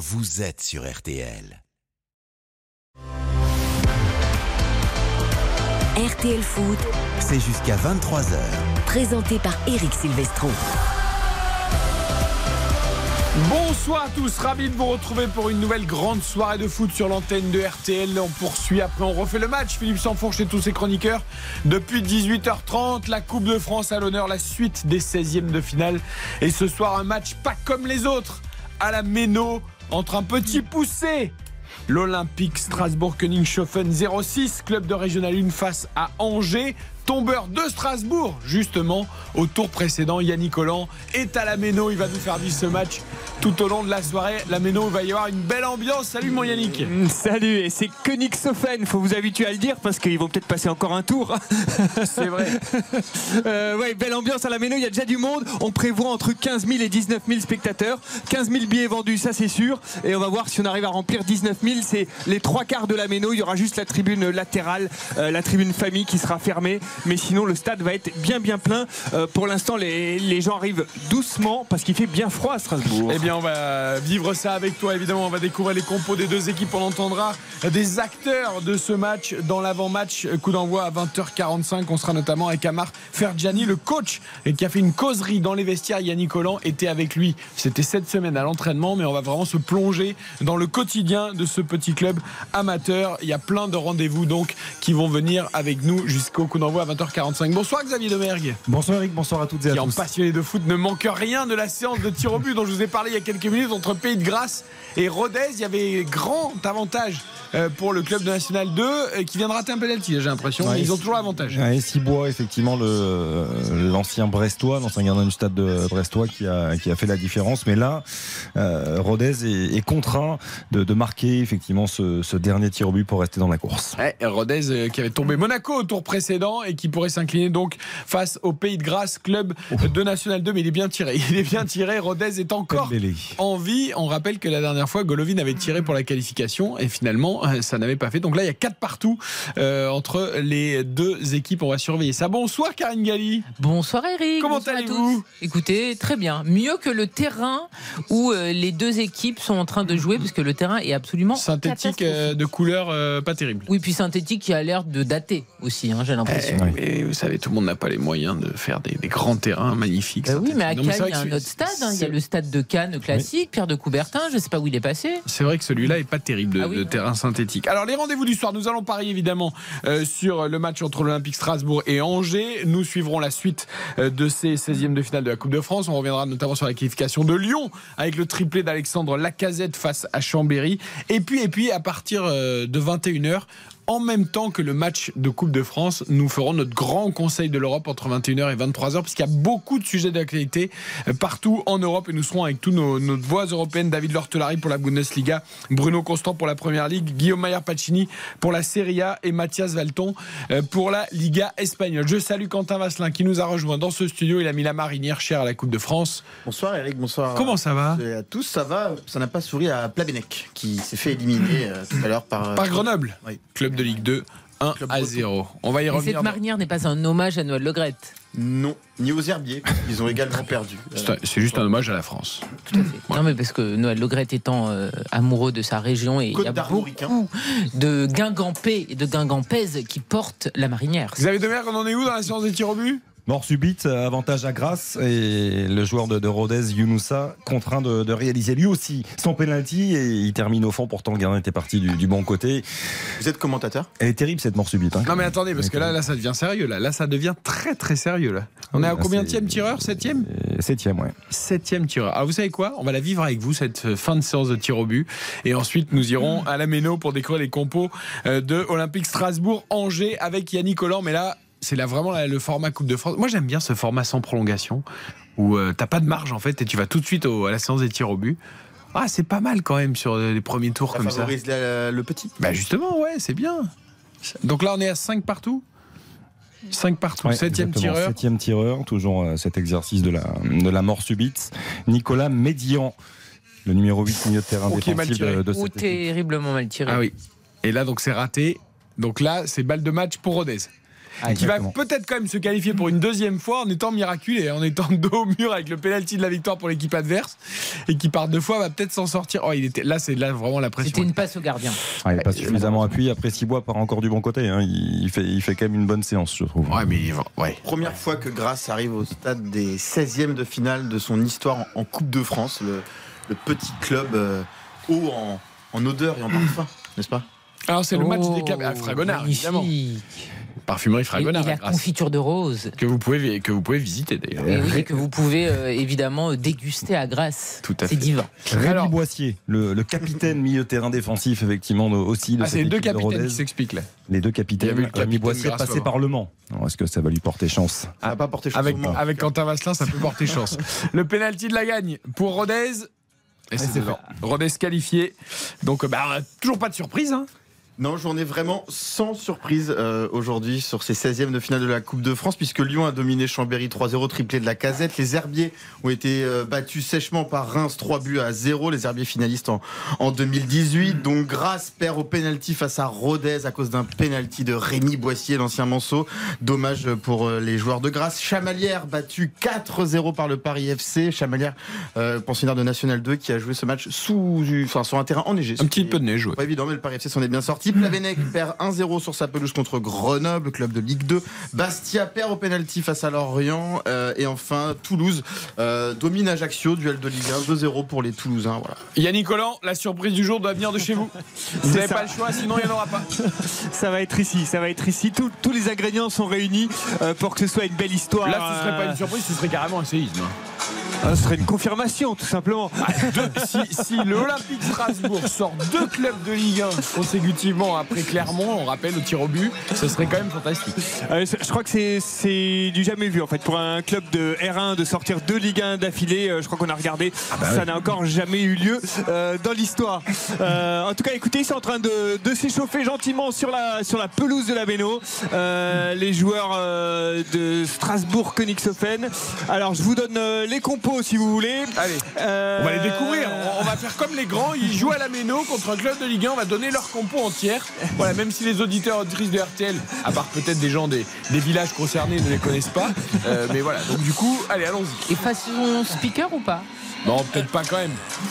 vous êtes sur RTL. RTL Foot, C'est jusqu'à 23h. présenté par Eric Silvestro. Bonsoir à tous, ravi de vous retrouver pour une nouvelle grande soirée de foot sur l'antenne de RTL. On poursuit après, on refait le match. Philippe Sanfourche et tous ses chroniqueurs. Depuis 18h30, la Coupe de France à l'honneur, la suite des 16e de finale. Et ce soir, un match pas comme les autres, à la Méno, entre un petit poussé. L'Olympique Strasbourg-Königshofen 06, club de Régional 1 face à Angers. Tombeur de Strasbourg, justement, au tour précédent. Yannick Collant est à la Méno. Il va nous faire vivre ce match tout au long de la soirée. La Méno, il va y avoir une belle ambiance. Salut mon Yannick. Mm, Salut, et c'est Königshofen, faut vous habituer à le dire parce qu'ils vont peut-être passer encore un tour. C'est vrai. Euh, ouais, belle ambiance à la Méno, il y a déjà du monde. On prévoit entre 15 000 et 19 000 spectateurs. 15 000 billets vendus, ça c'est sûr. Et on va voir si on arrive à remplir 19 000. C'est les trois quarts de la Méno. Il y aura juste la tribune latérale, euh, la tribune famille qui sera fermée. Mais sinon, le stade va être bien bien plein. Euh, pour l'instant, les, gens arrivent doucement parce qu'il fait bien froid à Strasbourg. Eh bien, on va vivre ça avec toi, évidemment. On va découvrir les compos des deux équipes. On entendra des acteurs de ce match dans l'avant-match. Coup d'envoi à 20h45. On sera notamment avec Amar Fergiani, le coach, qui a fait une causerie dans les vestiaires. Yannick Collant était avec lui. C'était cette semaine à l'entraînement, mais on va vraiment se plonger dans le quotidien de ce petit club amateur. Il y a plein de rendez-vous donc qui vont venir avec nous jusqu'au coup d'envoi à 20h45. Bonsoir Xavier Domergue. Bonsoir Eric, bonsoir à toutes et à Qui en tous. passionné de foot ne manque rien de la séance de tir au but dont je vous ai parlé il y a quelques minutes entre Pays de Grâce et Rodez. Il y avait grand avantage euh, pour le club de National 2 euh, qui vient de rater un penalty, j'ai l'impression. Ouais, ils ont toujours l'avantage. Ouais, Cibois, effectivement, l'ancien Brestois, l'ancien gardien du stade de Brestois qui a, qui a fait la différence. Mais là, euh, Rodez est, est contraint de, de marquer effectivement ce, ce dernier tir au but pour rester dans la course. Ouais, Rodez euh, qui avait tombé Monaco au tour précédent et qui pourrait s'incliner donc face au Pays de Grâce, club de National 2. Mais il est bien tiré. Il est bien tiré. Rodez est encore en vie. On rappelle que la dernière fois, Golovin avait tiré pour la qualification et finalement, euh, ça n'avait pas fait. Donc là, il y a quatre partout euh, entre les deux équipes. On va surveiller ça. Bonsoir, Karine Galli. Bonsoir Eric. Comment allez-vous. Écoutez, très bien. Mieux que le terrain où euh, les deux équipes sont en train de jouer, parce que le terrain est absolument Synthétique euh, de couleur euh, pas terrible. Oui, puis synthétique qui a l'air de dater aussi, hein, j'ai l'impression. Eh, mais vous savez, tout le monde n'a pas les moyens de faire des, des grands terrains magnifiques. Bah oui, mais à Cannes, il y a un autre stade. hein. Il y a le stade de Cannes classique, Pierre de Coubertin. Je ne sais pas où il est passé. C'est vrai que celui-là est pas terrible de, Ah oui, de terrain synthétique. Alors les rendez-vous du soir, nous allons parier évidemment euh, sur le match entre l'Olympique Strasbourg et Angers. Nous suivrons la suite euh, de ces 16e de finale de la Coupe de France. On reviendra notamment sur la qualification de Lyon avec le triplé d'Alexandre Lacazette face à Chambéry. Et puis et puis à partir euh, de 21h en même temps que le match de Coupe de France, nous ferons notre grand conseil de l'Europe entre 21h et 23h, puisqu'il y a beaucoup de sujets d'actualité euh, partout en Europe et nous serons avec tous nos, nos voix européennes, David Lortelari pour la Bundesliga, Bruno Constant pour la Première Ligue, Guillaume Maillard Pacini pour la Serie A et Mathias Valton euh, pour la Liga espagnole. Je salue Quentin Vasselin qui nous a rejoint dans ce studio. Il a mis la marinière chère à la Coupe de France. Bonsoir Eric, bonsoir. Comment ça va à tous, ça va Ça n'a pas souri à Plabennec, qui s'est fait éliminer euh, tout à l'heure par. Par Grenoble, Oui. club de Ligue 2. 1 Club à breton. 0. On va y Et revenir. cette marinière n'est pas un hommage à Noël Legrette. Non, ni aux herbiers, ils ont également perdu. C'est juste un hommage à la France. Tout à fait. Non, mais parce que Noël Legrette étant euh, amoureux de sa région et il y a beaucoup de Guingampais et de Guingampaises qui portent la marinière. Xavier Demer, on en est où dans la séance des tirs au but? Mort subite, avantage à Grasse et le joueur de, de Rodez, Younoussa, contraint de, de réaliser lui aussi son penalty et il termine au fond. Pourtant, le gardien était parti du, du bon côté. Vous êtes commentateur? Elle est terrible cette mort subite. hein. Non mais attendez, parce que là, là ça devient sérieux. Là, là ça devient très très sérieux. Là. On est à Là, combien de tireur? Septième? Et Septième, ouais. Septième tireur. Alors vous savez quoi? On va la vivre avec vous, cette fin de séance de tir au but. Et ensuite, nous irons à la Méno pour découvrir les compos euh, de Olympique Strasbourg-Angers avec Yannick Collant. Mais là, c'est là vraiment là, le format Coupe de France. Moi, j'aime bien ce format sans prolongation, où euh, t'as pas de marge en fait, et tu vas tout de suite au- à la séance des tirs au but. Ah, c'est pas mal quand même sur euh, les premiers tours Ça comme ça. favorise la- le petit. Bah justement, ouais, c'est bien. Donc là, on est à 5 partout 5 partout. Ouais, Septième tireur. Septième tireur, toujours euh, cet exercice de la, de la mort subite. Nicolas Médian, le numéro 8 milieu de terrain Oh, défensif tiré. de, de Ou cette équipe. terriblement mal tiré. Ah oui. Et là, donc, c'est raté. Donc là, c'est balle de match pour Rodez. Qui exactement. va peut-être quand même se qualifier pour une deuxième fois en étant miraculé, en étant dos au mur avec le penalty de la victoire pour l'équipe adverse et qui par deux fois va peut-être s'en sortir. Oh, il était là, c'est là vraiment la pression. C'était une passe au gardien. Ah, il n'est pas suffisamment appuyé. Après, Cibois part encore du bon côté. hein. Il, fait, il fait quand même une bonne séance, je trouve. Ouais, mais il va- ouais. Première fois que Grasse arrive au stade des 16e de finale de son histoire en, en Coupe de France, le, le petit club euh, haut en, en odeur et en parfum, n'est-ce pas? Alors c'est le match Oh, des clubs à Fragonard, évidemment. Et, Fragonard. et la confiture de rose. que vous pouvez que vous pouvez visiter d'ailleurs. Et oui, que vous pouvez euh, évidemment euh, déguster à Grasse. Tout à C'est fait. divin. Rémi Alors- Boissier, le, le capitaine milieu terrain défensif, effectivement, de- aussi de Ah, cette c'est les deux de capitaines Rodez. qui s'expliquent là. Les deux Il y capitaines. Rémi capitaine Boissier passé par Le Mans. Est-ce que ça va lui porter chance Ça pas porté chance Avec, au Mans. avec Quentin Vasselin, ça peut porter chance. Le penalty de la gagne pour Rodez. Et c'est. Rodez qualifié. Donc, bah, toujours pas de surprise. Hein. Non, journée vraiment sans surprise euh, aujourd'hui sur ces 16e de finale de la Coupe de France, puisque Lyon a dominé Chambéry 3-0, triplé de la casette. Les Herbiers ont été euh, battus sèchement par Reims, 3 buts à 0. Les Herbiers finalistes en, en 2018. Donc Grasse perd au penalty face à Rodez à cause d'un penalty de Rémi Boissier, l'ancien Manceau. Dommage pour euh, les joueurs de Grasse. Chamalière battu 4-0 par le Paris FC. Chamalière, pensionnaire de National 2, qui a joué ce match sous, enfin, sur un terrain enneigé. Un petit peu de neige. ouais. Pas évident, mais le Paris FC s'en est bien sorti. Plavenec perd 1-0 sur sa pelouse contre Grenoble, club de Ligue 2. Bastia perd au penalty face à Lorient. Euh, et enfin, Toulouse euh, domine Ajaccio, duel de Ligue 1, 2-0 pour les Toulousains. Voilà. Yannick Collant, la surprise du jour doit venir de chez vous. Vous C'est n'avez pas le choix, sinon il n'y en aura pas. Ça va être ici, ça va être ici. Tous- tous les ingrédients sont réunis euh, pour que ce soit une belle histoire. Là, ce serait pas une surprise, ce serait carrément un séisme. ce serait une confirmation, tout simplement. si, si le Olympique Strasbourg sort deux clubs de Ligue 1 consécutivement après Clermont, on rappelle au tir au but, ce serait quand même fantastique. Euh, je crois que c'est- du jamais vu en fait pour un club de R1 de sortir deux Ligue 1 d'affilée. euh, Je crois qu'on a regardé, ça n'a encore jamais eu lieu euh, dans l'histoire. Euh, en tout cas, écoutez, ils sont en train de, de s'échauffer gentiment sur la sur la pelouse de la Béno. Euh, les joueurs euh, de Strasbourg Königshofen. Alors, je vous donne les compos si vous voulez. Allez, Euh, on va les découvrir. On- On va faire comme les grands, ils jouent à la Méno contre un club de Ligue 1, on va donner leur compo Voilà, même si les auditeurs auditrices de RTL, à part peut-être des gens des, des villages concernés, ne les connaissent pas. Euh, mais voilà, donc du coup, allez, allons-y. Et façon speaker ou pas? Non, peut-être pas quand même.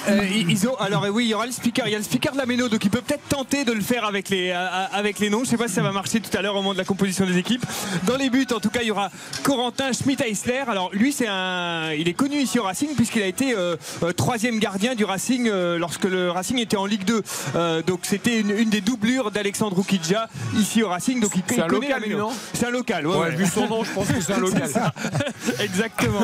Euh, ont alors euh, oui il y aura le speaker. Il y a le speaker de la Méno donc il peut peut-être tenter de le faire avec les euh, avec les noms. Je sais pas si ça va marcher tout à l'heure au moment de la composition des équipes. Dans les buts en tout cas il y aura Corentin Schmidt Eisler alors lui c'est un il est connu ici au Racing puisqu'il a été euh, euh, troisième gardien du Racing euh, lorsque le Racing était en Ligue 2 Euh, donc c'était une, une des doublures d'Alexandre Oukidja ici au Racing. Donc il, C'est il un connaît local, la non? C'est un local ouais, Ouais, ouais. vu son nom, je pense que c'est un local. Exactement.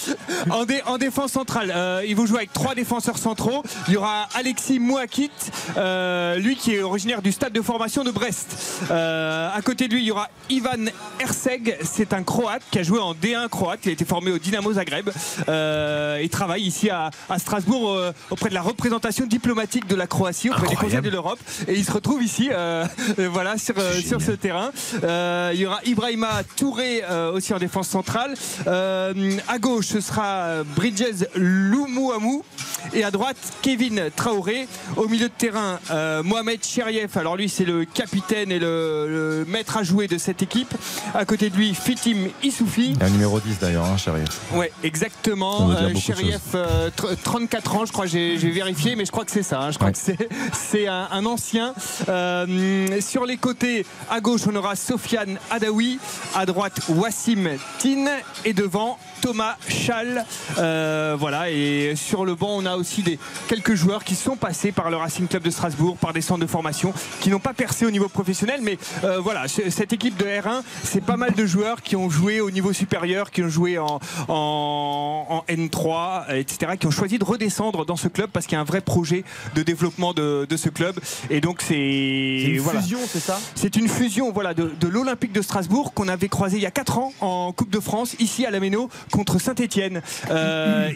en, dé- en défense centrale, euh, ils vont jouer avec trois défenseurs centraux. Il y aura Alexis Mouakit, euh, lui qui est originaire du stade de formation de Brest. Euh, à côté de lui, il y aura Ivan Erseg, c'est un Croate qui a joué en D1 croate, qui a été formé au Dynamo Zagreb. Euh, il travaille ici à, à Strasbourg euh, auprès de la représentation diplomatique de la Croatie auprès des conseils de l'Europe. Et il se retrouve ici, euh, euh, voilà, sur, euh, sur ce terrain. Euh, il y aura Ibrahima Touré euh, aussi en défense centrale. Euh, à gauche, ce sera Bridges Loumouamou. Et à droite, Kevin Traoré. Au milieu de terrain, euh, Mohamed Cherieff. Alors lui, c'est le capitaine et le, le maître à jouer de cette équipe. À côté de lui, Fitim Issoufi. Un numéro 10 d'ailleurs, hein, chérie. Ouais, exactement. Euh, Cherieff, euh, tr- 34 ans, je crois, j'ai vérifié, mais je crois que c'est ça. hein. Je crois Ouais. que c'est- un, un ancien. Euh, sur les côtés, à gauche, on aura Sofiane Adawi. À droite, Wassim Tin. Et devant, Thomas Schall. Euh, voilà, et sur le banc, on a aussi des, quelques joueurs qui sont passés par le Racing Club de Strasbourg, par des centres de formation, qui n'ont pas percé au niveau professionnel. Mais euh, voilà, ce- cette équipe de R1, c'est pas mal de joueurs qui ont joué au niveau supérieur, qui ont joué en, en, en N3, euh, etc., qui ont choisi de redescendre dans ce club parce qu'il y a un vrai projet de développement de, de ce club. Et donc, c'est. C'est une voilà. fusion, c'est ça? C'est une fusion voilà, de, de l'Olympique de Strasbourg qu'on avait croisé il y a 4 ans en Coupe de France, ici à la Méno, contre Saint-Etienne.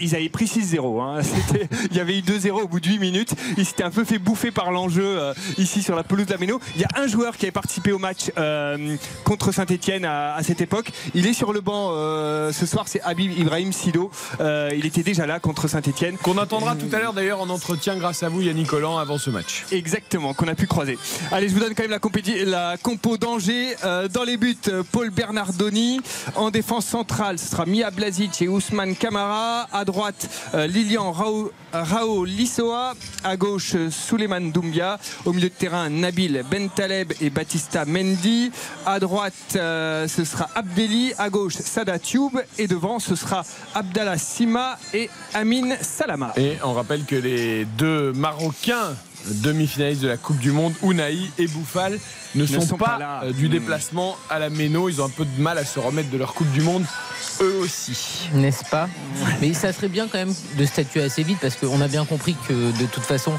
ils avaient pris 6-0. hein. Il y avait eu 2-0 au bout de 8 minutes. Ils s'étaient un peu fait bouffer par l'enjeu euh, ici sur la pelouse de la Méno. Il y a un joueur qui avait participé au match euh, contre Saint-Etienne à, à cette époque. Il est sur le banc euh, ce soir, c'est Habib Ibrahim Sido. Euh, il était déjà là contre Saint-Etienne. Qu'on entendra tout à l'heure d'ailleurs en entretien grâce à vous, Yannick Collant, avant ce match. Exactement, qu'on a pu croiser. Allez, je vous donne quand même la, la compo d'Angers. Euh, dans les buts, euh, Paul Bernardoni. En défense centrale, ce sera Mia Blazic et Ousmane Camara. À droite, euh, Lilian Rao, Rao Lissoa. À gauche, Souleymane Doumbia. Au milieu de terrain, Nabil Bentaleb et Batista Mendy. À droite, euh, ce sera Abdelli. À gauche, Sada Tube. Et devant, ce sera Abdallah Sima et Amin Salama. Et on rappelle que les deux Marocains demi-finalistes de la Coupe du Monde, Ounaï et Bouffal, ne, sont, sont pas, euh, du Hmm. déplacement à la Méno. Ils ont un peu de mal à se remettre de leur Coupe du Monde, eux aussi. n'est-ce pas? Mais ça serait bien quand même de statuer assez vite parce qu'on a bien compris que de toute façon,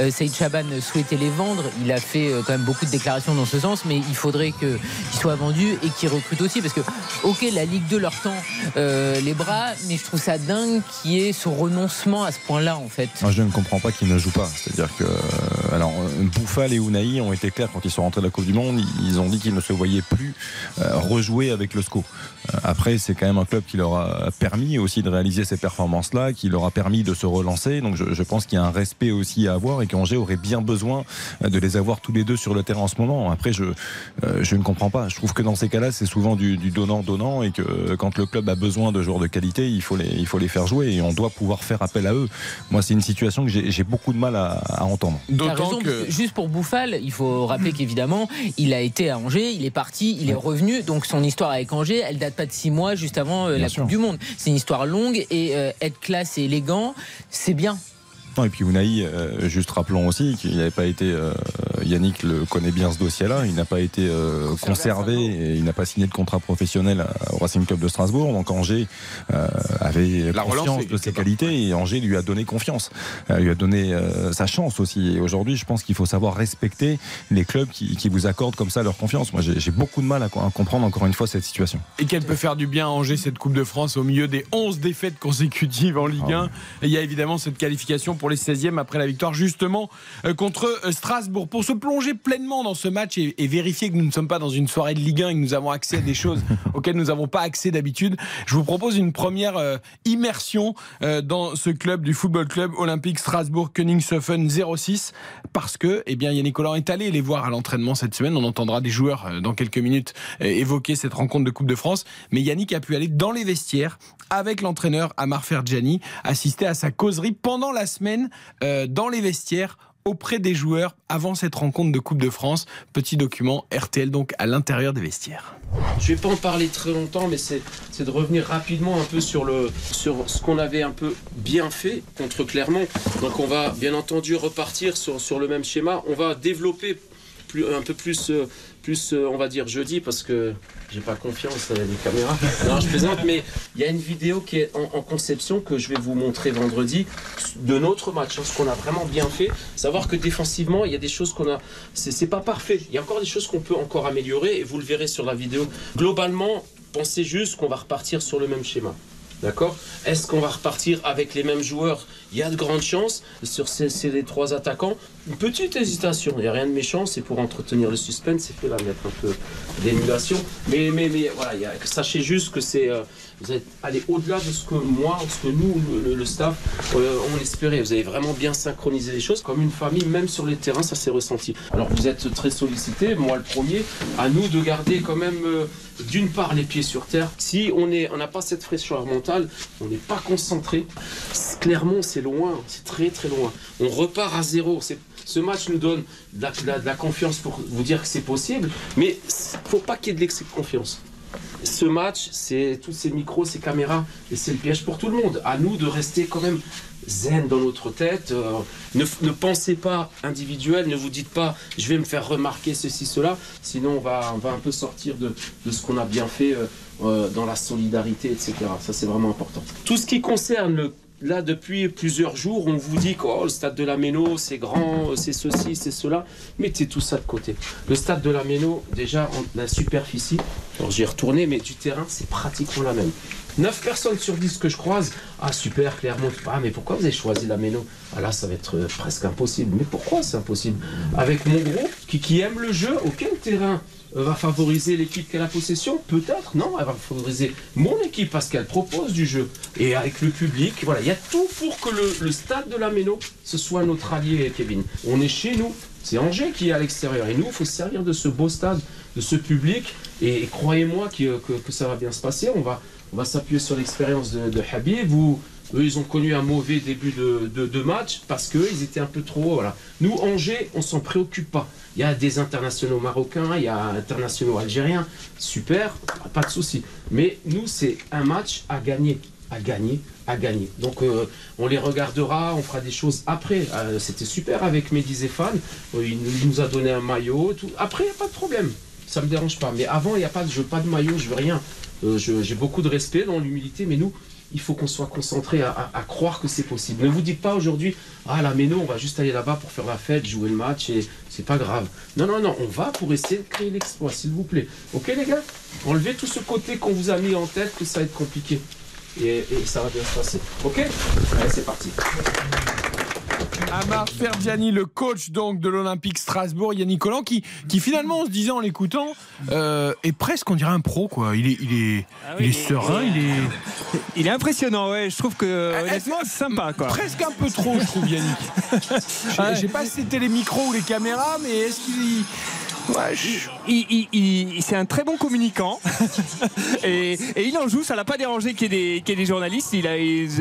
euh, Saïd Chaban souhaitait les vendre. Il a fait euh, quand même beaucoup de déclarations dans ce sens, mais il faudrait qu'ils soient vendus et qu'ils recrutent aussi parce que, ok, la Ligue 2 leur tend euh, les bras, mais je trouve ça dingue qu'il y ait ce renoncement à ce point-là en fait. Moi, je ne comprends pas qu'ils ne jouent pas. C'est-à-dire que, euh, alors, euh, Bouffal et Ounaï ont été clairs quand ils sont rentrés de la Coupe du Monde. Ils ont dit qu'ils ne se voyaient plus euh, rejouer avec le SCO. Euh, après, c'est quand même un club qui leur a permis aussi de réaliser ces performances-là, qui leur a permis de se relancer. Donc, je, je pense qu'il y a un respect aussi à avoir et qu'Angers aurait bien besoin euh, de les avoir tous les deux sur le terrain en ce moment. Après, je, euh, je ne comprends pas. Je trouve que dans ces cas-là, c'est souvent du donnant-donnant et que euh, quand le club a besoin de joueurs de qualité, il faut les, il faut les faire jouer et on doit pouvoir faire appel à eux. Moi, c'est une situation que j'ai beaucoup de mal à, à entendre. Que. juste pour Bouffal, il faut rappeler qu'évidemment, il a été à Angers, il est parti, il est revenu. Donc son histoire avec Angers, elle date pas de six mois juste avant euh, Bien la sûr. Coupe du Monde. C'est une histoire longue et euh, être classe et élégant, c'est bien. Non, et puis Unai, euh, juste rappelons aussi qu'il n'avait pas été, euh, Yannick le connaît bien ce dossier-là, il n'a pas été euh, conservé et il n'a pas signé de contrat professionnel au Racing Club de Strasbourg. Donc Angers euh, avait L'a conscience relancé, de ses qualités et Angers lui a donné confiance, euh, lui a donné euh, sa chance aussi. Et aujourd'hui, je pense qu'il faut savoir respecter les clubs qui, qui vous accordent comme ça leur confiance. Moi, j'ai beaucoup de mal à, co- à comprendre encore une fois cette situation. Et qu'elle peut faire du bien à Angers, cette Coupe de France, au milieu des 11 défaites consécutives en Ligue 1. Et il y a évidemment cette qualification pour les 16e après la victoire, justement, euh, contre euh, Strasbourg. Pour se plonger pleinement dans ce match et, et vérifier que nous ne sommes pas dans une soirée de Ligue 1 et que nous avons accès à des choses auxquelles nous n'avons pas accès d'habitude, je vous propose une première euh, immersion euh, dans ce club du Football Club Olympique Strasbourg Königshofen 06 parce que eh bien Yannick Collant est allé les voir à l'entraînement cette semaine. On entendra des joueurs euh, dans quelques minutes évoquer cette rencontre de Coupe de France. Mais Yannick a pu aller dans les vestiaires avec l'entraîneur Amar Ferjani, assister à sa causerie pendant la semaine euh, dans les vestiaires auprès des joueurs avant cette rencontre de Coupe de France. Petit document RTL donc à l'intérieur des vestiaires. Je vais pas en parler très longtemps, mais c'est de revenir rapidement un peu sur, ce qu'on avait un peu bien fait contre Clermont. Donc on va bien entendu repartir sur, le même schéma. On va développer un peu plus, euh, plus euh, on va dire jeudi, parce que j'ai pas confiance dans les caméras. Non, je plaisante, mais il y a une vidéo qui est en, conception que je vais vous montrer vendredi de notre match, hein, ce qu'on a vraiment bien fait. Savoir que défensivement, il y a des choses qu'on a. C'est pas parfait. Il y a encore des choses qu'on peut encore améliorer et vous le verrez sur la vidéo. Globalement, pensez juste qu'on va repartir sur le même schéma. D'accord Est-ce qu'on va repartir avec les mêmes joueurs Il y a de grandes chances. Sur ces, trois attaquants, une petite hésitation. Il n'y a rien de méchant. C'est pour entretenir le suspense. C'est fait là, mettre un peu d'émulation. Mais, mais, voilà, sachez juste que c'est. euh, vous êtes allé au-delà de ce que moi, ce que nous, le staff, euh, on espérait. Vous avez vraiment bien synchronisé les choses. Comme une famille, même sur les terrains, ça s'est ressenti. Alors vous êtes très sollicité, moi le premier. À nous de garder quand même. euh, d'une part les pieds sur terre. Si on n'a pas cette fraîcheur mentale, on n'est pas concentré. Clermont, c'est loin, c'est très très loin. On repart à zéro. Ce match nous donne de la, confiance pour vous dire que c'est possible, mais faut pas qu'il y ait de l'excès de confiance. Ce match, c'est tous ces micros, ces caméras, et c'est le piège pour tout le monde. À nous de rester quand même zen dans notre tête. euh, ne, ne pensez pas individuel, ne vous dites pas je vais me faire remarquer ceci, cela. Sinon, on va, on va un peu sortir de, de ce qu'on a bien fait euh, euh, dans la solidarité, etc. Ça, c'est vraiment important. Tout ce qui concerne Là, depuis plusieurs jours, on vous dit que oh, le stade de la Méno, c'est grand, c'est ceci, c'est cela. Mettez tout ça de côté. Le stade de la Méno, déjà, en- la superficie, Alors j'y ai retourné, mais du terrain, c'est pratiquement la même. 9 personnes sur 10 que je croise. Ah super, Clermont. Ah mais pourquoi vous avez choisi la Méno? Ah là, ça va être euh, presque impossible. Mais pourquoi c'est impossible? Avec mon groupe qui, qui aime le jeu, auquel terrain euh, va favoriser l'équipe qui a la possession? Peut-être, non, elle va favoriser mon équipe parce qu'elle propose du jeu. Et avec le public, voilà, il y a tout pour que le, stade de la Méno, ce soit notre allié, Kevin. On est chez nous, c'est Angers qui est à l'extérieur. Et nous, il faut se servir de ce beau stade, de ce public. Et, croyez-moi que ça va bien se passer. On va, on va s'appuyer sur l'expérience de, Habib. Eux, ils ont connu un mauvais début de, match parce qu'ils étaient un peu trop. Voilà. Nous, Angers, on s'en préoccupe pas. Il y a des internationaux marocains, il y a internationaux algériens. Super, pas de souci. Mais nous, c'est un match à gagner. À gagner, à gagner. Donc, euh, on les regardera, on fera des choses après. Euh, C'était super avec Mehdi Zéphane. Euh, il, nous- a donné un maillot. Après, il n'y a pas de problème. Ça me dérange pas. Mais avant, il n'y a pas je veux pas de maillot, je veux rien. Euh, J'ai beaucoup de respect dans l'humilité, mais nous, il faut qu'on soit concentré à, croire que c'est possible. Ne vous dites pas aujourd'hui, ah la Méno, on va juste aller là-bas pour faire la fête, jouer le match et c'est pas grave. Non, non, non, on va pour essayer de créer l'exploit, s'il vous plaît. Ok les gars? Enlevez tout ce côté qu'on vous a mis en tête que ça va être compliqué. Et ça va bien se passer. Ok? Allez, c'est parti. Amar Fergiani, le coach donc de l'Olympique Strasbourg, Yannick Collant, qui, qui finalement, on se disait en l'écoutant, euh, est presque, on dirait un pro, quoi. Il est, il est, Ah il oui, est serein, il est Il est impressionnant, ouais. Je trouve que honnêtement, c'est sympa, quoi. presque un peu trop, je trouve, Yannick. Je sais pas si c'était les micros ou les caméras, mais est-ce qu'il. Ouais, je- Il, il- il- c'est un très bon communicant et, et il en joue. Ça l'a pas dérangé qu'il y, ait des- qu'il y ait des journalistes. Il a,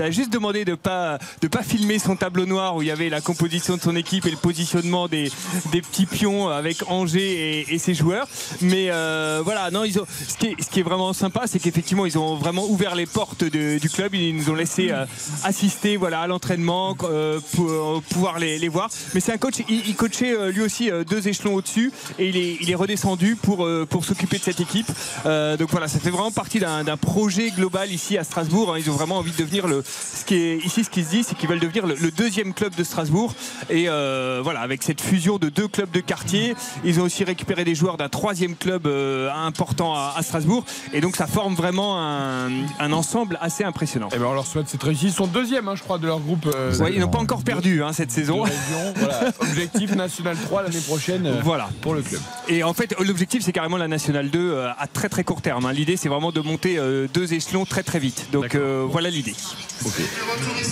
a juste demandé de pas de pas filmer son tableau noir où il y avait la composition de son équipe et le positionnement des, des petits pions avec Angers et, et ses joueurs. Mais euh, voilà, non, ils ont. Ce qui est, ce qui est vraiment sympa, c'est qu'effectivement ils ont vraiment ouvert les portes de- du club. Ils nous ont laissé euh, assister, voilà, à l'entraînement euh, pour pouvoir les, les voir. Mais c'est un coach. Il, coachait lui aussi deux échelons au-dessus et il est, il est redescendu pour euh, pour s'occuper de cette équipe. Euh, donc voilà, ça fait vraiment partie d'un projet global ici à Strasbourg. hein. Ils ont vraiment envie de devenir le. Ce qui est ici, ce qui se dit, c'est qu'ils veulent devenir le, le deuxième club de Strasbourg. Et euh, voilà, avec cette fusion de deux clubs de quartier, ils ont aussi récupéré des joueurs d'un troisième club important à, à Strasbourg. Et donc ça forme vraiment un, un ensemble assez impressionnant. Eh ben, on leur souhaite cette réussite. Ils sont deuxième, hein, je crois, de leur groupe. euh, Ouais, ils n'ont pas encore perdu hein, cette saison. région. Voilà. Objectif national 3 l'année prochaine euh, Voilà. pour le club. Et en fait, l'objectif, c'est carrément la Nationale 2 euh, à très très court terme. hein. L'idée, c'est vraiment de monter euh, deux échelons très très vite. Donc euh, voilà l'idée.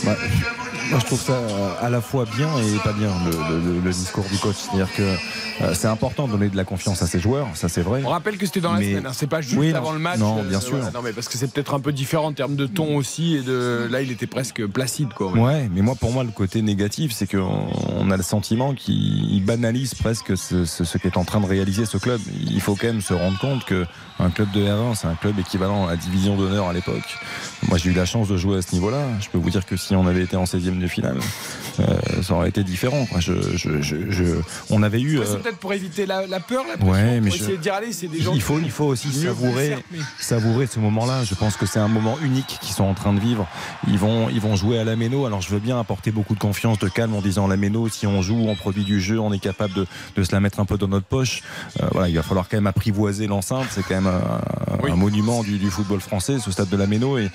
Ouais. Moi, je trouve ça à la fois bien et pas bien, le, le- le discours du coach. C'est-à-dire que euh, c'est important de donner de la confiance à ses joueurs, ça c'est vrai. On rappelle que c'était dans la Mais- semaine, hein, c'est pas juste Oui, non. avant le match. Non, bien sûr. Non, mais parce que c'est peut-être un peu différent en termes de ton aussi. Et de là, il était presque placide, quoi. Ouais, mais moi, pour moi, le côté négatif, c'est qu'on on a le sentiment qu'il banalise presque ce, ce, ce qu'est en train de réaliser ce club. Il faut quand même se rendre compte que un club de R1, c'est un club équivalent à la division d'honneur à l'époque. Moi, j'ai eu la chance de jouer à ce niveau-là. Je peux vous dire que si on avait été en 16e de finale, euh, ça aurait été différent. quoi. Je, je, je, je- on avait eu. Euh, C'est peut-être pour éviter la, la peur, la pression, Ouais, mais pour essayer de dire allez, c'est des gens. il faut, il faut aussi savourer, savourer ce moment-là. Je pense que c'est un moment unique qu'ils sont en train de vivre. Ils vont, ils vont jouer à la méno. Alors je veux bien apporter beaucoup de confiance, de calme en disant la méno, si on joue, on produit du jeu, on est capable de, de se la mettre un peu dans notre poche. Euh, voilà, il va falloir quand même apprivoiser l'enceinte. C'est quand même un, Oui. un monument du, du football français, ce stade de la méno. Et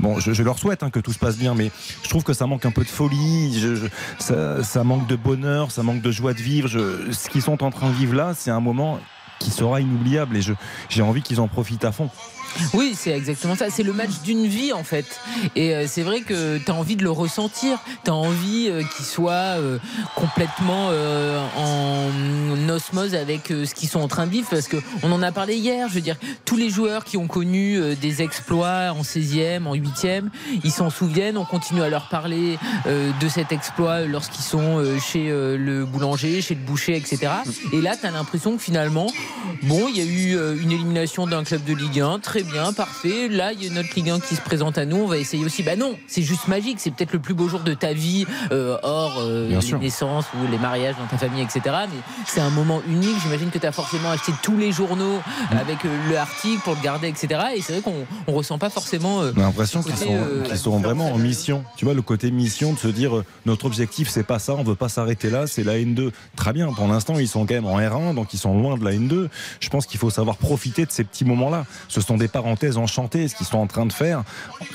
bon, je, je leur souhaite hein, que tout se passe bien, mais je trouve que ça manque un peu de folie. Je- je- ça, ça manque de bonheur, ça manque de joie de vivre. Ce qu'ils sont en train de vivre là, c'est un moment qui sera inoubliable et j'ai envie qu'ils en profitent à fond. Oui, c'est exactement ça. C'est le match d'une vie en fait. Et euh, c'est vrai que tu as envie de le ressentir. Tu as envie euh, qu'il soit euh, complètement euh, en osmose avec euh, ce qu'ils sont en train de vivre. Parce qu'on en a parlé hier. Je veux dire, tous les joueurs qui ont connu euh, des exploits en 16e, en 8e, ils s'en souviennent. On continue à leur parler de cet exploit lorsqu'ils sont chez le boulanger, chez le boucher, etc. Et là, tu as l'impression que finalement, bon, il y a eu une élimination d'un club de Ligue 1 très très bien, parfait. Là, il y a notre Ligue 1 qui se présente à nous. On va essayer aussi. Bah non, c'est juste magique. C'est peut-être le plus beau jour de ta vie, euh, hors euh, les sûr. naissances ou les mariages dans ta famille, etc. Mais c'est un moment unique. J'imagine que tu as forcément acheté tous les journaux Mm. avec euh, le article pour le garder, etc. Et c'est vrai qu'on on ressent pas forcément. euh, l'impression qu'ils côté, sont, euh, qu'ils sont vraiment en mission. Tu vois, le côté mission de se dire notre objectif, c'est pas ça, on veut pas s'arrêter là, c'est la N2. Très bien, pour l'instant, ils sont quand même en R1, donc ils sont loin de la N2. Je pense qu'il faut savoir profiter de ces petits moments-là. Ce sont des parenthèses enchantées, ce qu'ils sont en train de faire.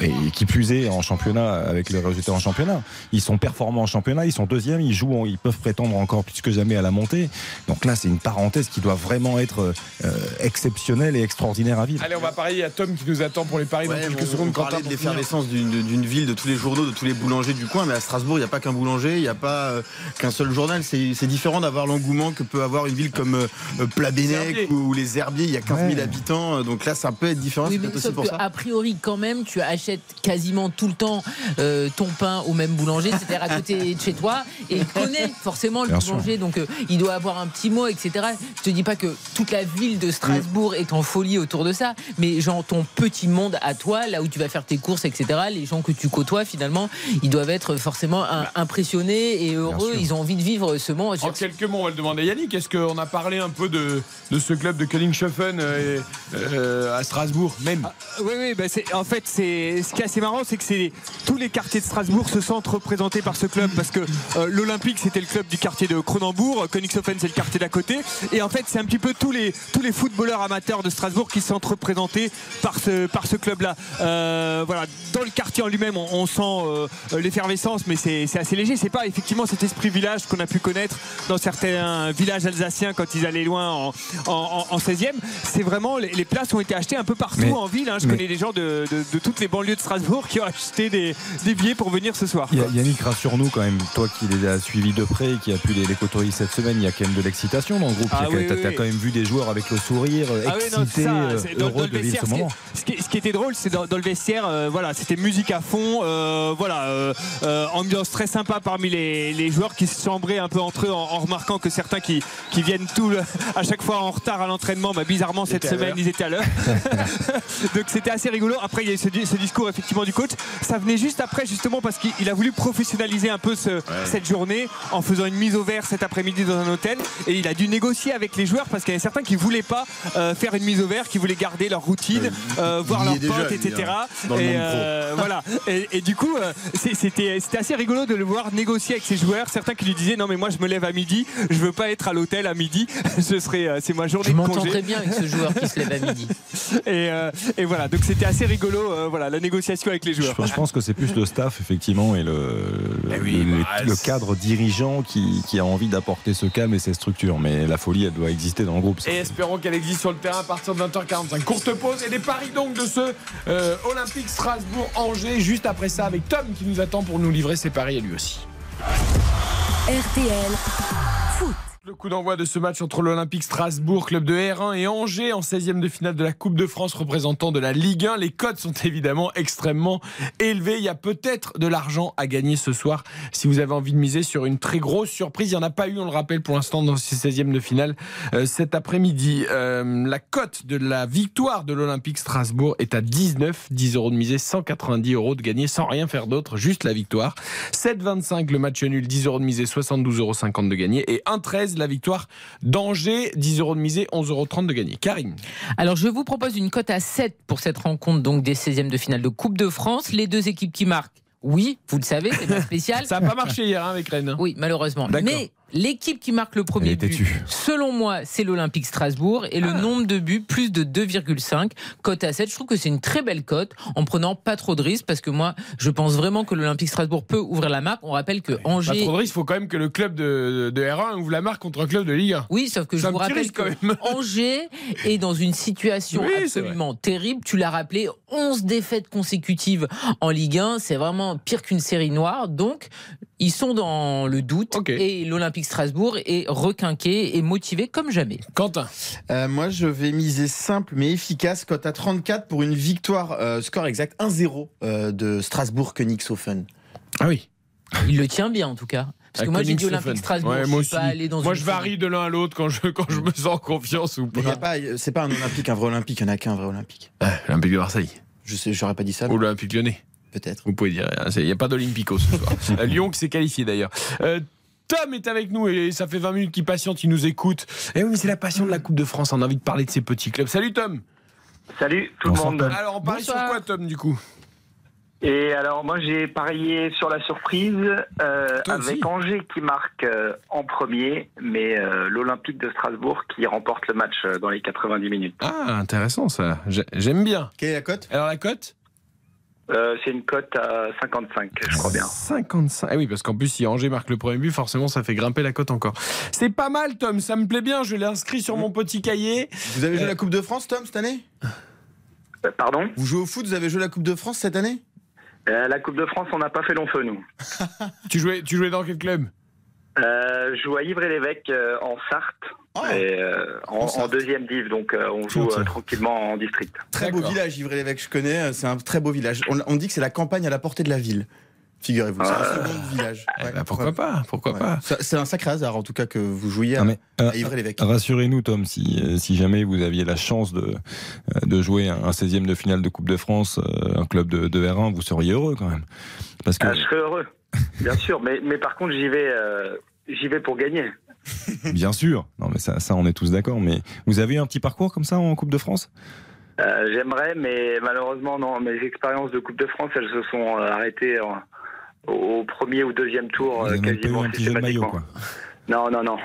Et qui plus est, en championnat, avec les résultats en championnat. Ils sont performants en championnat, ils sont deuxièmes, ils jouent, en- ils peuvent prétendre encore plus que jamais à la montée. Donc là, c'est une parenthèse qui doit vraiment être euh, exceptionnelle et extraordinaire à vivre. Allez, on va parier à Tom qui nous attend pour les paris dans Ouais, quelques on- secondes. on parlait de l'effervescence d'une ville, de tous les journaux, de tous les boulangers du coin, mais à Strasbourg, il n'y a pas qu'un boulanger, il n'y a pas euh, qu'un seul journal. C'est différent d'avoir l'engouement que peut avoir une ville comme euh, euh, Plabennec ou les Herbiers, il y a 15 000 Ouais. habitants, donc là, ça peut être différent, Oui, mais aussi pour ça. a priori, quand même, tu achètes quasiment tout le temps euh, ton pain au même boulanger, c'est-à-dire à côté de chez toi, et il connaît forcément le Bien sûr. boulanger, donc euh, il doit avoir un petit mot, etc. Je te dis pas que toute la ville de Strasbourg est en folie autour de ça, mais genre ton petit monde à toi, là où tu vas faire tes courses, etc. Les gens que tu côtoies, finalement, ils doivent être forcément un- impressionnés et heureux. Ils ont envie de vivre ce moment. En quelques mots, on va le demander à Yannick. Est-ce qu'on a parlé un peu de, de ce club de euh, euh, à Strasbourg même Oui, oui, bah en fait, c'est, ce qui est assez marrant, c'est que c'est, tous les quartiers de Strasbourg se sentent représentés par ce club parce que euh, l'Olympique, c'était le club du quartier de Cronenbourg, Königshofen, c'est le quartier d'à côté. Et en fait, c'est un petit peu tous les, tous les footballeurs amateurs de Strasbourg qui se sentent représentés par ce, par ce club-là. Euh, voilà, dans le quartier en lui-même, on, sent euh, l'effervescence, mais c'est, assez léger. C'est pas effectivement cet esprit village qu'on a pu connaître dans certains villages alsaciens quand ils allaient loin en, en, en 16e. C'est vraiment, les, les places ont été achetées un peu partout Mais- en ville. hein. Je mais- connais des gens de, de- de toutes les banlieues de Strasbourg qui ont acheté des, des billets pour venir ce soir. Quoi. Yannick, rassure-nous quand même, toi qui les as suivis de près et qui a pu les, les côtoyer cette semaine, il y a quand même de l'excitation dans le groupe. Ah Tu as oui, oui, oui. quand même vu des joueurs avec le sourire, Ah oui, excités, ça, euh, dans- dans heureux le de vivre ce moment. Ce qui, ce qui était drôle, c'est dans, dans le vestiaire, euh, voilà, c'était musique à fond, euh, voilà, euh, ambiance très sympa parmi les, les joueurs qui se chambraient un peu entre eux en, en remarquant que certains qui, qui viennent tout le- à chaque fois en retard à l'entraînement, bah, bizarrement cette semaine ils étaient à l'heure. Donc c'était assez rigolo. Après il y a eu ce, di- ce discours effectivement du coach. Ça venait juste après justement parce qu'il il a voulu professionnaliser un peu ce- cette journée en faisant une mise au vert cet après-midi dans un hôtel et il a dû négocier avec les joueurs parce qu'il y avait certains qui voulaient pas euh, faire une mise au vert, qui voulaient garder leur routine, euh, voir il y leurs potes, etc. et euh, voilà. Et, et du coup, euh, c'était assez rigolo de le voir négocier avec ses joueurs. Certains qui lui disaient non mais moi je me lève à midi, je veux pas être à l'hôtel à midi. Ce serait euh, c'est ma journée Je de m'entends congé. très bien avec ce joueur qui se lève à midi. Et, euh, et voilà, donc c'était assez rigolo, euh, voilà, la négociation avec les joueurs. je pense que c'est plus le staff, effectivement, et le, Eh oui, le, bah, le cadre dirigeant qui, qui a envie d'apporter ce calme et ces structures. Mais la folie, elle doit exister dans le groupe. ça. Et espérons qu'elle existe sur le terrain à partir de 20h45. Courte pause et des paris donc de ce euh, Olympique Strasbourg-Angers. Juste après ça, avec Tom qui nous attend pour nous livrer ses paris à lui aussi. RTL Foot. Le coup d'envoi de ce match entre l'Olympique Strasbourg, club de R1 et Angers en 16e de finale de la Coupe de France représentant de la Ligue 1. Les cotes sont évidemment extrêmement élevées. Il y a peut-être de l'argent à gagner ce soir si vous avez envie de miser sur une très grosse surprise. Il n'y en a pas eu, on le rappelle pour l'instant, dans ces 16e de finale euh, cet après-midi. Euh, la cote de la victoire de l'Olympique Strasbourg est à 19, 10 euros de misée, 190 euros de gagner sans rien faire d'autre, juste la victoire. 7,25 le match nul, 10 euros de misée, 72,50 euros de gagné. Et 1,13 la victoire d'Angers, 10 euros de misée, 11,30 euros de gagné. Karine. Alors, je vous propose une cote à 7 pour cette rencontre donc des 16e de finale de Coupe de France. Les deux équipes qui marquent, oui, vous le savez, c'est pas spécial. Ça n'a pas marché hier hein, avec Rennes. Oui, malheureusement. Mais l'équipe qui marque le premier but, selon moi, c'est l'Olympique Strasbourg. Et le Ah. nombre de buts, plus de 2,5. Cote à 7. Je trouve que c'est une très belle cote en prenant pas trop de risques parce que moi, je pense vraiment que l'Olympique Strasbourg peut ouvrir la marque. On rappelle que Pas Angers. trop de risque, il faut quand même que le club de, de R1 ouvre la marque contre un club de Ligue 1. Oui, sauf que je vous rappelle que même. Angers est dans une situation Oui, absolument terrible. Tu l'as rappelé, 11 défaites consécutives en Ligue 1. C'est vraiment pire qu'une série noire. Donc, ils sont dans le doute. Et l'Olympique Strasbourg est requinqué et motivé comme jamais. Quentin. Euh, moi, je vais miser simple mais efficace. Cote à 34 pour une victoire, euh, score exact 1-0 euh, de Strasbourg-Königshofen. Ah oui. Il le tient bien, en tout cas. Parce que À moi, j'ai dit. Olympique Strasbourg. Ouais, je moi suis pas allé dans Moi, une je varie de l'un à l'autre quand je, quand je me sens en confiance ou pas. pas, c'est pas un olympique, un vrai olympique, il n'y en a qu'un vrai olympique. Olympique de Marseille Je sais, j'aurais pas dit ça, ou l'Olympique lyonnais. Peut-être. Vous pouvez dire, hein, il n'y a pas d'Olympico ce soir. Euh, Lyon qui s'est qualifié d'ailleurs. Euh, Tom est avec nous et ça fait 20 minutes qu'il patiente, il nous écoute. Et oui, mais c'est la passion de la Coupe de France. On a envie de parler de ces petits clubs. Salut Tom. Salut tout Bonsoir, le monde. Alors on parie Bonsoir. sur quoi Tom du coup? Et alors moi j'ai parié sur la surprise euh, avec Angers qui marque euh, en premier, mais euh, l'Olympique de Strasbourg qui remporte le match euh, dans les 90 minutes. Ah, intéressant ça. J'ai- J'aime bien. Quelle est la cote? Alors la cote? Euh, c'est une cote à 55, je crois bien. 55. Ah oui, parce qu'en plus, si Angers marque le premier but, forcément, ça fait grimper la cote encore. C'est pas mal, Tom. Ça me plaît bien. Je l'ai inscrit sur mon petit cahier. Vous avez joué la Coupe de France, Tom, cette année? Euh, pardon? Vous jouez au foot, vous avez joué la Coupe de France cette année? Euh, La Coupe de France, on n'a pas fait long feu nous. Tu jouais, tu jouais dans quel club? Euh, je joue à Ivry-l'Évêque euh, en Sarthe, Ah, et, euh, en, deuxième div, donc euh, on joue euh, tranquillement en district. Très beau village, Ivry-l'Évêque, je connais, euh, c'est un très beau village. On, on dit que c'est la campagne à la portée de la ville, figurez-vous. C'est un second village. Eh Ouais. ben, Pourquoi pas Pourquoi Ouais. pas C'est un sacré hasard, en tout cas, que vous jouiez à, Non, mais, à Ivry-l'Évêque. Rassurez-nous, Tom, si, si jamais vous aviez la chance de, de jouer un 16e de finale de Coupe de France, un club de, de R1, vous seriez heureux quand même. Parce que, Ah, je serais heureux, bien sûr, mais, mais par contre j'y vais, euh, j'y vais pour gagner. bien sûr, non mais ça, ça on est tous d'accord, mais vous avez eu un petit parcours comme ça en Coupe de France? Euh, J'aimerais, mais malheureusement, non. Mes expériences de Coupe de France, elles se sont euh, arrêtées en- au premier ou deuxième tour, Vous euh, quasiment de maillot, systématiquement. quoi. Non, non, non.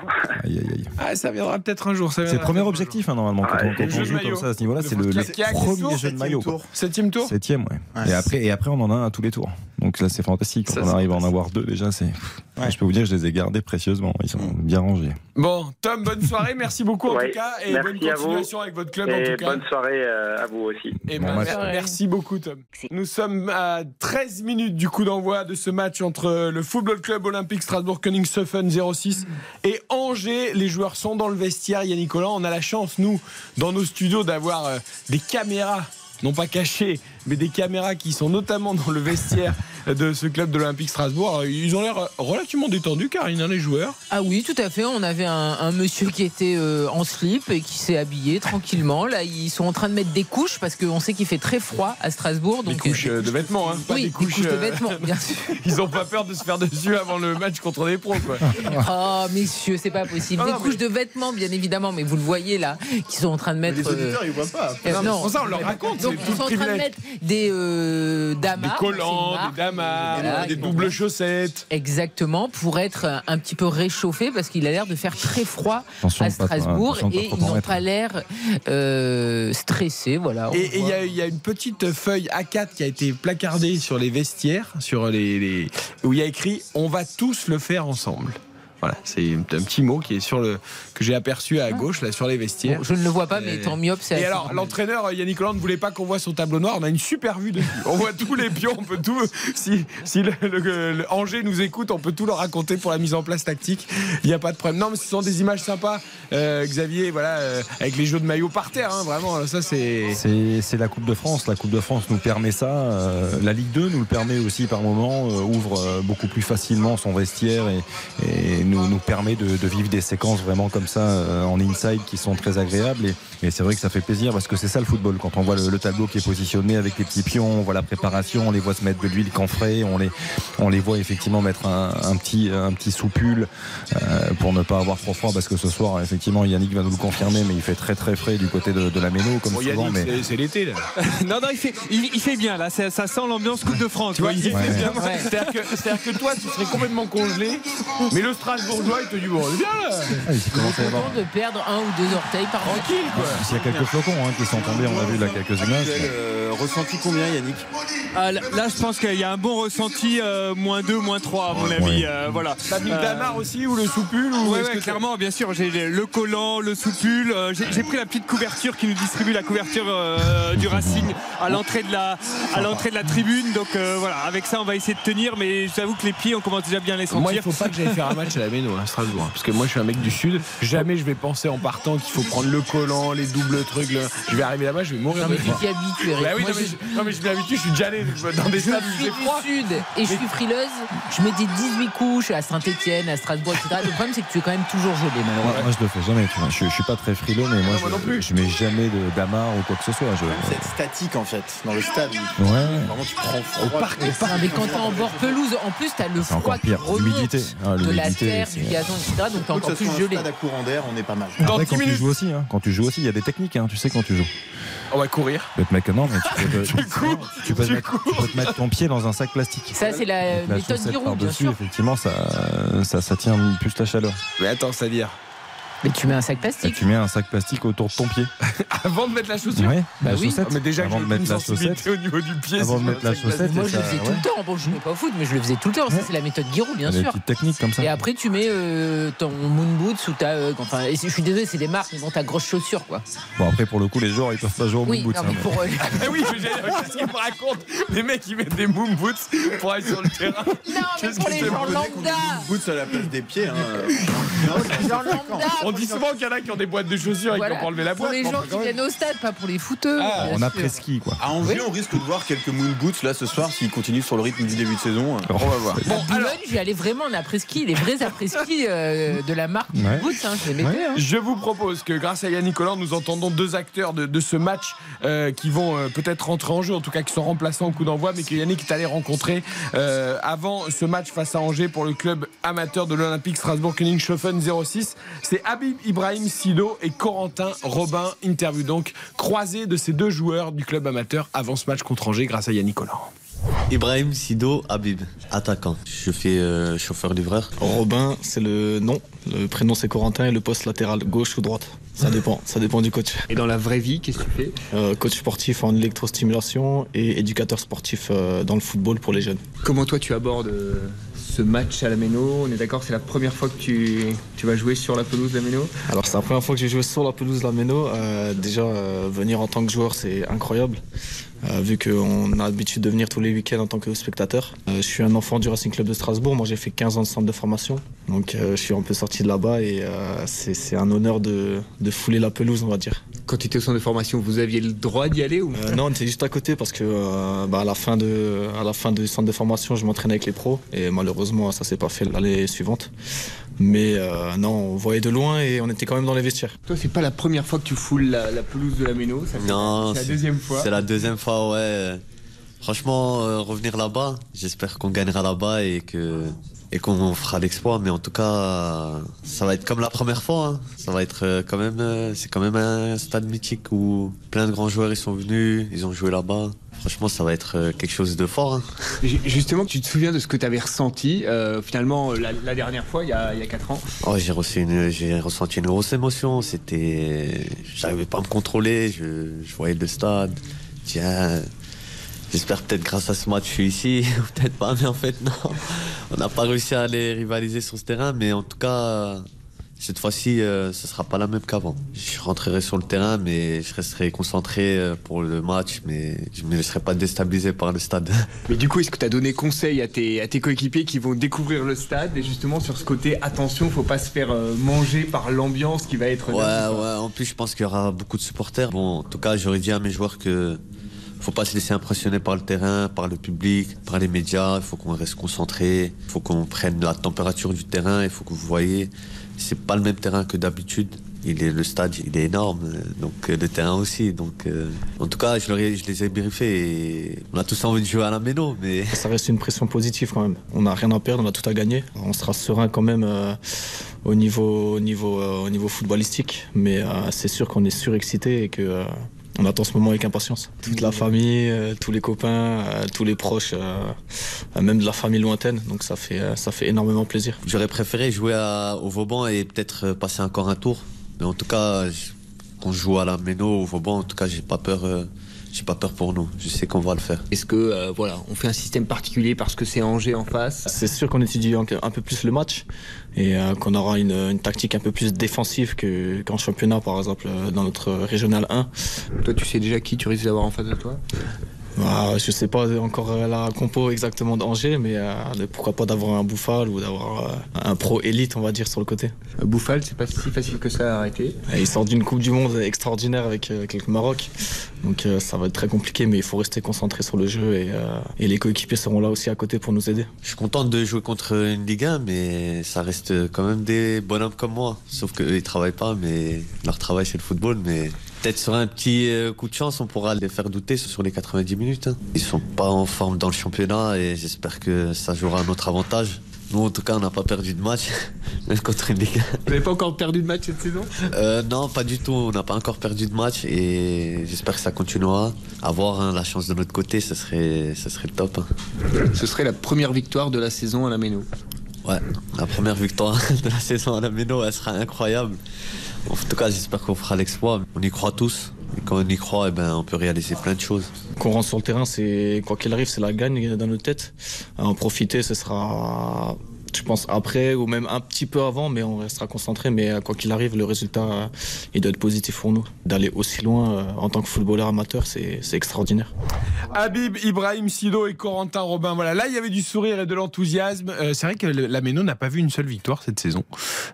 Aïe, aïe, aïe. Ah, ça viendra peut-être un jour. C'est le premier objectif, hein, normalement, quand on, quand le maillot. comme ça à ce niveau-là, Le c'est le, le quel premier jeu de Septième maillot. tour. Septième tour Septième, ouais. Ouais. Et après, et après, on en a un à tous les tours. Donc là, c'est fantastique. Quand Ça, on arrive à en avoir deux, déjà, c'est. Ouais. Je peux vous dire que je les ai gardés précieusement. Ils sont bien rangés. Bon, Tom, bonne soirée. Merci beaucoup en tout cas. Et Merci bonne à vous. continuation avec votre club en Et tout cas. bonne soirée euh, à vous aussi. Eh Bon ben, merci beaucoup, Tom. Nous sommes à 13 minutes du coup d'envoi de ce match entre le Football Club Olympique Strasbourg-Königshofen 06 et Angers. Les joueurs sont dans le vestiaire. Il y a Nicolas. On a la chance, nous, dans nos studios, d'avoir euh, des caméras. Non pas cachées, mais des caméras qui sont notamment dans le vestiaire de ce club de l'Olympique Strasbourg. Ils ont l'air relativement détendus, Karine, hein, les joueurs. Ah oui, tout à fait. On avait un, un monsieur qui était euh, en slip et qui s'est habillé tranquillement. Là, ils sont en train de mettre des couches parce qu'on sait qu'il fait très froid à Strasbourg. Des couches euh, euh, de vêtements, hein, pas oui, des couches, de euh, vêtements, bien sûr. Ils n'ont pas peur de se faire dessus avant le match contre des pros, quoi. Oh, messieurs, c'est pas possible. Non, Des non, couches mais- de vêtements, bien évidemment, mais vous le voyez là, qui sont en train de Mais mettre. les auditeurs, ils voient pas. euh, Non, mais c'est pour ça, on leur raconte, Donc, ils sont en train de mettre des euh, damas. Des collants, des damas, Voilà, des doubles chaussettes. Exactement, pour être un- petit peu réchauffé parce qu'il a l'air de faire très froid Attention à Strasbourg pas et ils n'ont pas l'air euh, stressés. Voilà, on Et il y, a- il y a une petite feuille A4 qui a été placardée sur les vestiaires, sur les, les- où il y a écrit "On va tous le faire ensemble". Voilà, c'est un petit mot qui est sur le que j'ai aperçu à gauche là sur les vestiaires. Bon, je ne le vois pas, mais étant myope, c'est Et alors, l'entraîneur Yannick Holland ne voulait pas qu'on voit son tableau noir. On a une super vue dessus. On voit tous les pions, on peut tout. Si, si le, le- le Angers nous écoute, on peut tout leur raconter pour la mise en place tactique. Il n'y a pas de problème. Non, mais ce sont des images sympas, euh, Xavier. Voilà, euh, avec les jeux de maillot par terre. hein, vraiment, ça c'est. C'est la Coupe de France. La Coupe de France nous permet ça. euh, la Ligue 2 nous le permet aussi par moment. euh, ouvre euh, beaucoup plus facilement son vestiaire et, et nous, nous permet de, de vivre des séquences vraiment comme ça euh, en inside qui sont très agréables. Et, et c'est vrai que ça fait plaisir parce que c'est ça le football. Quand on voit le, le tableau qui est positionné avec les petits pions, on voit la préparation, on les voit se mettre de l'huile camphrée, on les, on les voit effectivement mettre un, un petit, un petit soupule euh, pour ne pas avoir trop froid parce que ce soir, effectivement, Yannick va nous le confirmer, mais il fait très très frais du côté de, de la Méno comme Bon, souvent. Yannick, Mais c'est- l'été là. Non, non, il fait, il, il fait bien là. Ça, ça sent l'ambiance Coupe de France. Tu vois, quoi. il Il- fait Ouais. bien. Ouais. C'est-à-dire que, que toi, tu serais complètement congelé, mais le Strasbourgeois, il te dit bon, bien là. Ah, il commence à y avoir. Content de perdre un ou deux orteils par. Tranquille quoi. Il y a quelques flocons hein, qui sont tombés, on a vu là quelques images. Euh, ressenti combien, Yannick Ah, là, là, je pense qu'il y a un bon ressenti, euh, moins 2, moins 3 à mon avis. Ouais. euh, voilà. T'as mis le damar aussi ou le soupule ou Ouais, ouais, clairement, bien sûr. J'ai le- collant, le soupule. euh, j'ai pris la petite couverture qui nous distribue la couverture euh, du Racing à l'entrée de la, à l'entrée de la tribune. Donc euh, voilà, avec ça, on va essayer de tenir. Mais j'avoue que les pieds, on commence déjà bien à les sentir. Moi, il faut pas que j'aille faire un match à la la Méno à Strasbourg. hein. Parce que moi, je suis un mec du Sud. Jamais je vais penser en partant qu'il faut prendre le collant, les doubles trucs. le- Je vais arriver là-bas, je vais mourir Non, mais de tu faim. t'y habitues, Eric. Bah oui, Moi, non, mais, je- non, mais je m'y habitue, je suis déjà allé dans des Je stades suis du froid. sud et je suis frileuse. Je mets des 18 couches à Saint-Etienne, à Strasbourg, etc. Le problème, c'est que tu es quand même toujours gelé, malheureusement. moi, je le fais jamais, tu vois. Je, je suis pas très frileux, mais moi, Non, moi non plus. je, je mets jamais de d'amarre ou quoi que ce soit. Je... C'est statique en fait dans le stade. Ouais, Vraiment, tu prends froid. Au parc, au Non, parc. mais quand t'es en bord pelouse, en plus, t'as le froid encore qui pire. remonte L'humidité. Ah, de la terre, du gazon, etc. Donc t'es Faut encore que ce plus soit un gelé. stade à courant d'air, on est pas mal. Dans Après, 10 quand tu joues aussi, hein, quand tu joues aussi, il y a des techniques, hein, tu sais, quand tu joues. On va courir. Tu peux te mettre, non, mais tu peux, te- Tu cours, tu peux te tu mettre, tu peux te mettre ton pied dans un sac plastique. Ça, c'est la méthode Giroud, bien sûr. effectivement, ça, ça, ça tient plus la chaleur. Mais attends, c'est-à-dire Mais tu mets un sac Et plastique. tu mets un sac plastique autour de ton pied. Avant de mettre la chaussure Ouais, Bah la oui. chaussette. Ah, Mais déjà Avant de mettre la chaussette. au niveau du pied. Avant de mettre mets la chaussette. Moi, je le faisais tout le temps. Bon, je jouais pas au foot, mais je le faisais tout le temps. Ça, c'est la méthode Giroud, bien des sûr. petites techniques comme ça. Et après, tu mets euh, ton moon boots ou ta. euh, enfin, et je suis désolé, c'est des marques, mais bon, ta grosse chaussure, quoi. Bon, après, pour le coup, les joueurs, ils peuvent pas jouer au Oui, moon boots. non, hein, pour. Ah oui, qu'est-ce qu'ils me racontent? Les mecs, ils mettent des moon boots pour aller sur le terrain. Non, mais pour les c'est gens lambda. Boots à la place des pieds. Hein. Les gens lambda. On dit souvent qu'il y en a qui ont des boîtes de chaussures et qui ont pas enlevé la Pour boîte. les mais gens qui viennent au stade, pas pour les footeux. Ah, sûr. après-ski, quoi. À Angers, on risque de voir quelques moon boots là ce soir s'ils continuent sur le rythme du début de saison. On va voir. À Boulogne, j'y allais vraiment en après-ski, les vrais après-ski euh, de la marque Ouais. Boots, hein, je les hein. Je vous propose que grâce à Yannick Collant, nous entendons deux acteurs de, de ce match euh, qui vont euh, peut-être rentrer en jeu, en tout cas qui sont remplaçants au coup d'envoi, mais que Yannick est allé rencontrer euh, avant ce match face à Angers pour le club amateur de l'Olympique Strasbourg Königshofen 06. C'est Habib Ibrahim Sido et Corentin Robin. Interview donc croisée de ces deux joueurs du club amateur avant ce match contre Angers grâce à Yannick Collant. Ibrahim Sido Habib, attaquant. Je fais euh, chauffeur-livreur. Robin, c'est le nom. Le prénom, c'est Corentin et le poste latéral, gauche ou droite. Ça dépend. Ça dépend du coach. Et dans la vraie vie, qu'est-ce que tu fais? Euh, coach sportif en électrostimulation et éducateur sportif euh, dans le football pour les jeunes. Comment toi tu abordes euh, ce match à la Méno On est d'accord, c'est la première fois que tu, vas jouer sur la pelouse de la Méno Alors, c'est la première fois que j'ai joué sur la pelouse de la Méno. Euh, déjà, euh, venir en tant que joueur, c'est incroyable. Euh, vu qu'on a l'habitude de venir tous les week-ends en tant que spectateur. Euh, je suis un enfant du Racing Club de Strasbourg. Moi, j'ai fait 15 ans de centre de formation. Donc, euh, je suis un peu sorti de là-bas et c'est un honneur de, de fouler la pelouse, on va dire. Quand tu étais au centre de formation, vous aviez le droit d'y aller ou? Non, on était juste à côté parce que bah, à la fin de à la fin du centre de formation, je m'entraînais avec les pros et malheureusement ça s'est pas fait l'année suivante. Mais euh, non, on voyait de loin et on était quand même dans les vestiaires. Toi, c'est pas la première fois que tu foules la, la pelouse de la Méno ça fait- Non, c'est la deuxième fois. C'est la deuxième fois, ouais. Franchement, euh, revenir là-bas, j'espère qu'on gagnera là-bas et que et qu'on fera l'exploit. Mais en tout cas, ça va être comme la première fois. hein. Ça va être euh, quand même, c'est quand même un stade mythique où plein de grands joueurs ils sont venus, ils ont joué là-bas. Franchement, ça va être euh, quelque chose de fort. hein. Ju- Justement, tu te souviens de ce que tu avais ressenti euh, finalement la, la dernière fois, il y a, il y a 4 ans? Oh, j'ai reçu une, j'ai ressenti une grosse émotion. C'était, j'arrivais pas à me contrôler. Je, je voyais le stade. Tiens, j'espère peut-être grâce à ce match je suis ici, ou peut-être pas. Mais en fait non, on n'a pas réussi à aller rivaliser sur ce terrain. Mais en tout cas, cette fois-ci, euh, ce sera pas la même qu'avant. Je rentrerai sur le terrain, mais je resterai concentré euh, pour le match, mais je me laisserai pas déstabiliser par le stade. Mais du coup, est-ce que tu as donné conseil à tes, à tes coéquipiers qui vont découvrir le stade et justement sur ce côté, attention, faut pas se faire euh, manger par l'ambiance qui va être. Ouais, ouais. En plus, je pense qu'il y aura beaucoup de supporters. Bon, en tout cas, j'aurais dit à mes joueurs que faut pas se laisser impressionner par le terrain, par le public, par les médias. Il faut qu'on reste concentré. Il faut qu'on prenne la température du terrain. Il faut que vous voyez, c'est pas le même terrain que d'habitude. Il est le stade, il est énorme, donc euh, le terrain aussi. Donc, euh, en tout cas, je, les ai briefés on a tous envie de jouer à la méno, mais Ça reste une pression positive quand même. On n'a rien à perdre, on a tout à gagner. On sera serein quand même euh, au niveau au niveau au niveau footballistique, mais c'est sûr qu'on est surexcité et que on attend ce moment avec impatience. Toute la famille, euh, tous les copains, euh, tous les proches, euh, même de la famille lointaine. Donc ça fait ça fait énormément plaisir. J'aurais préféré jouer à- au Vauban et peut-être passer encore un tour. Mais en tout cas, quand je joue à la Méno au Vauban, en tout cas, j'ai pas peur. J'ai pas peur pour nous. Je sais qu'on va le faire. Est-ce que euh, voilà, on fait un système particulier parce que c'est Angers en face? C'est sûr qu'on étudie un, un peu plus le match et euh, qu'on aura une, une tactique un peu plus défensive que- qu'en championnat, par exemple, euh, dans notre régional 1. Toi, tu sais déjà qui tu risques d'avoir en face de toi? Bah, je sais pas encore la compo exactement d'Angers, mais euh, pourquoi pas d'avoir un Bouffal ou d'avoir euh, un pro élite, on va dire, sur le côté. Bouffal, c'est pas si facile que ça à arrêter. Et il sort d'une Coupe du Monde extraordinaire avec, euh, avec le Maroc, donc euh, ça va être très compliqué, mais il faut rester concentré sur le jeu et, euh, et les coéquipiers seront là aussi à côté pour nous aider. Je suis content de jouer contre une Ligue 1, mais ça reste quand même des bonhommes comme moi. Sauf qu'eux, ils travaillent pas, mais leur travail, c'est le football. Mais peut-être sur un petit euh, coup de chance, on pourra les faire douter sur les 90 minutes. hein. Ils sont pas en forme dans le championnat et j'espère que ça jouera à notre avantage. Nous, en tout cas, on n'a pas perdu de match, même contre une Ligue 1. Vous n'avez pas encore perdu de match cette saison? Euh, non, pas du tout. On n'a pas encore perdu de match et j'espère que ça continuera. Avoir hein, la chance de notre côté, ce serait, ce serait le top. hein. Ce serait la première victoire de la saison à la Méno. Ouais, la première victoire de la saison à la Méno, elle sera incroyable. En tout cas, j'espère qu'on fera l'exploit. On y croit tous. Et quand on y croit, eh ben, on peut réaliser plein de choses. Qu'on rentre sur le terrain, c'est quoi qu'il arrive, c'est la gagne dans nos têtes. En profiter, ce sera, je pense, après ou même un petit peu avant, mais on restera concentré. Mais euh, quoi qu'il arrive, le résultat, euh, il doit être positif pour nous. D'aller aussi loin euh, en tant que footballeur amateur, c'est c'est extraordinaire. Habib, Ibrahim Sido et Corentin Robin. Voilà, là il y avait du sourire et de l'enthousiasme. Euh, c'est vrai que la Méno n'a pas vu une seule victoire cette saison.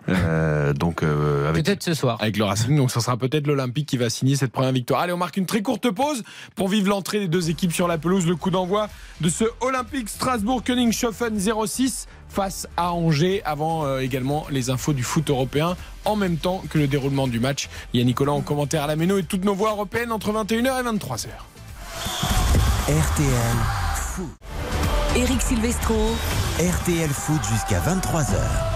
Euh, donc euh, Peut-être ce soir. avec le Racing, donc ça sera peut-être l'Olympique qui va signer cette première victoire. Allez, on marque une très courte pause pour vivre l'entrée des deux équipes sur la pelouse. Le coup d'envoi de ce Olympique Strasbourg Königshofen 06 face à Angers. Avant euh, également les infos du foot européen en même temps que le déroulement du match. Il y a Nicolas en commentaire à la Méno et toutes nos voix européennes entre 21h et 23h. RTL Foot. Eric Silvestro. RTL Foot jusqu'à 23h.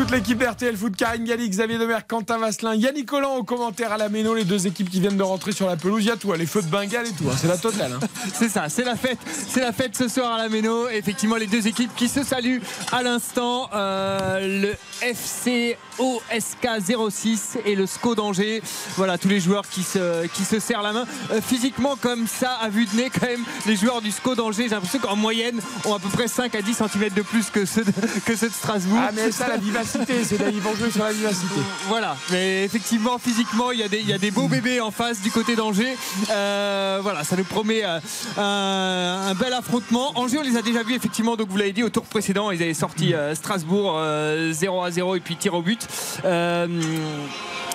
Toute l'équipe d'RTL Foot, Karine Galli, Xavier Demer, Quentin Vasselin, Yannick Collant au commentaire à la Méno, les deux équipes qui viennent de rentrer sur la pelouse. Il y a tout, les feux de Bengale et tout. hein, c'est la totale. hein. C'est ça, c'est la fête. C'est la fête ce soir à la Méno. Effectivement, les deux équipes qui se saluent à l'instant. Euh, FC OSK 06 et le SCO d'Angers. Voilà, tous les joueurs qui se, qui se serrent la main. Euh, physiquement, comme ça, à vue de nez, quand même, les joueurs du SCO d'Angers, j'ai l'impression qu'en moyenne, ont à peu près 5 à 10 cm de plus que ceux de, que ceux de Strasbourg. Ah, mais ça, la vivacité, c'est là, ils vont jouer sur la vivacité. Voilà, mais effectivement, physiquement, il y, a des, il y a des beaux bébés en face du côté d'Angers. Euh, voilà, ça nous promet euh, un, un bel affrontement. Angers, on les a déjà vus, effectivement, donc vous l'avez dit, au tour précédent, ils avaient sorti Strasbourg euh, 0 à 0 et puis tir au but. Euh,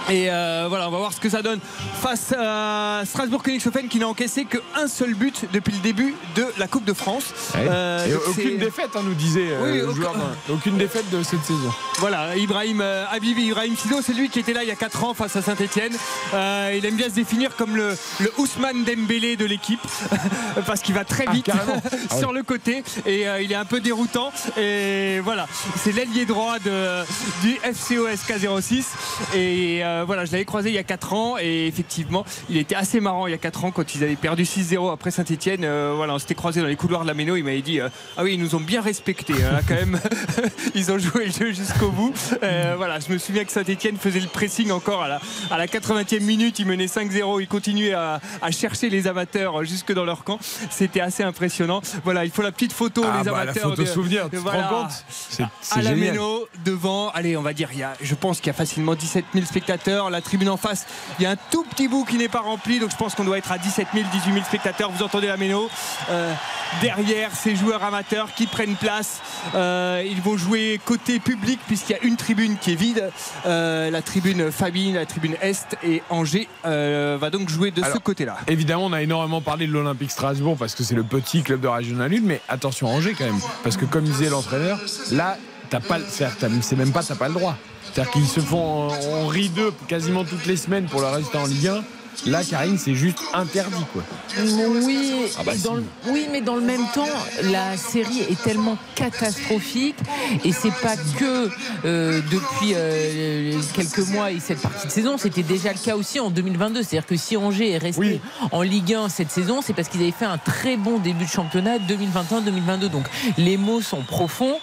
et euh, voilà, on va voir ce que ça donne face à Strasbourg Königshofen qui n'a encaissé qu'un seul but depuis le début de la Coupe de France. Euh, Et aucune défaite, hein, nous disait Oui, le aucun- joueur. d'un- Aucune défaite de cette saison. Voilà, Ibrahim euh, Habib, Ibrahim Sido, c'est lui qui était là il y a 4 ans face à Saint-Etienne. il aime bien se définir comme le, le Ousmane Dembélé de l'équipe parce qu'il va très Ah, vite. Ah sur oui. le côté et euh, il est un peu déroutant. Et voilà, c'est l'ailier droit de, du FCOSK 06. Et euh, voilà, je l'avais croisé il y a 4 ans et effectivement, il était assez marrant il y a 4 ans quand ils avaient perdu 6-0 après Saint-Etienne. voilà, on s'était croisé dans les couloirs de la Méno. Il m'avait dit euh, Ah oui, ils nous ont bien respecté hein, quand même. ils ont joué le jeu jusqu'au bout. Euh, voilà, je me souviens que Saint-Etienne faisait le pressing encore à la, à la 80e minute. Ils menaient 5-0. Ils continuaient à, à chercher les amateurs jusque dans leur camp. C'était assez impressionnant. Voilà, il faut la petite photo, Ah, les bah, la amateurs. photo de- souvenir, tu te voilà, rends compte? C'est c'est à la. Méno, devant, allez, on va dire, il y a, je pense qu'il y a facilement 17 000 spectateurs. La tribune en face, il y a un tout petit bout qui n'est pas rempli, donc je pense qu'on doit être à 17 000, 18 000 spectateurs. Vous entendez la Méno Euh, derrière ces joueurs amateurs qui prennent place. Euh, ils vont jouer côté public puisqu'il y a une tribune qui est vide. Euh, la tribune famille, la tribune Est et Angers va donc jouer de ce côté-là. Évidemment, on a énormément parlé de l'Olympique Strasbourg parce que c'est le petit club de Régional 1, mais attention Angers quand même. Parce que comme disait l'entraîneur, là, t'as pas, c'est même pas, t'as pas le droit. C'est-à-dire qu'ils se font, on rit d'eux quasiment toutes les semaines pour le résultat en Ligue 1. Là, Karine, c'est juste interdit, quoi. Oui, Ah bah et dans si. le- oui, mais dans le même temps, la série est tellement catastrophique et c'est pas que euh, depuis euh, quelques mois et cette partie de saison, c'était déjà le cas aussi en 2022. C'est-à-dire que si Angers est resté Oui. en Ligue 1 cette saison, c'est parce qu'ils avaient fait un très bon début de championnat 2021-2022. Donc les mots sont profonds.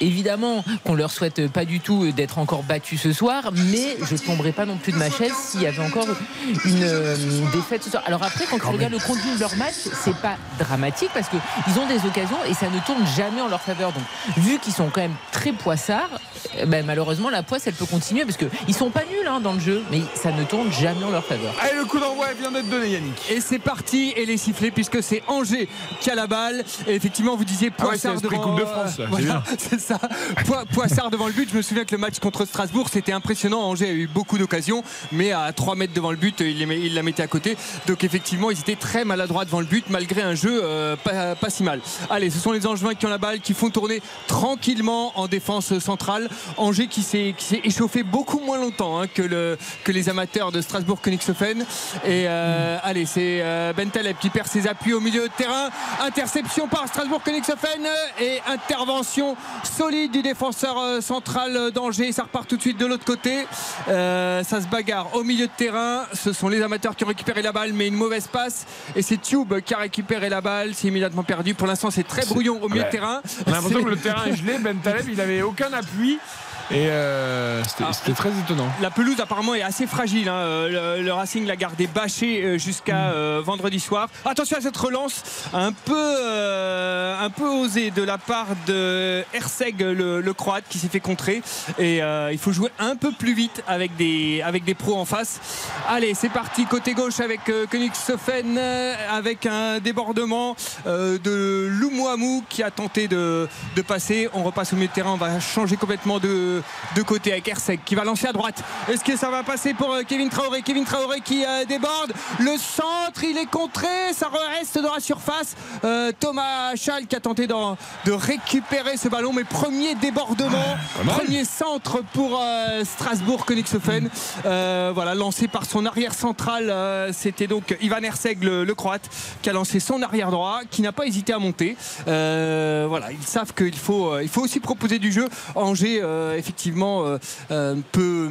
Évidemment qu'on leur souhaite pas du tout d'être encore battus ce soir, mais je tomberai pas non plus de ma chaise s'il y avait encore une euh, défaite ce soir. Alors après, quand tu regardes le contenu de leur match, c'est pas dramatique parce qu'ils ont des occasions et ça ne tourne jamais en leur faveur. Donc, vu qu'ils sont quand même très poissards, eh ben, malheureusement, la poisse, elle peut continuer parce qu'ils sont pas nuls hein, dans le jeu, mais ça ne tourne jamais en leur faveur. Allez, le coup d'envoi vient d'être donné, Yannick. Et c'est parti, et les sifflets, puisque c'est Angers qui a la balle. Et effectivement, vous disiez Ah ouais, Poissard c'est l'esprit devant. Coupe de France, c'est Voilà, c'est ça. Poi- Poissard devant le but. Je me souviens que le match contre Strasbourg, c'était impressionnant. Angers a eu beaucoup d'occasions, mais à 3 mètres devant le but, il, les met- il la mettait à côté. Donc effectivement, ils étaient très maladroits devant le but, malgré un jeu euh, pas, si mal. Allez, ce sont les Angevins qui ont la balle, qui font tourner tranquillement en défense centrale. Angers qui s'est échauffé beaucoup moins longtemps hein, que, le, que les amateurs de Strasbourg Königshofen. Et euh, allez, c'est euh, Ben Taleb qui perd ses appuis au milieu de terrain. Interception par Strasbourg Königshofen et intervention solide du défenseur euh, central d'Angers. Ça repart tout de suite de l'autre côté. Ça se bagarre au milieu de terrain. Ce sont les amateurs qui ont récupéré la balle, mais une mauvaise passe. Et c'est Tube qui a récupéré la balle. C'est immédiatement perdu. Pour l'instant, c'est très brouillon au milieu Ouais. de terrain. On a l'impression que le terrain est gelé. Ben Taleb, il avait aucun appui. Et euh, c'était Ah. c'était très étonnant. La pelouse apparemment est assez fragile. hein. Euh, Le, le Racing l'a gardé bâché euh, jusqu'à euh, vendredi soir. Attention à cette relance un peu, euh, un peu osée de la part de Herseg, le, le Croate, qui s'est fait contrer. Et il faut jouer un peu plus vite avec des, avec des pros en face. Allez, c'est parti côté gauche avec Königshofen, avec un débordement de Loumouamou qui a tenté de, de passer. On repasse au milieu de terrain. On va changer complètement de, de côté avec Herseg qui va lancer à droite. Est-ce que ça va passer pour euh, Kevin Traoré? Kevin Traoré qui euh, déborde. Le centre, il est contré. Ça reste dans la surface. Euh, Thomas Schall qui a tenté de récupérer ce ballon. Mais premier débordement, premier centre pour euh, Strasbourg Königshofen. Voilà, lancé par son arrière central. C'était donc Ivan Herseg, le, le croate, qui a lancé son arrière droit, qui n'a pas hésité à monter. Voilà, ils savent qu'il faut, il faut aussi proposer du jeu. Angers, euh, effectivement, euh, euh, peut,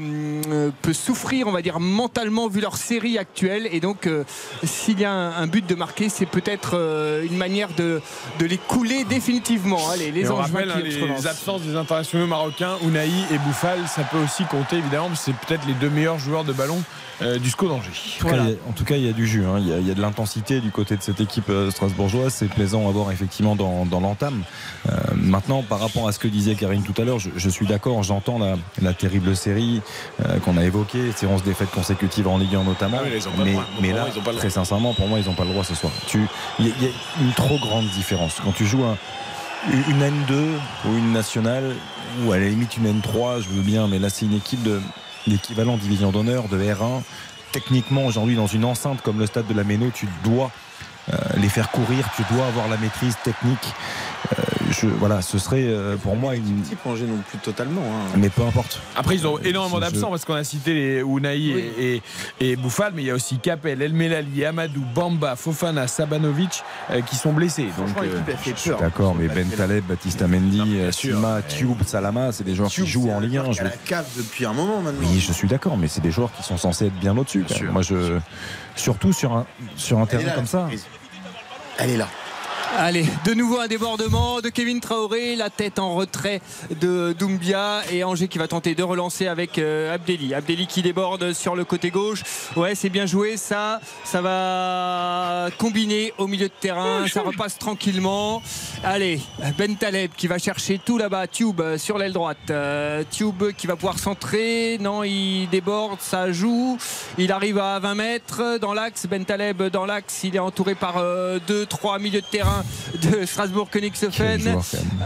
euh, peut souffrir, on va dire, mentalement vu leur série actuelle. Et donc, s'il y a un, un but de marquer, c'est peut-être une manière de, de les couler définitivement. Allez, les on rappelle qui hein, les absences des internationaux marocains, Ounaï et Bouffal, ça peut aussi compter évidemment, c'est peut-être les deux meilleurs joueurs de ballon du SCO d'Angers. En tout cas, il y a- En tout cas, il y a du jus. hein. Il, y a, il y a de l'intensité du côté de cette équipe euh, strasbourgeoise. C'est plaisant à voir effectivement dans, dans l'entame. Euh, maintenant, par rapport à ce que disait Karine tout à l'heure, je, je suis d'accord. J'entends la, la terrible série euh, qu'on a évoquée, ces 11 défaites consécutives en Ligue 1 notamment. Ah oui, mais là, moi, ils ont pas le très sincèrement, pour moi, ils n'ont pas le droit ce soir. Il y, a- il y a une trop grande différence. Quand tu joues un- une N2 ou une nationale, ou à la limite une N3, je veux bien, mais là, c'est une équipe de l'équivalent division d'honneur de R1 techniquement aujourd'hui dans une enceinte comme le stade de la Méno, tu dois les faire courir, tu dois avoir la maîtrise technique. Euh, je, voilà, ce serait euh, pour moi une. Type Angers non plus totalement. hein. Mais peu importe. Après, ils ont énormément d'absents parce qu'on a cité les Ounaï et, et, et Bouffal, mais il y a aussi Capel, El Melali, Amadou, Bamba, Fofana, Sabanovic euh, qui sont blessés. Donc, euh, l'équipe, elle fait Je suis peur. d'accord, mais Ben Taleb, Baptiste Mendy. Sima, Tube, Salama, c'est des joueurs Tube, qui jouent en Ligue 1. joueur qui Je- a la cave depuis un moment maintenant. Oui, je suis d'accord, mais c'est des joueurs qui sont censés être bien au-dessus. Moi, je surtout sur un sur un terrain là, comme ça. Elle est là. Allez, de nouveau un débordement de Kevin Traoré, la tête en retrait de Doumbia et Angers qui va tenter de relancer avec euh, Abdelli. Abdelli qui déborde sur le côté gauche. Ouais, c'est bien joué ça. Ça va combiner au milieu de terrain. Ça repasse tranquillement. Allez, Ben Taleb qui va chercher tout là-bas. Tube euh, sur l'aile droite. Euh, Tube qui va pouvoir centrer. Non, il déborde, ça joue. Il arrive à 20 mètres dans l'axe. Ben Taleb dans l'axe. Il est entouré par 2-3 milieux de terrain de Strasbourg Königshofen.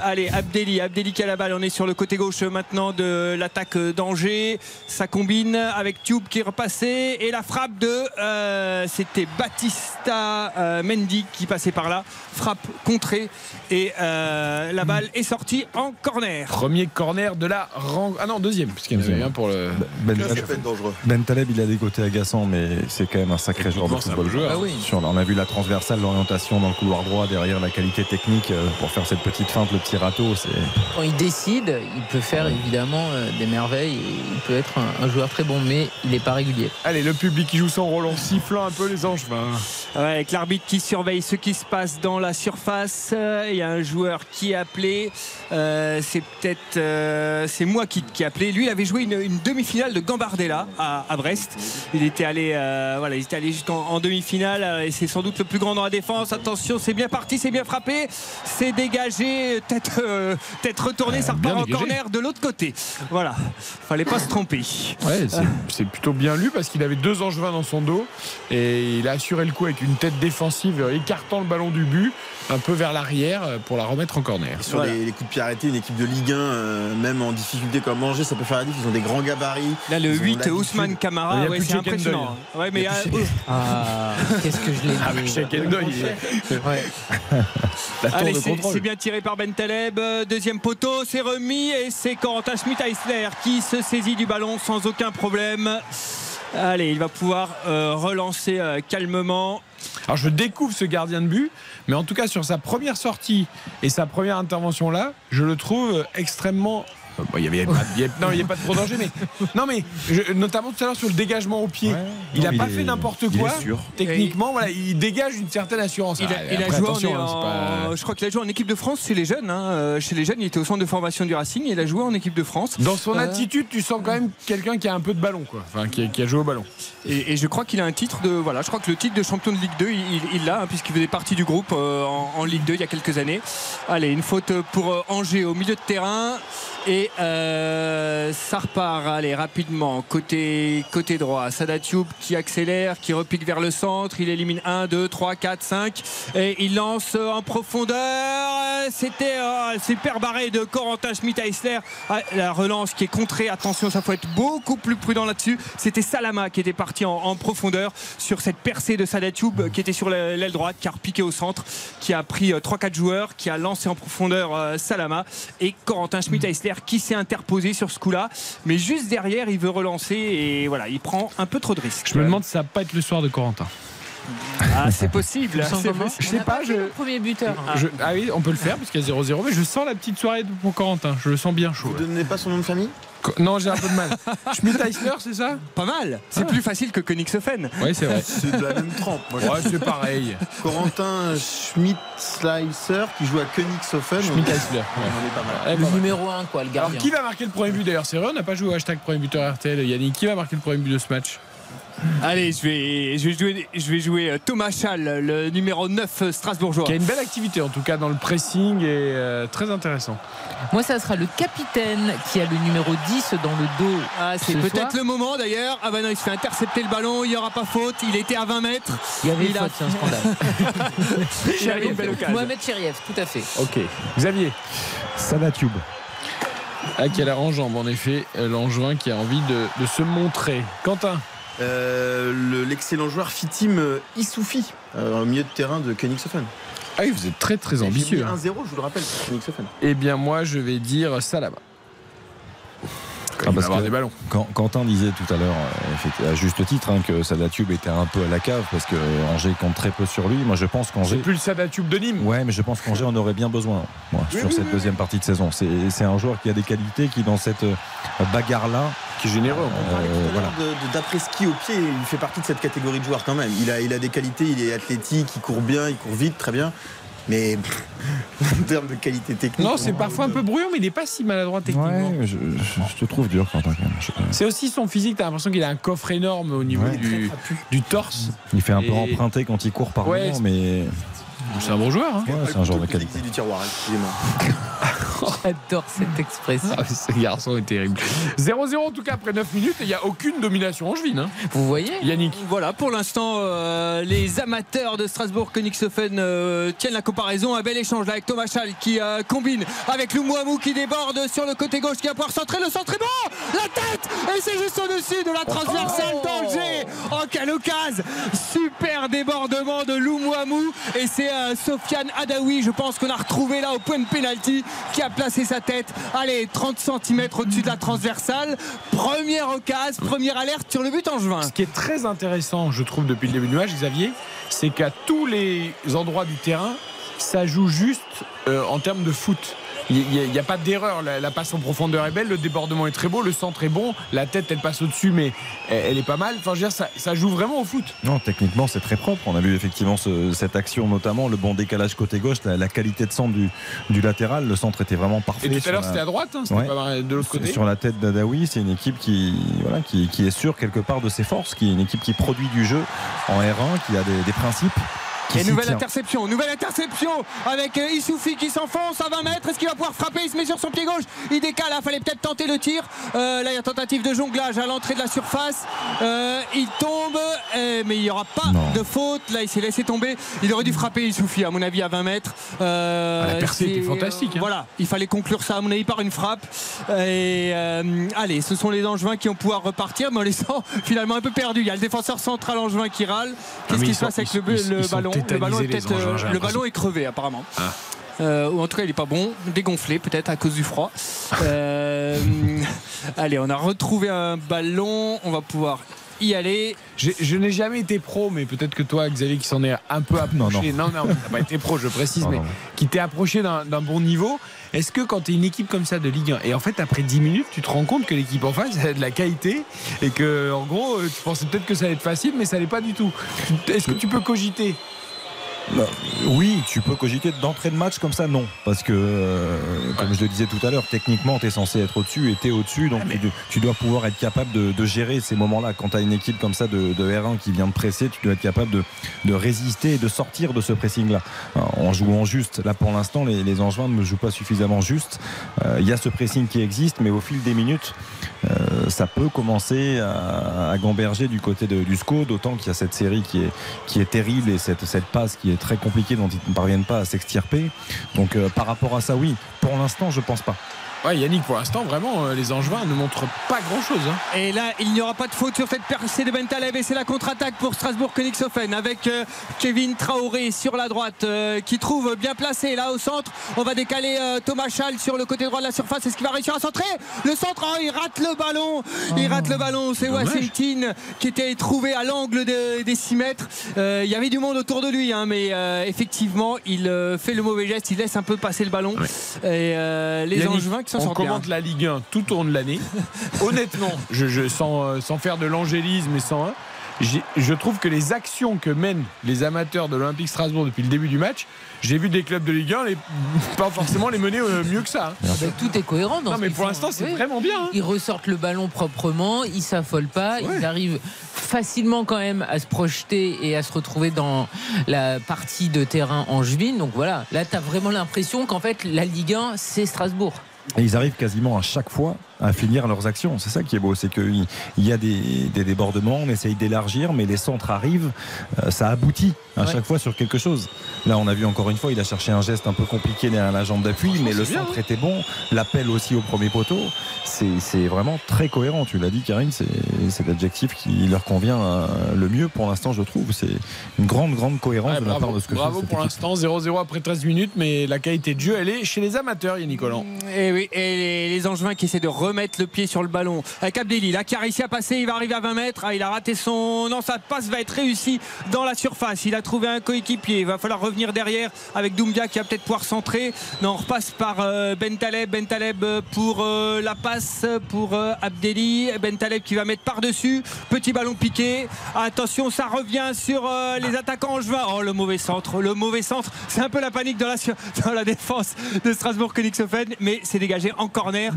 Allez, Abdelli, Abdelli qui a la balle. On est sur le côté gauche maintenant de l'attaque d'Angers. Ça combine avec Tube qui est repassé. Et la frappe de. euh, C'était Batista euh, Mendy qui passait par là. Frappe contrée. Et euh, la balle est sortie en corner. premier corner de la rang. Ah non, deuxième, puisqu'il y en avait un pour le. Ben, dangereux. Ben Taleb, il a des côtés agaçants, mais c'est quand même un sacré joueur de football. joueur. Ah oui. On a vu la transversale, l'orientation dans le couloir droit derrière. Derrière la qualité technique euh, pour faire cette petite feinte, le petit râteau. C'est Quand il décide, il peut faire évidemment euh, des merveilles. Il peut être un, un joueur très bon, mais il n'est pas régulier. Allez, le public qui joue son rôle en sifflant un peu les angevins. Ouais, avec l'arbitre qui surveille ce qui se passe dans la surface. Euh, Il y a un joueur qui est appelé. Euh, c'est peut-être. euh, c'est moi qui, qui ai appelé. Lui, il avait joué une, une demi-finale de Gambardella à, à Brest. Il était allé, euh, voilà, il était allé jusqu'en en demi-finale. Et c'est sans doute le plus grand dans la défense. Attention, c'est bien parti, c'est bien frappé. C'est dégagé. Tête, euh, tête retournée. ça repart en corner de l'autre côté. Voilà. Fallait pas se tromper. Ouais, c'est- plutôt bien lu parce qu'il avait deux angevins dans son dos et il a assuré le coup avec une tête défensive euh, écartant le ballon du but un peu vers l'arrière euh, pour la remettre en corner. Sur les, les coups de pied arrêtés, une équipe de Ligue 1, euh, même en difficulté comme Angers, ça peut faire la diff. Ils ont des grands gabarits. Là, le Ils ont 8, l'habitude. Ousmane Camara, ouais, c'est impressionnant. Hein. Ouais, mais euh, plus Ah, qu'est-ce que je l'ai dit. Allez, de c'est bien tiré par Ben Taleb. Deuxième poteau, c'est remis et c'est Corentin Schmidt-Eisler qui se saisit du ballon sans aucun problème. Allez, il va pouvoir euh, relancer euh, calmement. Alors je découvre ce gardien de but, mais en tout cas sur sa première sortie et sa première intervention là, je le trouve euh, extrêmement. Bon, il y avait pas, il y avait- non, il n'y a pas de trop danger, mais non, mais je- notamment tout à l'heure sur le dégagement au pied, il n'a pas fait n'importe il est quoi. sûr. Techniquement, voilà, il dégage une certaine assurance. Il a, Ah, il a après, joué en, hein, en- pas- je crois qu'il a joué en équipe de France chez les jeunes. hein. Euh, Chez les jeunes, il était au centre de formation du Racing. Il a joué en équipe de France. Dans son Euh, attitude, tu sens quand même quelqu'un qui a un peu de ballon, quoi. Enfin, qui, qui a joué au ballon. Et, et je crois qu'il a un titre de voilà, je crois que le titre de champion de Ligue 2, il l'a hein, puisqu'il faisait partie du groupe euh, en, en Ligue 2 il y a quelques années. Allez, une faute pour euh, Angers au milieu de terrain et euh, ça repart. Allez rapidement côté côté droit. Sadatioub qui accélère, qui repique vers le centre. Il élimine 1, 2, 3, 4, 5 et il lance euh, en profondeur. Euh, C'était euh, super barré de Corentin Schmidt-Eisler. Ah, La relance qui est contrée. Attention, ça faut être beaucoup plus prudent là-dessus. C'était Salama qui était parti en, profondeur sur cette percée de Sadatioub euh, qui était sur la- l'aile droite, qui a repiqué au centre, qui a pris euh, 3-4 joueurs, qui a lancé en profondeur euh, Salama et Corentin Qui s'est interposé sur ce coup-là. Mais juste derrière, il veut relancer et voilà, il prend un peu trop de risques. Je me demande si ça va pas être le soir de Corentin. Ah, c'est possible. Possible. Je sais pas, je- le premier buteur. Je- ah oui, on peut le faire parce qu'il y a 0-0, mais je sens la petite soirée pour Corentin. Je le sens bien chaud. Vous donnez pas son nom de famille? Non, j'ai un peu de mal. Schmidt-Eisler, c'est ça? Pas mal. C'est plus facile que Königshofen. Oui, c'est vrai. C'est de la même trempe. Moi, Ouais, c'est pareil. Corentin Schmidt-Slicer qui joue à Königshofen. Schmidt-Eisler. On ouais. en est pas mal. Le pas mal. numéro 1, quoi, le Alors, gardien. qui va marquer le premier but d'ailleurs? C'est vrai, on n'a pas joué au hashtag premier buteur RTL. Yannick, qui va marquer le premier but de ce match? Allez, je vais, je vais jouer, je vais jouer euh, Thomas Schall, le numéro 9 strasbourgeois. Qui a une belle activité en tout cas dans le pressing et euh, très intéressant. Moi, ça sera le capitaine qui a le numéro 10 dans le dos. Ah, c'est ce peut-être le moment d'ailleurs. Ah bah non, il se fait intercepter le ballon, il n'y aura pas faute. Il était à 20 mètres. Il y avait une Il a- faute, c'est un scandale. Il avait une belle occasion. Mohamed Cheriev, tout à fait. Ok. Xavier Salatube. Ah, qui a l'air en jambe en effet. euh, L'Angevin qui a envie de, de se montrer. Quentin Euh, le- L'excellent joueur Fitim euh, Issoufi, euh, au milieu de terrain de Königshofen. Ah oui, vous êtes très très ambitieux. J'ai mis hein. 1-0, je vous le rappelle, Königshofen. Eh bien moi je vais dire Salama. Ah, il va parce avoir que des ballons. Quand- Quentin disait tout à l'heure, euh, à juste titre, hein, que Salatube était un peu à la cave parce que Angers compte très peu sur lui. Moi, je pense C'est qu'Angers. plus le Sadatube de Nîmes. Ouais, mais je pense qu'Angers en aurait bien besoin moi, Oui, sur oui, cette oui, deuxième partie de saison. C'est c'est un joueur qui a des qualités, qui dans cette euh, bagarre-là, Qui est généreux. On parlait Euh, tout à voilà. de- d'après-ski au pied, il fait partie de cette catégorie de joueurs quand même. Il a, il a des qualités, il est athlétique, il court bien, il court vite, très bien. Mais pff, en termes de qualité technique. Non, c'est parfois un peu bruyant, mais il n'est pas si maladroit techniquement. ouais, je, je- je te trouve dur, Quentin. quand même. Je- C'est aussi son physique, t'as l'impression qu'il a un coffre énorme au niveau Ouais. du, du torse. il fait un peu emprunter quand il court par Ouais, moment, mais C'est un bon joueur. Hein. ouais, c'est un couteau qualité. du tiroir, excusez-moi. J'adore cette expression. Ah, ce garçon est terrible. 0-0 en tout cas après 9 minutes et il n'y a aucune domination angevine. Hein. Vous voyez Yannick. Voilà, pour l'instant, euh, les amateurs de Strasbourg Königshofen euh, tiennent la comparaison. Un bel échange là avec Thomas Schall qui euh, combine avec Loumouamou qui déborde sur le côté gauche qui va pouvoir centrer. Le centre est bon La tête Et c'est juste au-dessus de la transversale d'Angers Oh, quelle occasion Super débordement de Loumouamou et c'est Sofiane Adaoui, je pense qu'on a retrouvé là au point de pénalty qui a placé sa tête. Allez, 30 cm au-dessus de la transversale. Première occasion, première alerte sur le but en juin. Ce qui est très intéressant, je trouve, depuis le début du match, Xavier, c'est qu'à tous les endroits du terrain, ça joue juste euh, en termes de foot. Il n'y a, pas d'erreur. La, la, passe en profondeur est belle, le débordement est très beau, le centre est bon, la tête elle passe au-dessus, mais elle, elle, est pas mal. Enfin, je veux dire, ça, ça, joue vraiment au foot. Non, techniquement c'est très propre. On a vu effectivement ce, cette action, notamment le bon décalage côté gauche, la, la, qualité de centre du, du latéral. Le centre était vraiment parfait. Et tout à l'heure c'était à droite, hein, c'était ouais. pas de l'autre côté. Sur la tête d'Adaoui, c'est une équipe qui, voilà, qui, qui, est sûre quelque part de ses forces, qui est une équipe qui produit du jeu en R1, qui a des, des principes. Et nouvelle interception, nouvelle interception avec euh, Issoufi qui s'enfonce à 20 mètres. Est-ce qu'il va pouvoir frapper? Il se met sur son pied gauche. Il décale. Il fallait peut-être tenter le tir. Euh, là, il y a tentative de jonglage à l'entrée de la surface. Euh, il tombe, mais il n'y aura pas non. de faute. Là, il s'est laissé tomber. Il aurait dû frapper Issoufi, à mon avis, à 20 mètres. Ah, la percée était fantastique. Hein. Voilà, il fallait conclure ça, à mon avis, par une frappe. Et allez, ce sont les Angevins qui vont pouvoir repartir, mais on les sent finalement un peu perdus. Il y a le défenseur central Angevin qui râle. Qu'est-ce qui se passe avec le, le ballon le ballon, est, euh, le ballon est crevé apparemment. Ah. Euh, ou en tout cas il n'est pas bon, dégonflé peut-être à cause du froid. Euh, allez, on a retrouvé un ballon, on va pouvoir y aller. Je, je n'ai jamais été pro, mais peut-être que toi, Xavier, qui s'en est un peu approché, non, non, non, non pas été pro, je précise, non, mais non. qui t'est approché d'un bon niveau. Est-ce que quand tu es une équipe comme ça de Ligue 1, et en fait après 10 minutes, tu te rends compte que l'équipe en face a de la qualité et que en gros, tu pensais peut-être que ça allait être facile, mais ça l'est pas du tout. Est-ce que tu peux cogiter? Bah, oui, tu peux cogiter d'entrée de match comme ça, non. Parce que, euh, comme je le disais tout à l'heure, techniquement, tu es censé être au-dessus et tu es au-dessus. Donc, ah, tu, tu, dois pouvoir être capable de, de gérer ces moments-là. Quand tu as une équipe comme ça de, de, R1 qui vient de presser, tu dois être capable de, de résister et de sortir de ce pressing-là. En jouant juste, là pour l'instant, les, les Angevins ne jouent pas suffisamment juste. Il euh, y a ce pressing qui existe, mais au fil des minutes, euh, ça peut commencer à, à, gamberger du côté de, du SCO, d'autant qu'il y a cette série qui est, qui est terrible et cette, cette passe qui est très compliquée dont ils ne parviennent pas à s'extirper. Donc euh, par rapport à ça, oui, pour l'instant, je pense pas. Ouais, Yannick, pour l'instant, vraiment, euh, les Angevins ne montrent pas grand-chose. Hein. Et là, il n'y aura pas de faute sur cette percée de Bentaleb et c'est la contre-attaque pour Strasbourg-Königshofen avec euh, Kevin Traoré sur la droite euh, qui trouve bien placé là au centre. On va décaler euh, Thomas Schall sur le côté droit de la surface. Est-ce qu'il va réussir à centrer? Le centre, oh, il rate le ballon. Oh, il rate le ballon. C'est Wasseltin qui était trouvé à l'angle de, des 6 mètres. Il y avait du monde autour de lui, hein, mais effectivement, il fait le mauvais geste. Il laisse un peu passer le ballon. Ouais. Et les Angevins qui on commente la Ligue 1 tout au long de l'année. Honnêtement, je, je, sans, sans, faire de l'angélisme et sans. Hein, je trouve que les actions que mènent les amateurs de l'Olympique Strasbourg depuis le début du match, j'ai vu des clubs de Ligue 1 les, pas forcément les mener euh, mieux que ça. Hein. Tout est cohérent dans Non, mais pour l'instant, c'est oui. vraiment bien. Hein. Ils ressortent le ballon proprement, ils s'affolent pas, ouais. ils arrivent facilement quand même à se projeter et à se retrouver dans la partie de terrain angevine. Donc voilà, là, tu as vraiment l'impression qu'en fait, la Ligue 1, c'est Strasbourg. Et ils arrivent quasiment à chaque fois à finir leurs actions. C'est ça qui est beau, c'est qu'il y a des, des, débordements, on essaye d'élargir, mais les centres arrivent, euh, ça aboutit à ouais. chaque fois sur quelque chose. Là, on a vu encore une fois, il a cherché un geste un peu compliqué derrière la jambe d'appui, mais le centre bien, hein. était bon, l'appel aussi au premier poteau. C'est vraiment très cohérent. Tu l'as dit, Karine, c'est l'adjectif qui leur convient euh, le mieux pour l'instant, je trouve. C'est une grande, grande cohérence ouais, de bravo, la part de ce que Bravo pour l'instant, 0-0 après 13 minutes, mais la qualité de jeu, elle est chez les amateurs, Yannick Collant. Et oui, et les, Angevins qui essaient de remettre le pied sur le ballon avec Abdelli. Là, qui a réussi à passer, il va arriver à 20 mètres. Ah, il a raté son. Non, sa passe va être réussie dans la surface. Il a trouvé un coéquipier. Il va falloir revenir derrière avec Doumbia qui va peut-être pouvoir centrer. Non, on repasse par euh, Bentaleb. Bentaleb pour euh, la passe pour euh, Abdelli. Bentaleb qui va mettre par-dessus. Petit ballon piqué. Attention, ça revient sur euh, les attaquants angevins. Oh, le mauvais centre. Le mauvais centre. C'est un peu la panique dans la, dans la défense de Strasbourg-Königshofen. Mais c'est dégagé en corner.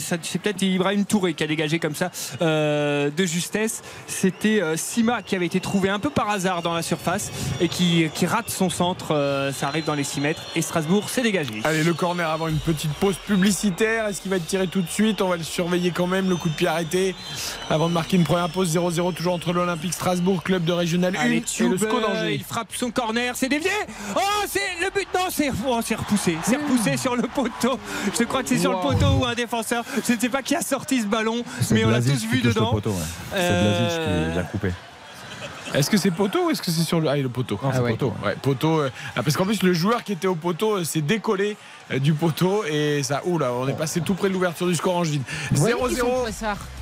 C'est peut-être Ibrahim Touré qui a dégagé comme ça euh, de justesse. C'était euh, Sima qui avait été trouvé un peu par hasard dans la surface et qui, qui rate son centre. Euh, ça arrive dans les 6 mètres et Strasbourg s'est dégagé. Allez, le corner avant une petite pause publicitaire. Est-ce qu'il va être tiré tout de suite? On va le surveiller quand même. Le coup de pied arrêté avant de marquer une première pause 0-0 toujours entre l'Olympique Strasbourg, club de régional 1 et le SCO d'Angers. Il frappe son corner, c'est dévié. Oh, c'est le but. Non, c'est oh, repoussé. C'est repoussé sur le poteau. Je crois que c'est wow. sur le poteau ou un défenseur. Je ne sais pas qui a sorti ce ballon, mais on l'a tous vu dedans. Ouais. euh... C'est qui l'a coupé. Est-ce que c'est poteau ou est-ce que c'est sur le. Ah, le poteau. Non, c'est Ah ouais. poteau. Ouais, poteau. euh, ah, parce qu'en plus, le joueur qui était au poteau euh, s'est décollé euh, du poteau et ça. Oula, on est passé tout près de l'ouverture du score angevin. 0-0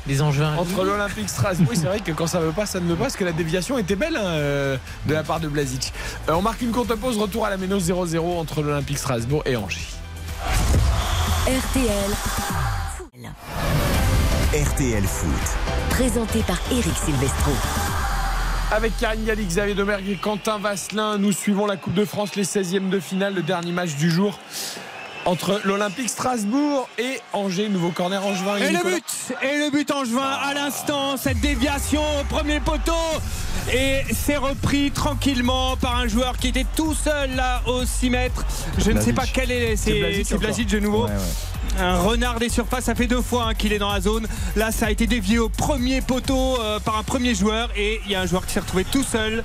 Les Angevins. entre l'Olympique Strasbourg. Oui, c'est vrai que quand ça veut pas, ça ne veut pas, parce que la déviation était belle hein, de la part de Blazic. Euh, on marque une courte pause, retour à la Méno 0-0 entre l'Olympique Strasbourg et Angers. RTL. RTL Foot. Présenté par Eric Silvestro. Avec Karine Galli, Xavier Domergue et Quentin Vasselin, nous suivons la Coupe de France, les 16e de finale, le dernier match du jour entre l'Olympique Strasbourg et Angers. Nouveau corner angevin. Et le Nicolas. but Et le but angevin à l'instant, cette déviation au premier poteau et c'est repris tranquillement par un joueur qui était tout seul là au 6 mètres. Je ne sais pas quel est. C'est. Blazic de nouveau. Ouais, ouais. Un renard des surfaces, ça fait deux fois hein, qu'il est dans la zone. Là, ça a été dévié au premier poteau euh, par un premier joueur et il y a un joueur qui s'est retrouvé tout seul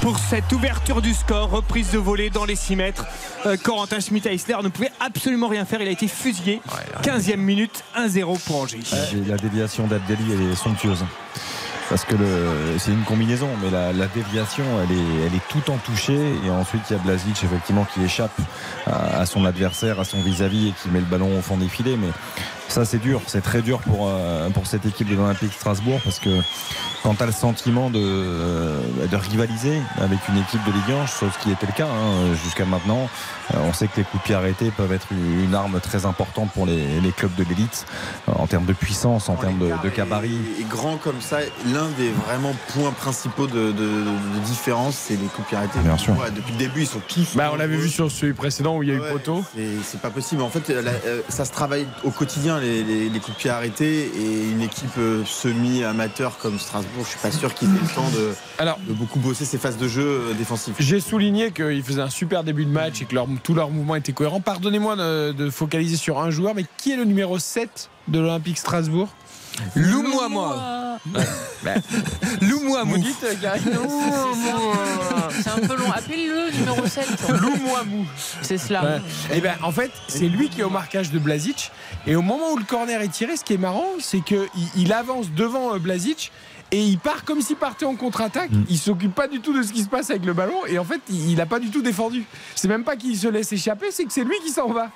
pour cette ouverture du score, reprise de volée dans les 6 mètres. Euh, Corentin Schmidt-Eisler ne pouvait absolument rien faire, il a été fusillé. 15e minute, 1-0 pour Angers. Et La déviation d'Abdelli, elle est somptueuse. Parce que c'est une combinaison, mais la, la déviation, elle est, elle est tout en touché. Et ensuite, il y a Blazic, effectivement, qui échappe à, à son adversaire, à son vis-à-vis et qui met le ballon au fond des filets. Mais ça, c'est dur. C'est très dur pour, euh, pour cette équipe de l'Olympique Strasbourg parce que quand tu as le sentiment de, euh, de rivaliser avec une équipe de Ligue 1, chose qui était le cas hein, jusqu'à maintenant, euh, on sait que les coups de pied arrêtés peuvent être une, arme très importante pour les, les clubs de l'élite euh, en termes de puissance, en termes de, de gabarit. Et, et grand comme ça, l'un des vraiment points principaux de, de- de différence, c'est les coups de pied arrêtés. Bien sûr. Ouais, depuis le début, ils sont tous. Bah, on l'avait vu sur celui précédent où il y a eu poteau. c'est- C'est pas possible. En fait, la- euh, ça se travaille au quotidien, les, les- les coups de pied arrêtés. Et une équipe euh, semi-amateur comme Strasbourg, je suis pas sûr qu'ils aient le temps de, Alors, de beaucoup bosser ces phases de jeu euh, défensifs. J'ai souligné qu'ils faisaient un super début de match et que leur, tout leur mouvement était cohérent. Pardonnez-moi de, de focaliser sur un joueur, mais qui est le numéro 7 de l'Olympique Strasbourg? Vous dites, euh, Karine C'est un peu long. Appelle-le numéro 7. Loumouamou. C'est cela. Et ben en fait, c'est lui qui est au marquage de Blazic. Et au moment où le corner est tiré, ce qui est marrant, c'est qu'il il avance devant euh, Blazic. Et il part comme s'il partait en contre-attaque. Il s'occupe pas du tout de ce qui se passe avec le ballon. Et en fait, il il a pas du tout défendu. C'est même pas qu'il se laisse échapper, c'est que c'est lui qui s'en va.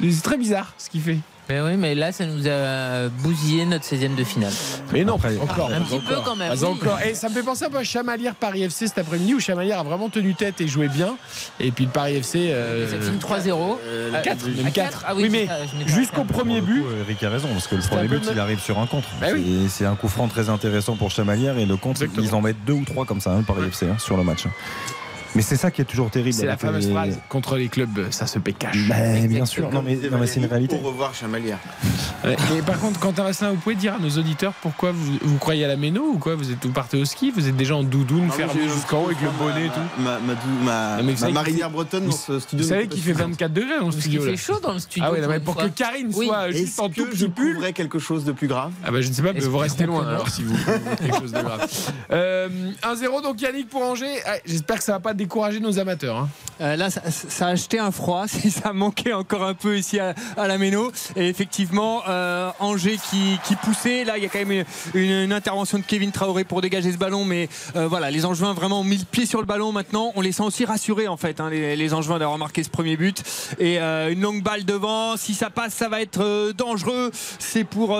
C'est très bizarre ce qu'il fait. Mais oui, mais là, ça nous a bousillé notre 16e de finale. Mais non, Après, pas encore. un petit peu quand même, oui. encore. Et ça me fait penser un peu à Chamalière Paris FC cet après-midi où Chamalière a vraiment tenu tête et joué bien. Et puis le Paris FC. euh, Ça finit 3-0. euh, Ah, 4, à même 4. quatre Ah oui, mais jusqu'au premier but. coup, Eric a raison, parce que le premier but, il arrive sur un contre. Bah oui. C'est un coup franc très intéressant pour Chamalière et le contre, Exactement. ils en mettent deux ou trois comme ça, hein, le Paris FC, hein, sur le match. Mais c'est ça qui est toujours terrible. C'est la fameuse les- phrase contre les clubs, ça se paie cash. Bah, bien sûr, non mais, non, mais c'est une réalité. Pour revoir Chamalière. Et par contre, Quentin Vasselin, vous pouvez dire à nos auditeurs pourquoi vous, vous croyez à la méno ou quoi? Vous, êtes, vous partez au ski Vous êtes déjà en doudoune, fermé jusqu'en haut avec le bonnet et tout Ma, ma, ma- Non, ma marinière bretonne dans ce studio. Vous savez qu'il fait 24 degrés dans le Parce qu'il studio là. fait chaud dans le studio. Ah ouais, non, mais pour que Karine Oui. soit juste en tout je pull. couvrais quelque chose de plus grave? Ah bah je ne sais pas, mais vous restez loin alors si vous quelque chose de grave. Euh, 1-0 donc Yannick pour Angers. Ah, J'espère que ça va pas décourager nos amateurs. hein. Euh, là, ça, a acheté un froid. Ça manquait encore un peu ici à, la Méno. Et effectivement, euh, Angers qui, poussait. Là, il y a quand même une, intervention de Kevin Traoré pour dégager ce ballon. Mais euh, voilà, les Angevins vraiment ont mis le pied sur le ballon maintenant. On les sent aussi rassurés en fait, hein, les, les Angevins d'avoir marqué ce premier but. Et une longue balle devant. Si ça passe, ça va être dangereux. C'est pour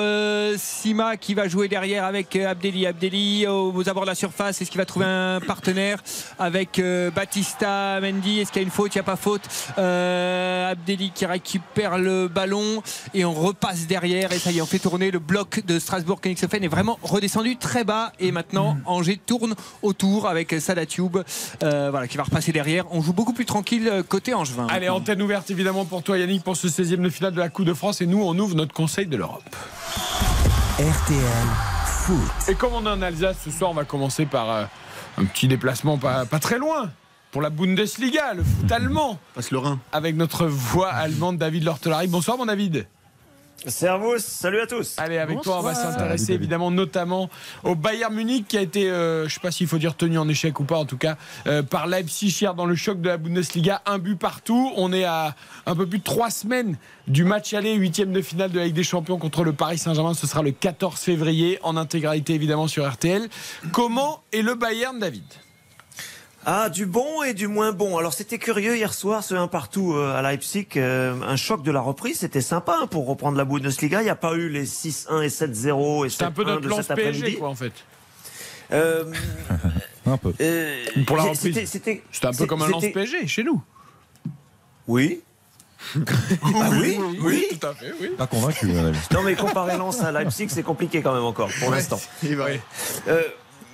Sima qui va jouer derrière avec Abdelli. Abdelli aux abords de la surface. Est-ce qu'il va trouver un partenaire avec euh, Batista Mendy Est-ce qu'il y a une faute Il n'y a pas faute. Euh, Abdelli qui récupère le ballon et on repasse derrière et ça y est, on fait tourner le bloc de Strasbourg. Königshofen est vraiment redescendu très bas et maintenant Angers tourne autour avec Salah Tube euh, voilà, qui va repasser derrière. On joue beaucoup plus tranquille euh, côté Angevin. Allez, antenne ouverte évidemment pour toi Yannick pour ce 16e de finale de la Coupe de France et nous on ouvre notre Conseil de l'Europe. RTL Foot. Et comme on est en Alsace ce soir, on va commencer par euh, un petit déplacement pas, pas très loin pour la Bundesliga, le foot allemand, Passe le Rhin. avec notre voix allemande David Lortolari. Bonsoir mon David. Servus, salut à tous. Allez, avec toi, on va s'intéresser évidemment notamment au Bayern Munich qui a été, euh, je ne sais pas s'il faut dire tenu en échec ou pas, en tout cas, euh, par Leipzig hier dans le choc de la Bundesliga. Un but partout. On est à un peu plus de trois semaines du match aller, huitième de finale de la Ligue des Champions contre le Paris Saint-Germain. Ce sera le 14 février, en intégralité évidemment sur RTL. Comment est le Bayern, David? Ah, du bon et du moins bon. Alors c'était curieux hier soir, ce 1 partout euh, à Leipzig, euh, un choc de la reprise, c'était sympa hein, pour reprendre la Bundesliga. Il n'y a pas eu les 6-1 et 7-0 et 7-1 C'est un peu notre de lance cet après-midi. Quoi, en fait. Euh, Un peu. euh, Pour la j'ai- reprise. c'était- C'était C'était un peu comme un lance c'était- PSG chez nous. Oui. Ah oui, oui. tout à fait, oui. Pas convaincu, mon ami. Non mais comparer Lens à Leipzig, c'est compliqué quand même encore pour l'instant. Euh,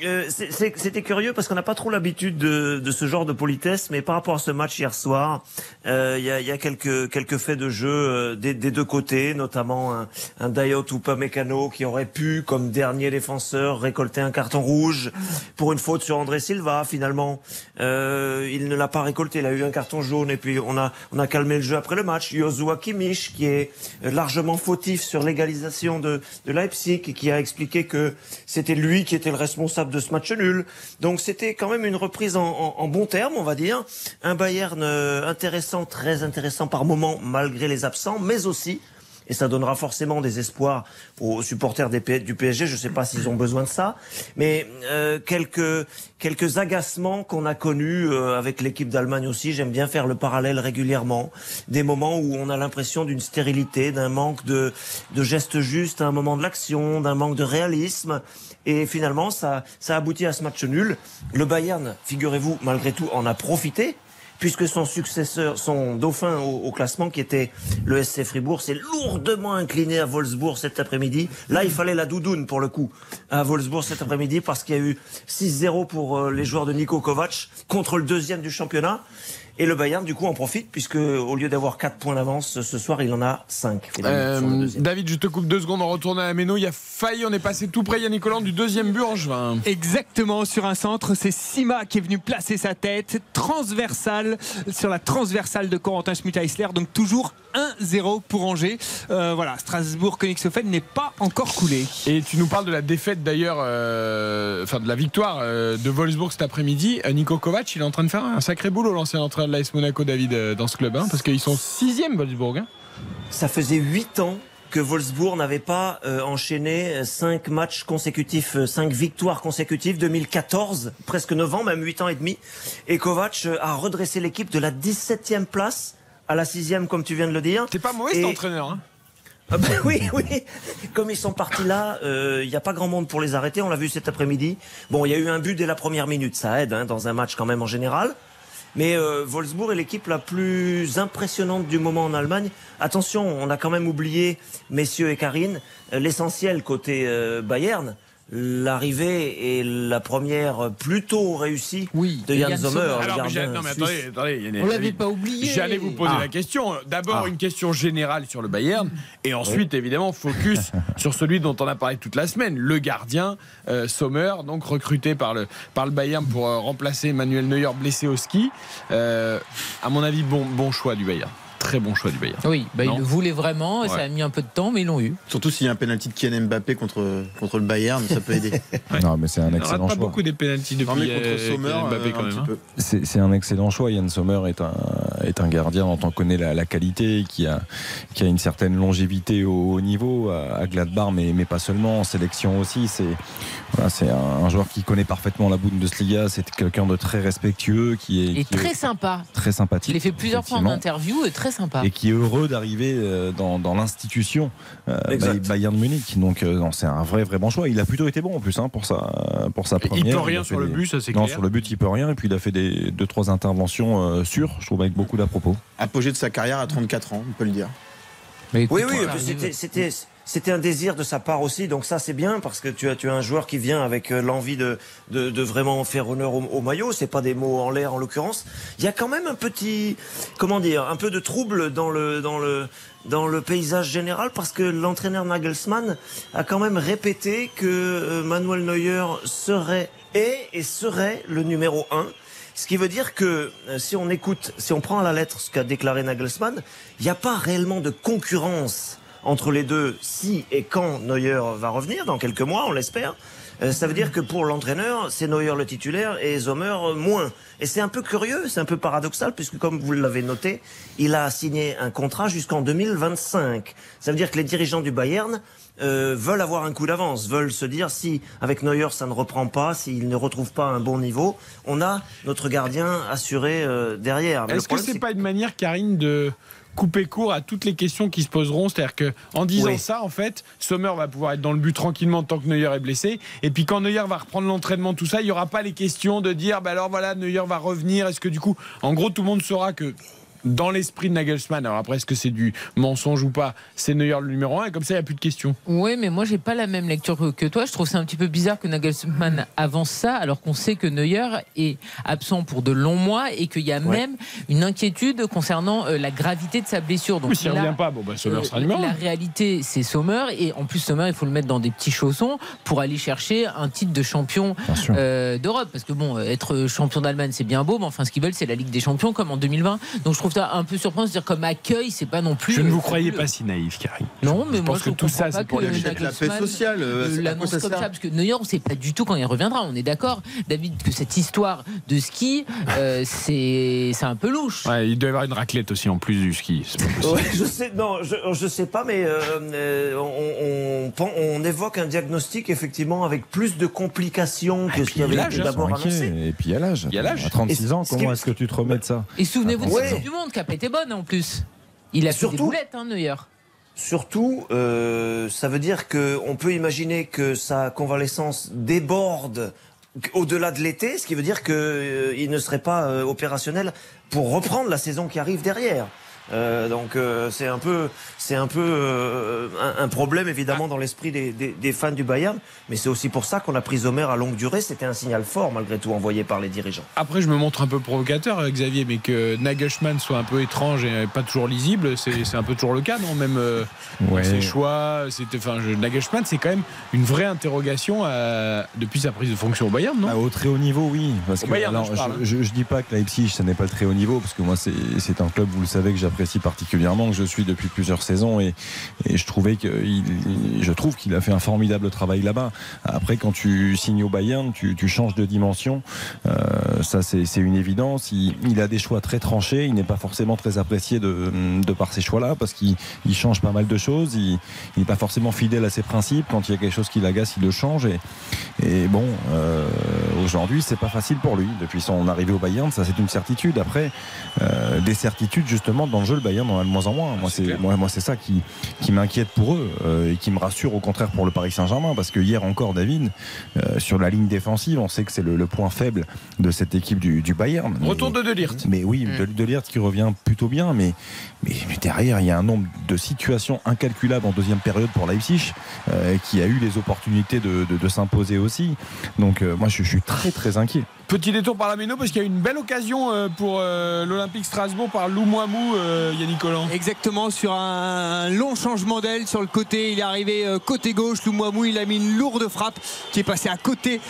euh, C'était curieux parce qu'on n'a pas trop l'habitude de, de ce genre de politesse, mais par rapport à ce match hier soir, euh, il y, a, y a quelques quelques faits de jeu euh, des, des deux côtés, notamment un, un Dayot Upamecano qui aurait pu, comme dernier défenseur, récolter un carton rouge pour une faute sur André Silva. Finalement, euh, il ne l'a pas récolté. Il a eu un carton jaune et puis on a on a calmé le jeu après le match. Kimmich qui est largement fautif sur l'égalisation de, de Leipzig et qui a expliqué que c'était lui qui était le responsable de ce match nul. Donc c'était quand même une reprise en, en, en bon terme, on va dire. Un Bayern euh, intéressant, très intéressant par moment, malgré les absents, mais aussi et ça donnera forcément des espoirs aux supporters du PSG. Je ne sais pas s'ils ont besoin de ça, mais euh, quelques quelques agacements qu'on a connus euh, avec l'équipe d'Allemagne aussi. J'aime bien faire le parallèle régulièrement. Des moments où on a l'impression d'une stérilité, d'un manque de de gestes justes à un moment de l'action, d'un manque de réalisme. Et finalement, ça ça aboutit à ce match nul. Le Bayern, figurez-vous, malgré tout, en a profité puisque son successeur, son dauphin au, classement, qui était le SC Fribourg, s'est lourdement incliné à Wolfsburg cet après-midi. Là, il fallait la doudoune pour le coup à Wolfsburg cet après-midi parce qu'il y a eu 6-0 pour euh, les joueurs de Niko Kovac contre le deuxième du championnat. Et le Bayern, du coup, en profite puisque au lieu d'avoir 4 points d'avance ce soir, il en a 5. Euh, David, je te coupe deux secondes, on retourne à la méno. Il y a failli, on est passé tout près, Yannick Collant, du deuxième but en juin. Exactement, sur un centre, c'est Sima qui est venu placer sa tête transversale sur la transversale de Corentin Schmidt-Eisler. Donc toujours 1-0 pour Angers. Euh, voilà, Strasbourg-Königshofen n'est pas encore coulé. Et tu nous parles de la défaite d'ailleurs, euh, enfin de la victoire euh, de Wolfsburg cet après-midi. Nico Kovac, il est en train de faire un sacré boulot, l'ancien entraîneur de l'AS Monaco, David, euh, dans ce club, hein, parce qu'ils sont sixième Wolfsburg. hein. Ça faisait 8 ans que Wolfsburg n'avait pas euh, enchaîné 5 matchs consécutifs, 5 victoires consécutives, 2014, presque 9 ans, même 8 ans et demi. Et Kovac euh, a redressé l'équipe de la 17e place à la 6e, comme tu viens de le dire. T'es pas mauvais Et- cet entraîneur. Hein. ah ben oui, oui. Comme ils sont partis là, il n'y a pas grand monde pour les arrêter. On l'a vu cet après-midi. Bon, il y a eu un but dès la première minute, ça aide hein, dans un match quand même en général. Mais euh, Wolfsburg est l'équipe la plus impressionnante du moment en Allemagne. Attention, on a quand même oublié, messieurs et Karine, euh, l'essentiel côté euh, Bayern. L'arrivée et la première plutôt réussie de Jan Sommer. Alors, mais j'ai- gardien non, mais suisse. attendez, attendez, Yannick, On l'avait pas oublié. J'allais vous poser Ah. la question. D'abord, Ah. une question générale sur le Bayern. Et ensuite, évidemment, focus sur celui dont on a parlé toute la semaine. Le gardien, euh, Sommer, donc recruté par le, par le Bayern pour euh, remplacer Emmanuel Neuer blessé au ski. Euh, à mon avis, bon, bon choix du Bayern. Très bon choix du Bayern. Oui, bah, ils le voulaient vraiment. Ça Ouais. a mis un peu de temps, mais ils l'ont eu. Surtout s'il y a un penalty de Kylian Mbappé contre, contre le Bayern, ça peut aider. Non, mais c'est un excellent pas choix. beaucoup des pénalties depuis Non, mais contre euh, Sommer, Mbappé euh, quand un même. hein. C'est un excellent choix. Yann Sommer est un, est un gardien dont on connaît la, la qualité, qui a, qui a une certaine longévité au haut niveau à, à Gladbach, mais, mais pas seulement, en sélection aussi. C'est voilà, c'est un, un joueur qui connaît parfaitement la Bundesliga. C'est quelqu'un de très respectueux, qui est, Et qui est très sympa. très sympathique. Je l'ai fait plusieurs fois en interview et très sympa. et qui est heureux d'arriver euh, dans, dans l'institution euh, Bayern Munich. Donc euh, c'est un vrai vrai bon choix. Il a plutôt été bon en plus hein, pour sa pour sa Il première. peut rien sur le des- but, ça, c'est Non, sur le but il peut rien. Et puis il a fait des deux trois interventions euh, sûres, je trouve avec beaucoup d'à propos. Apogée de sa carrière à 34 ans, on peut le dire. Mais Oui, oui, c'était, c'était, un désir de sa part aussi, donc ça c'est bien parce que tu as, tu as un joueur qui vient avec euh, l'envie de, de, de vraiment faire honneur au, au maillot. C'est pas des mots en l'air en l'occurrence. Il y a quand même un petit, comment dire, un peu de trouble dans le, dans le, dans le paysage général parce que l'entraîneur Nagelsmann a quand même répété que euh, Manuel Neuer serait est et serait le numéro un. Ce qui veut dire que euh, si on écoute, si on prend à la lettre ce qu'a déclaré Nagelsmann, il n'y a pas réellement de concurrence entre les deux, si et quand Neuer va revenir, dans quelques mois, on l'espère, euh, ça veut dire que pour l'entraîneur, c'est Neuer le titulaire et Sommer moins. Et c'est un peu curieux, c'est un peu paradoxal, puisque comme vous l'avez noté, il a signé un contrat jusqu'en 2025. Ça veut dire que les dirigeants du Bayern euh, veulent avoir un coup d'avance, veulent se dire si avec Neuer ça ne reprend pas, s'il ne retrouve pas un bon niveau, on a notre gardien assuré euh, derrière. Est-ce que c'est pas une manière, Karine, de couper court à toutes les questions qui se poseront C'est-à-dire que en disant Oui. ça, en fait, Sommer va pouvoir être dans le but tranquillement tant que Neuer est blessé. Et puis quand Neuer va reprendre l'entraînement, tout ça, il n'y aura pas les questions de dire, bah alors voilà, Neuer va revenir. Est-ce que du coup, en gros, tout le monde saura que dans l'esprit de Nagelsmann, alors après, est-ce que c'est du mensonge ou pas C'est Neuer le numéro un, et comme ça, il n'y a plus de questions. Oui, mais moi, j'ai pas la même lecture que- toi. Je trouve c'est un petit peu bizarre que Nagelsmann avance ça, alors qu'on sait que Neuer est absent pour de longs mois et qu'il y a même une inquiétude concernant euh, la gravité de sa blessure. Donc Oui, s'il là, revient pas, bon, bah, Sommer euh, sera numéro La réalité, c'est Sommer. Et en plus, Sommer, il faut le mettre dans des petits chaussons pour aller chercher un titre de champion euh, d'Europe. Parce que bon, euh, être champion d'Allemagne, c'est bien beau, mais enfin, ce qu'ils veulent, c'est la Ligue des Champions, comme en 2020. Donc je trouve ça un peu surprenant de dire comme accueil, c'est pas non plus. Je ne vous euh, croyais pas si naïf, Karine. Non, mais je moi pense je que tout ça, c'est pour que les achète la paix sociale, euh, euh, l'annonce comme ça, parce que Neuer, on ne sait pas du tout quand il reviendra. On est d'accord, David, que cette histoire de ski, euh, c'est c'est un peu louche. Ouais, il doit y avoir une raclette aussi en plus du ski. pas. Ouais, je sais, non, je, je sais pas, mais euh, on, on, pen- on évoque un diagnostic effectivement avec plus de complications que ce qui avait d'abord Inquiet. annoncé. Et puis il y a l'âge. Il y a l'âge. À 36 Et ans, comment est-ce que tu te remets de ça? Et souvenez-vous de cette du Monde a pas été bonne en plus. Il a fait des Surtout- boulettes, hein, Neuer. Surtout, euh, ça veut dire que on peut imaginer que sa convalescence déborde au-delà de l'été, ce qui veut dire qu'il ne serait pas euh, opérationnel pour reprendre la saison qui arrive derrière. Euh, donc euh, c'est un peu, c'est un peu euh, un, un problème évidemment dans l'esprit des, des- des fans du Bayern, mais c'est aussi pour ça qu'on a pris Zomer à longue durée. C'était un signal fort malgré tout envoyé par les dirigeants. Après, je me montre un peu provocateur, Xavier, mais que Nagelsmann soit un peu étrange et pas toujours lisible, c'est un peu toujours le cas, non? Même euh, Ouais. ses choix, c'était, enfin, Nagelsmann, c'est quand même une vraie interrogation depuis sa prise de fonction au Bayern, non? Au très haut niveau, oui. Parce Au que, Bayern, alors, je parle, hein. je, je- je dis pas que Leipzig, ça n'est pas le très haut niveau, parce que moi, c'est un club, vous le savez, que j'apprécie particulièrement, que je suis depuis plusieurs saisons, et, je trouvais que il- je trouve qu'il a fait un formidable travail là-bas. Après, quand tu signes au Bayern, tu, changes de dimension. Euh, ça, c'est une évidence. Il, a des choix très tranchés. Il n'est pas forcément très apprécié de, par ces choix-là, parce qu'il il change pas mal de choses. Il n'est pas forcément fidèle à ses principes. Quand il y a quelque chose qui l'agace, il le change. Et, et bon, euh, aujourd'hui, c'est pas facile pour lui. Depuis son arrivée au Bayern, ça c'est une certitude. Après, euh, des certitudes justement dans le jeu, le Bayern en a de moins en moins. Moi, c'est moi, moi, c'est ça qui, qui m'inquiète pour eux euh, et qui me rassure au contraire pour le Paris Saint-Germain, parce que hier encore, David, euh, sur la ligne défensive, on sait que c'est le, le point faible de cette équipe du, du Bayern. Mais- Retour de Delirte. mais oui, de, de Ligt qui revient plutôt bien, mais, mais, mais derrière, il y a un nombre de situations incalculables en deuxième période pour Leipzig, euh, qui a eu les opportunités de, de- de s'imposer aussi. Donc, euh, moi, je, je suis très, très inquiet. Petit détour par la Méno parce qu'il y a une belle occasion euh, pour euh, l'Olympique Strasbourg par Lou Moimou, euh, Yannick Collant. Exactement, sur un long changement d'aile sur le côté. Il est arrivé côté gauche. Loumouamou, il a mis une lourde frappe qui est passée à côté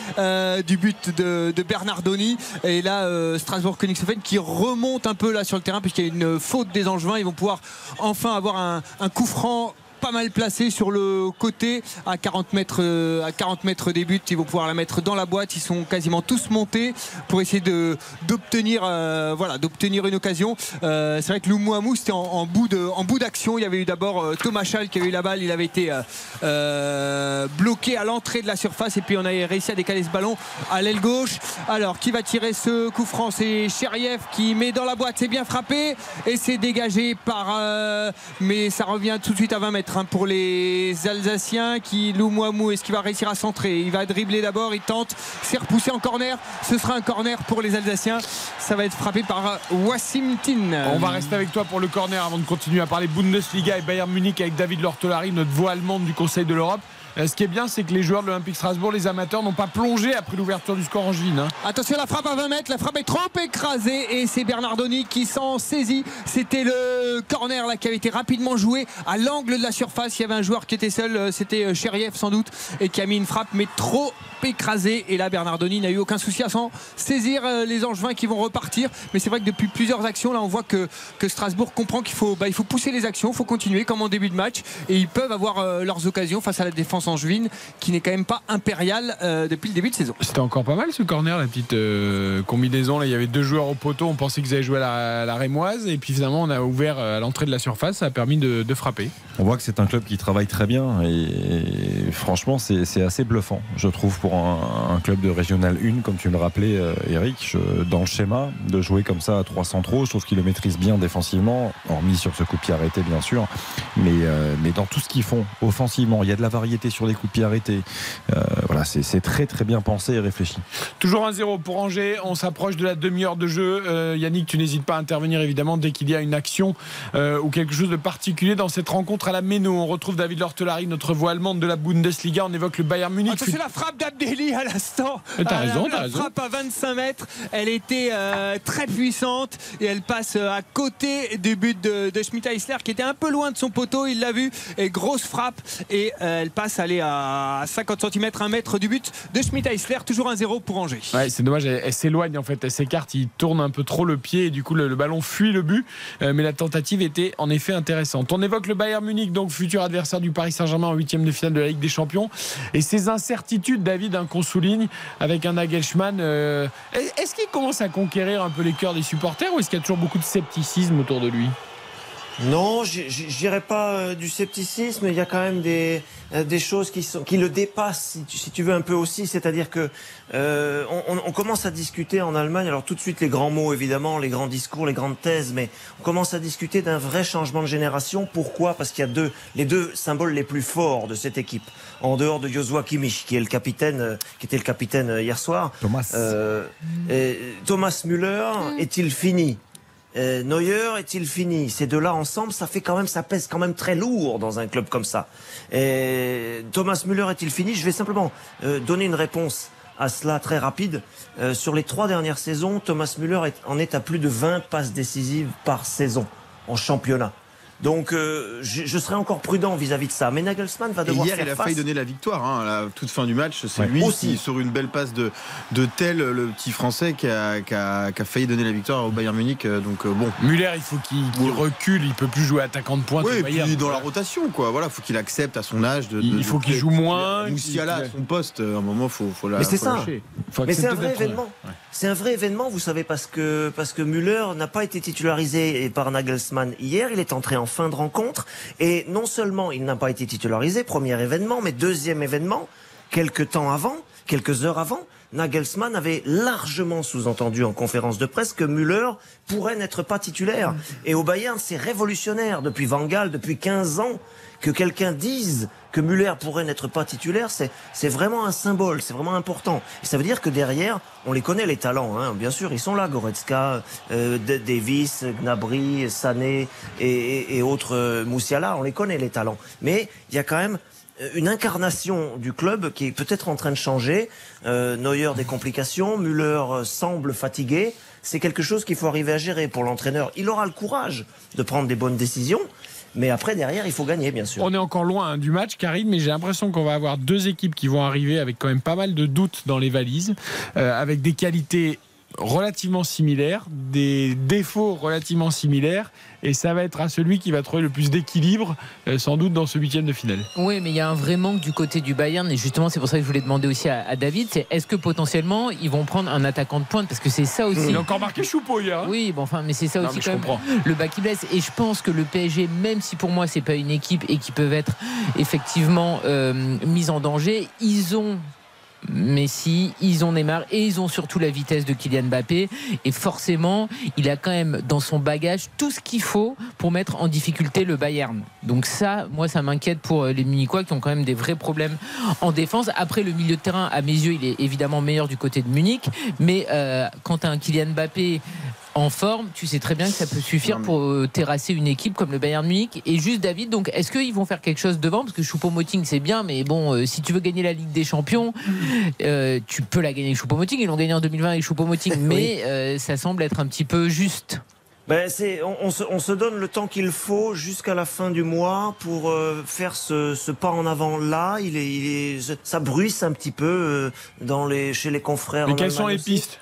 du but de, Bernardoni. Et là, Strasbourg-Königshofen qui remonte un peu là sur le terrain puisqu'il y a une faute des Angevins. Ils vont pouvoir enfin avoir un coup franc pas mal placé sur le côté à 40 mètres euh, à 40 mètres des buts ils vont pouvoir la mettre dans la boîte ils sont quasiment tous montés pour essayer de d'obtenir euh, voilà d'obtenir une occasion. Euh, c'est vrai que Loumouamou c'était en, bout de en bout d'action. Il y avait eu d'abord Thomas Schall qui avait eu la balle il avait été bloqué à l'entrée de la surface et puis on a réussi à décaler ce ballon à l'aile gauche. Alors qui va tirer ce coup franc? C'est Cheriev qui met dans la boîte c'est bien frappé et c'est dégagé par mais ça revient tout de suite à 20 mètres hein, pour les Alsaciens qui Loumouamou est-ce qu'il va réussir à centrer? Il va dribbler d'abord il tente c'est repoussé en corner. Ce sera un corner pour les Alsaciens. Ça va être frappé par Wassim Tin On va rester avec toi pour le corner avant de continuer à parler Bundesliga et Bayern Munich avec David Lortolari, notre voix allemande du Conseil de l'Europe. Euh, ce qui est bien, c'est que les joueurs de l'Olympique Strasbourg, les amateurs, n'ont pas plongé après l'ouverture du score angevine. hein. Attention, la frappe à 20 mètres, la frappe est trop écrasée et c'est Bernardoni qui s'en saisit. C'était le corner là qui avait été rapidement joué à l'angle de la surface. Il y avait un joueur qui était seul, euh, c'était euh, Cheriev sans doute, et qui a mis une frappe mais trop écrasée. Et là, Bernardoni n'a eu aucun souci à s'en saisir les Angevins qui vont repartir. Mais c'est vrai que depuis plusieurs actions, là, on voit que, que Strasbourg comprend qu'il faut, bah, faut pousser les actions, il faut continuer comme en début de match. Et ils peuvent avoir leurs occasions face à la défense angevine qui n'est quand même pas impériale euh, depuis le début de saison. C'était encore pas mal ce corner, la petite euh, combinaison. Là, il y avait deux joueurs au poteau. On pensait qu'ils allaient jouer à la, à la Rémoise. Et puis finalement, on a ouvert euh, à l'entrée de la surface. Ça a permis de, de frapper. On voit que c'est un club qui travaille très bien et, et franchement c'est assez bluffant je trouve pour un, un club de régional 1 comme tu le rappelais euh, Eric je- dans le schéma de jouer comme ça à 3 centraux je trouve qu'il le maîtrise bien défensivement hormis sur ce coup de pied arrêté bien sûr mais, euh, mais dans tout ce qu'ils font offensivement il y a de la variété sur les coups de pied arrêtés Euh, voilà c'est c'est très très bien pensé et réfléchi Toujours 1-0 pour Angers. On s'approche de la demi-heure de jeu. Euh, Yannick, tu n'hésites pas à intervenir évidemment dès qu'il y a une action euh, ou quelque chose de particulier dans cette rencontre à la Méno. On retrouve David Lortelari, notre voix allemande de la Bundesliga. On évoque le Bayern Munich. Attention la frappe d'Abdelli à l'instant. Mais t'as Ah, raison, la, t'as la raison. frappe à 25 mètres, elle était euh, très puissante et elle passe à côté du but de, de Schmidt Eisler qui était un peu loin de son poteau. Il l'a vu et grosse frappe et euh, elle passe aller à 50 cm, 1 mètre du but de Schmidt Eisler. Toujours 1-0 pour Angers. Ouais, c'est dommage, elle, s'éloigne en fait, elle s'écarte, il tourne un peu trop le pied et du coup le, ballon fuit le but. Euh, mais la tentative était en effet intéressante. On évoque le Bayern Munich, donc futur adversaire du Paris Saint-Germain en huitième de finale de la Ligue des Champions. Et ces incertitudes, David, hein, qu'on souligne avec un Nagelsmann, euh, est-ce qu'il commence à conquérir un peu les cœurs des supporters ou est-ce qu'il y a toujours beaucoup de scepticisme autour de lui? Non, je je- je dirais pas euh, du scepticisme. Il y a quand même des, euh, des choses qui, sont, qui le dépassent, si tu, si tu veux, un peu aussi. C'est-à-dire que euh, on, on- on commence à discuter en Allemagne. Alors tout de suite, les grands mots, évidemment, les grands discours, les grandes thèses, mais on commence à discuter d'un vrai changement de génération. Pourquoi? Parce qu'il y a deux, les deux symboles les plus forts de cette équipe, en dehors de Joshua Kimmich, qui est le capitaine, euh, qui était le capitaine hier soir. Thomas. Euh, et Thomas Müller est-il fini? Euh, Neuer est-il fini? Ces deux-là ensemble, ça fait quand même, ça pèse quand même très lourd dans un club comme ça. Et Thomas Müller est-il fini? Je vais simplement euh, donner une réponse à cela très rapide. Euh, sur les trois dernières saisons, Thomas Müller est- en est à plus de 20 passes décisives par saison en championnat. Donc, euh, je, je serai encore prudent vis-à-vis de ça. Mais Nagelsmann va Et devoir hier, faire il a face. failli donner la victoire hein, à la toute fin du match. C'est Ouais. lui Aussi. qui, sur une belle passe de, de Tel, le petit Français, qui a, qui a- qui a failli donner la victoire au Bayern Munich. euh, Donc, euh, bon. Muller, il faut qu'il recule, il peut plus jouer attaquant de pointe. Oui, et puis Bayern. dans la rotation, quoi. Voilà, faut qu'il accepte à son âge de. Il de- faut de- qu'il joue moins, Moussiala qu'il- à son poste, à un moment, faut, faut la. Mais c'est faut ça. Faut Mais c'est un vrai événement. C'est un vrai événement, vous savez, parce que, parce que Müller n'a pas été titularisé par Nagelsmann hier. Il est entré en fin de rencontre. Et non seulement il n'a pas été titularisé, premier événement, mais deuxième événement, quelques temps avant, quelques heures avant, Nagelsmann avait largement sous-entendu en conférence de presse que Müller pourrait n'être pas titulaire. Et au Bayern, c'est révolutionnaire. Depuis Van Gaal, depuis 15 ans, que quelqu'un dise que Müller pourrait n'être pas titulaire, c'est, vraiment un symbole, c'est vraiment important. Ça veut dire que derrière, on les connaît les talents, hein. bien sûr, ils sont là, Goretzka, euh, Davis, Gnabry, Sané et, et- et autres euh, Moussiala, on les connaît les talents. Mais il y a quand même euh, une incarnation du club qui est peut-être en train de changer. Euh, Neuer des complications, Müller euh, semble fatigué. C'est quelque chose qu'il faut arriver à gérer pour l'entraîneur. Il aura le courage de prendre des bonnes décisions, mais après derrière il faut gagner bien sûr. On est encore loin hein, du match, Karim, mais j'ai l'impression qu'on va avoir deux équipes qui vont arriver avec quand même pas mal de doutes dans les valises, euh, avec des qualités relativement similaires, des défauts relativement similaires, et ça va être à celui qui va trouver le plus d'équilibre, euh, sans doute dans ce huitième de finale. Oui, mais il y a un vrai manque du côté du Bayern et justement c'est pour ça que je voulais demander aussi à, à David, c'est est-ce que potentiellement ils vont prendre un attaquant de pointe? Parce que c'est ça aussi. Il a encore marqué Choupeau hier. hein. Oui, bon, enfin, mais c'est ça Non, aussi quand même le bas qui blesse. Et je pense que le PSG, même si pour moi c'est pas une équipe et qui peuvent être effectivement euh, mis en danger, ils ont Messi, ils ont Neymar et ils ont surtout la vitesse de Kylian Mbappé. Et forcément, il a quand même dans son bagage tout ce qu'il faut pour mettre en difficulté le Bayern. Donc ça, moi, ça m'inquiète pour euh, les Munichois qui ont quand même des vrais problèmes en défense. Après, le milieu de terrain, à mes yeux, il est évidemment meilleur du côté de Munich. Mais euh, quand un Kylian Mbappé en forme, tu sais très bien que ça peut suffire pour euh, terrasser une équipe comme le Bayern Munich. Et juste David, donc est-ce qu'ils vont faire quelque chose devant? Parce que Choupo-Moting c'est bien, mais bon, euh, si tu veux gagner la Ligue des Champions, euh, tu peux la gagner avec Choupo-Moting. Ils l'ont gagné en 2020 avec Choupo-Moting, mais euh, ça semble être un petit peu juste. Ben, c'est, on, on se, on se donne le temps qu'il faut jusqu'à la fin du mois pour euh, faire ce, ce pas en avant là. Il est, il est, ça bruisse un petit peu euh, dans les, chez les confrères. Mais quelles sont les aussi. pistes?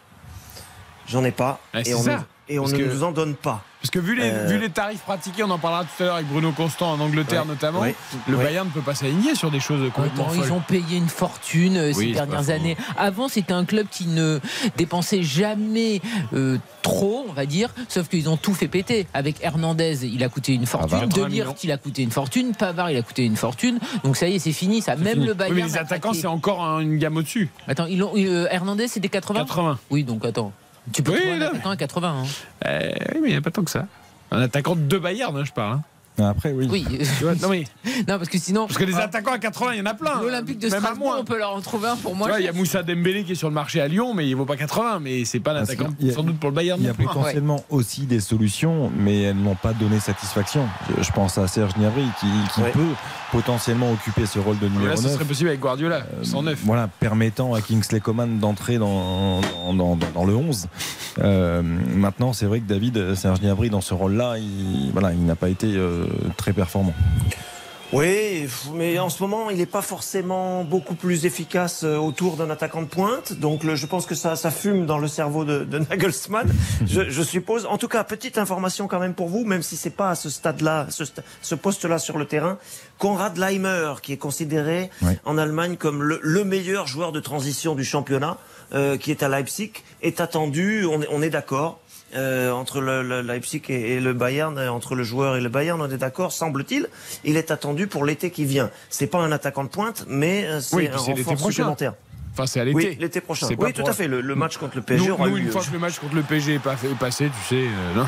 J'en ai pas. Ah, c'est et on, ça. nous- et on Parce ne que- nous en donne pas. Parce que vu les, Euh, vu les tarifs pratiqués, on en parlera tout à l'heure avec Bruno Constant en Angleterre Ouais, notamment, ouais, le ouais. Bayern ne peut pas s'aligner sur des choses complètement folles. ils ont payé une fortune euh, Oui, ces dernières années. Avant, c'était un club qui ne dépensait jamais euh, trop, on va dire, sauf qu'ils ont tout fait péter. Avec Hernandez, il a coûté une fortune. Pavard, De 80 Ligt, millions. il a coûté une fortune. Pavard, il a coûté une fortune. Donc ça y est, c'est fini. Ça, même Fini. le Bayern. Oui, mais les a attaquants, c'est encore un- une gamme au-dessus. Attends, ils ont, euh, Hernandez, c'était 80 80. Oui, donc attends. Tu peux Oui, trouver un attaquant à 80. hein. Euh, oui, mais il n'y a pas tant que ça. Un attaquant de Bayern, hein, je parle. hein. Après, oui. Oui. Tu vois, non, mais, non, parce que sinon. parce que les Ah, attaquants à 80, il y en a plein. L'Olympique de Même à Strasbourg, moins. on peut leur en trouver un pour moi. Il y a Moussa Dembélé qui est sur le marché à Lyon, mais il vaut pas 80. Mais c'est pas un Parce attaquant qu'il y a- sans doute pour le Bayern. Il y a potentiellement aussi des solutions, mais elles n'ont pas donné satisfaction. Je- pense à Serge Gnabry qui, qui Ouais. peut potentiellement occuper ce rôle de Mais numéro là, ce 9. serait possible avec Guardiola, 109. Voilà, permettant à Kingsley Coman d'entrer dans, dans, dans- dans le 11. Euh, maintenant, c'est vrai que David Serge Gnabry, dans ce rôle-là, il, voilà, il n'a pas été euh, très performant. Oui, mais en ce moment, il n'est pas forcément beaucoup plus efficace euh, autour d'un attaquant de pointe. Donc, le- je pense que ça, ça fume dans le cerveau de, de Nagelsmann, je, je suppose. En tout cas, petite information quand même pour vous, même si c'est pas à ce stade-là, ce, poste-là sur le terrain. Konrad Leimer, qui est considéré en Allemagne comme le, le meilleur joueur de transition du championnat, euh, qui est à Leipzig, est attendu. On est d'accord. Euh, entre le, le Leipzig et, et le Bayern, euh, entre le joueur et le Bayern, on est d'accord, semble-t-il. Il est attendu pour l'été qui vient. C'est pas un attaquant de pointe, mais euh, c'est Oui, un renfort supplémentaire. Enfin, c'est à l'été. Oui, l'été prochain. C'est pas Oui, tout à fait. Le, le match contre le PSG Nous, aura nous, eu une lieu. fois que le match contre le PSG est, pas fait- est passé, tu sais. euh, non,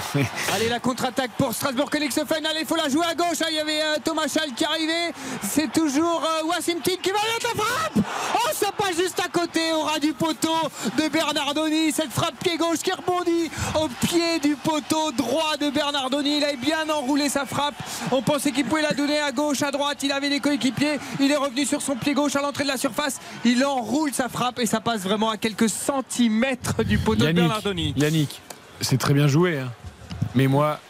Allez, la contre-attaque pour Strasbourg Königshofen. Allez, il faut la jouer à gauche. Il y avait euh, Thomas Schall qui arrivait. C'est toujours euh, Wassim Tin qui va mettre la frappe. Oh, ça passe juste à côté, au ras du poteau de Bernardoni. Cette frappe pied gauche qui rebondit au pied du poteau droit de Bernardoni. Il avait bien enroulé sa frappe. On pensait qu'il pouvait la donner à gauche, à droite. Il avait des coéquipiers. Il est revenu sur son pied gauche à l'entrée de la surface. Il enroule sa frappe et ça passe vraiment à quelques centimètres du poteau de Yannick, Bernardoni. Yannick, c'est très bien joué. hein. Mais moi,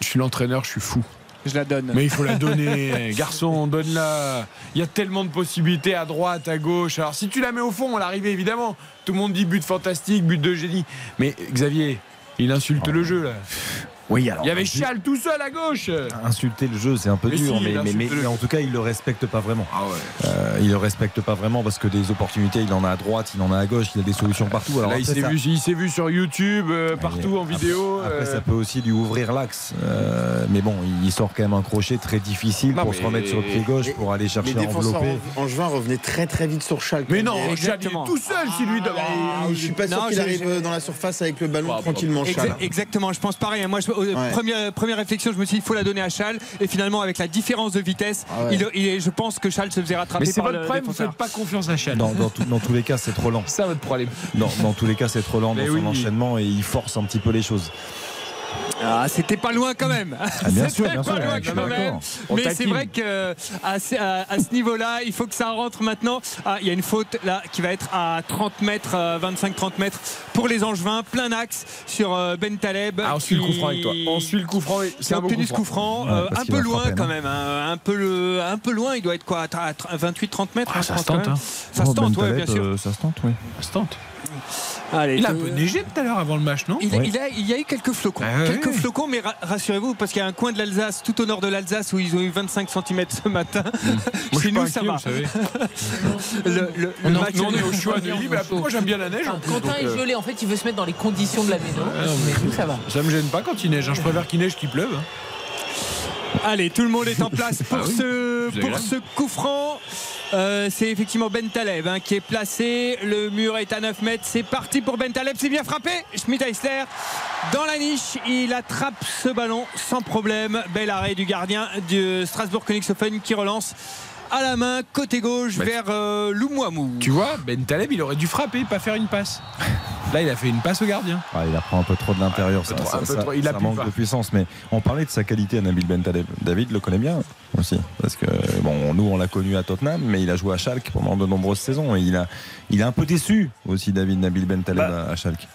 je suis l'entraîneur, je suis fou. Je la donne. Mais il faut la donner. Garçon, donne-la. Il y a tellement de possibilités à droite, à gauche. Alors si tu la mets au fond, à l'arrivée, évidemment, tout le monde dit but fantastique, but de génie. Mais Xavier, il insulte le jeu là. Oui, alors. Il y avait Chial tout seul à gauche. Insulter le jeu, c'est un peu Mais dur, si, mais, en tout cas, il le respecte pas vraiment. Ah ouais. Euh, il le respecte pas vraiment parce que des opportunités, il en a à droite, il en a à gauche, il a des solutions partout. Alors Là, il s'est ça- vu, il s'est vu sur YouTube, euh, partout en Après- vidéo. Après, euh, ça peut aussi lui ouvrir l'axe. Euh, mais bon, il sort quand même un crochet très difficile Non, pour mais- se remettre sur le pied gauche, pour aller chercher à envelopper. angevins revenaient très très vite sur Schalke. Mais non, Exactement. tout seul si lui. Ah, je suis pas sûr Non, qu'il arrive dans la surface avec le ballon Bah, tranquillement, Chal. exactement, je pense pareil. Moi, je- Ouais. première, première réflexion, je me suis dit, il faut la donner à Chal. Et finalement, avec la différence de vitesse, Ah ouais. il, il- je pense que Chal se faisait rattraper Mais c'est votre problème, vous défenseur. faites pas confiance à Chial. Dans, dans tout- dans tous les cas, c'est trop lent. C'est ça votre problème. Dans, dans tous les cas, c'est trop lent dans son oui. enchaînement et il force un petit peu les choses. Ah, c'était pas loin quand même. Ah, bien sûr, C'était bien pas sûr, loin je suis quand même. Mais c'est vrai que à, ce- à- à ce niveau-là, il faut que ça rentre maintenant. Ah, il y a une faute là qui va être à 30 mètres, euh, 25-30 mètres pour les Angevins, plein axe sur euh, Ben Taleb. Ah, on suit le coup franc avec toi. On suit le coup franc. C'est un obtenu coup ce coup franc. Ouais, euh, parce un peu loin frapper, quand même, hein, un peu le, un peu loin. Il doit être quoi, à 28-30 mètres Ah, je ça pense, se tente, quand même. hein. Ça se Oh, tente, Ben ouais, Taleb, bien sûr. euh, ça se tente, oui. Ça se tente. Allez, Il a un peu neigé tout à l'heure avant le match, non Il, Ouais. il a, il y a eu quelques flocons. Ah quelques flocons, mais ra- rassurez-vous, parce qu'il y a un coin de l'Alsace, tout au nord de l'Alsace, où ils ont eu 25 cm ce matin. Je Chez nous, ça va. Le, le- On le en- match Nous, on est au choix de Lille. mais Moi, j'aime bien la neige. Quentin donc, est euh, gelé, en fait, il veut se mettre dans les conditions de la méno. Ah, non, mais nous, ça va. Ça me gêne pas quand il neige. hein. Je préfère qu'il neige qu'il pleuve. hein. Allez, tout le monde est en place pour, Ah ce, pour ce coup franc. Euh, c'est effectivement Ben Taleb hein, qui est placé. Le mur est à 9 mètres. C'est parti pour Ben Taleb. C'est bien frappé. Schmidt Eisler dans la niche. Il attrape ce ballon sans problème. Bel arrêt du gardien de Strasbourg Königshofen qui relance à la main côté gauche Mais- vers euh, Loumouamou. Tu vois, Ben Taleb, il aurait dû frapper, pas faire une passe. Là, il a fait une passe au gardien. Ah, il apprend un peu trop de l'intérieur. ça, trop, ça- ça- manque pas. de puissance. Mais on parlait de sa qualité à Nabil Bentaleb. David le connaît bien aussi. Parce que, bon, nous, on l'a connu à Tottenham, mais il a joué à Schalke pendant de nombreuses saisons. Et il a, il est un peu déçu aussi, David Nabil Bentaleb Bah, à, à Schalke.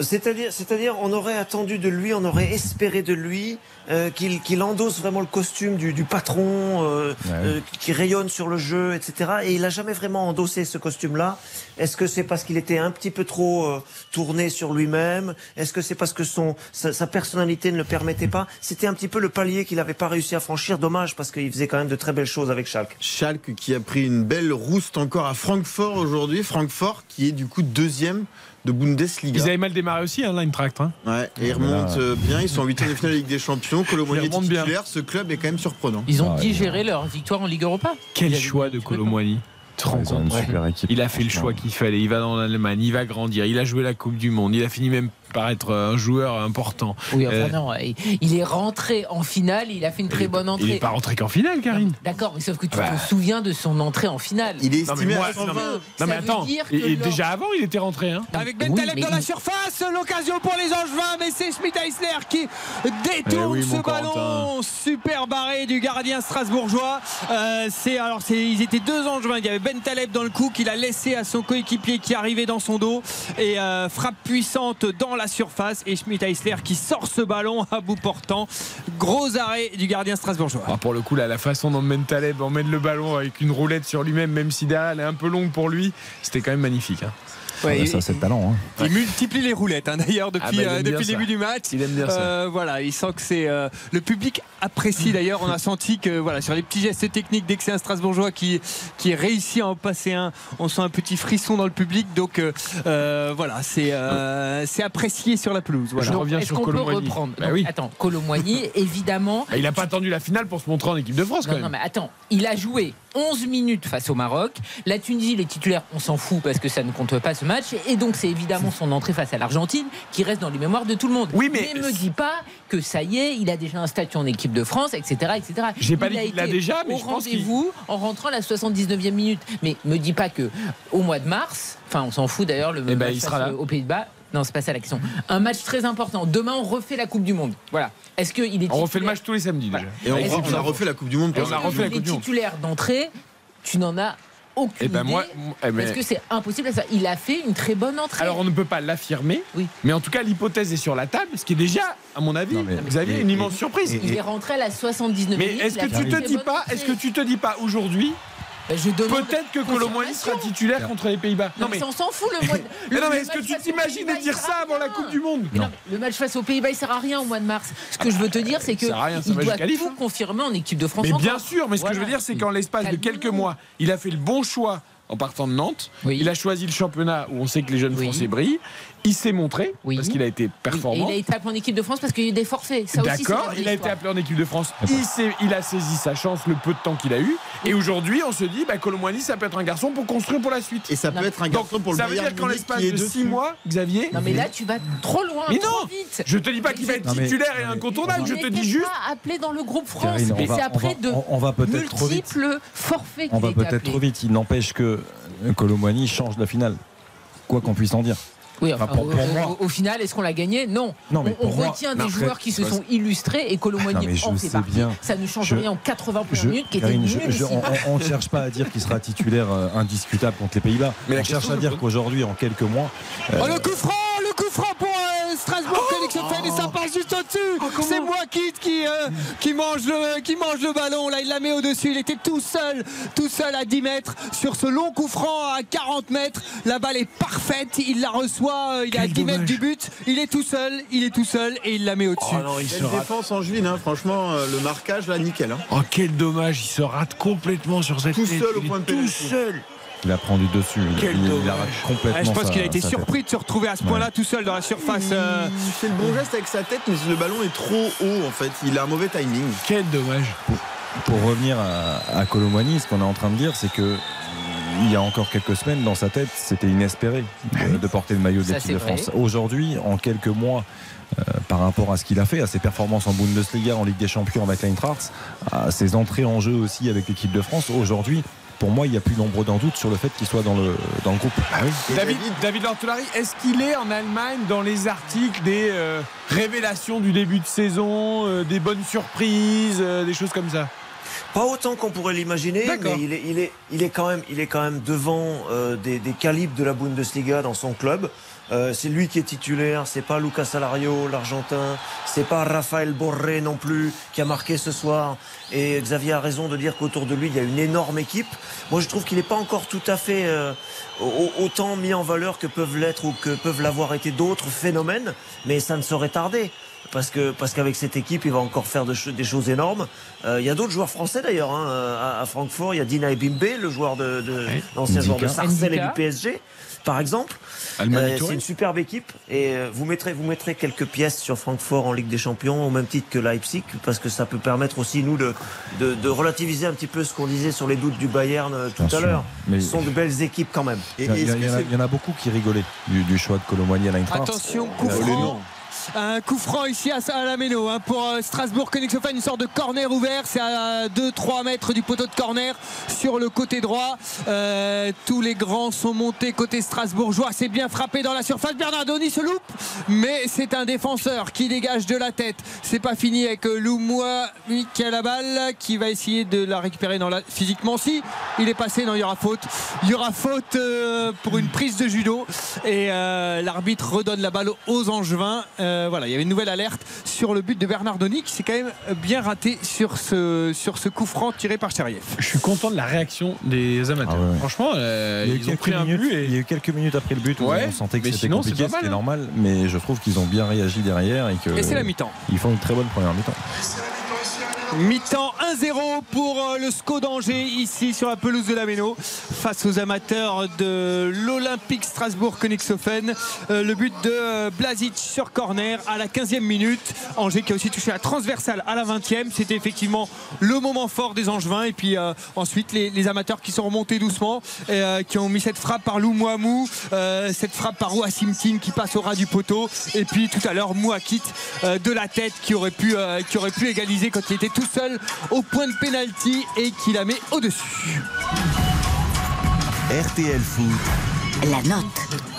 C'est-à-dire, c'est-à-dire, on aurait attendu de lui, on aurait espéré de lui euh, qu'il qu'il endosse vraiment le costume du, du patron, euh, euh, qui rayonne sur le jeu, etc. Et il a jamais vraiment endossé ce costume-là. Est-ce que c'est parce qu'il était un petit peu trop euh, tourné sur lui-même? Est-ce que c'est parce que son sa, sa personnalité ne le permettait pas? C'était un petit peu le palier qu'il n'avait pas réussi à franchir. Dommage parce qu'il faisait quand même de très belles choses avec Schalke. Schalke qui a pris une belle rouste encore à Francfort aujourd'hui. Francfort qui est du coup deuxième de Bundesliga. Ils avaient mal démarré aussi, hein, l'Eintracht. Hein. Ouais, et ils remontent euh, bien. Ils sont en huitième de finale de Ligue des Champions. Colomboigny remontent bien. titulaire. Ce club est quand même surprenant. Ils ont Ah, digéré leur victoire en Ligue Europa. Quel choix de Colomboigny. Te rends compte. Il a fait le choix qu'il fallait. Il va dans l'Allemagne, il va grandir. Il a joué la Coupe du Monde. Il a fini même par être un joueur important. Oui, enfin Euh, non, il- il est rentré en finale, il a fait une très bonne il entrée. n'est pas rentré qu'en finale, Karine. D'accord, mais sauf que tu Bah. te souviens de son entrée en finale. Il est Non, mais estimé moi- à 120. non, mais- Non, mais attends. Et, déjà avant, il était rentré. Hein. Avec Oui, Ben Taleb mais dans la il- surface, l'occasion pour les Angevins, mais c'est Schmidt Eisler qui détourne Eh oui, ce ballon. Super barré du gardien strasbourgeois. Euh, c'est alors c'est ils étaient deux Angevins. Il y avait Ben Taleb dans le coup qu'il a laissé à son coéquipier qui arrivait dans son dos et euh, frappe puissante dans la surface et Schmidt Eisler qui sort ce ballon à bout portant. Gros arrêt du gardien strasbourgeois. Ah, pour le coup, là, la façon dont Mentaleb emmène le ballon avec une roulette sur lui-même, même si derrière elle est un peu longue pour lui, c'était quand même magnifique. hein. Ouais, ça, c'est le talent. hein. Il multiplie les roulettes hein, d'ailleurs depuis, Ah bah, euh, depuis le ça. début du match. Il aime bien ça. Euh, voilà, il sent que c'est euh, le public apprécie d'ailleurs. On a senti que voilà sur les petits gestes techniques dès que c'est un Strasbourgeois qui qui réussit à en passer un, on sent un petit frisson dans le public. Donc voilà, c'est euh, c'est apprécié sur la pelouse. Voilà. Je reviens Est-ce sur qu'on peut Colomboigny. reprendre Bah oui. Attends, Colomboigny, évidemment. Bah, il n'a pas attendu la finale pour se montrer en équipe de France quand Non, mais attends, il a joué 11 minutes face au Maroc. La Tunisie, les titulaires, on s'en fout parce que ça ne compte pas ce match. Et donc, c'est évidemment son entrée face à l'Argentine qui reste dans les mémoires de tout le monde. Oui, mais- me dis pas que ça y est, il a déjà un statut en équipe de France, etc. etc. J'ai pas Il dit a qu'il l'a déjà, mais au je pense qu'il- rendez-vous en rentrant à la 79e minute. Mais me dis pas que au mois de mars, enfin, on s'en fout d'ailleurs, le Eh ben, match il sera face là. aux Pays-Bas. Non, c'est pas ça la question. Un match très important. Demain, on refait la Coupe du Monde. Voilà. Est-ce qu'il est On refait le titulaire match tous les samedis déjà. Et on, a refait la Coupe du Monde. Et on a refait la les Coupe du Monde. titulaires d'entrée, tu n'en as aucune Eh ben idée. moi, eh ben- Parce que c'est impossible à ça. Il a fait une très bonne entrée. Alors on ne peut pas l'affirmer, Oui. mais en tout cas l'hypothèse est sur la table, ce qui est déjà, à mon avis, Non, mais- Xavier, une immense surprise. il est rentré à la 79e mais est-ce que tu te dis pas, est-ce que tu te dis pas aujourd'hui, Ben, peut-être que Colomboigny sera titulaire contre les Pays-Bas Non, mais on s'en fout le mois. de- Mais le- non, mais est-ce que tu t'imagines dire ça avant la. Coupe du Monde non, le match face aux Pays-Bas, il sert à rien au mois de mars. Ce que je veux te dire, c'est que Ça rien, ça il doit tout hein. confirmer en équipe de France. Mais bien sûr, mais ce que je veux dire, c'est qu'en l'espace de quelques mois, il a fait le bon choix en partant de Nantes. Oui. Il a choisi le championnat où on sait que les jeunes Oui. Français brillent. Il s'est montré Oui. parce qu'il a été Oui, et performant. il a été appelé en équipe de France parce qu'il y a eu des forfaits. D'accord, il a été appelé en équipe de France. Il, a saisi sa chance le peu de temps qu'il a eu. Et aujourd'hui, on se dit, bah, Colomboigny, ça peut être un garçon pour construire pour la suite. Et ça Non. peut être un Donc, garçon pour le ça veut dire qu'en l'espace de dessus. 6 mois, Xavier. Non mais là tu vas trop loin, Mais trop non vite. Je te dis pas qu'il va être Non, mais- titulaire et incontournable, je te dis juste. pas appelé dans le groupe France. Mais va- c'est après de on- va peut-être trop vite. multiples forfaits On va peut-être trop vite. Il n'empêche que Colomboigny change la finale. Quoi qu'on puisse en dire. Oui, enfin, Enfin, pour- au, pour au- moi- au final, est-ce qu'on l'a gagné Non. Non, mais on on pour moi- retient non, des après, joueurs qui se sont illustrés et Colomboigny en fait sais partie. bien. Ça ne change Je- rien en 80 premières Je- minutes qui était je- on- ne cherche pas à dire qu'il sera titulaire euh, indiscutable contre les Pays-Bas. On cherche à dire qu'aujourd'hui, en quelques mois, euh, Oh, le coup franc, le coup franc pour euh, Strasbourg, Félix Ofen, et ça passe juste au-dessus. c'est Moakit qui, euh, qui, mange le, qui mange le ballon. Là, il la met au-dessus. Il était tout seul, tout seul à 10 mètres sur ce long coup franc à 40 mètres. La balle est parfaite. Il la reçoit. euh, il est à Quel 10 mètres du but. Il est tout seul. Il est tout seul et il la met au-dessus. Oh non, il se rate. défense Angevine, hein. franchement, euh, le marquage là, nickel. hein. Oh, quel dommage, il se rate complètement sur cette Tout tête. seul au point de Tout seul. Il a pris du dessus. Il, Quel il- complètement. Ah, je pense sa- qu'il a été tête. surpris de se retrouver à ce point-là tout seul dans la surface. euh, Il fait le bon geste avec sa tête, mais le ballon est trop haut en fait. Il a un mauvais timing. Quel dommage. Pour revenir à, à Colomboigny, ce qu'on est en train de dire, c'est que il y a encore quelques semaines, dans sa tête, c'était inespéré de, de porter le maillot de l'équipe de vrai. France. Aujourd'hui, en quelques mois, euh, par rapport à ce qu'il a fait, à ses performances en Bundesliga, en Ligue des Champions avec l'Eintracht, à ses entrées en jeu aussi avec l'équipe de France, aujourd'hui, pour moi, il n'y a plus nombre d'en doute sur le fait qu'il soit dans le, dans le groupe. David, David Lortolari, est-ce qu'il est en Allemagne dans les articles des euh, révélations du début de saison, euh, des bonnes surprises, euh, des choses comme ça? Pas autant qu'on pourrait l'imaginer, mais il est, il, est, il, est quand même, il est quand même devant euh, des, des calibres de la Bundesliga dans son club. Euh, c'est lui qui est titulaire, c'est pas Lucas Salario, l'Argentin, c'est pas Rafael Borré non plus qui a marqué ce soir. Et Xavier a raison de dire qu'autour de lui il y a une énorme équipe. Moi je trouve qu'il n'est pas encore tout à fait euh, au- autant mis en valeur que peuvent l'être ou que peuvent l'avoir été d'autres phénomènes, mais ça ne saurait tarder. Parce que parce qu'avec cette équipe, il va encore faire de des choses énormes. Euh, il y a d'autres joueurs français d'ailleurs hein, à, à Francfort. Il y a Dina Ebimbe, le joueur de, de l'ancien joueur de. Sarcelles et du. PSG, par exemple. Euh, c'est une superbe équipe et euh, vous mettrez vous mettrez quelques pièces sur Francfort en Ligue des Champions au même titre que Leipzig parce que ça peut permettre aussi nous de de, de relativiser un petit peu ce qu'on disait sur les doutes du Bayern euh, tout Bien à l'heure. Mais- Ce sont de belles équipes quand même. Il y, en a- il y en a beaucoup qui rigolaient du, du choix de Colomboigny à l'Eintracht. Attention, coup franc. Un coup franc ici à, la Méno hein, pour euh, Strasbourg Königshofen, une sorte de corner ouvert. C'est à 2-3 mètres du poteau de corner sur le côté droit. Euh, tous les grands sont montés côté strasbourgeois. C'est bien frappé dans la surface. Bernardoni se loupe, mais c'est un défenseur qui dégage de la tête. C'est pas fini avec euh, Loumoua Mikalabal qui va essayer de la récupérer la... physiquement. Si il est passé, non, il y aura faute. Il y aura faute euh, pour une prise de judo et l'arbitre redonne la balle aux Angevins. Euh, voilà, il y avait une nouvelle alerte sur le but de Bernardoni qui s'est quand même bien raté sur ce, sur ce coup franc tiré par Cheriev. Je suis content de la réaction des amateurs. Ah ouais. Franchement, euh, Il y a eu ils ont quelques pris un minutes- but et Il y a eu quelques minutes après le but où Ouais, on sentait que c'était sinon, c'est compliqué, c'était hein. normal, mais je trouve qu'ils ont bien réagi derrière et que Et c'est la mi-temps. Ils font une très bonne première mi-temps. Mi-temps 1-0 pour euh, le SCO d'Angers ici sur la pelouse de la Méno face aux amateurs de l'Olympique Strasbourg Königshofen. Euh, le but de euh, Blazic sur corner à la 15e minute. Angers qui a aussi touché la transversale à la 20e. C'était effectivement le moment fort des Angevins. Et puis ensuite les, amateurs qui sont remontés doucement et qui ont mis cette frappe par Lou Mouamou, cette frappe par Wassim King qui passe au ras du poteau. Et puis tout à l'heure Mouakit de la tête qui aurait pu, qui aurait pu égaliser quand il était tout seul au point de pénalty et qui la met au-dessus. RTL Foot. La note.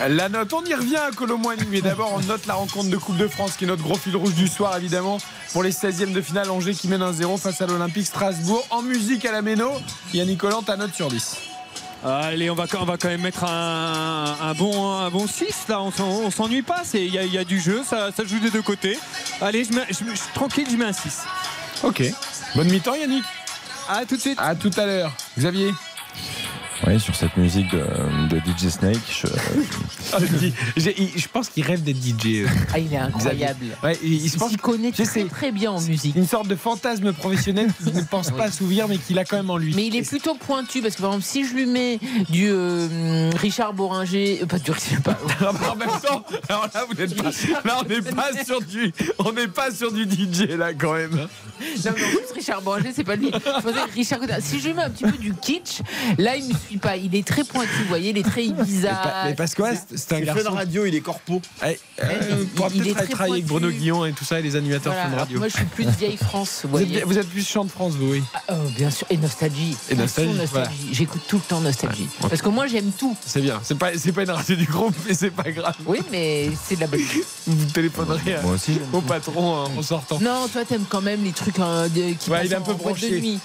La note, on y revient à Colomboigny, mais d'abord on note la rencontre de Coupe de France qui est notre gros fil rouge du soir évidemment pour les 16e de finale Angers qui mène 1-0 face à l'Olympique Strasbourg en musique à la Méno. Yannick Collant, ta note sur 10. Allez, on va, on va quand même mettre un, un bon, un bon 6 là, on on s'ennuie pas, c'est- il y, a- il y a du jeu, ça, ça joue des deux côtés. Allez, je, mets- je- je- tranquille, je mets un 6. Ok. Bonne mi-temps Yannick. À tout de suite. À tout à l'heure. Xavier. Oui, sur cette musique de, de DJ Snake, je, Ah, je pense qu'il rêve d'être DJ. euh, Ah, il est incroyable. Ouais, il, il se Il pense s'y connaît très très bien en musique. une sorte de fantasme professionnel qu'il ne pense pas assouvir mais qu'il a quand même en lui. Mais il est plutôt pointu parce que par exemple si je lui mets du euh, Richard Boringer, euh, pas du pas, en même temps, alors là, vous n'êtes pas, là, on n'est pas sur du, on n'est pas sur du DJ là quand même. Non, mais en plus, Richard Boringer, c'est pas lui. Je pensais que Richard Si je lui mets un petit peu du kitsch, là, il me pas. Il est très pointu, vous voyez, il est très Ibiza. Mais, parce que ouais, c'est un Il fait garçon. la radio, il est corpo. Ouais, euh, il- pourra il est très travailler avec. Bruno Guillon et tout ça et les animateurs Voilà, Fun Radio. moi, je suis plus vieille France, vous Vous voyez. êtes, vous êtes plus chant de France, vous, oui. Ah, oh, bien sûr, et nostalgie. Et nostalgie, voilà. J'écoute tout le temps nostalgie. Ouais. Parce que moi, j'aime tout. C'est bien. C'est pas, c'est pas une radio du groupe, mais c'est pas grave. Oui, mais c'est de la bonne Vous téléphonerez à- moi aussi. j'aime au patron hein, en sortant. Non, toi, t'aimes quand même les trucs hein, de- qui Ouais, passent il est un peu de nuit.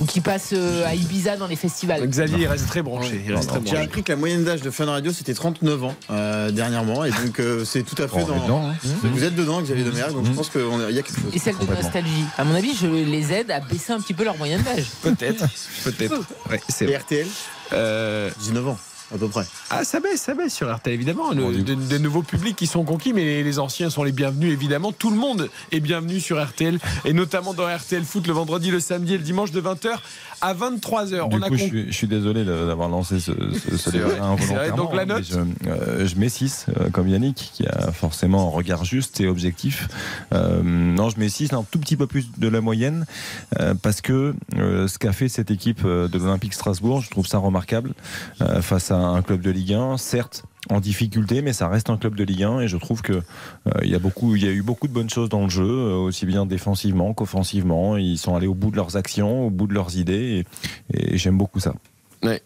Ou qui passent euh, à Ibiza dans les festivals. Xavier, il reste très branché. J'ai appris que la moyenne d'âge de Fun Radio c'était 39 ans euh, dernièrement et donc euh, c'est tout à fait est dans. dedans, hein. Vous êtes dedans, Xavier Domergue, donc je pense qu'il y a quelque chose. Et celle de nostalgie. À mon avis, je les aide à baisser un petit peu leur moyenne d'âge. Peut-être. Peut-être. Ouais, Et. RTL Euh, 19 ans à peu près. Ah, ça baisse, ça baisse sur RTL, évidemment. Le- Bon, des nouveaux publics qui sont conquis, mais les, les anciens sont les bienvenus, évidemment. Tout le monde est bienvenu sur RTL, et notamment dans RTL Foot le vendredi, le samedi et le dimanche de 20h à 23h. Du On a coup, je suis, je suis désolé d'avoir lancé ce, ce, ce débat involontairement. Donc, la note je, euh, je mets 6, comme Yannick, qui a forcément un regard juste et objectif. Euh, non, je mets 6, un tout petit peu plus de la moyenne, euh, parce que euh, ce qu'a fait cette équipe euh, de l'Olympique Strasbourg, je trouve ça remarquable, euh, face à un club de Ligue 1, certes en difficulté, mais ça reste un club de Ligue 1 et je trouve que euh, il y a beaucoup, il y a eu beaucoup de bonnes choses dans le jeu, euh, aussi bien défensivement qu'offensivement. Ils sont allés au bout de leurs actions, au bout de leurs idées, et, et j'aime beaucoup ça. Ouais.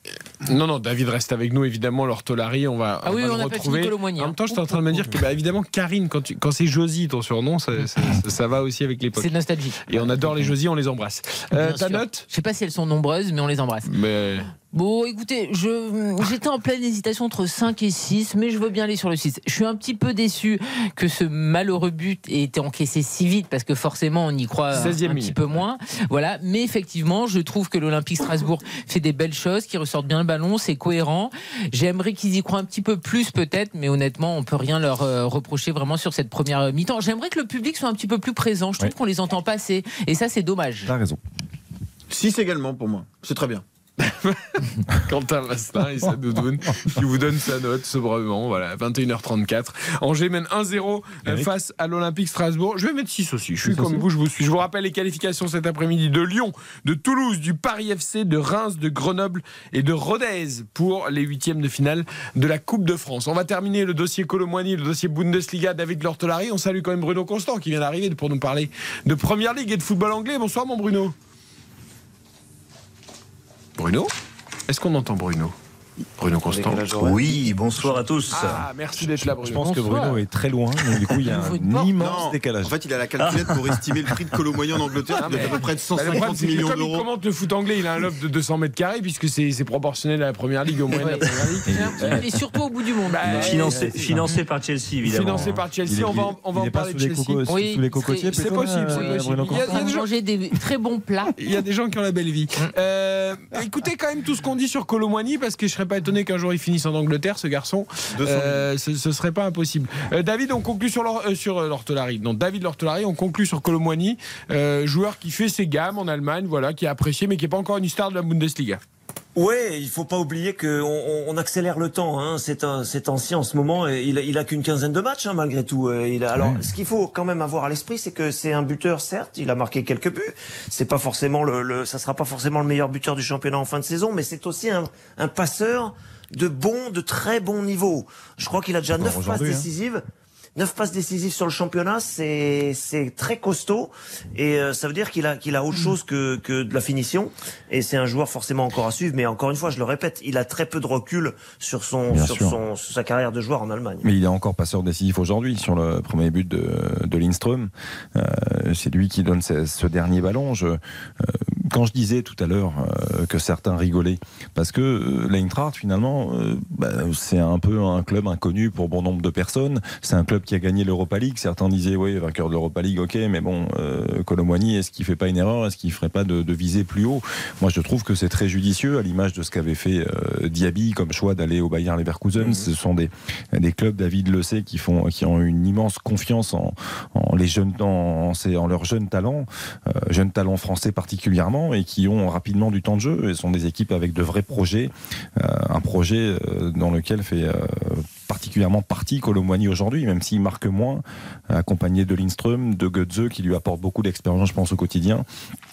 Non, non, David reste avec nous, évidemment. L'ortolari, on va, Ah oui, va on le retrouver. En même temps, j'étais en train de me dire que, bah, évidemment, Karine, quand, tu- quand c'est Josie, ton surnom, ça, ça- ça- ça va aussi avec l'époque. C'est nostalgique. Et on adore les Josie, on les embrasse. Euh, ta sûr. note Je sais pas si elles sont nombreuses, mais on les embrasse. Mais. Bon, écoutez, je, j'étais en pleine hésitation entre 5 et 6, mais je veux bien aller sur le 6. Je suis un petit peu déçu que ce malheureux but ait été encaissé si vite, parce que forcément, on y croit un, 16e un petit peu moins. Voilà. Mais effectivement, je trouve que l'Olympique Strasbourg fait des belles choses, qui ressortent bien le ballon, c'est cohérent. J'aimerais qu'ils y croient un petit peu plus, peut-être, mais honnêtement, on peut rien leur euh, reprocher vraiment sur cette première mi-temps. J'aimerais que le public soit un petit peu plus présent. Je trouve qu'on les entend pas assez. Et ça, c'est dommage. T'as raison. 6 également pour moi. C'est très bien. Quentin Vastin et sa doudoune qui vous donne sa note sobrement. Voilà, 21h34. Angers mène 1-0 euh, face à l'Olympique Strasbourg. Je vais mettre 6 aussi. Je suis comme vous, je vous suis. Je vous rappelle les qualifications cet après-midi de Lyon, de Toulouse, du Paris FC, de Reims, de Grenoble et de Rodez pour les huitièmes de finale de la Coupe de France. On va terminer le dossier Colomboigny, le dossier Bundesliga, David Lortolari. On salue quand même Bruno Constant qui vient d'arriver pour nous parler de Première Ligue et de football anglais. Bonsoir mon Bruno. Bruno? Est-ce qu'on entend Bruno? Bruno Constant. Oui, bonsoir à tous. Ah, merci d'être là, Bruno. Je pense que. Bruno est très loin, donc du coup il y a un immense Non, décalage. En fait, il a la calculette pour estimer le prix de Colomboigny en Angleterre, qui doit être à peu près de Bah, le problème, 150 c'est que millions il d'euros. commente le foot anglais, il a un loft de 200 mètres carrés puisque c'est proportionnel à la première ligue, au moins de la première ligue. Est surtout au bout du monde. Bah, Financé, par Chelsea, évidemment. Financé par Chelsea, Il est- on va, en- on va il en est pas parler sous de les Chelsea. cocos- Oui, sous les c'est- cocotiers, c'est possible, euh, Il y a- manger des très bons plats. Il y a des gens qui ont la belle vie. Euh, écoutez quand même tout ce qu'on dit sur Colomboigny parce que je serais pas étonné qu'un jour il finisse en Angleterre, ce garçon. 200 Euh, ce, ce serait pas impossible. Euh, David, on conclut sur euh, sur l'Ortolari. Non, David Lortolari, on conclut sur euh, joueur qui fait ses gammes en Allemagne, voilà, qui est apprécié mais qui est pas encore une star de la Bundesliga. Ouais, il faut pas oublier qu'on on, accélère le temps. Hein. C'est un, cet ancien en ce moment, et il, a- il a qu'une quinzaine de matchs hein, malgré tout. Euh, Il a, alors, ce qu'il faut quand même avoir à l'esprit, c'est que c'est un buteur, certes, il a marqué quelques buts. C'est pas forcément le, le, ça sera pas forcément le meilleur buteur du championnat en fin de saison, mais c'est aussi un, un passeur de bon, de très bon niveau. Je crois qu'il a déjà neuf passes hein. Décisives. Neuf passes décisives sur le championnat, c'est c'est très costaud et euh, ça veut dire qu'il a qu'il a autre chose que que de la finition et c'est un joueur forcément encore à suivre. Mais encore une fois, je le répète, il a très peu de recul sur son Bien sur sûr. son sur sa carrière de joueur en Allemagne. Mais il est encore passeur décisif aujourd'hui sur le premier but de, de Lindström. Euh, c'est lui qui donne ce, ce dernier ballon. Je, euh, quand je disais tout à l'heure euh, que certains rigolaient, parce que euh, l'Eintracht finalement, euh, bah, c'est un peu un club inconnu pour bon nombre de personnes. C'est un club qui a gagné l'Europa League. Certains disaient oui, vainqueur de l'Europa League, ok, mais bon, euh, Colomboigny, est-ce qu'il fait pas une erreur? Est-ce qu'il ferait pas de, de viser plus haut? Moi, je trouve que c'est très judicieux, à l'image de ce qu'avait fait euh, Diaby comme choix d'aller au Bayern Leverkusen. Ce sont des, des clubs, David le sait, qui font, qui ont une immense confiance en, en les jeunes, en, en en leurs jeunes talents, euh, jeunes talents français particulièrement, et qui ont rapidement du temps de jeu. Et sont des équipes avec de vrais projets, euh, un projet euh, dans lequel fait euh, particulièrement partie Colomboigny aujourd'hui, même s'il marque moins, accompagné de Lindström, de Götze, qui lui apporte beaucoup d'expérience, je pense, au quotidien.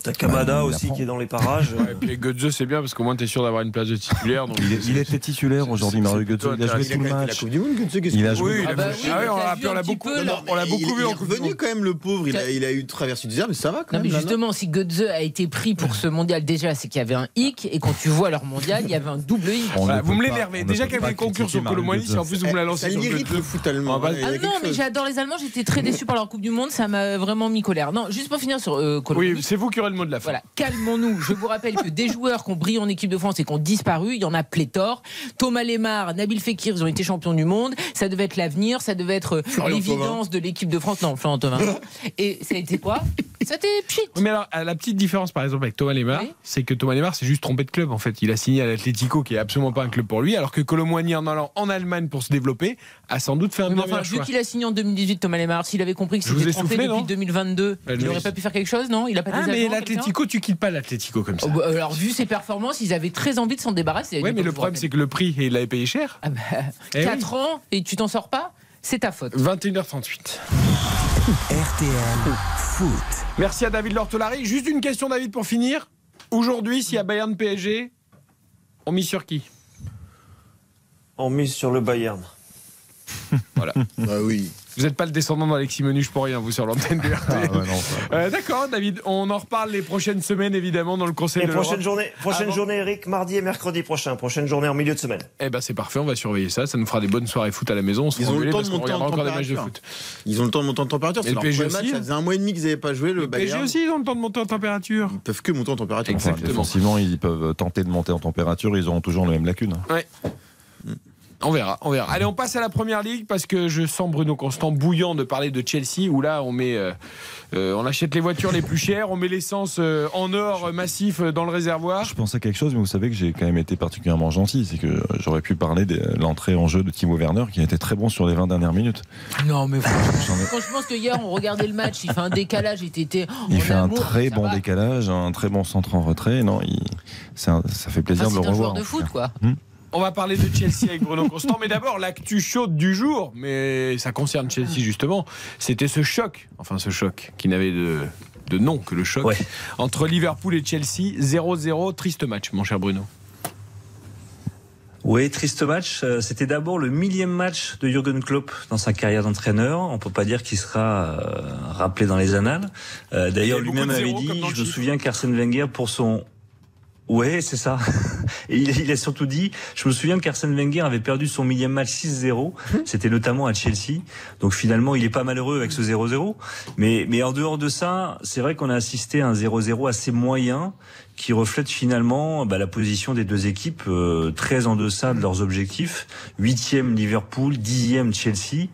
T'as Kamada Bah, il aussi apprend. qui est dans les parages. Ouais, et puis Götze, c'est bien parce qu'au moins tu es sûr d'avoir une place de titulaire. donc- Il, est- il était titulaire aujourd'hui, c'est Mario Götze. Il a joué tout le Il a match. Il qu'il a joué. Oui, il a Ah bah oui, ah mais on l'a vu on beaucoup, peu, on beaucoup il, vu il en est revenu quand même le pauvre, il a, il a eu traversé du désert, mais ça va quand Non, même. mais justement, si Götze a été pris pour ce mondial, déjà, c'est qu'il y avait un hic, et quand tu vois leur mondial, il y avait un double hic. Ne vous me l'énervez. Déjà qu'elle pas avait conclure critiquer sur Mario Colomboigny, si en plus vous me la lancez Ça l'irrite le foot allemand. A Ah non, mais j'adore les Allemands, j'étais très déçu par leur Coupe du Monde, ça m'a vraiment mis colère. Non, juste pour finir sur euh, Colomboigny. Oui, c'est vous qui aurez le mot de la fin. Voilà, calmons-nous. Je vous rappelle que des joueurs qui ont brillé en équipe de France et qui ont disparu, il y en a pléthore. Thomas Lemar, Nabil Fekir, ils ont été champions du monde. Ça devait être l'avenir, ça devait être euh, l'évidence de l'équipe de France. Non, Florian Thauvin. Et ça a été quoi? C'était pchit. Oui, Mais alors, la petite différence, par exemple, avec Thomas Lemar, Oui. c'est que Thomas Lemar s'est juste trompé de club. En fait, il a signé à l'Atlético, qui est absolument pas un club pour lui, alors que Colomboigny, en allant en Allemagne pour se développer, a sans doute fait un Oui, mais bien enfin, meilleur vu qu'il a signé en 2018, Thomas Lemar, s'il avait compris que c'était ai trompé soufflé, depuis non 2022, Ben, il n'aurait pas pu faire quelque chose, non? Il a pas Ah, des mais l'Atlético, tu quittes pas l'Atlético comme ça. Oh, bah, Alors, vu ses performances, ils avaient très envie de s'en débarrasser. Ouais, mais le problème, c'est que le prix, il l'avait payé cher. Ah bah, Eh 4 ans et tu t'en sors pas? C'est ta faute. 21h38. RTL Foot. Merci à David Lortolari. Juste une question, David, pour finir. Aujourd'hui, s'il y a Bayern PSG, on mise sur qui? On mise sur le Bayern. Voilà. Bah oui. Vous n'êtes pas le descendant d'Alexis Menuche pour rien, vous, sur l'antenne de RTL. Euh, D'accord, David. On en reparle les prochaines semaines, évidemment, dans le Conseil Et de prochaine l'Europe. journée, prochaine Avant- journée, Eric, mardi et mercredi prochain. Prochaine journée en milieu de semaine. Eh ben c'est parfait, on va surveiller ça. Ça nous fera des bonnes soirées foot à la maison. On se Ils ont le temps de monter en regardera encore des matchs de température. foot. Ils ont le temps de monter en température. C'est le PSG premier match. aussi, Ça hein. faisait un mois et demi qu'ils n'avaient pas joué. Le, Le PSG aussi, ils ont le temps de monter en température. Ils peuvent que monter en température. Exactement. Défensivement, ils peuvent tenter de monter en température, ils auront toujours les mêmes lacunes. Ouais. On verra, on verra. Allez, on passe à la première ligue parce que je sens Bruno Constant bouillant de parler de Chelsea où là on met, euh, euh, on achète les voitures les plus chères, on met l'essence euh, en or massif dans le réservoir. Je pense à quelque chose, mais vous savez que j'ai quand même été particulièrement gentil. C'est que j'aurais pu parler de l'entrée en jeu de Timo Werner, qui a été très bon sur les 20 dernières minutes. Non, mais franchement, quand je pense que hier on regardait le match, il fait un décalage, il était. Il fait un très bon va. décalage, un très bon centre en retrait. Non, il- c'est un- ça fait plaisir Enfin, de c'est le un joueur revoir. de en tout foot, quoi. On va parler de Chelsea avec Bruno Constant, mais d'abord l'actu chaude du jour, mais ça concerne Chelsea justement. C'était ce choc, enfin ce choc qui n'avait de, de nom que le choc entre Liverpool et Chelsea 0-0, triste match, mon cher Bruno. Oui, triste match. Euh, C'était d'abord le millième match de Jürgen Klopp dans sa carrière d'entraîneur. On peut pas dire qu'il sera euh, rappelé dans les annales. Euh, D'ailleurs, lui-même avait dit, je me souviens qu'Arsène Wenger, pour son Ouais, c'est ça. Et il, a surtout dit, je me souviens qu'Arsène Wenger avait perdu son millième match 6-0. C'était notamment à Chelsea. Donc finalement, il est pas malheureux avec ce 0-0. Mais, mais en dehors de ça, c'est vrai qu'on a assisté à un 0-0 assez moyen qui reflète finalement bah, la position des deux équipes euh, très en deçà de leurs objectifs. Huitième Liverpool, dixième Chelsea.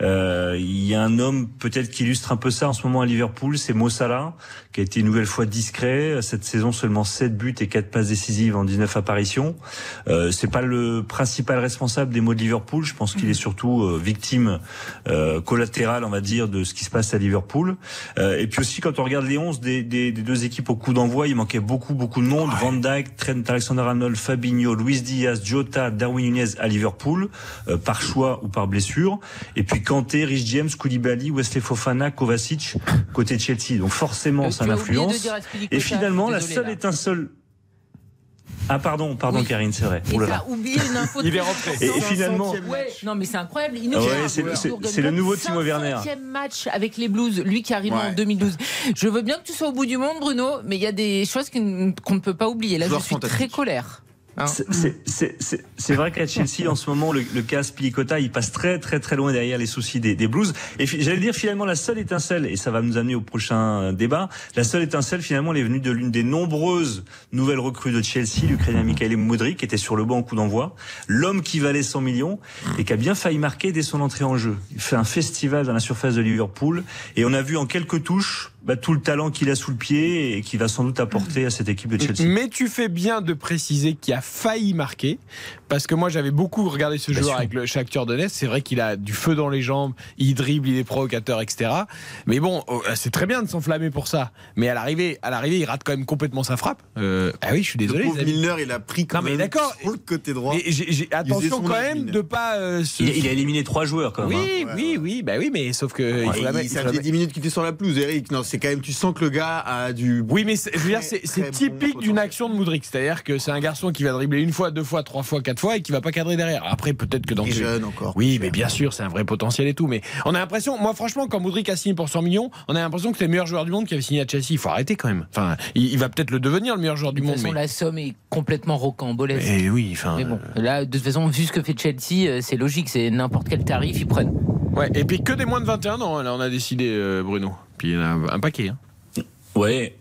Euh, Il y a un homme peut-être qui illustre un peu ça en ce moment à Liverpool, c'est Mo Salah, qui a été une nouvelle fois discret. Cette saison, seulement 7 buts et 4 passes décisives en 19 apparitions. Euh, c'est pas le principal responsable des maux de Liverpool. Je pense qu'il est surtout euh, victime euh, collatérale, on va dire, de ce qui se passe à Liverpool. Euh, et puis aussi, quand on regarde les 11 des, des, des deux équipes au coup d'envoi, il manquait beaucoup, beaucoup de monde. Van Dijk, Trent Alexander-Arnold, Fabinho, Luis Diaz, Jota, Darwin Nunez à Liverpool, euh, par choix ou par blessure. Et puis Kanté, Rich James, Koulibaly, Wesley Fofana, Kovacic, côté Chelsea. Donc forcément, ça de influence. Et finalement, la seule étincelle... Ah pardon, pardon Oui. Karine, c'est vrai. Et t'as là. oublié une info. Importante. Et- et finalement- Ouais, non mais c'est incroyable. Il nous ouais, c'est le- le nouveau Timo Werner. 500e match avec les Blues, lui qui arrive en Ouais. 2012. Je veux bien que tu sois au bout du monde, Bruno, mais il y a des choses qu'on ne peut pas oublier. Là, Joueur je suis très colère. Hein C'est- vrai qu'à Chelsea, en ce moment, le, le cas Spilicotta, il passe très très très loin derrière les soucis des, des Blues. Et j'allais dire finalement la seule étincelle, et ça va nous amener au prochain débat, la seule étincelle finalement, elle est venue de l'une des nombreuses nouvelles recrues de Chelsea, l'Ukrainien Mikhail Modric, qui était sur le banc coup d'envoi, l'homme qui valait 100 millions et qui a bien failli marquer dès son entrée en jeu. Il fait un festival dans la surface de Liverpool et on a vu en quelques touches bah, tout le talent qu'il a sous le pied et qui va sans doute apporter à cette équipe de Chelsea. Mais tu fais bien de préciser qu'il a failli marquer, parce que moi j'avais beaucoup regardé ce Bien joueur sûr. avec le Shakhtar Donetsk. C'est vrai qu'il a du feu dans les jambes, il dribble, il est provocateur, etc. Mais bon, oh, c'est très bien de s'enflammer pour ça. Mais à l'arrivée, à l'arrivée, il rate quand même complètement sa frappe. Euh, ah oui, je suis désolé. Le. Milner, il a pris quand Non mais même d'accord. sur le côté droit. Mais attention quand même de pas. euh, se- Il, il a éliminé trois joueurs quand même. Oui, hein. oui, oui, bah oui, mais sauf que il il- mettre- ça faisait mettre- 10 minutes qu'il était sur la pelouse, Eric. Non, c'est quand même, tu sens que le gars a du. Oui, mais c'est- je veux dire, c'est bon typique d'une action de Moudric. C'est-à-dire que c'est un garçon qui va dribbler une fois, deux fois, trois fois, quatre fois et qui va pas cadrer derrière. Après, peut-être que dans Il est jeune encore. Oui, mais bien sûr, c'est un vrai potentiel et tout. Mais on a l'impression, moi, franchement, quand Moudric a signé pour 100 millions, on a l'impression que c'est le meilleur joueur du monde qui avait signé à Chelsea. Il faut arrêter quand même. Enfin, il, il va peut-être le devenir le meilleur joueur du De toute monde. façon, Mais... la somme est complètement rocambolesque. Eh oui, enfin. Mais bon, là, de toute façon, vu ce que fait Chelsea, euh, c'est logique, c'est n'importe quel tarif, ils prennent. Ouais, et puis que des moins de 21 ans, là, on a décidé, euh, Bruno. Puis il y en a un paquet. hein. Ouais.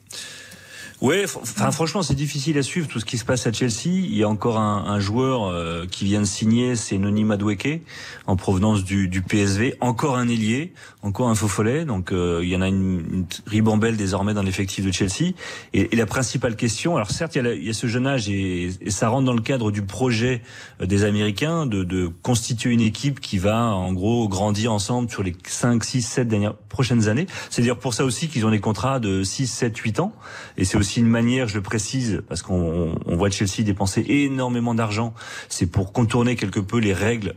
Ouais, enfin franchement c'est difficile à suivre tout ce qui se passe à Chelsea. Il y a encore un, un joueur euh, qui vient de signer, c'est Noni Madueke en provenance du, du PSV. Encore un ailier, encore un faux follet. Donc euh, il y en a une, une ribambelle désormais dans l'effectif de Chelsea. Et, et la principale question, alors certes il y a, il y a ce jeune âge et, et ça rentre dans le cadre du projet euh, des Américains de, de constituer une équipe qui va en gros grandir ensemble sur les 5, 6, 7 dernières prochaines années. C'est dire pour ça aussi qu'ils ont des contrats de 6, 7, 8 ans. Et c'est aussi une manière, je le précise, parce qu'on on- on voit Chelsea dépenser énormément d'argent, c'est pour contourner quelque peu les règles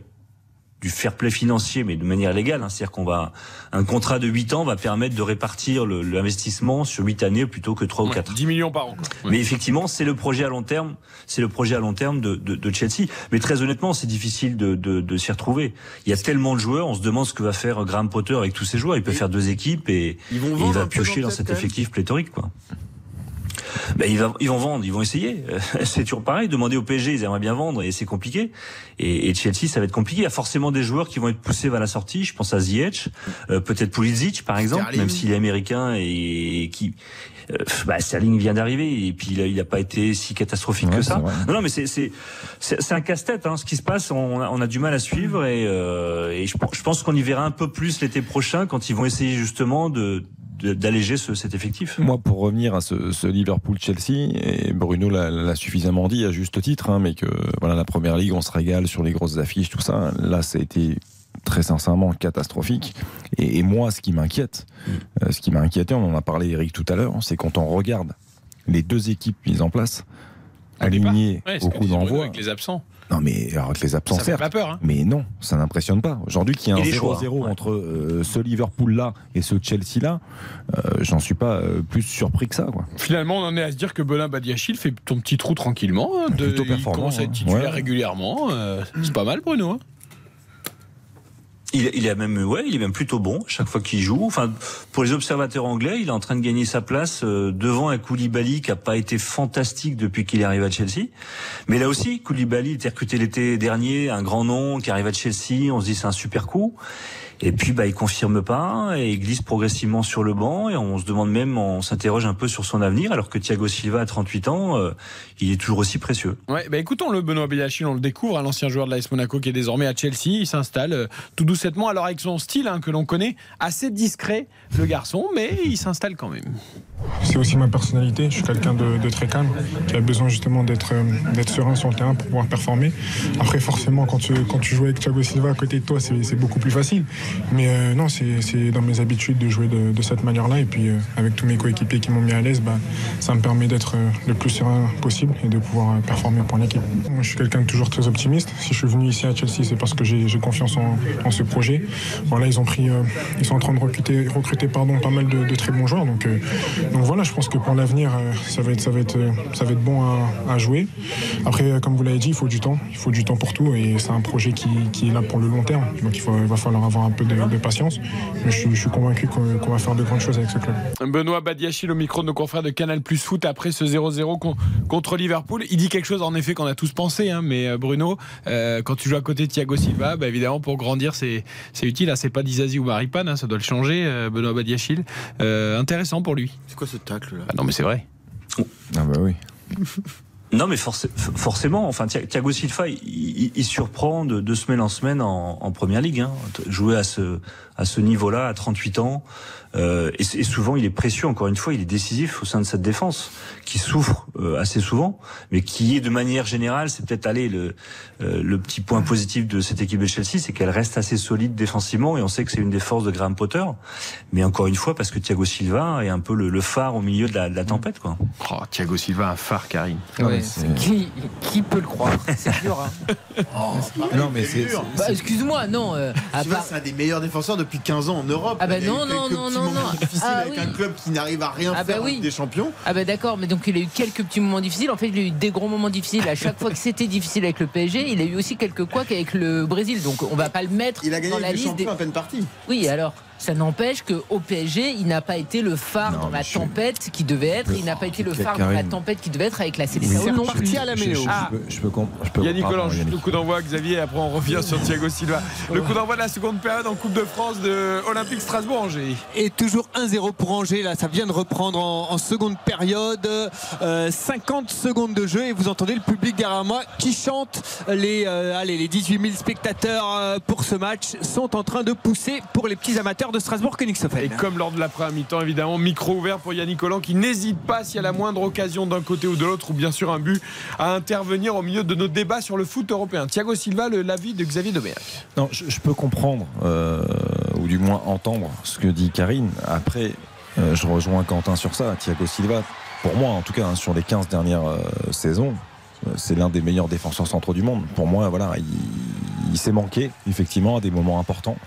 du fair play financier, mais de manière légale. Hein. C'est-à-dire qu'on va un contrat de 8 ans va permettre de répartir l'investissement sur 8 années plutôt que 3 ou 4. 10 millions par an. quoi. Mais effectivement, c'est le projet à long terme, c'est le projet à long terme de, de, de Chelsea. Mais très honnêtement, c'est difficile de, de, de s'y retrouver. Il y a tellement de joueurs, on se demande ce que va faire Graham Potter avec tous ces joueurs. Il peut faire deux équipes et, Ils vont et il va piocher dans cet effectif pléthorique, quoi. Ben, ils, va- ils vont vendre, ils vont essayer. C'est toujours pareil. Demander au PSG, ils aimeraient bien vendre et c'est compliqué. Et, et Chelsea, ça va être compliqué. Il y a forcément des joueurs qui vont être poussés vers la sortie. Je pense à Ziyech, euh, peut-être Pulisic par exemple, Sterling. même s'il est américain et, qui. euh, bah, Sterling vient d'arriver et puis il a, il a pas été si catastrophique Ouais, que ça. Non, non, mais c'est un casse-tête. Hein, ce qui se passe, on a, on a du mal à suivre et, euh, et je, pense- je pense qu'on y verra un peu plus l'été prochain quand ils vont essayer justement de- d'alléger ce, cet effectif? Moi, pour revenir à ce, ce Liverpool-Chelsea, et Bruno l'a suffisamment dit à juste titre, hein, mais que voilà, la première ligue, on se régale sur les grosses affiches, tout ça. Là, ça a été très sincèrement catastrophique. Et, et moi, ce qui m'inquiète, euh, ce qui m'a inquiété, on en a parlé Eric tout à l'heure, c'est quand on regarde les deux équipes mises en place, alignées Ouais, au coup d'envoi. Avec les absents. Non, mais alors avec les absents, Ça fait certes. pas peur. Hein. Mais non, ça n'impressionne pas. Aujourd'hui, qu'il y Et un les choix, 0-0 ouais. entre euh, ce Liverpool-là et ce Chelsea-là, euh, j'en suis pas euh, plus surpris que ça. Quoi. Finalement, on en est à se dire que Benin Badiachil fait ton petit trou tranquillement. hein, de- Plutôt il commence à être hein. titulaire Ouais. régulièrement. euh, c'est pas mal, Bruno. Il, il est même, ouais, il est même plutôt bon chaque fois qu'il joue. Enfin, pour les observateurs anglais, il est en train de gagner sa place euh, devant un Koulibaly qui a pas été fantastique depuis qu'il est arrivé à Chelsea. Mais là aussi, Koulibaly était recruté l'été dernier, un grand nom qui arrive à Chelsea. On se dit c'est un super coup. Et puis, bah, il confirme pas et il glisse progressivement sur le banc et on se demande même, on s'interroge un peu sur son avenir alors que Thiago Silva à 38 ans, euh, il est toujours aussi précieux. Ouais, bah écoutons le Benoît Badiachil, on le découvre, hein, l'ancien joueur de l'AS Monaco qui est désormais à Chelsea. Il s'installe euh, tout doucettement, alors avec son style hein, que l'on connaît, assez discret, le garçon, mais il s'installe quand même. C'est aussi ma personnalité. Je suis quelqu'un de, très calme, qui a besoin justement d'être euh, d'être serein sur le terrain pour pouvoir performer. Après, forcément, quand tu, joues avec Thiago Silva à côté de toi, c'est beaucoup plus facile. Mais euh, non, c'est dans mes habitudes de jouer de, cette manière-là. Et puis, euh, avec tous mes coéquipiers qui m'ont mis à l'aise, bah, ça me permet d'être le plus serein possible et de pouvoir performer pour l'équipe. Moi, je suis quelqu'un de toujours très optimiste. Si je suis venu ici à Chelsea, c'est parce que j'ai confiance en, ce projet. Voilà, ils sont en train de recruter, pardon, pas mal de, très bons joueurs. Donc voilà, je pense que pour l'avenir, euh, euh, ça va être bon à, jouer. Après, euh, comme vous l'avez dit, il faut du temps. Il faut du temps pour tout, et c'est un projet qui, est là pour le long terme. Donc il, va falloir avoir un peu de, patience. Mais je, suis- convaincu qu'on va faire de grandes choses avec ce club. Benoît Badiachil au micro de nos confrères de Canal Plus Foot après ce 0-0 con- contre Liverpool. Il dit quelque chose en effet qu'on a tous pensé, hein, mais Bruno, quand tu joues à côté de Thiago Silva, bah, évidemment pour grandir c'est utile. Hein, c'est pas Dizazi ou Maripane, hein, ça doit le changer. Benoît Badiachil, intéressant pour lui. C'est quoi ce tacle là Ah non mais c'est vrai. Ah bah oui. Non, mais forc- forcément, enfin, Thi- Thiago Silva, il, il- il surprend de, de semaine en semaine en, en première ligue. Hein. Jouer à ce, à ce niveau-là, à 38 ans, euh, et, et souvent il est précieux. Encore une fois, il est décisif au sein de cette défense, qui souffre euh, assez souvent, mais qui est de manière générale, c'est peut-être aller le, euh, le petit point positif de cette équipe de Chelsea, c'est qu'elle reste assez solide défensivement, et on sait que c'est une des forces de Graham Potter. Mais encore une fois, parce que Thiago Silva est un peu le, le phare au milieu de la, de la tempête, quoi. Oh, Thiago Silva, un phare, Karine. Ouais, qui, qui peut le croire? C'est dur. Hein. Non, mais c'est. Bah, excuse-moi, non. euh, à Silva, part- c'est un des meilleurs défenseurs depuis 15 ans en Europe. Ah bah a eu non, non, non, non, moments non. difficiles Ah avec oui. un club qui n'arrive à rien Ah bah faire en oui. Des champions. Ah bah d'accord, mais donc il a eu quelques petits moments difficiles. En fait, il a eu des gros moments difficiles. À chaque fois que c'était difficile avec le PSG, il a eu aussi quelques couacs avec le Brésil. Donc on va pas le mettre Il a gagné dans la liste. champions Des... à peine partie. Oui, alors ça n'empêche qu'au PSG, il n'a pas été le phare dans la tempête qui devait être. Il n'a pas été le phare dans la tempête qui devait être avec la sélection. Oui, non je- plus. je- je- je Ah. peux- Je peux comp- je peux- Yannick Collange, le coup d'envoi, Xavier, après on revient sur Thiago Silva. Le coup d'envoi de la seconde période en Coupe de France de Olympique Strasbourg-Angers. Et toujours 1-0 pour Angers, là ça vient de reprendre en, en seconde période. Euh, 50 secondes de jeu et vous entendez le public derrière moi qui chante. Les, euh, allez, les 18 000 spectateurs euh, pour ce match sont en train de pousser pour les petits amateurs de Strasbourg Königshofen. Et comme lors de la première mi-temps, évidemment, micro ouvert pour Yannick Collant qui n'hésite pas s'il y a la moindre occasion d'un côté ou de l'autre, ou bien sûr un but, à intervenir au milieu de nos débats sur le foot européen. Thiago Silva, l'avis de Xavier Domergue. Non, je, je peux comprendre, euh, ou du moins entendre ce que dit Karine. Après, euh, je rejoins Quentin sur ça. Thiago Silva, pour moi en tout cas, hein, sur les 15 dernières euh, saisons, c'est l'un des meilleurs défenseurs centraux du monde. Pour moi, voilà, il, il s'est manqué, effectivement, à des moments importants.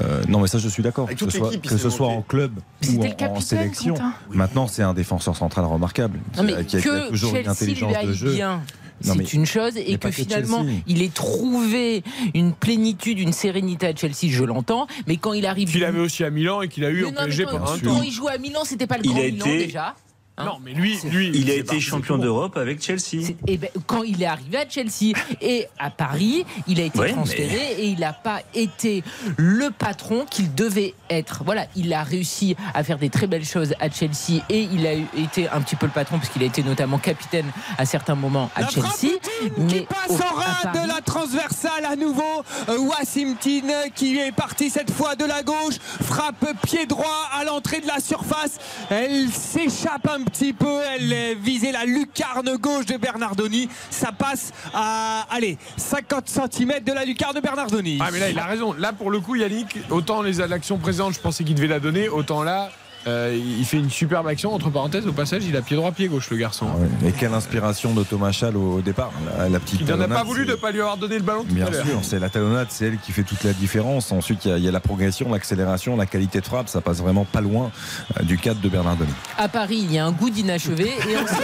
Euh, non, mais ça, je suis d'accord. Que, ce soit, que ce en club ou en, le en capitaine, sélection. Quentin. Maintenant, c'est un défenseur central remarquable. Non mais qui a- que toujours une Chelsea lui intelligence de jeu. bien. C'est une chose et que finalement Chelsea. il ait trouvé une plénitude, une sérénité à Chelsea, je l'entends, mais quand il arrive. Qu'il avait aussi à Milan et qu'il a eu Mais au non, PSG quand, pendant un quand temps. il joue à Milan, c'était pas le Il grand a Milan été- déjà. Hein Non, mais lui, lui Il a été champion d'Europe avec Chelsea. Et ben, quand il est arrivé à Chelsea et à Paris, il a été Ouais, transféré et il n'a pas été le patron qu'il devait être. Voilà, il a réussi à faire des très belles choses à Chelsea et il a été un petit peu le patron puisqu'il a été notamment capitaine à certains moments à La Chelsea. qui Mais passe au- en à rade Paris- de la transversale à nouveau. Euh, Wassim Tine qui est parti cette fois de la gauche. Frappe pied droit à l'entrée de la surface. Elle s'échappe un petit peu. Elle euh, visait la lucarne gauche de Bernardoni. Ça passe à allez 50 cm de la lucarne de Bernardoni. Ah mais là il a raison. Là pour le coup Yannick, autant les l'action présente je pensais qu'il devait la donner, autant là euh, il fait une superbe action. Entre parenthèses au passage il a pied droit pied gauche le garçon. Ah ouais. Et quelle inspiration de Thomas Schall au, au départ. La, la petite Il n'en a pas voulu de c'est- pas lui avoir donné le ballon tout Bien à sûr, c'est la talonnade, c'est elle qui fait toute la différence. Ensuite, il y a- il y, a la progression, l'accélération, la qualité de frappe. Ça passe vraiment pas loin euh, du cadre de Bernardoni. À Paris, il y a un goût d'inachevé et on sait-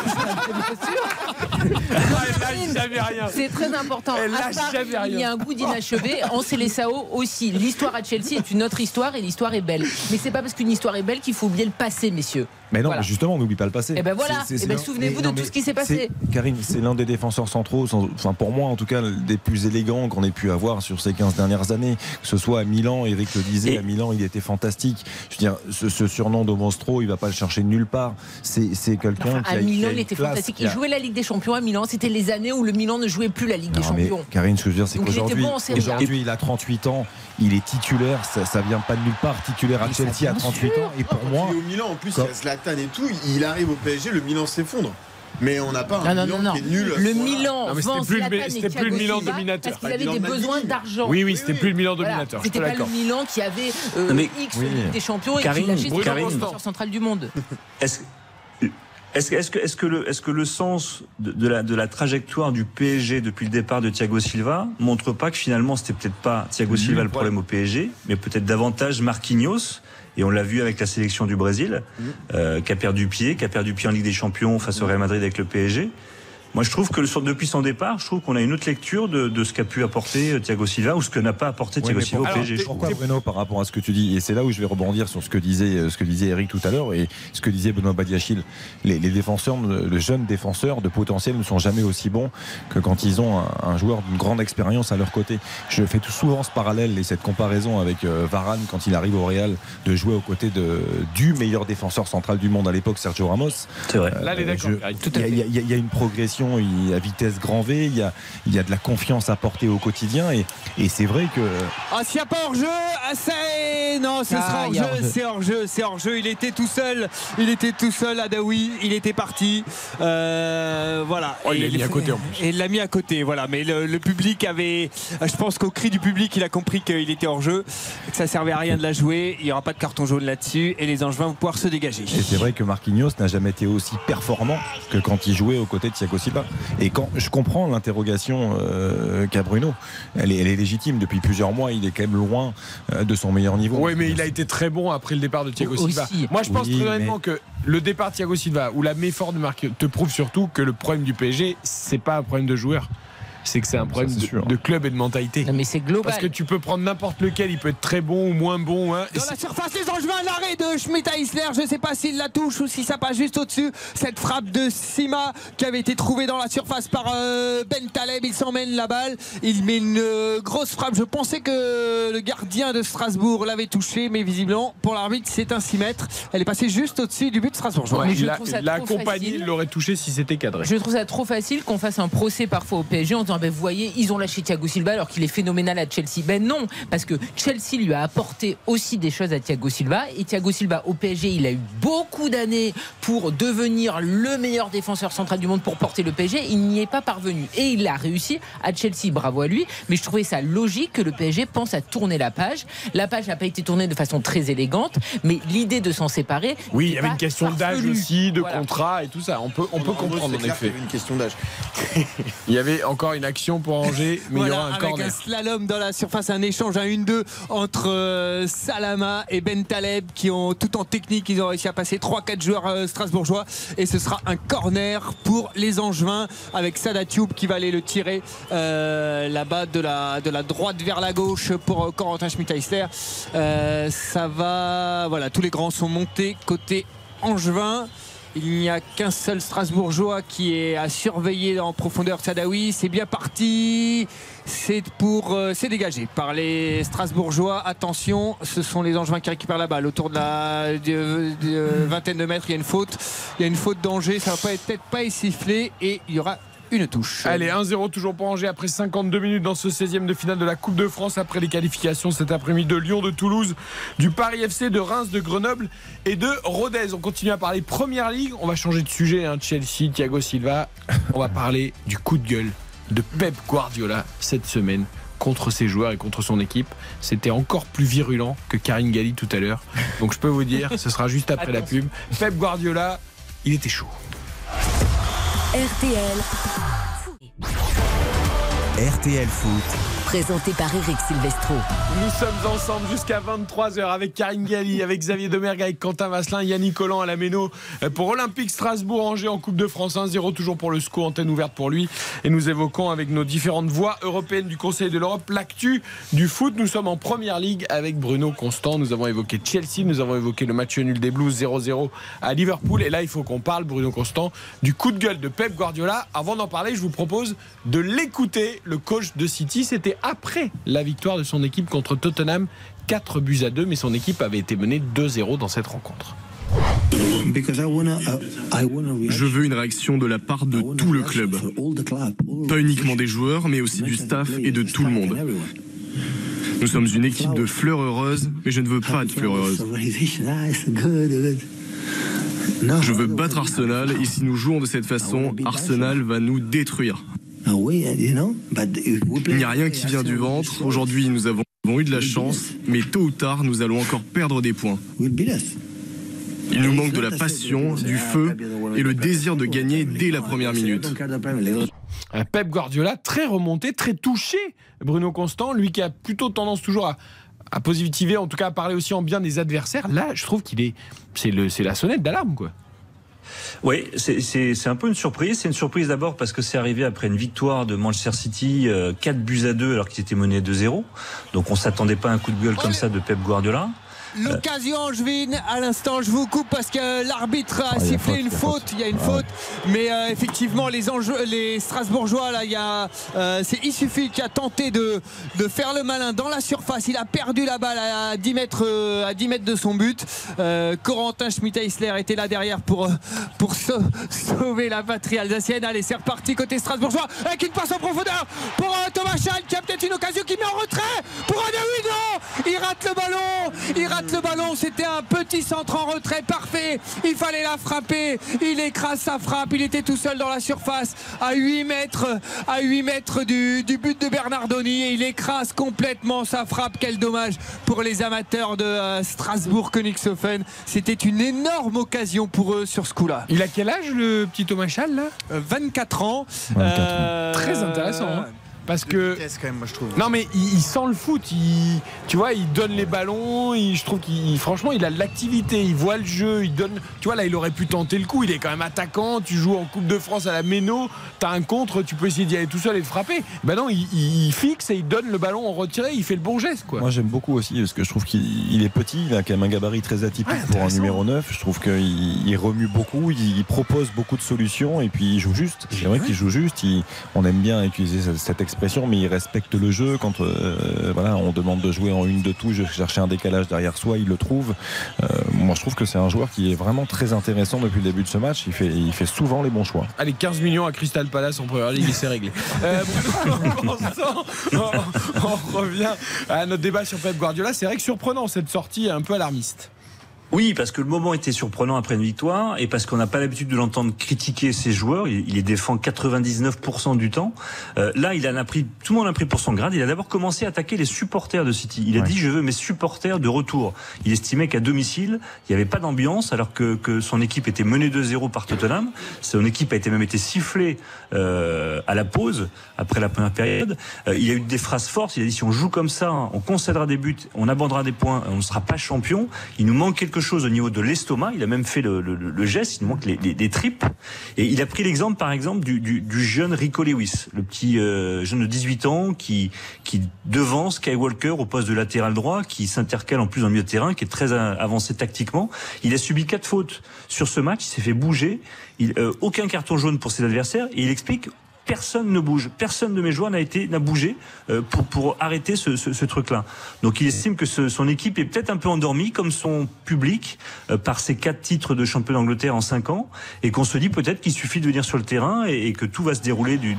Elle lâche jamais rien. C'est très important. Elle À Paris, rien. Il y a un goût d'inachevé. En Célessao aussi. L'histoire à Chelsea est une autre histoire et l'histoire est belle. Mais c'est pas parce qu'une histoire est belle qu'il faut oublier le passé, messieurs. Mais non, Voilà. mais justement, on n'oublie pas le passé. Eh ben voilà. Eh ben souvenez-vous de non, tout ce qui s'est passé. Karine, c'est l'un des défenseurs centraux, sans- enfin pour moi en tout cas, des plus élégants qu'on ait pu avoir sur ces 15 dernières années. Que ce soit à Milan, Eric le disait, Et- à Milan, il était fantastique. Je veux dire, ce, ce surnom de Monstro, il va pas le chercher nulle part. C'est quelqu'un Enfin, qui a à qui Milan, a il une était classe, fantastique. Il a- jouait la Ligue des Champions à Milan. C'était les années où le Milan ne jouait plus la Ligue des Non, Champions. Karine, ce que je veux dire, c'est qu'aujourd'hui, bon en Serie A. aujourd'hui, il a 38 ans, il est titulaire, ça, ça vient pas de nulle part, titulaire à Chelsea à bien 38 ans. Et pour Quand moi, il est au Milan, en plus, Quand- il y a Zlatan et tout. Il arrive au PSG, le Milan s'effondre. Mais on n'a pas un Non, non, Milan non, non. qui est nul. Le. Milan c'était vend plus c'était plus le Milan dominateur. Parce qu'il Pas avait le des besoins d'argent. Oui, oui, c'était plus le Milan dominateur. C'était pas le. Milan qui avait euh, X des Champions et qui lâchait Bruno son Constant. défenseur central du monde. Est-ce est-ce que, est-ce que, le, est-ce que le sens de, de la, de la trajectoire du PSG depuis le départ de Thiago Silva montre pas que finalement c'était peut-être pas Thiago Silva le problème au PSG, mais peut-être davantage Marquinhos. Et on l'a vu avec la sélection du Brésil, euh, qui a perdu pied, qui a perdu pied en Ligue des Champions face au Real Madrid avec le PSG. Moi, je trouve que le- depuis son départ, je trouve qu'on a une autre lecture de, de ce qu'a pu apporter euh, Thiago Silva ou ce que n'a pas apporté Oui, Thiago mais Silva au alors, PSG. Pourquoi Bruno par rapport à ce que tu dis Et c'est là où je vais rebondir sur ce que disait, euh, ce que disait Eric tout à l'heure et ce que disait Benoît Badiachil. Les, les défenseurs, ne- les jeunes défenseurs de potentiel ne sont jamais aussi bons que quand ils ont un, un joueur d'une grande expérience à leur côté. Je fais tout souvent ce parallèle et cette comparaison avec euh, Varane quand il arrive au Real de jouer aux côtés de, du meilleur défenseur central du monde à l'époque, Sergio Ramos. C'est vrai. Là, est Euh, je-. Tout à y, y il y a une progression il y a vitesse grand V, il y a, il y a de la confiance apportée au quotidien et, et c'est vrai que Ah, s'il n'y a pas hors-jeu, ah, c'est. Non, ce Ah, sera hors-jeu, c'est hors-jeu, c'est hors-jeu. Il était tout seul, il était tout seul, Adaoui, il était parti. Euh, voilà. Oh, il l'a mis à côté, en plus. Et il l'a mis à côté, voilà. Mais le, le public avait. Je pense qu'au cri du public, il a compris qu'il était hors-jeu, que ça servait à rien de la jouer. Il n'y aura pas de carton jaune là-dessus et les Angevins vont pouvoir se dégager. Et c'est vrai que Marquinhos n'a jamais été aussi performant que quand il jouait aux côtés de Thiago Silva. Et quand je comprends l'interrogation euh, qu'a Bruno, elle est, elle est légitime. Depuis plusieurs mois, il est quand même loin euh, de son meilleur niveau. Oui, mais il a été très bon après le départ de Thiago Aussi. Silva. Moi, je pense Oui, très honnêtement mais- que le départ de Thiago Silva ou la méfort de Marquinhos te prouve surtout que le problème du PSG, c'est pas un problème de joueur. C'est que c'est un problème de, club et de mentalité. Non, mais c'est global. Parce que tu peux prendre n'importe lequel, il peut être très bon ou moins bon. hein, Dans c'est- la surface, les Angevins, l'arrêt de Schmidt à Isler. Je ne sais pas s'il la touche ou si ça passe juste au-dessus. Cette frappe de Sima qui avait été trouvée dans la surface par euh, Ben Taleb. Il s'emmène la balle. Il met une euh, grosse frappe. Je pensais que le gardien de Strasbourg l'avait touché, mais visiblement, pour l'arbitre, c'est un 6 mètres. Elle est passée juste au-dessus du but de Strasbourg. Ouais, je l'a l'a il l'aurait touché si c'était cadré. Je trouve ça trop facile qu'on fasse un procès parfois au PSG en disant ben, vous voyez, ils ont lâché Thiago Silva alors qu'il est phénoménal à Chelsea. Ben non, parce que Chelsea lui a apporté aussi des choses à Thiago Silva et Thiago Silva au PSG, il a eu beaucoup d'années pour devenir le meilleur défenseur central du monde pour porter le PSG. Il n'y est pas parvenu et il a réussi à Chelsea. Bravo à lui. Mais je trouvais ça logique que le PSG pense à tourner la page. La page n'a pas été tournée de façon très élégante, mais l'idée de s'en séparer. Oui, il y avait une question d'âge aussi, de Voilà. contrat et tout ça. On peut, on peut comprendre en clair qu'il y effet. avait une question d'âge. Il y avait encore, une action pour Angers, mais il y aura un avec corner. un slalom dans la surface, un échange à 1-2 entre euh, Salama et Ben Taleb qui ont tout en technique, ils ont réussi à passer 3-4 joueurs euh, strasbourgeois et ce sera un corner pour les Angevins avec Sada Tube qui va aller le tirer euh, là-bas de la, de la droite vers la gauche pour Corentin Schmidt-Eisler. Euh, ça va, voilà, tous les grands sont montés côté Angevin. Il n'y a qu'un seul Strasbourgeois qui est à surveiller en profondeur Sadawi. C'est bien parti. C'est pour, euh, c'est dégagé par les Strasbourgeois. Attention, ce sont les Angevins qui récupèrent la balle autour de la vingtaine de mètres. Il y a une faute. Il y a une faute d'Angers. Ça va pas être- peut-être pas être sifflé et il y aura une touche. Allez, 1-0 toujours pour Angers après 52 minutes dans ce 16e de finale de la Coupe de France après les qualifications cet après-midi de Lyon, de Toulouse, du Paris FC, de Reims, de Grenoble et de Rodez. On continue à parler Première Ligue. On va changer de sujet. hein. Chelsea, Thiago Silva. On va parler du coup de gueule de Pep Guardiola cette semaine contre ses joueurs et contre son équipe. C'était encore plus virulent que Karine Galli tout à l'heure. Donc je peux vous dire, ce sera juste après la pub. Pep Guardiola, il était chaud. RTL, RTL Foot. Présenté par Eric Silvestro. Nous sommes ensemble jusqu'à 23h avec Karine Galli, avec Xavier Domergue, avec Quentin Vasselin, Yannick Collant à la Méno pour Olympique Strasbourg-Angers en Coupe de France 1-0, toujours pour le SCO, antenne ouverte pour lui. Et nous évoquons avec nos différentes voix européennes du Conseil de l'Europe l'actu du foot. Nous sommes en Première Ligue avec Bruno Constant. Nous avons évoqué Chelsea, nous avons évoqué le match nul des Blues 0-0 à Liverpool. Et là, il faut qu'on parle, Bruno Constant, du coup de gueule de Pep Guardiola. Avant d'en parler, je vous propose de l'écouter. Le coach de City, c'était après la victoire de son équipe contre Tottenham. 4 buts à 2, mais son équipe avait été menée 2-0 dans cette rencontre. Je veux une réaction de la part de tout le club. Pas uniquement des joueurs, mais aussi du staff et de tout le monde. Nous sommes une équipe de fleurs heureuses, mais je ne veux pas de fleurs heureuses. Je veux battre Arsenal et si nous jouons de cette façon, Arsenal va nous détruire. Il n'y a rien qui vient du ventre. Aujourd'hui, nous avons eu de la chance, mais tôt ou tard, nous allons encore perdre des points. Il nous manque de la passion, du feu et le désir de gagner dès la première minute. Un Pep Guardiola très remonté, très touché. Bruno Constant, lui qui a plutôt tendance toujours à, à positiver, en tout cas à parler aussi en bien des adversaires. Là, je trouve qu'il est, c'est la sonnette d'alarme, quoi. Oui, c'est- un peu une surprise. C'est une surprise d'abord parce que c'est arrivé après une victoire de Manchester City, euh, 4 buts à 2 alors qu'ils étaient menés 2-0. Donc on s'attendait pas à un coup de gueule comme ça de Pep Guardiola. L'occasion angevine, à l'instant, je vous coupe parce que l'arbitre a Ah, a sifflé faute, une il y a faute. faute. Il y a une Ah faute, mais euh, effectivement, les, les Strasbourgeois, là, il y a, euh, c'est Issufi qui a tenté de, de faire le malin dans la surface. Il a perdu la balle à 10 mètres, euh, à 10 mètres de son but. Euh, Corentin Schmidt-Eisler était là derrière pour, pour sau- sauver la patrie alsacienne. Allez, c'est reparti côté Strasbourgeois avec une passe en profondeur pour Thomas Schall qui a peut-être une occasion qui met en retrait pour Adaoui. Non, il rate le ballon. Il rate le ballon. C'était un petit centre en retrait parfait. Il fallait la frapper. Il écrase sa frappe. Il était tout seul dans la surface à 8 mètres, à 8 mètres du, du but de Bernardoni et il écrase complètement sa frappe. Quel dommage pour les amateurs de euh, Strasbourg Königshofen. C'était une énorme occasion pour eux sur ce coup-là. Il a quel âge le petit Thomas Schall là? Euh, 24 ans. 24 Euh, Très intéressant. hein. Parce que. quand même, moi, je trouve. Non, mais il, il sent le foot. Il, tu vois, il donne les ballons. Il- je trouve qu'il, franchement, il a de l'activité. Il voit le jeu. Il donne. Tu vois, là, il aurait pu tenter le coup. Il est quand même attaquant. Tu joues en Coupe de France à la Méno. T'as un contre. Tu peux essayer d'y aller tout seul et de frapper. Ben non, il, il- il fixe et il donne le ballon en retiré. Il fait le bon geste, quoi. Moi j'aime beaucoup aussi parce que je trouve qu'il il est petit, il a quand même un gabarit très atypique pour un numéro 9. Je trouve qu'il il remue beaucoup, il, il propose beaucoup de solutions et puis il joue juste. C'est vrai qu'il joue juste. il- on aime bien utiliser cette, cette expression, mais il respecte le jeu. Quand euh, voilà, on demande de jouer en une de touche, de chercher un décalage derrière soi, il le trouve. Euh, moi je trouve que c'est un joueur qui est vraiment très intéressant depuis le début de ce match. Il fait, il fait souvent les bons choix. Allez, 15 millions à Crystal Palace en première ligue, et c'est réglé. Euh, on, on revient à notre débat sur Pep Guardiola. C'est vrai que surprenant cette sortie un peu alarmiste. Oui, parce que le moment était surprenant après une victoire et parce qu'on n'a pas l'habitude de l'entendre critiquer ses joueurs. Il, il les défend 99% du temps. Euh, là, il en a pris, tout le monde l'a pris pour son grade. Il a d'abord commencé à attaquer les supporters de City. Il a dit je veux mes supporters de retour. Il estimait qu'à domicile, il n'y avait pas d'ambiance alors que, que son équipe était menée 2-0 par Tottenham. Son équipe a été même été sifflée euh, à la pause après la première période. Euh, il a eu des phrases fortes. Il a dit si on joue comme ça, on concédera des buts, on abandonnera des points, on ne sera pas champion. Il nous manque quelque chose au niveau de l'estomac. Il a même fait le, geste. Il manque les, tripes. Et il a pris l'exemple, par exemple, du, jeune Rico Lewis, le petit euh, jeune de 18 ans qui, qui devance Skywalker au poste de latéral droit, qui s'intercale en plus dans le milieu de terrain, qui est très avancé tactiquement. Il a subi quatre fautes sur ce match. Il s'est fait bouger. Euh, aucun carton jaune pour ses adversaires. Et il explique personne ne bouge, personne de mes joueurs n'a été n'a bougé euh, pour pour arrêter ce, ce, truc-là. Donc il estime que son équipe est peut-être un peu endormie, comme son public, euh, par ses quatre titres de champion d'Angleterre en cinq ans, et qu'on se dit peut-être qu'il suffit de venir sur le terrain et, que tout va se dérouler de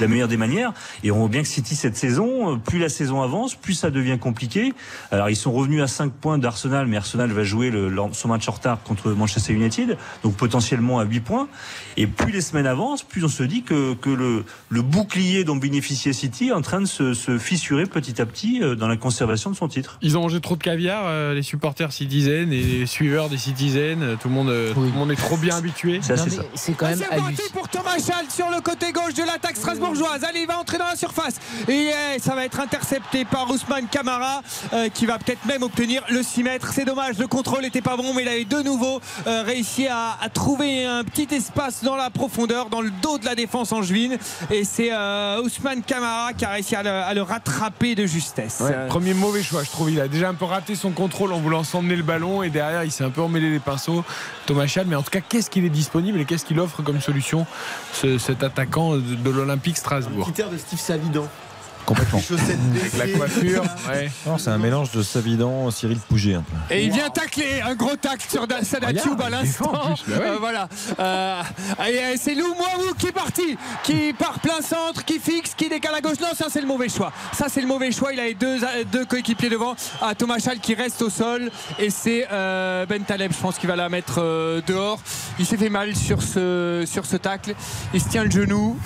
la meilleure des manières. Et on voit bien que City cette saison, euh, plus la saison avance, plus ça devient compliqué. Alors ils sont revenus à 5 points d'Arsenal, mais Arsenal va jouer son match en retard contre Manchester United, donc potentiellement à 8 points. Et plus les semaines avancent, plus on se dit que, que le, le bouclier dont bénéficiait City est en train de se, se fissurer petit à petit euh, dans la conservation de son titre. Ils ont mangé trop de caviar, euh, les supporters citizens et les suiveurs des citizens. euh, Tout le monde, tout le monde est trop bien habitué. C'est quand même C'est pour Thomas Schall sur le côté gauche de l'attaque strasbourgeoise. Allez, il va entrer dans la surface. Et eh, ça va être intercepté par Ousmane Camara euh, qui va peut-être même obtenir le 6 mètres. C'est dommage, le contrôle n'était pas bon, mais il avait de nouveau euh, réussi à, à trouver un petit espace dans la profondeur, dans le dos de la défense angevine. Et c'est euh, Ousmane Camara qui a réussi à le, à le rattraper de justesse. Ouais, Euh, premier mauvais choix, je trouve. Il a déjà un peu raté son contrôle en voulant s'emmener le ballon et derrière, il s'est un peu emmêlé les pinceaux, Thomas Chal. Mais en tout cas, qu'est-ce qu'il est disponible et qu'est-ce qu'il offre comme solution, ce- cet attaquant de, de l'Olympique Strasbourg? Critère de Steve Savidan. Complètement. Avec la coiffure, ouais. C'est un mélange de Savidan, Cyril Pouget un peu. Et il vient tacler un gros tacle sur Regarde, à l'instant. bah. Euh, voilà. Euh, euh, c'est Lou Mouawou qui est parti, qui part plein centre, qui fixe, qui décale à gauche. Non, ça c'est le mauvais choix. Ça c'est le mauvais choix. Il avait deux, euh, deux coéquipiers devant. Ah, Thomas Chal qui reste au sol. Et c'est euh, Ben Taleb, je pense qu'il va la mettre euh, dehors. Il s'est fait mal sur ce, sur ce tacle. Il se tient le genou.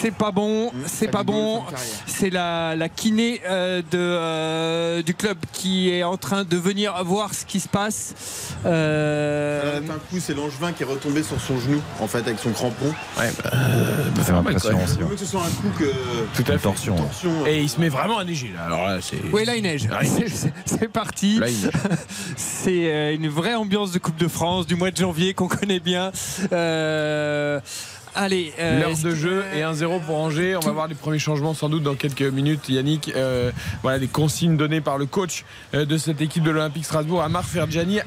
C'est pas bon, c'est pas bon. C'est la, la kiné euh, de, euh, du club qui est en train de venir voir ce qui se passe. Euh, Un coup, c'est Langevin qui est retombé sur son genou, en fait, avec son crampon. Ouais, bah, aussi. Je veux que ce soit un coup que. tout à fait. Torsion. hein. Attention. Et il se met vraiment à neiger là. Alors là, c'est. Oui, là il neige. C'est- C'est c'est parti. Là, il neige. C'est euh, une vraie ambiance de Coupe de France du mois de janvier qu'on connaît bien. Euh, Allez, euh, L'heure de jeu et 1-0 pour Angers. On va voir les premiers changements sans doute dans quelques minutes. Yannick, euh, voilà les consignes données par le coach euh, de cette équipe de l'Olympique Strasbourg, Amar Ferjani,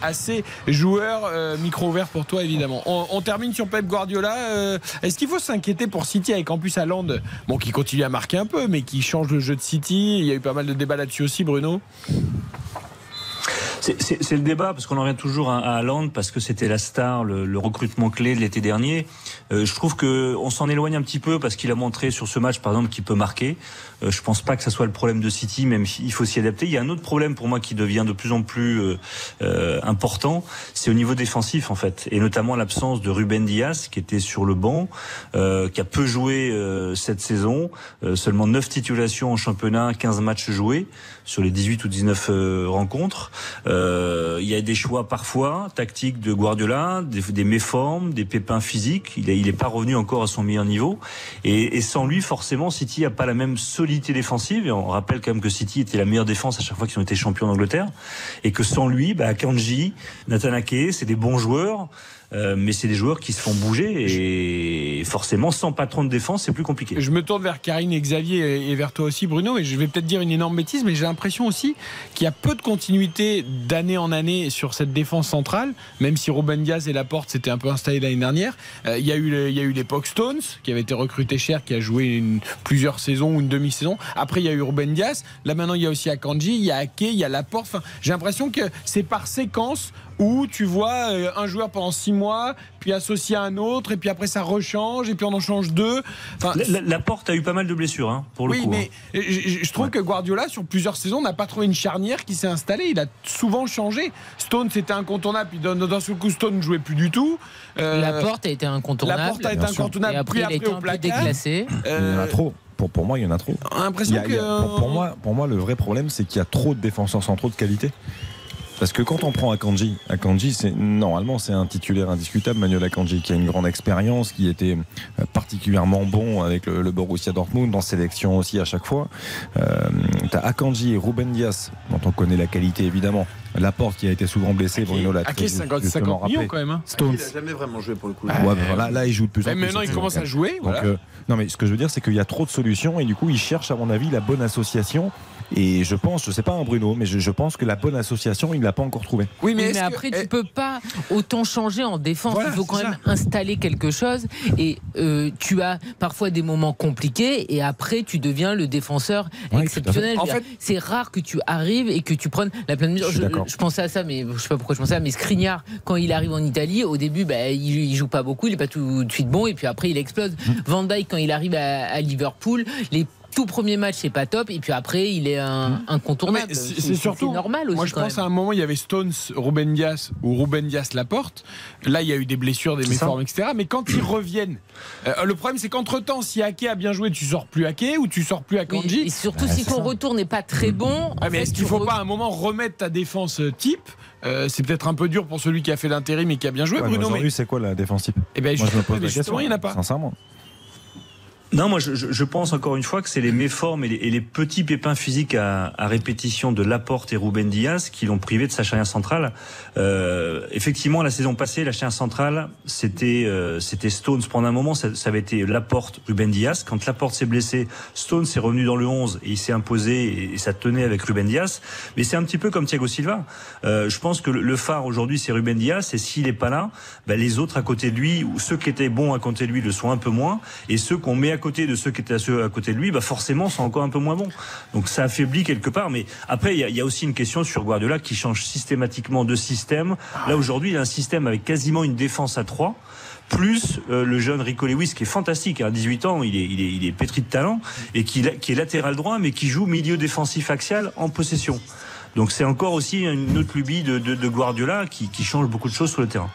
joueurs. Euh, micro ouvert pour toi évidemment. On, on termine sur Pep Guardiola. Est-ce qu'il faut s'inquiéter pour City avec en plus Haaland, bon qui continue à marquer un peu, mais qui change le jeu de City? Il y a eu pas mal de débats là-dessus aussi, Bruno. C'est- le débat parce qu'on en revient toujours à, à Haaland parce que c'était la star, le, le recrutement clé de l'été dernier. Euh, je trouve que on s'en éloigne un petit peu parce qu'il a montré sur ce match par exemple qu'il peut marquer. Euh, je pense pas que ça soit le problème de City, même s'il faut s'y adapter. Il y a un autre problème pour moi qui devient de plus en plus euh, euh, important, c'est au niveau défensif en fait, et notamment l'absence de Ruben Diaz qui était sur le banc, euh, qui a peu joué euh, cette saison, seulement 9 titulations en championnat, 15 matchs joués sur les 18 ou 19 euh, rencontres. Euh, il y a des choix parfois tactiques de Guardiola, des, méformes, des pépins physiques. Il est, il est pas revenu encore à son meilleur niveau. Et, sans lui, forcément, City a pas la même solidité défensive. Et on rappelle quand même que City était la meilleure défense à chaque fois qu'ils ont été champions d'Angleterre. Et que sans lui, bah, Kanji, Nathan Ake, c'est des bons joueurs. Euh, mais c'est des joueurs qui se font bouger et forcément sans patron de défense c'est plus compliqué. Je me tourne vers Karine et Xavier et vers toi aussi Bruno et je vais peut-être dire une énorme bêtise mais j'ai l'impression aussi qu'il y a peu de continuité d'année en année sur cette défense centrale même si Ruben Diaz et Laporte s'étaient un peu installés l'année dernière. Euh, il y a eu l'époque Stones qui avait été recruté cher qui a joué plusieurs saisons ou une demi-saison. Après il y a eu Ruben Diaz là maintenant il y a aussi Akanji il y a Ake il y a Laporte. Enfin, j'ai l'impression que c'est par séquence où tu vois euh, un joueur pendant six mois, puis associé à un autre, et puis après ça rechange, et puis on en change deux. Enfin, La, la porte a eu pas mal de blessures, hein, pour le oui, coup. mais hein. je, trouve que Guardiola, sur plusieurs saisons, n'a pas trouvé une charnière qui s'est installée. Il a souvent changé. Stone, c'était incontournable, puis d'un seul coup, Stone ne jouait plus du tout. Euh, La porte a été incontournable. La porte a été incontournable, Et après, puis il a après été au un peu placard. déclassé. Il y en a trop. Pour, pour moi, il y en a trop. A a- pour moi, pour moi, le vrai problème, c'est qu'il y a trop de défenseurs centraux de qualité. Parce que quand on prend Akanji, Akanji, c'est normalement c'est un titulaire indiscutable, Manuel Akanji, qui a une grande expérience, qui était euh, particulièrement bon avec le, le Borussia Dortmund, en sélection aussi à chaque fois. Euh, T'as Akanji et Ruben Dias, dont on connaît la qualité évidemment. Laporte qui a été souvent blessé, Bruno l'a à très qui 50, justement 50 millions quand même. hein. Stones. Il a jamais vraiment joué pour le coup. Ouais, mais voilà, là, il joue de plus en Mais plus. maintenant, il commence à jouer. donc, voilà. euh, non, mais ce que je veux dire, c'est qu'il y a trop de solutions et du coup, il cherche, à mon avis, la bonne association. Et je pense, je sais pas un Bruno, mais je, je pense que la bonne association, il l'a pas encore trouvée. Oui, Mais, que- après, eh, tu peux pas autant changer en défense. Voilà, Il faut quand même installer quelque chose. Et euh, tu as parfois des moments compliqués. Et après, tu deviens le défenseur Ouais, exceptionnel. fait. Je En dire, C'est rare que tu arrives et que tu prennes la pleine mesure. Je d'accord. je pensais à ça, mais je sais pas pourquoi je pensais à ça. Mais Skriniar, quand il arrive en Italie, au début, bah, il, il joue pas beaucoup, il est pas tout de suite bon. Et puis après, il explose. Mmh. Van Dijk, quand il arrive à, à Liverpool, les tout premiers matchs, c'est pas top. Et puis après, il est un, incontournable. mais c'est c'est surtout normal aussi. Moi, je quand pense même. à un moment, il y avait Stones, Ruben Dias ou Ruben Dias Laporte. Là, il y a eu des blessures, des C'est ça. méformes, etc. Mais quand ils reviennent, euh, le problème, c'est qu'entre temps, si Ake a bien joué, tu sors plus Ake ou tu sors plus Oui, Akanji. et surtout si ton ça. retour n'est pas très bon. Ah, mais fait, est-ce qu'il faut re- pas à un moment remettre ta défense euh, type? Euh, C'est peut-être un peu dur pour celui qui a fait l'intérim et qui a bien joué, Ouais, mais Bruno. Aujourd'hui, Mais c'est quoi la défense type? Eh ben, Moi, je me pose la question. il n'y en a pas. Sincèrement. Non, moi je, je- pense encore une fois que c'est les méformes et les, et les petits pépins physiques à, à répétition de Laporte et Ruben Diaz qui l'ont privé de sa charnière centrale. Euh, effectivement, la saison passée, la charnière centrale, c'était euh, c'était Stones pendant un moment, ça, ça avait été Laporte, Ruben Diaz. Quand Laporte s'est blessé, Stones est revenu dans le 11 et il s'est imposé et, ça tenait avec Ruben Diaz. Mais c'est un petit peu comme Thiago Silva. Euh, je pense que le, le phare aujourd'hui c'est Ruben Diaz et s'il est pas là, ben, les autres à côté de lui ou ceux qui étaient bons à côté de lui le sont un peu moins et ceux qu'on met à côté de ceux qui étaient à, à côté de lui, bah forcément sont encore un peu moins bons. Donc ça affaiblit quelque part. Mais après, il y, a- aussi une question sur Guardiola qui change systématiquement de système. Là aujourd'hui, il a un système avec quasiment une défense à 3 plus euh, le jeune Rico Lewis qui est fantastique, à 18 ans, il est, il est, il est pétri de talent et qui, est latéral droit mais qui joue milieu défensif axial en possession. Donc c'est encore aussi une autre lubie de, Guardiola qui change beaucoup de choses sur le terrain.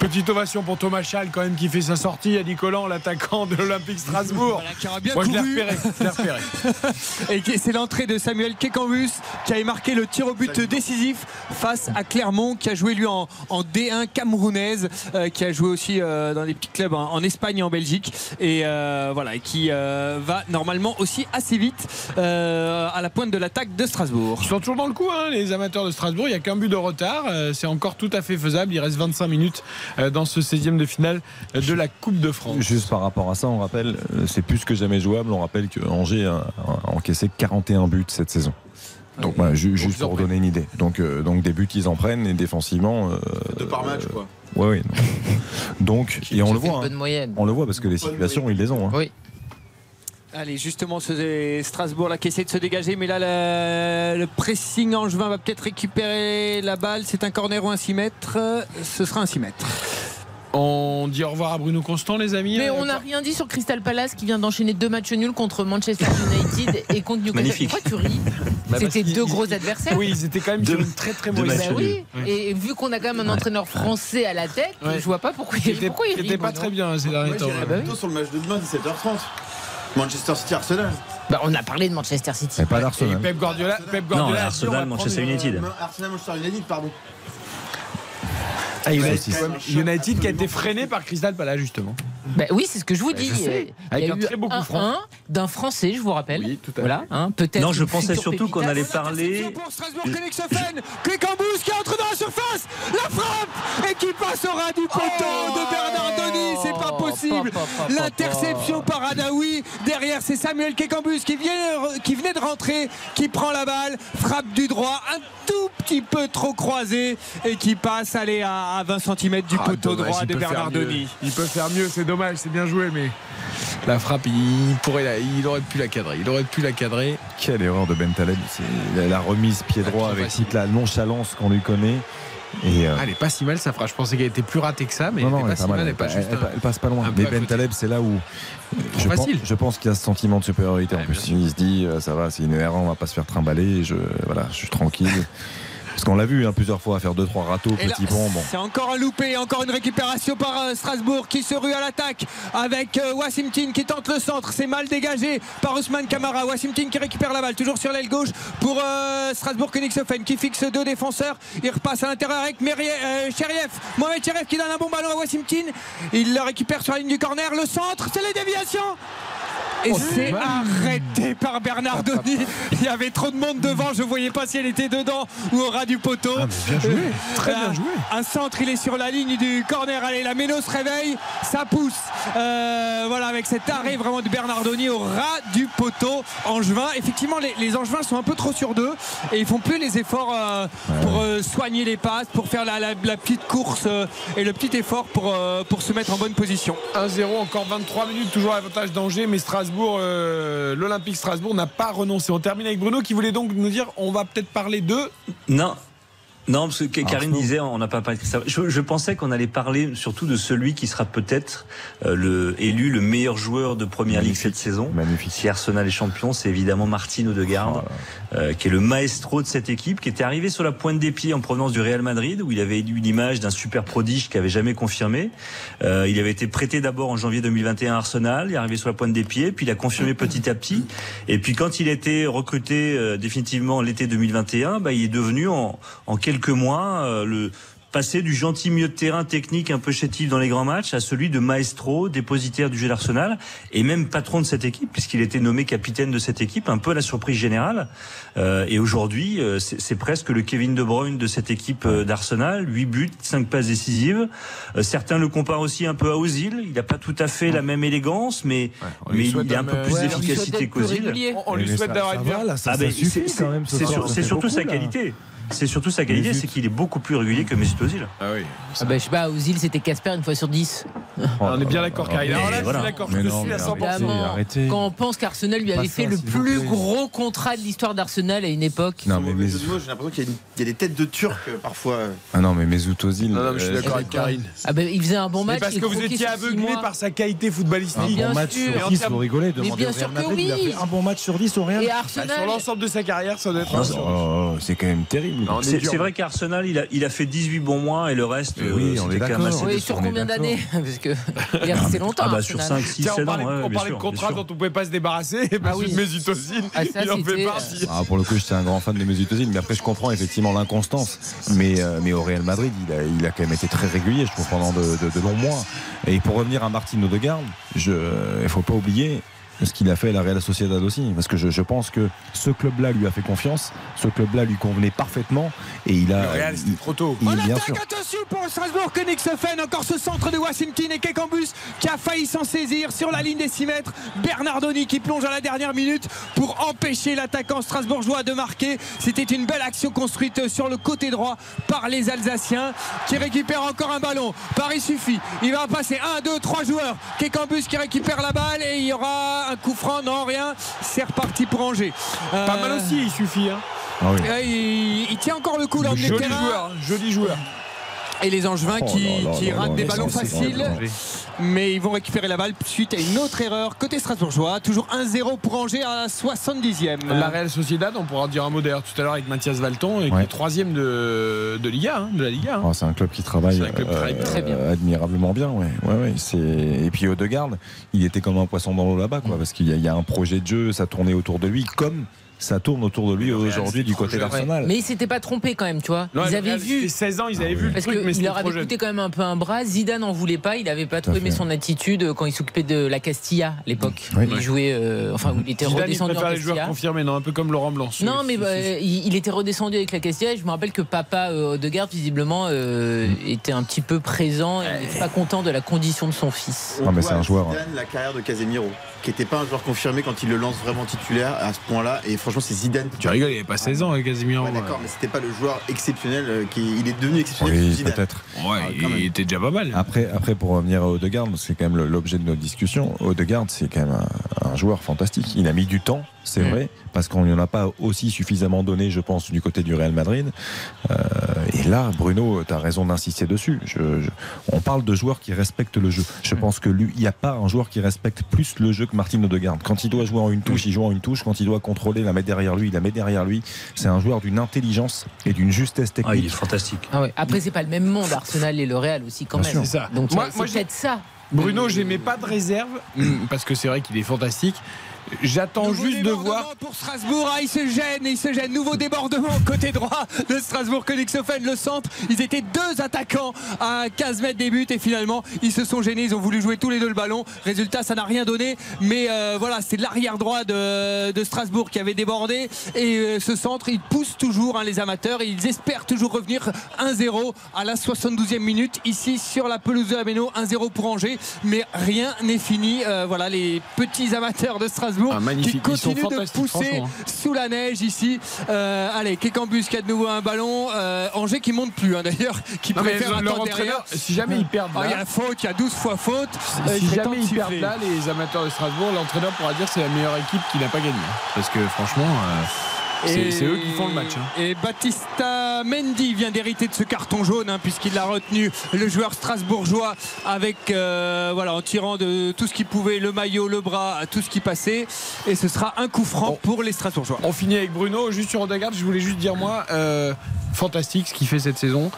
Petite ovation pour Thomas Schall quand même qui fait sa sortie à Nicolas, l'attaquant de l'Olympique Strasbourg. Voilà, qui aura bien Moi, je l'ai couru. repéré. je l'ai repéré. Et c'est l'entrée de Samuel Kekambus qui avait marqué le tir au but décisif face à Clermont, qui a joué lui en, en D1 camerounaise, euh, qui a joué aussi euh, dans des petits clubs en, en Espagne et en Belgique, et euh, voilà, et qui va normalement aussi assez vite à la pointe de l'attaque de Strasbourg. Ils sont toujours dans le coup, hein, les amateurs de Strasbourg. Il n'y a qu'un but de retard. C'est encore tout à fait faisable. Il reste 25 minutes dans ce 16e de finale euh, de la Coupe de France. Juste par rapport à ça, on rappelle, euh, c'est plus que jamais jouable. On rappelle que Angers a, encaissé 41 buts cette saison. Donc voilà, ju- juste pour donner une idée. Donc, euh, donc des buts ils en prennent et défensivement. euh, Deux par match, quoi. Ouais, oui. Donc et on le C'est une voit. hein. bonne moyenne. On le voit parce que les situations ils les ont. hein. Oui. Allez, justement, c'est Strasbourg là qui essaie de se dégager, mais là, le, le pressing angevin va peut-être récupérer la balle. C'est un corner ou un 6 mètres. Ce sera un 6 mètres. On dit au revoir à Bruno Constant, les amis. Mais Euh, on n'a rien dit sur Crystal Palace qui vient d'enchaîner deux matchs nuls contre Manchester United et contre Newcastle. Magnifique. Pourquoi tu ris Bah, C'était deux ils- gros adversaires. Oui, ils étaient quand même Deux- sur une très très mauvaise Bah oui. Et vu qu'on a quand même un entraîneur français à la tête, Ouais. je vois pas pourquoi il Pourquoi il rit, était pas très bien ces derniers temps. bah plutôt sur le match de demain, 17h30. Manchester City Arsenal. Bah, on a parlé de Manchester City. Mais pas d'Arsenal. Pep Guardiola, Pep Non, Guardiola Arsenal, Manchester United. Arsenal Manchester United, pardon. Ah, United, United qui a été freiné par Crystal Palace justement. Bah oui, c'est ce que je vous Bah, dis. je sais. Il y Avec a un eu très beau coup un. 1 d'un Français, je vous rappelle. Oui, tout à voilà, hein, peut-être. Non, je pensais surtout qu'on allait parler. pour Strasbourg, Clécambous qui entre dans la surface, la frappe et qui passe au ras du poteau de Bernard Denis, c'est pas possible. L'interception par Adaoui, derrière c'est Samuel Kekambus qui, vient, qui venait de rentrer, qui prend la balle, frappe du droit, un tout petit peu trop croisé et qui passe allez, à, à 20 cm du Ah, poteau dommage, droit de Bernard. Denis. Il peut faire mieux, c'est dommage, c'est bien joué, mais la frappe, il pourrait, la- il aurait pu la cadrer. Il aurait pu la cadrer. Quelle erreur de Ben Taleb. La, remise pied droit avec facile. toute la nonchalance qu'on lui connaît. Et, euh, Ah, elle est pas si mal sa phrase. Je pensais qu'elle était plus ratée que ça, mais non, elle non, elle pas si mal. mal. Elle pas Elle, elle- passe pas loin. Mais Ben. Taleb, c'est là où je pense, facile. je pense qu'il y a ce sentiment de supériorité. En plus, il se dit, euh, ça va, c'est une erreur, on va pas se faire trimballer. Je, voilà, je suis tranquille. Parce qu'on l'a vu hein, plusieurs fois faire deux trois râteaux, Et là, petit. Bon. C'est encore un loupé, encore une récupération par euh, Strasbourg qui se rue à l'attaque avec euh, qui tente le centre. C'est mal dégagé par Ousmane Kamara. Wassim Tin qui récupère la balle, toujours sur l'aile gauche pour euh, Strasbourg Königshofen qui fixe deux défenseurs. Il repasse à l'intérieur avec Merie- euh, Cheriev. Mohamed Cheriev qui donne un bon ballon à Wassim Tin. Il le récupère sur la ligne du corner. Le centre, c'est les déviations. Et Oh, c'est arrêté par Bernardoni. Il y avait trop de monde devant. Je voyais pas si elle était dedans ou au ras du poteau. bien joué. Très Euh, bien joué. Un centre, il est sur la ligne du corner. Allez, la Méno se réveille. Ça pousse. Euh, voilà, avec cet arrêt vraiment de Bernardoni au ras du poteau. Angevin. Effectivement, les, les Angevins sont un peu trop sur deux et ils font plus les efforts euh, pour euh, soigner les passes, pour faire la, la- la petite course euh, et le petit effort pour, euh, pour se mettre en bonne position. 1-0, encore 23 minutes, toujours l'avantage d'Angers, mais Strasbourg, euh, l'Olympique Strasbourg n'a pas renoncé. On termine avec Bruno qui voulait donc nous dire on va peut-être parler de. Non. Non, parce que Ka- Karine disait, on n'a pas parlé de Christophe. Je, je pensais qu'on allait parler surtout de celui qui sera peut-être euh, le élu le meilleur joueur de Première Ligue cette saison. Magnifique. Si Arsenal est champion, c'est évidemment Martin Odegaard, euh, qui est le maestro de cette équipe, qui était arrivé sur la pointe des pieds en provenance du Real Madrid, où il avait eu l'image d'un super prodige qui avait jamais confirmé. Euh, il avait été prêté d'abord en janvier 2021 à Arsenal, il est arrivé sur la pointe des pieds, puis il a confirmé petit à petit. Et puis quand il a été recruté définitivement l'été 2021, bah, il est devenu en, en quelques mois euh, le passer du gentil milieu de terrain technique un peu chétif dans les grands matchs à celui de maestro, dépositaire du jeu d'Arsenal et même patron de cette équipe puisqu'il était nommé capitaine de cette équipe, un peu à la surprise générale. Euh, et aujourd'hui, euh, c'est presque le Kevin De Bruyne de cette équipe euh, d'Arsenal, 8 buts, 5 passes décisives. Euh, certains le comparent aussi un peu à Ozil, il n'a pas tout à fait la même élégance mais mais il a un peu plus ouais, d'efficacité qu'Ozil. On- on lui souhaite d'avoir ça une bien- là, ça- Ah ben, suffit c'est- surtout beaucoup, sa là. qualité. C'est surtout sa qualité, c'est qu'il est beaucoup plus régulier que Mesut Ozil. Ah oui. Ah bah, je sais pas, Ozil c'était Casper une fois sur 10. on est bien d'accord, Karine. Alors là, je voilà. suis d'accord. Je te non, suis à mais 100%. Évidemment, arrêtez. quand on pense qu'Arsenal lui avait ça, fait le plus gros contrat de l'histoire d'Arsenal à une époque. Non, mais J'ai l'impression qu'il y, a une- il y a des têtes de Turcs euh, parfois. ah non, mais Mesut Ozil. Non, non, mais je suis euh, d'accord avec Karine. Ah bah, il faisait un bon Mais match. parce que vous étiez aveuglé par sa qualité Un footballistique. bien bon match sur Et 10, en vous rigolez. Mais Demandez bien au sûr que oui. un bon match sur 10 au Real. Et Bah, Arsenal. Sur l'ensemble de sa carrière, ça doit être. Oh, un oh, c'est quand même terrible. On est C'est c'est vrai qu'Arsenal, il a, il a fait 18 bons mois et le reste, Mais oui, euh, on est c'était quand même d'accord. assez Oui, sur combien d'années Parce que il est resté longtemps. Ah bah sur Arsenal. 5, 6, Tiens, 7 on parlait, ans, ouais, on parlait sûr, de bien contrat sûr. dont on pouvait pas se débarrasser. Et Ah oui. Ozil, Ah, il en fait partie. Ah, pour le coup, j'étais un grand fan de Mesut Ozil, mais après, je comprends effectivement l'inconstance. Mais, euh, mais au Real Madrid, il a, il a quand même été très régulier, je trouve, pendant de, de- de longs mois. Et pour revenir à Martin Odegaard, je, il faut pas oublier ce qu'il a fait à la Real Sociedad aussi. Parce que je, je pense que ce club-là lui a fait confiance, ce club-là lui convenait parfaitement. Et il a. Le Real, c'était trop tôt. il- On bien sûr. attaque attention pour Strasbourg Königshofen encore ce centre de Washington et Kekambus qui a failli s'en saisir sur la ligne des 6 mètres Bernardoni qui plonge à la dernière minute pour empêcher l'attaquant strasbourgeois de marquer c'était une belle action construite sur le côté droit par les Alsaciens qui récupèrent encore un ballon Paris suffit il va passer 1, 2, 3 joueurs Kekambus qui récupère la balle et il y aura un coup franc non rien c'est reparti pour Angers Euh, Pas mal aussi, il suffit. hein. Ah oui. euh, il, il tient encore le coup dans le Joli joueur, joli joueur. Et les Angevins Oh qui, qui ratent des ballons faciles, mais ils vont récupérer la balle suite à une autre erreur côté Strasbourgeois. Toujours 1-0 pour Angers à la 70e. La Real Sociedad, on pourra dire un mot d'ailleurs tout à l'heure avec Mathias Valton, et qui est troisième de, de Liga, hein, de la Liga. hein. Oh, c'est un club qui travaille, C'est un club qui travaille très bien. admirablement bien. Ouais. Ouais, ouais, c'est... Et puis Odegaard, il était comme un poisson dans l'eau là-bas, quoi, parce qu'il y a, il y a un projet de jeu, ça tournait autour de lui, comme ça tourne autour de lui aujourd'hui du côté d'Arsenal. Mais ils s'étaient pas trompés quand même, tu vois. Non, ils avaient vu. c'était 16 ans, ils avaient vu le Parce qu'il leur avait coûté quand même un peu un bras. Zidane en voulait pas. Il avait pas trop aimé son attitude quand il s'occupait de la Castilla à l'époque. Oui. Il jouait, euh, enfin, il était Zidane, il redescendu en préfère les joueurs Castilla. confirmés, non, un peu comme Laurent Blanc. Non, mais bah, il, il était redescendu avec la Castilla. Je me rappelle que papa euh, Odegaard, visiblement, euh, était un petit peu présent. Il n'était pas content de la condition de son fils. Non, mais c'est un joueur, Zidane la carrière de Casemiro, qui n'était pas un joueur confirmé quand il le lance vraiment titulaire à ce point-là. Et franchement, c'est Zidane. Tu rigoles, il avait pas 16 ans, hein, Casemiro. Ouais, d'accord, mais c'était pas le joueur exceptionnel euh, qui il est devenu exceptionnel Oui, Zidane. peut-être. Ouais, Ah, il était déjà pas mal. Après, après, pour revenir à Odegaard, c'est quand même l'objet de notre discussion. Odegaard, c'est quand même un, un joueur fantastique. Il a mis du temps, c'est Mm. vrai, parce qu'on n'y en a pas aussi suffisamment donné, je pense, du côté du Real Madrid. Euh, et là, Bruno, tu as raison d'insister dessus. Je- je- on parle de joueurs qui respectent le jeu. Je pense que lui, il n'y a pas un joueur qui respecte plus le jeu que Martin Odegaard. Quand il doit jouer en une touche, il joue en une touche. Quand il doit contrôler, la mettre derrière lui, il la met derrière lui. C'est un joueur d'une intelligence et d'une justesse technique. Ah, il est fantastique. Ah ouais. Après, c'est pas le même monde, Arsenal et le Real aussi, quand Bien même. ça. Donc, Moi- c'est moi, j'ai- peut-être ça. Bruno, j'aimais pas de réserve, mm, parce que c'est vrai qu'il est fantastique. J'attends Nouveau juste de voir. pour Strasbourg. Ah, il se gêne, il se gêne. Nouveau débordement côté droit de Strasbourg. Königshofen, le centre. Ils étaient deux attaquants à 15 mètres des buts et finalement ils se sont gênés. Ils ont voulu jouer tous les deux le ballon. Résultat, ça n'a rien donné. Mais euh, voilà, c'est l'arrière droit de, de Strasbourg qui avait débordé. Et euh, ce centre, il pousse toujours hein, les amateurs. Et ils espèrent toujours revenir 1-0 à la 72e minute ici sur la pelouse de la Méno. 1-0 pour Angers. Mais rien n'est fini. Euh, voilà, les petits amateurs de Strasbourg Ah, qui continuent de pousser franchement. sous la neige ici. Euh, allez, Kekambus qui a de nouveau un ballon. Euh, Angers qui monte plus hein, d'ailleurs, qui Non, préfère attendre entraîneur, derrière. si jamais ils perdent Ah, là- il y a faute, il y a 12 fois faute. Euh, Si temps jamais ils perdent là, les amateurs de Strasbourg, l'entraîneur pourra dire que c'est la meilleure équipe qui n'a pas gagné. Parce que franchement, euh, c'est eux qui font le match. hein. Et Baptista Mendy vient d'hériter de ce carton jaune hein, puisqu'il l'a retenu le joueur strasbourgeois avec euh, voilà en tirant de tout ce qu'il pouvait le maillot, le bras, tout ce qui passait et ce sera un coup franc pour les strasbourgeois. On finit avec Bruno. Juste sur Odegaard, je voulais juste dire moi, euh, fantastique ce qu'il fait cette saison.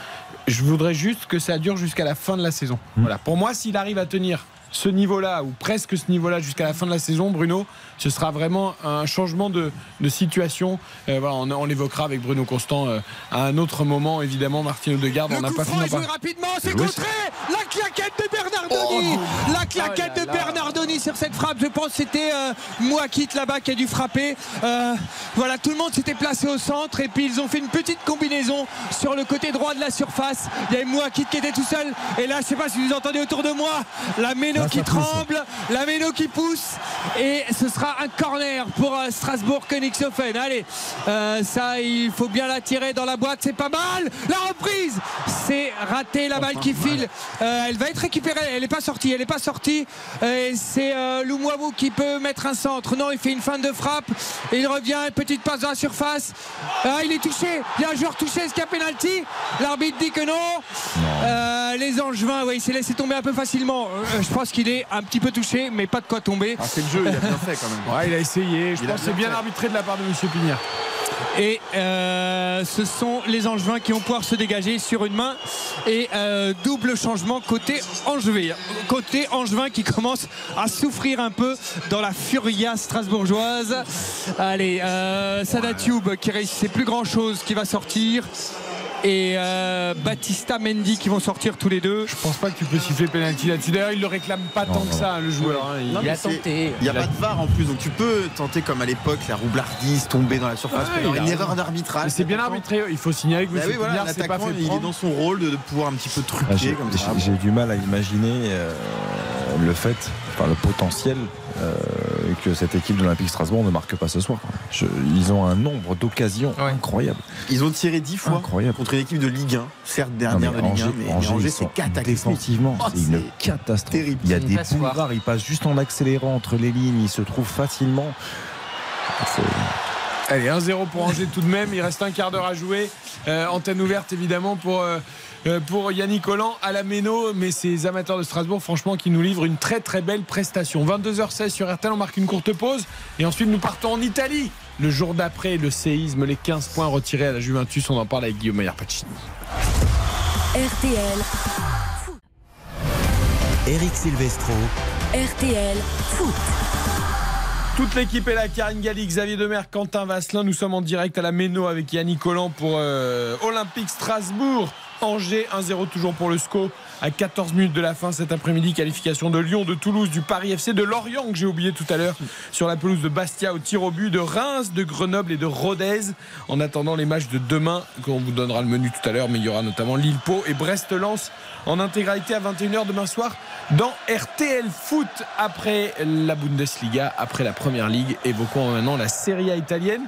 Je voudrais juste que ça dure jusqu'à la fin de la saison. Voilà. Pour moi, s'il arrive à tenir ce niveau-là ou presque ce niveau-là jusqu'à la fin de la saison, Bruno, ce sera vraiment un changement de, de situation. Euh, voilà, on, on l'évoquera avec Bruno Constant euh, à un autre moment, évidemment. Martino Odegaard, on Le n'a pas fini parler. rapidement, c'est Joué, contré La claquette de Bernardoni La claquette Oh là de là. Bernardoni sur cette frappe, je pense que c'était euh, Mouakit là-bas qui a dû frapper. Euh, voilà, tout le monde s'était placé au centre et puis ils ont fait une petite combinaison sur le côté droit de la surface. Il y avait Mouakit qui était tout seul et là, je sais pas si vous entendez autour de moi, la Méno Là, qui pousse. tremble, la Méno qui pousse et ce sera un corner pour euh, Strasbourg Königshofen. Allez, euh, ça il faut bien la tirer dans la boîte, c'est pas mal. La reprise, c'est raté, la balle qui file. Euh, elle va être récupérée, elle n'est pas sortie, elle n'est pas sortie. Et c'est euh, qui peut mettre un centre. Non, il fait une fin de frappe et il revient, une petite passe dans la surface. Ah, il est touché, il y a un joueur touché, est-ce qu'il y a pénalty L'arbitre dit que non. Les Angevins, ouais, il s'est laissé tomber un peu facilement. Je pense qu'il est un petit peu touché, mais pas de quoi tomber. Ah, c'est le jeu, il a bien fait quand même. Ouais, il a essayé. Je Il pense que c'est bien fait. arbitré de la part de M. Pignard. Et euh, ce sont les Angevins qui vont pouvoir se dégager sur une main. Et euh, double changement côté Angevin. Côté Angevin qui commence à souffrir un peu dans la furia strasbourgeoise. Allez, euh, Sada Tube qui réussissait plus grand chose qui va sortir. Et euh, Baptista Mendy qui vont sortir tous les deux. Je pense pas que tu peux siffler penalty là-dessus. D'ailleurs, il le réclame pas tant que ça, le joueur. hein. Il- Non, Il mais a tenté. Il n'y a pas de VAR en plus, donc tu peux tenter comme à l'époque la roublardise, tomber dans la surface, Ouais, mais alors il a une erreur d'arbitrage. C'est bien arbitré. Il faut signaler que Bah M. oui, voilà, pas fait il est dans son rôle de, de pouvoir un petit peu Ah, truquer comme ça. j'ai du mal à imaginer euh, le fait, enfin le potentiel euh, que cette équipe de l'Olympique Strasbourg ne marque pas ce soir. Je- ils ont un nombre d'occasions incroyable. Ils ont tiré 10 fois Incroyable. contre une équipe de Ligue 1, certes dernière de Ligue 1, Angers, mais Angers, Angers, c'est défensivement, Oh, c'est une catastrophe. terrible. Il y a des boulevards, ils passent juste en accélérant entre les lignes, ils se trouvent facilement. Allez, 1-0 pour Angers tout de même. Il reste un quart d'heure à jouer. Euh, antenne ouverte évidemment pour, euh, pour Yannick Collant à la Méno. Mais ces amateurs de Strasbourg, franchement, qui nous livrent une très très belle prestation. 22h16 sur RTL, on marque une courte pause. Et ensuite, nous partons en Italie. Le jour d'après, le séisme, les 15 points retirés à la Juventus. On en parle avec Guillaume Maillard Pacini. RTL, Eric Silvestro. RTL Foot. Toute l'équipe est là, Karine Galli, Xavier Demer, Quentin Vasselin. Nous sommes en direct à la Méno avec Yannick Collant pour euh, Olympique Strasbourg. Angers 1-0 toujours pour le SCO à 14 minutes de la fin cet après-midi. Qualification de Lyon, de Toulouse, du Paris FC, de Lorient que j'ai oublié tout à l'heure sur la pelouse de Bastia au tir au but, de Reims, de Grenoble et de Rodez. En attendant les matchs de demain, qu'on vous donnera le menu tout à l'heure, mais il y aura notamment Lille-Pau et Brest-Lens en intégralité à 21h demain soir dans RTL Foot après la Bundesliga, après la Première Ligue. Évoquons maintenant la Serie A italienne.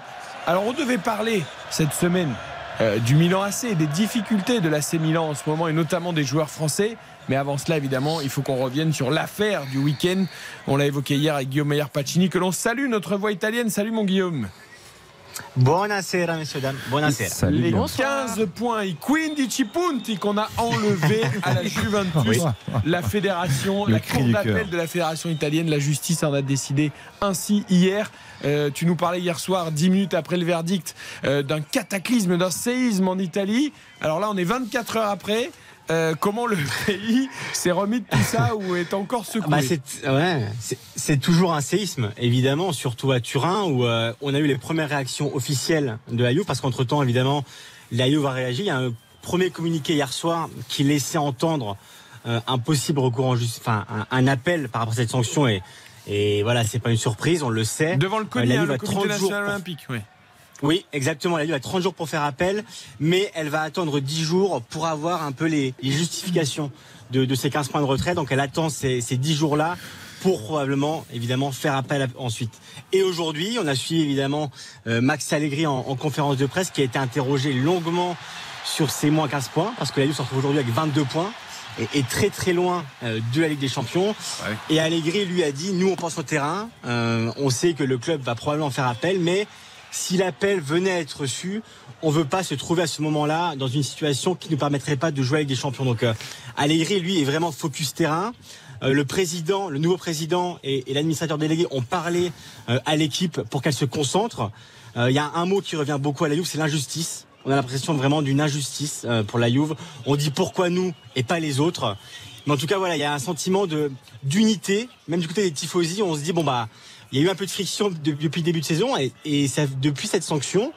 Alors on devait parler cette semaine euh, du Milan AC et des difficultés de l'AC Milan en ce moment et notamment des joueurs français. Mais avant cela, évidemment, il faut qu'on revienne sur l'affaire du week-end. On l'a évoqué hier avec Guillaume Meyer Pacini, que l'on salue, notre voix italienne. Salut mon Guillaume. Buonasera, messieurs, dames. Buonasera. Les 15 points, i 15 punti qu'on a enlevés à la Juventus. La fédération, Le la cri cour du d'appel cœur. de la fédération italienne, la justice en a décidé ainsi hier. Euh, tu nous parlais hier soir, 10 minutes après le verdict, euh, d'un cataclysme, d'un séisme en Italie. Alors là, on est 24 heures après. Euh, comment le pays s'est remis de tout ça ou est encore secoué Bah, c'est ouais, toujours un séisme, évidemment, surtout à Turin où euh, on a eu les premières réactions officielles de la Juve, parce qu'entre temps, évidemment, la Juve a réagi. Il y a un premier communiqué hier soir qui laissait entendre euh, un possible recours en justice, enfin un, un appel par rapport à cette sanction et et voilà, c'est pas une surprise, on le sait. Devant le Euh, CONI, le comité 30 jours national olympique. oui. oui, exactement. La Juve a 30 jours pour faire appel, mais elle va attendre 10 jours pour avoir un peu les, les justifications de, de ces 15 points de retrait. Donc elle attend ces, ces 10 jours-là pour probablement, évidemment, faire appel ensuite. Et aujourd'hui, on a suivi évidemment euh, Max Allegri en, en conférence de presse qui a été interrogé longuement sur ces moins 15 points, parce que la Juve se retrouve aujourd'hui avec 22 points et est très très loin euh, de la Ligue des Champions. Et Allegri lui a dit, nous on pense au terrain, euh, on sait que le club va probablement faire appel, mais si l'appel venait à être reçu, on veut pas se trouver à ce moment-là dans une situation qui ne nous permettrait pas de jouer avec des champions. Donc euh, Allegri, lui, est vraiment focus terrain. Euh, le président, le nouveau président et, et l'administrateur délégué ont parlé euh, à l'équipe pour qu'elle se concentre. Euh, Il y a un mot qui revient beaucoup à la Juve, c'est l'injustice. On a l'impression vraiment d'une injustice euh, pour la Juve. On dit pourquoi nous et pas les autres. Mais en tout cas, voilà, il y a un sentiment de d'unité, même du côté des tifosi. On se dit bon bah, il y a eu un peu de friction de- depuis le début de saison et, depuis cette sanction,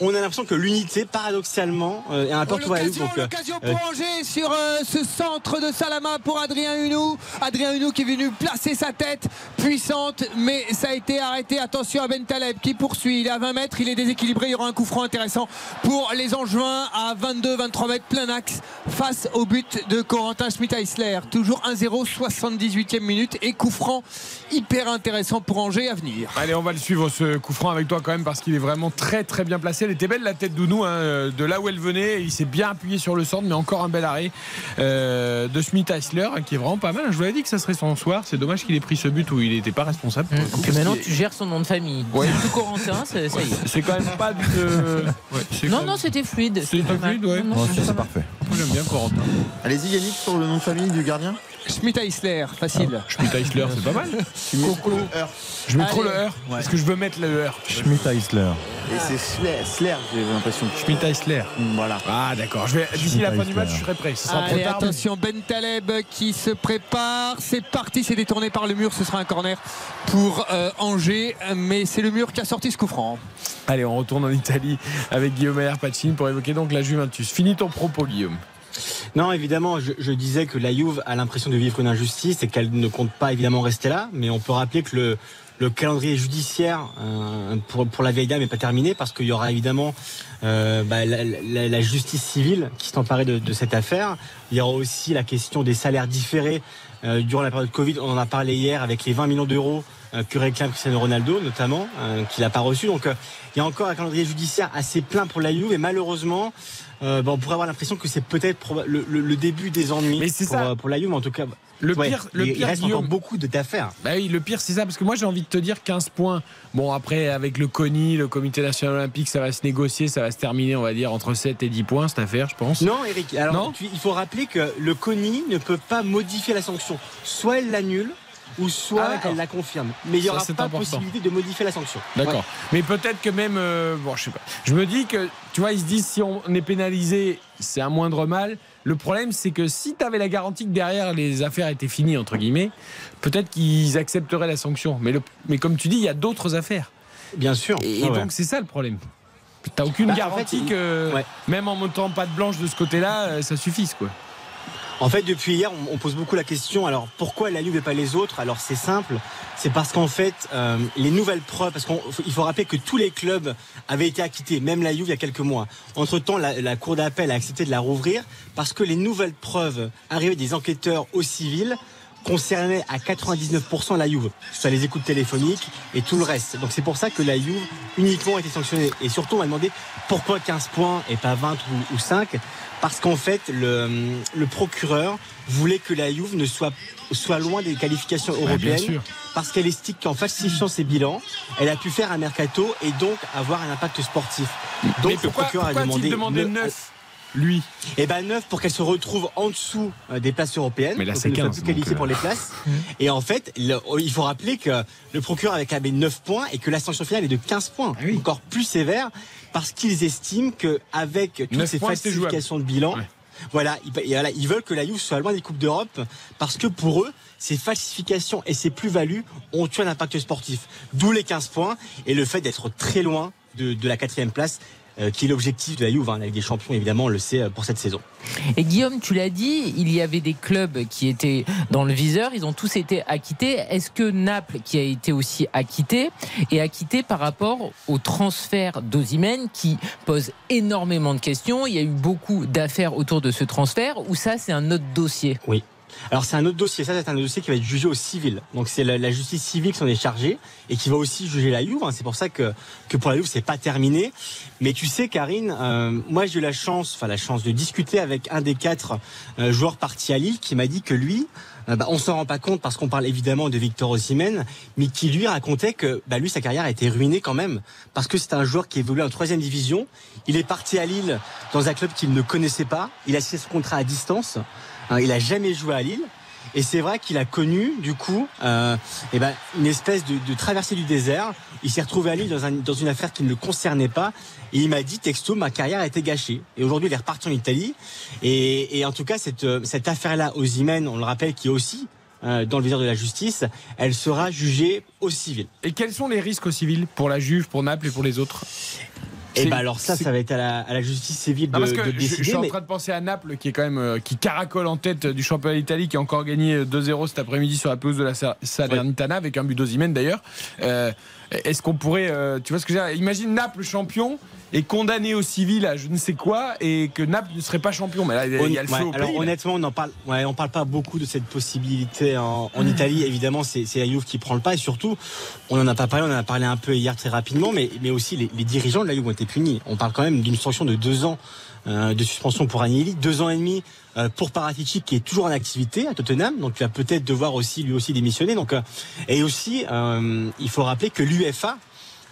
on a l'impression que l'unité, paradoxalement, euh, est un peu. L'occasion, euh, pour Angers sur euh, ce centre de Salama pour Adrien Hunou. Adrien Hunou qui est venu placer sa tête puissante, mais ça a été arrêté. Attention à Ben Taleb qui poursuit. Il est à 20 mètres, il est déséquilibré. Il y aura un coup franc intéressant pour les Angevins à 22-23 mètres, plein axe, face au but de Corentin Schmidt-Eisler. Toujours 1-0, 78e minute et coup franc hyper intéressant pour Angers à venir. Allez, on va le suivre ce coup franc avec toi quand même parce qu'il est vraiment très très bien placé. Elle était belle la tête d'Ounou, hein, de là où elle venait. Il s'est bien appuyé sur le centre, mais encore un bel arrêt euh, de Smith Eisler hein, qui est vraiment pas mal. Je vous l'avais dit que ça serait son soir. C'est dommage qu'il ait pris ce but où il n'était pas responsable. le coup, Et maintenant, tu gères son nom de famille. Ouais. C'est tout Corentin, c'est- ça y est. C'est quand même pas du. euh, ouais, c'est Non, non, c'était fluide. C'était fluide, ouais. C'est. Parfait. Moi, J'aime bien Corentin. Allez-y Yannick sur le nom de famille du gardien. Schmidt-Eisler, facile. Schmidt Eisler, c'est pas mal. Coco. Je mets trop le heure parce que je veux mettre le heure. Schmidt Eisler. Et c'est J'ai l'impression. Schmidt Eisler. Voilà. Ah d'accord. Je vais d'ici la fin du match, je serai prêt. Ce sera trop Allez, tard. mais- attention, Ben Taleb qui se prépare. C'est parti, c'est détourné par le mur. Ce sera un corner pour euh, Angers. Mais c'est le mur qui a sorti ce coup franc. Allez, on retourne en Italie avec Guillaume Ayer Pacini pour évoquer donc la Juventus. Finis ton propos, Guillaume. Non, évidemment, je, je disais que la Juve a l'impression de vivre une injustice et qu'elle ne compte pas évidemment rester là. Mais on peut rappeler que le, le calendrier judiciaire euh, pour, pour la vieille dame n'est pas terminé parce qu'il y aura évidemment euh, bah, la, la- la justice civile qui s'est emparée de, de cette affaire. Il y aura aussi la question des salaires différés euh, durant la période Covid. On en a parlé hier avec les 20 millions d'euros euh, que réclame Cristiano Ronaldo notamment, euh, qu'il n'a pas reçu. Donc euh, il y a encore un calendrier judiciaire assez plein pour la Juve et malheureusement, euh, bah, on pourrait avoir l'impression que c'est peut-être le, le- le début des ennuis pour, ça. pour la Juve, en tout cas. Le ouais, pire, le il, pire, reste Guillaume- encore beaucoup de- d'affaires. Bah oui, le pire, c'est ça, parce que moi j'ai envie de te dire 15 points. Bon, après, avec le CONI, le Comité National Olympique, ça va se négocier, ça va se terminer, on va dire, entre 7 et 10 points, cette affaire, je pense. Non, Eric, alors Non tu- il faut rappeler que le CONI ne peut pas modifier la sanction. Soit elle l'annule, ou soit Ah, d'accord. elle la confirme. Mais il n'y aura pas important. possibilité de modifier la sanction. D'accord. Ouais. Mais peut-être que même. euh, bon, je sais pas. Je me dis que, tu vois, ils se disent si on est pénalisé, c'est un moindre mal. Le problème, c'est que si tu avais la garantie que derrière les affaires étaient finies, entre guillemets, peut-être qu'ils accepteraient la sanction. Mais, le, mais comme tu dis, il y a d'autres affaires. Bien sûr. Et, Ah ouais. donc, c'est ça le problème. T'as aucune Bah, en garantie fait, il- que, ouais. même en montant patte blanche de ce côté-là, euh, ça suffise, quoi. En fait, depuis hier, on, pose beaucoup la question. Alors, pourquoi la Juve et pas les autres? Alors, c'est simple. C'est parce qu'en fait, euh, les nouvelles preuves. Parce qu'il faut rappeler que tous les clubs avaient été acquittés, même la Juve il y a quelques mois. Entre temps, la, la cour d'appel a accepté de la rouvrir parce que les nouvelles preuves arrivées des enquêteurs au civil concernait à 99% la Juve, soit les écoutes téléphoniques et tout le reste. Donc c'est pour ça que la Juve uniquement a été sanctionnée. Et surtout, on m'a demandé pourquoi 15 points et pas 20 ou, ou 5 parce qu'en fait, le, le, procureur voulait que la Juve ne soit, soit loin des qualifications européennes, parce qu'elle estime qu'en falsifiant ses bilans, elle a pu faire un mercato et donc avoir un impact sportif. Donc Mais pourquoi, le procureur pourquoi a demandé, demandé 9 lui Eh ben 9 pour qu'elle se retrouve en dessous euh, des places européennes. Mais là, c'est elle ne soit 15, plus qualifiée donc, pour euh, les places. Et en fait, le- il faut rappeler que le procureur avait clavé 9 points et que la sanction finale est de 15 points. Ah Encore plus sévère parce qu'ils estiment qu'avec toutes 9 ces points, falsifications de bilan, voilà, ils, et voilà, ils veulent que la Juve soit loin des Coupes d'Europe parce que pour eux, ces falsifications et ces plus-values ont eu un impact sportif. D'où les 15 points et le fait d'être très loin de, de la quatrième place. Euh, qui est l'objectif de la Juve, hein. la Ligue des Champions évidemment on le sait euh, pour cette saison. Et Guillaume, tu l'as dit, il y avait des clubs qui étaient dans le viseur, ils ont tous été acquittés. Est-ce que Naples, qui a été aussi acquitté, est acquitté par rapport au transfert d'Ozimène qui pose énormément de questions? Il y a eu beaucoup d'affaires autour de ce transfert, ou ça, c'est un autre dossier? Oui. Alors c'est un autre dossier, ça c'est un dossier qui va être jugé au civil. Donc c'est la, la justice civile qui s'en est chargée et qui va aussi juger la Juve. C'est pour ça que, que pour la Juve c'est pas terminé. Mais tu sais Karine, euh, moi j'ai eu la chance, enfin la chance de discuter avec un des quatre euh, joueurs partis à Lille qui m'a dit que lui, euh, bah, on s'en rend pas compte parce qu'on parle évidemment de Victor Osimhen, mais qui lui racontait que bah, lui sa carrière a été ruinée quand même parce que c'est un joueur qui évolue en troisième division. Il est parti à Lille dans un club qu'il ne connaissait pas. Il a signé son contrat à distance. Hein, il a jamais joué à Lille. Et c'est vrai qu'il a connu, du coup, euh, eh ben, une espèce de, traversée du désert. Il s'est retrouvé à Lille dans, un- dans une affaire qui ne le concernait pas. Et il m'a dit, texto, ma carrière a été gâchée. Et aujourd'hui, il est reparti en Italie. Et, en tout cas, cette, euh, affaire-là, Osimhen, on le rappelle, qui est aussi euh, dans le viseur de la justice, elle sera jugée au civil. Et quels sont les risques au civil pour la Juve, pour Naples et pour les autres? Et C'est- ben alors ça, ça va être à la, à la justice civile de, Non, parce que de je, je décider. suis en train de penser à Naples qui est quand même euh, qui caracole en tête du championnat d'Italie qui a encore gagné euh, 2-0 cet après-midi sur la pelouse de la Sa- Salernitana avec un but d'Osimhen d'ailleurs. Euh, Est-ce qu'on pourrait, euh, tu vois ce que dire Imagine Naples champion et condamné au civil à je ne sais quoi et que Naples ne serait pas champion. Mais là, il y a le feu Ouais, au alors pays, honnêtement, on n'en parle, ouais, on parle pas beaucoup de cette possibilité en, en Italie. Évidemment, c'est la Juve qui prend le pas et surtout, on en a pas parlé, on en a parlé un peu hier très rapidement, mais, mais aussi les, les dirigeants de la Juve ont été punis. On parle quand même d'une sanction de deux ans euh, de suspension pour Agnelli, deux ans et demi pour Paratici qui est toujours en activité à Tottenham, donc il va peut-être devoir aussi lui aussi démissionner. Donc euh, et aussi, euh, il faut rappeler que l'UFA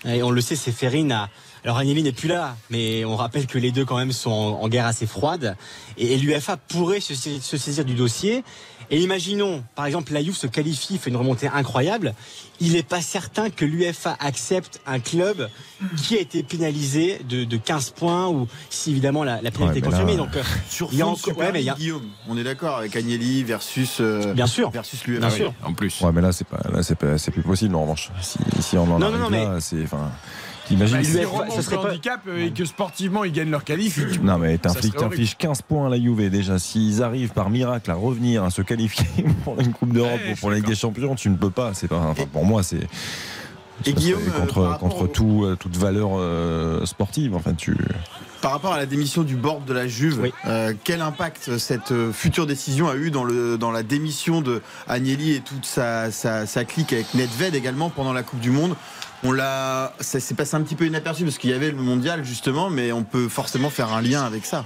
et on le sait, c'est Ferrine à. Alors Agnelli n'est plus là, mais on rappelle que les deux quand même sont en, guerre assez froide. Et, l'UFA pourrait se saisir du dossier. Et imaginons, par exemple, la Juve se qualifie, fait une remontée incroyable. Il n'est pas certain que l'UFA accepte un club qui a été pénalisé de, de 15 points ou si évidemment la, la pénalité Ouais, est mais là, confirmée. Donc, euh, Sur il y a encore- ouais, mais il y a- Guillaume, on est d'accord avec Agnelli versus euh, Bien sûr. versus l'UFA. Bien sûr. En plus. Ouais, mais là, c'est pas, là, c'est pas- c'est plus possible, en revanche. Si, si on en Non, arrive non, non, là, c'est, enfin, t'imagines. Bah, si- si remontent le handicap euh, et que sportivement ils gagnent leur qualif. Non, mais t'infliges, serait horrible. t'infliges 15 points à la Juve. Déjà, s'ils arrivent par miracle à revenir, à se qualifier pour une Coupe d'Europe Ouais, ou pour la Ligue des Champions, tu ne peux pas. C'est pas, enfin, pour moi, c'est. Et Guillaume, euh, contre, contre au- tout, euh, toute valeur euh, sportive. Enfin, tu. Par rapport à la démission du board de la Juve, euh, quel impact cette euh, future décision a eu dans, le, dans la démission de Agnelli et toute sa, sa, sa clique avec Nedved également pendant la Coupe du Monde? On l'a, ça s'est passé un petit peu inaperçu parce qu'il y avait le mondial justement, mais on peut forcément faire un lien avec ça.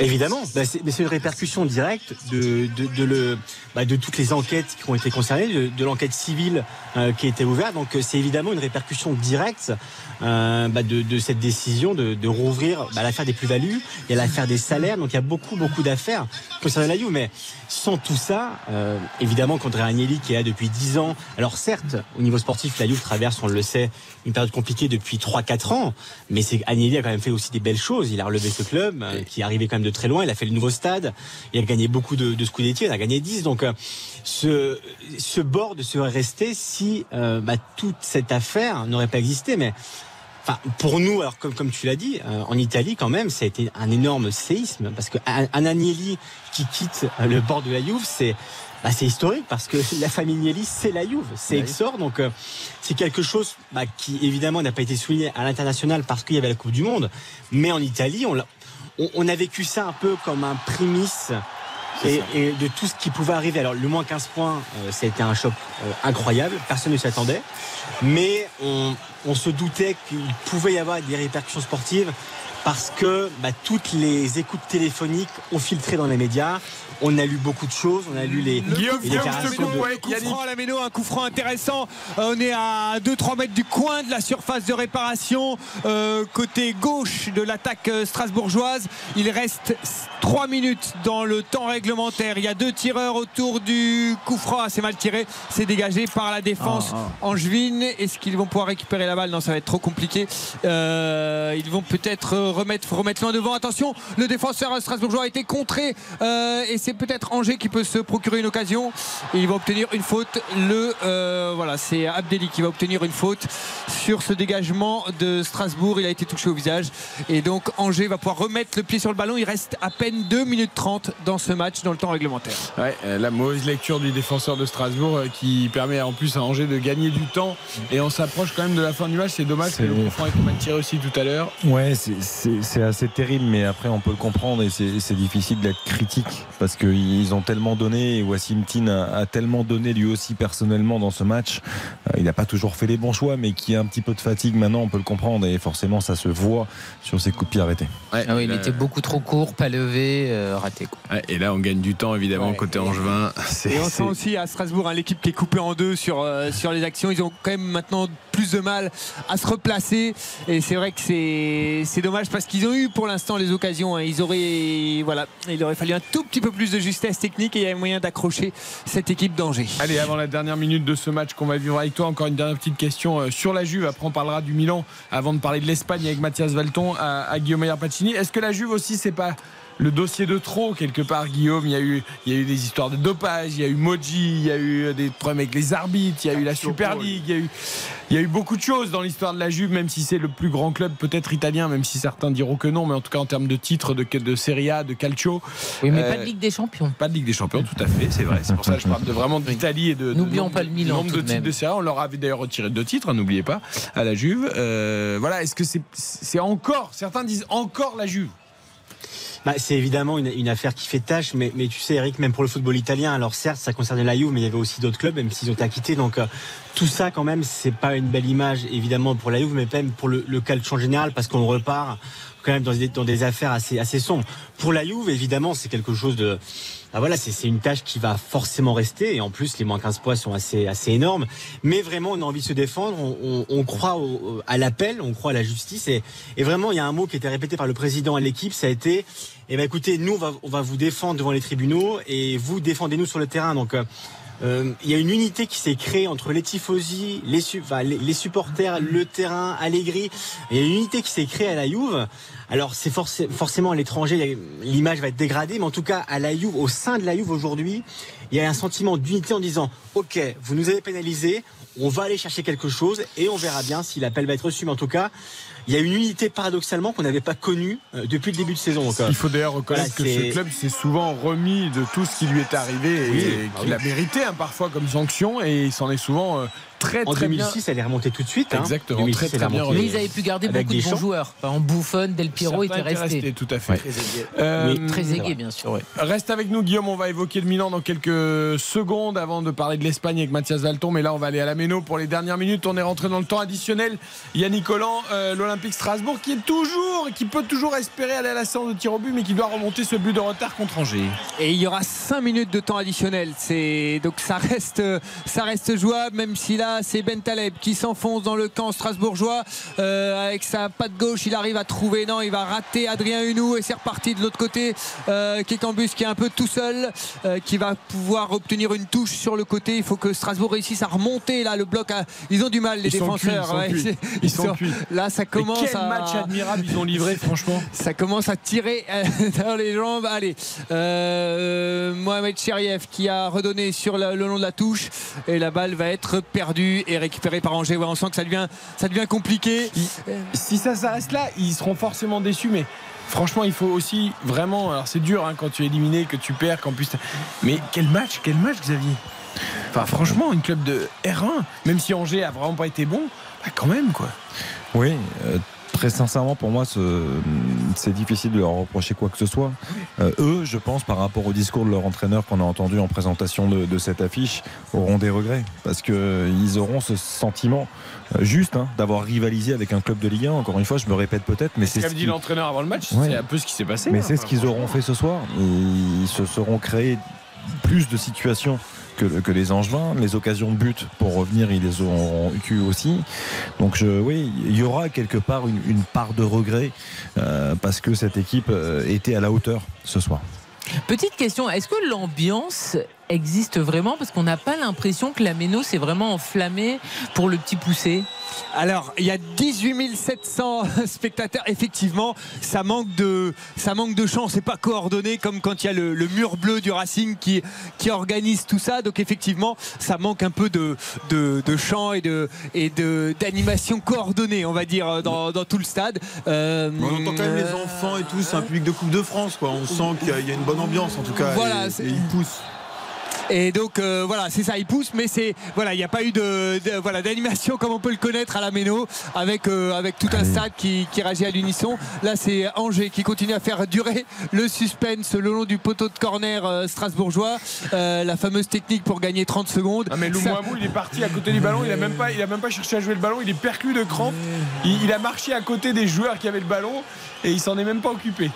Évidemment, Bah, mais c'est une répercussion directe de, de, le, bah, de toutes les enquêtes qui ont été concernées, de, de l'enquête civile euh, qui a été ouverte. Donc euh, c'est évidemment une répercussion directe euh, bah, de, de cette décision de, de rouvrir bah, l'affaire des plus-values. Il y a l'affaire des salaires, donc il y a beaucoup beaucoup d'affaires concernant la Juve. Mais sans tout ça, euh, évidemment, qu'André Agnelli qui est là depuis 10 ans, alors certes, au niveau sportif, la Juve traverse, on le sait, une période compliquée depuis 3-4 ans, mais c'est Agnelli a quand même fait aussi des belles choses. Il a relevé ce club, euh, qui est arrivé quand même de très loin. Il a fait le nouveau stade. Il a gagné beaucoup de, de Scudetti. Il a gagné 10. Donc, euh, ce, ce board serait resté si euh, bah, toute cette affaire n'aurait pas existé. Mais Enfin, pour nous, alors comme, comme tu l'as dit, euh, en Italie quand même, ça a été un énorme séisme parce que un, un Agnelli qui quitte le bord de la Juve, c'est bah, c'est historique parce que la famille Agnelli, c'est la Juve, c'est. Exor, donc euh, c'est quelque chose bah, qui évidemment n'a pas été souligné à l'international parce qu'il y avait la Coupe du Monde, mais en Italie, on, l'a- on, on a vécu ça un peu comme un prémisse Et, et de tout ce qui pouvait arriver. Alors, le moins 15 points, euh, ça a été un choc euh, incroyable. Personne ne s'y attendait. Mais on, on se doutait qu'il pouvait y avoir des répercussions sportives parce que bah, toutes les écoutes téléphoniques ont filtré dans les médias. On a lu beaucoup de choses, on a lu les, Guillaume, les déclarations de- ouais. coup franc à la Méno, un coup franc intéressant. Euh, On est à 2-3 mètres du coin de la surface de réparation, euh, côté gauche de l'attaque euh, strasbourgeoise. Il reste 3 minutes dans le temps réglementaire. Il y a deux tireurs autour du coup franc. Ah, c'est mal tiré. C'est dégagé par la défense angevine. Est-ce qu'ils vont pouvoir récupérer la balle? Non, ça va être trop compliqué. Euh, ils vont peut-être remettre, remettre loin devant. Attention, le défenseur strasbourgeois a été contré euh, et c'est peut-être Angers qui peut se procurer une occasion. Et il va obtenir une faute. Le euh, voilà, c'est Abdelli qui va obtenir une faute sur ce dégagement de Strasbourg. Il a été touché au visage et donc Angers va pouvoir remettre le pied sur le ballon. Il reste à peine 2 minutes 30 dans ce match dans le temps réglementaire. Ouais, euh, la mauvaise lecture du défenseur de Strasbourg qui permet en plus à Angers de gagner du temps. Et on s'approche quand même de la fin du match. C'est dommage que C'est- le franc mal tiré aussi tout à l'heure. Ouais, c'est- c'est assez terrible, mais après on peut le comprendre et c'est difficile d'être critique parce qu'ils ont tellement donné et Wassim Tin a, a tellement donné lui aussi personnellement dans ce match. Euh, il n'a pas toujours fait les bons choix, mais qui a un petit peu de fatigue maintenant, on peut le comprendre et forcément ça se voit sur ses coups de pied arrêtés. Ouais, Ah oui, il là- était beaucoup trop court, pas levé, euh, raté. Quoi. Ouais, et là, on gagne du temps évidemment côté Angevin. Et on sent aussi à Strasbourg hein, l'équipe qui est coupée en deux sur, euh, sur les actions. Ils ont quand même maintenant plus de mal à se replacer. Et c'est vrai que c'est c'est dommage parce qu'ils ont eu pour l'instant les occasions. hein. Il aurait fallu un tout petit peu plus de justesse technique et il y avait moyen d'accrocher cette équipe d'Angers. Allez, avant la dernière minute de ce match qu'on va vivre avec toi, encore une dernière petite question euh, sur la Juve. Après, on parlera du Milan avant de parler de l'Espagne avec Mathias Valton à, Guillaume Maillard Pacini. Est-ce que la Juve aussi, c'est pas le dossier de trop quelque part, Guillaume. Il y, a eu, il y a eu des histoires de dopage, il y a eu Moji, il y a eu des problèmes avec les arbitres, il y a eu la Super League, il y a eu, il y a eu beaucoup de choses dans l'histoire de la Juve, même si c'est le plus grand club peut-être italien, même si certains diront que non, mais en tout cas en termes de titres, de, de Serie A, de Calcio. Oui, mais Euh, pas de Ligue des Champions. Pas de Ligue des Champions, tout à fait, c'est vrai. C'est pour ça que je parle de vraiment d'Italie et de. N'oublions pas le de- Milan, Nombre de de titres même. de Serie A. On leur avait d'ailleurs retiré deux titres, hein, n'oubliez pas, à la Juve. Euh, voilà, est-ce que c'est c'est encore, certains disent encore la Juve? Bah, c'est évidemment une, affaire qui fait tâche, mais, tu sais, Eric, même pour le football italien, alors certes, ça concernait la Juve, mais il y avait aussi d'autres clubs, même s'ils ont été acquittés. Donc, euh, tout ça, quand même, c'est pas une belle image, évidemment, pour la Juve, mais même pour le, le calcio en général, parce qu'on repart quand même dans des, dans des affaires assez, assez sombres. Pour la Juve, évidemment, c'est quelque chose de. Ah voilà, c'est une tâche qui va forcément rester. Et en plus, les moins 15 points sont assez, assez énormes. Mais vraiment, on a envie de se défendre. On, croit au- à l'appel, on croit à la justice. Et, et vraiment, il y a un mot qui était répété par le président à l'équipe, ça a été eh ben écoutez, nous, on va, on va vous défendre devant les tribunaux et vous défendez-nous sur le terrain. Donc, euh, il y a une unité qui s'est créée entre les tifosi, les, supporters, le terrain, Allegri. Il y a une unité qui s'est créée à la Juve. Alors c'est forcé- forcément à l'étranger, l'image va être dégradée, mais en tout cas à la Juve, au sein de la Juve aujourd'hui, il y a un sentiment d'unité en disant OK, vous nous avez pénalisé, on va aller chercher quelque chose et on verra bien si l'appel va être reçu. Mais en tout cas, il y a une unité paradoxalement qu'on n'avait pas connue euh, depuis le début de saison. Il faut d'ailleurs reconnaître voilà, que ce club s'est souvent remis de tout ce qui lui est arrivé et Oui, et bah qu'il oui. a mérité hein, parfois comme sanction et il s'en est souvent euh, très En très 2006, elle est remontée tout de suite. bien. hein. Exactement, 2006, très très bien. remontée. Mais ils avaient pu garder Avec beaucoup de bons joueurs. Par exemple, Buffon, Del Piero était resté. restés, tout à fait. Ouais. Euh, Oui, très aigué, bien sûr. ouais. Reste avec nous, Guillaume. On va évoquer le Milan dans quelques secondes avant de parler de l'Espagne avec Mathias Valton. Mais là, on va aller à la Méno pour les dernières minutes. On est rentré dans le temps additionnel. Yannick Collant, euh, l'Olympique Strasbourg, qui est toujours, qui peut toujours espérer aller à la séance de tir au but, mais qui doit remonter ce but de retard contre Angers. Et il y aura 5 minutes de temps additionnel. C'est donc ça reste, ça reste jouable, même si là c'est Ben Taleb qui s'enfonce dans le camp strasbourgeois Euh, avec sa patte gauche. Il arrive à trouver. Non, il va rater Adrien Hunou et c'est reparti de l'autre côté. Euh, Kekambus qui est un peu tout seul, euh, qui va pouvoir obtenir une touche sur le côté. Il faut que Strasbourg réussisse à remonter là le bloc. à- Ils ont du mal les Ils sont défenseurs. cuits, ils sont Ouais, Ils. Là, ça Mais commence quel à match admirable ils ont livré, franchement. ça commence à tirer dans les jambes. Allez, Mohamed Cheriev qui a redonné sur la- le long de la touche et la balle va être perdue et récupérée par Angers. Ouais, on sent que ça devient, ça devient compliqué. Si ça s'arrête là, ils seront forcément déçus, mais. Franchement, il faut aussi vraiment. Alors, c'est dur hein, quand tu es éliminé, que tu perds, qu'en plus. Mais quel match, quel match, Xavier? Enfin, franchement, une club de R1, même si Angers a vraiment pas été bon, bah, quand même, quoi. Oui, euh, très sincèrement, pour moi, ce, c'est difficile de leur reprocher quoi que ce soit. Euh, eux, je pense, par rapport au discours de leur entraîneur qu'on a entendu en présentation de, de cette affiche, auront des regrets parce qu'ils auront ce sentiment euh, juste hein, d'avoir rivalisé avec un club de Ligue 1. Encore une fois, je me répète peut-être, mais c'est ce dit qui- l'entraîneur avant le match, Ouais. c'est un peu ce qui s'est passé. mais hein. c'est ce qu'ils auront fait ce soir. Ils se seront créés plus de situations que, les Angevins. Les occasions de but pour revenir, ils les auront eu aussi. Donc oui, il y aura quelque part une, une part de regret euh, parce que cette équipe euh, était à la hauteur ce soir. Petite question, est-ce que l'ambiance existe vraiment Parce qu'on n'a pas l'impression que la Méno s'est vraiment enflammée pour le petit poussé. Alors, il y a 18 700 spectateurs. Effectivement, ça manque de, ça manque de chance. C'est pas coordonné comme quand il y a le, le mur bleu du Racing qui, qui organise tout ça. Donc, effectivement, ça manque un peu de, de, de chant et de, et de, d'animation coordonnée, on va dire, dans, dans tout le stade. Euh, On entend quand même les enfants et tout, c'est un public de Coupe de France, quoi. On sent qu'il y a- il y a une bonne ambiance en tout cas. Voilà, et, c'est- et ils poussent. Et donc euh, voilà, c'est ça, il pousse, mais c'est voilà, il n'y a pas eu de, de- voilà d'animation comme on peut le connaître à la Méno, avec euh, avec tout un stade qui, qui réagit à l'unisson. Là, c'est Angers qui continue à faire durer le suspense le long du poteau de corner euh, strasbourgeois, Euh, la fameuse technique pour gagner 30 secondes. Ah mais Ça- Loumouamou il est parti à côté du ballon, il a même pas, il a même pas cherché à jouer le ballon, il est perclus de crampes, il, il a marché à côté des joueurs qui avaient le ballon et il s'en est même pas occupé.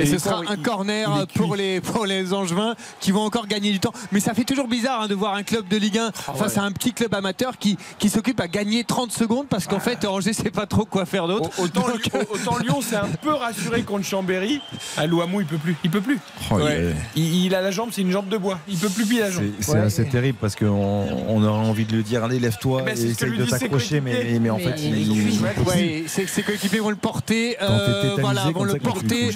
Et ce sera un corner pour les, pour les Angevins qui vont encore gagner du temps. Mais ça fait toujours bizarre hein, de voir un club de Ligue 1 face ouais. à un petit club amateur qui, qui s'occupe à gagner 30 secondes parce qu'en fait Angers sait pas trop quoi faire d'autre. Au- Autant, autant Lyon s'est un peu rassuré contre Chambéry, à Louamou il peut plus, il peut plus. Oh, il Ouais. est- il, il a la jambe, c'est une jambe de bois, il peut plus plier la jambe. C'est c'est assez terrible parce qu'on on aurait envie de lui dire allez lève-toi Eh ben, c'est et ce que essaye de t'accrocher mais, en Mais fait il est il- cuit. Ouais, ses, coéquipiers vont le porter, euh, voilà, vont le porter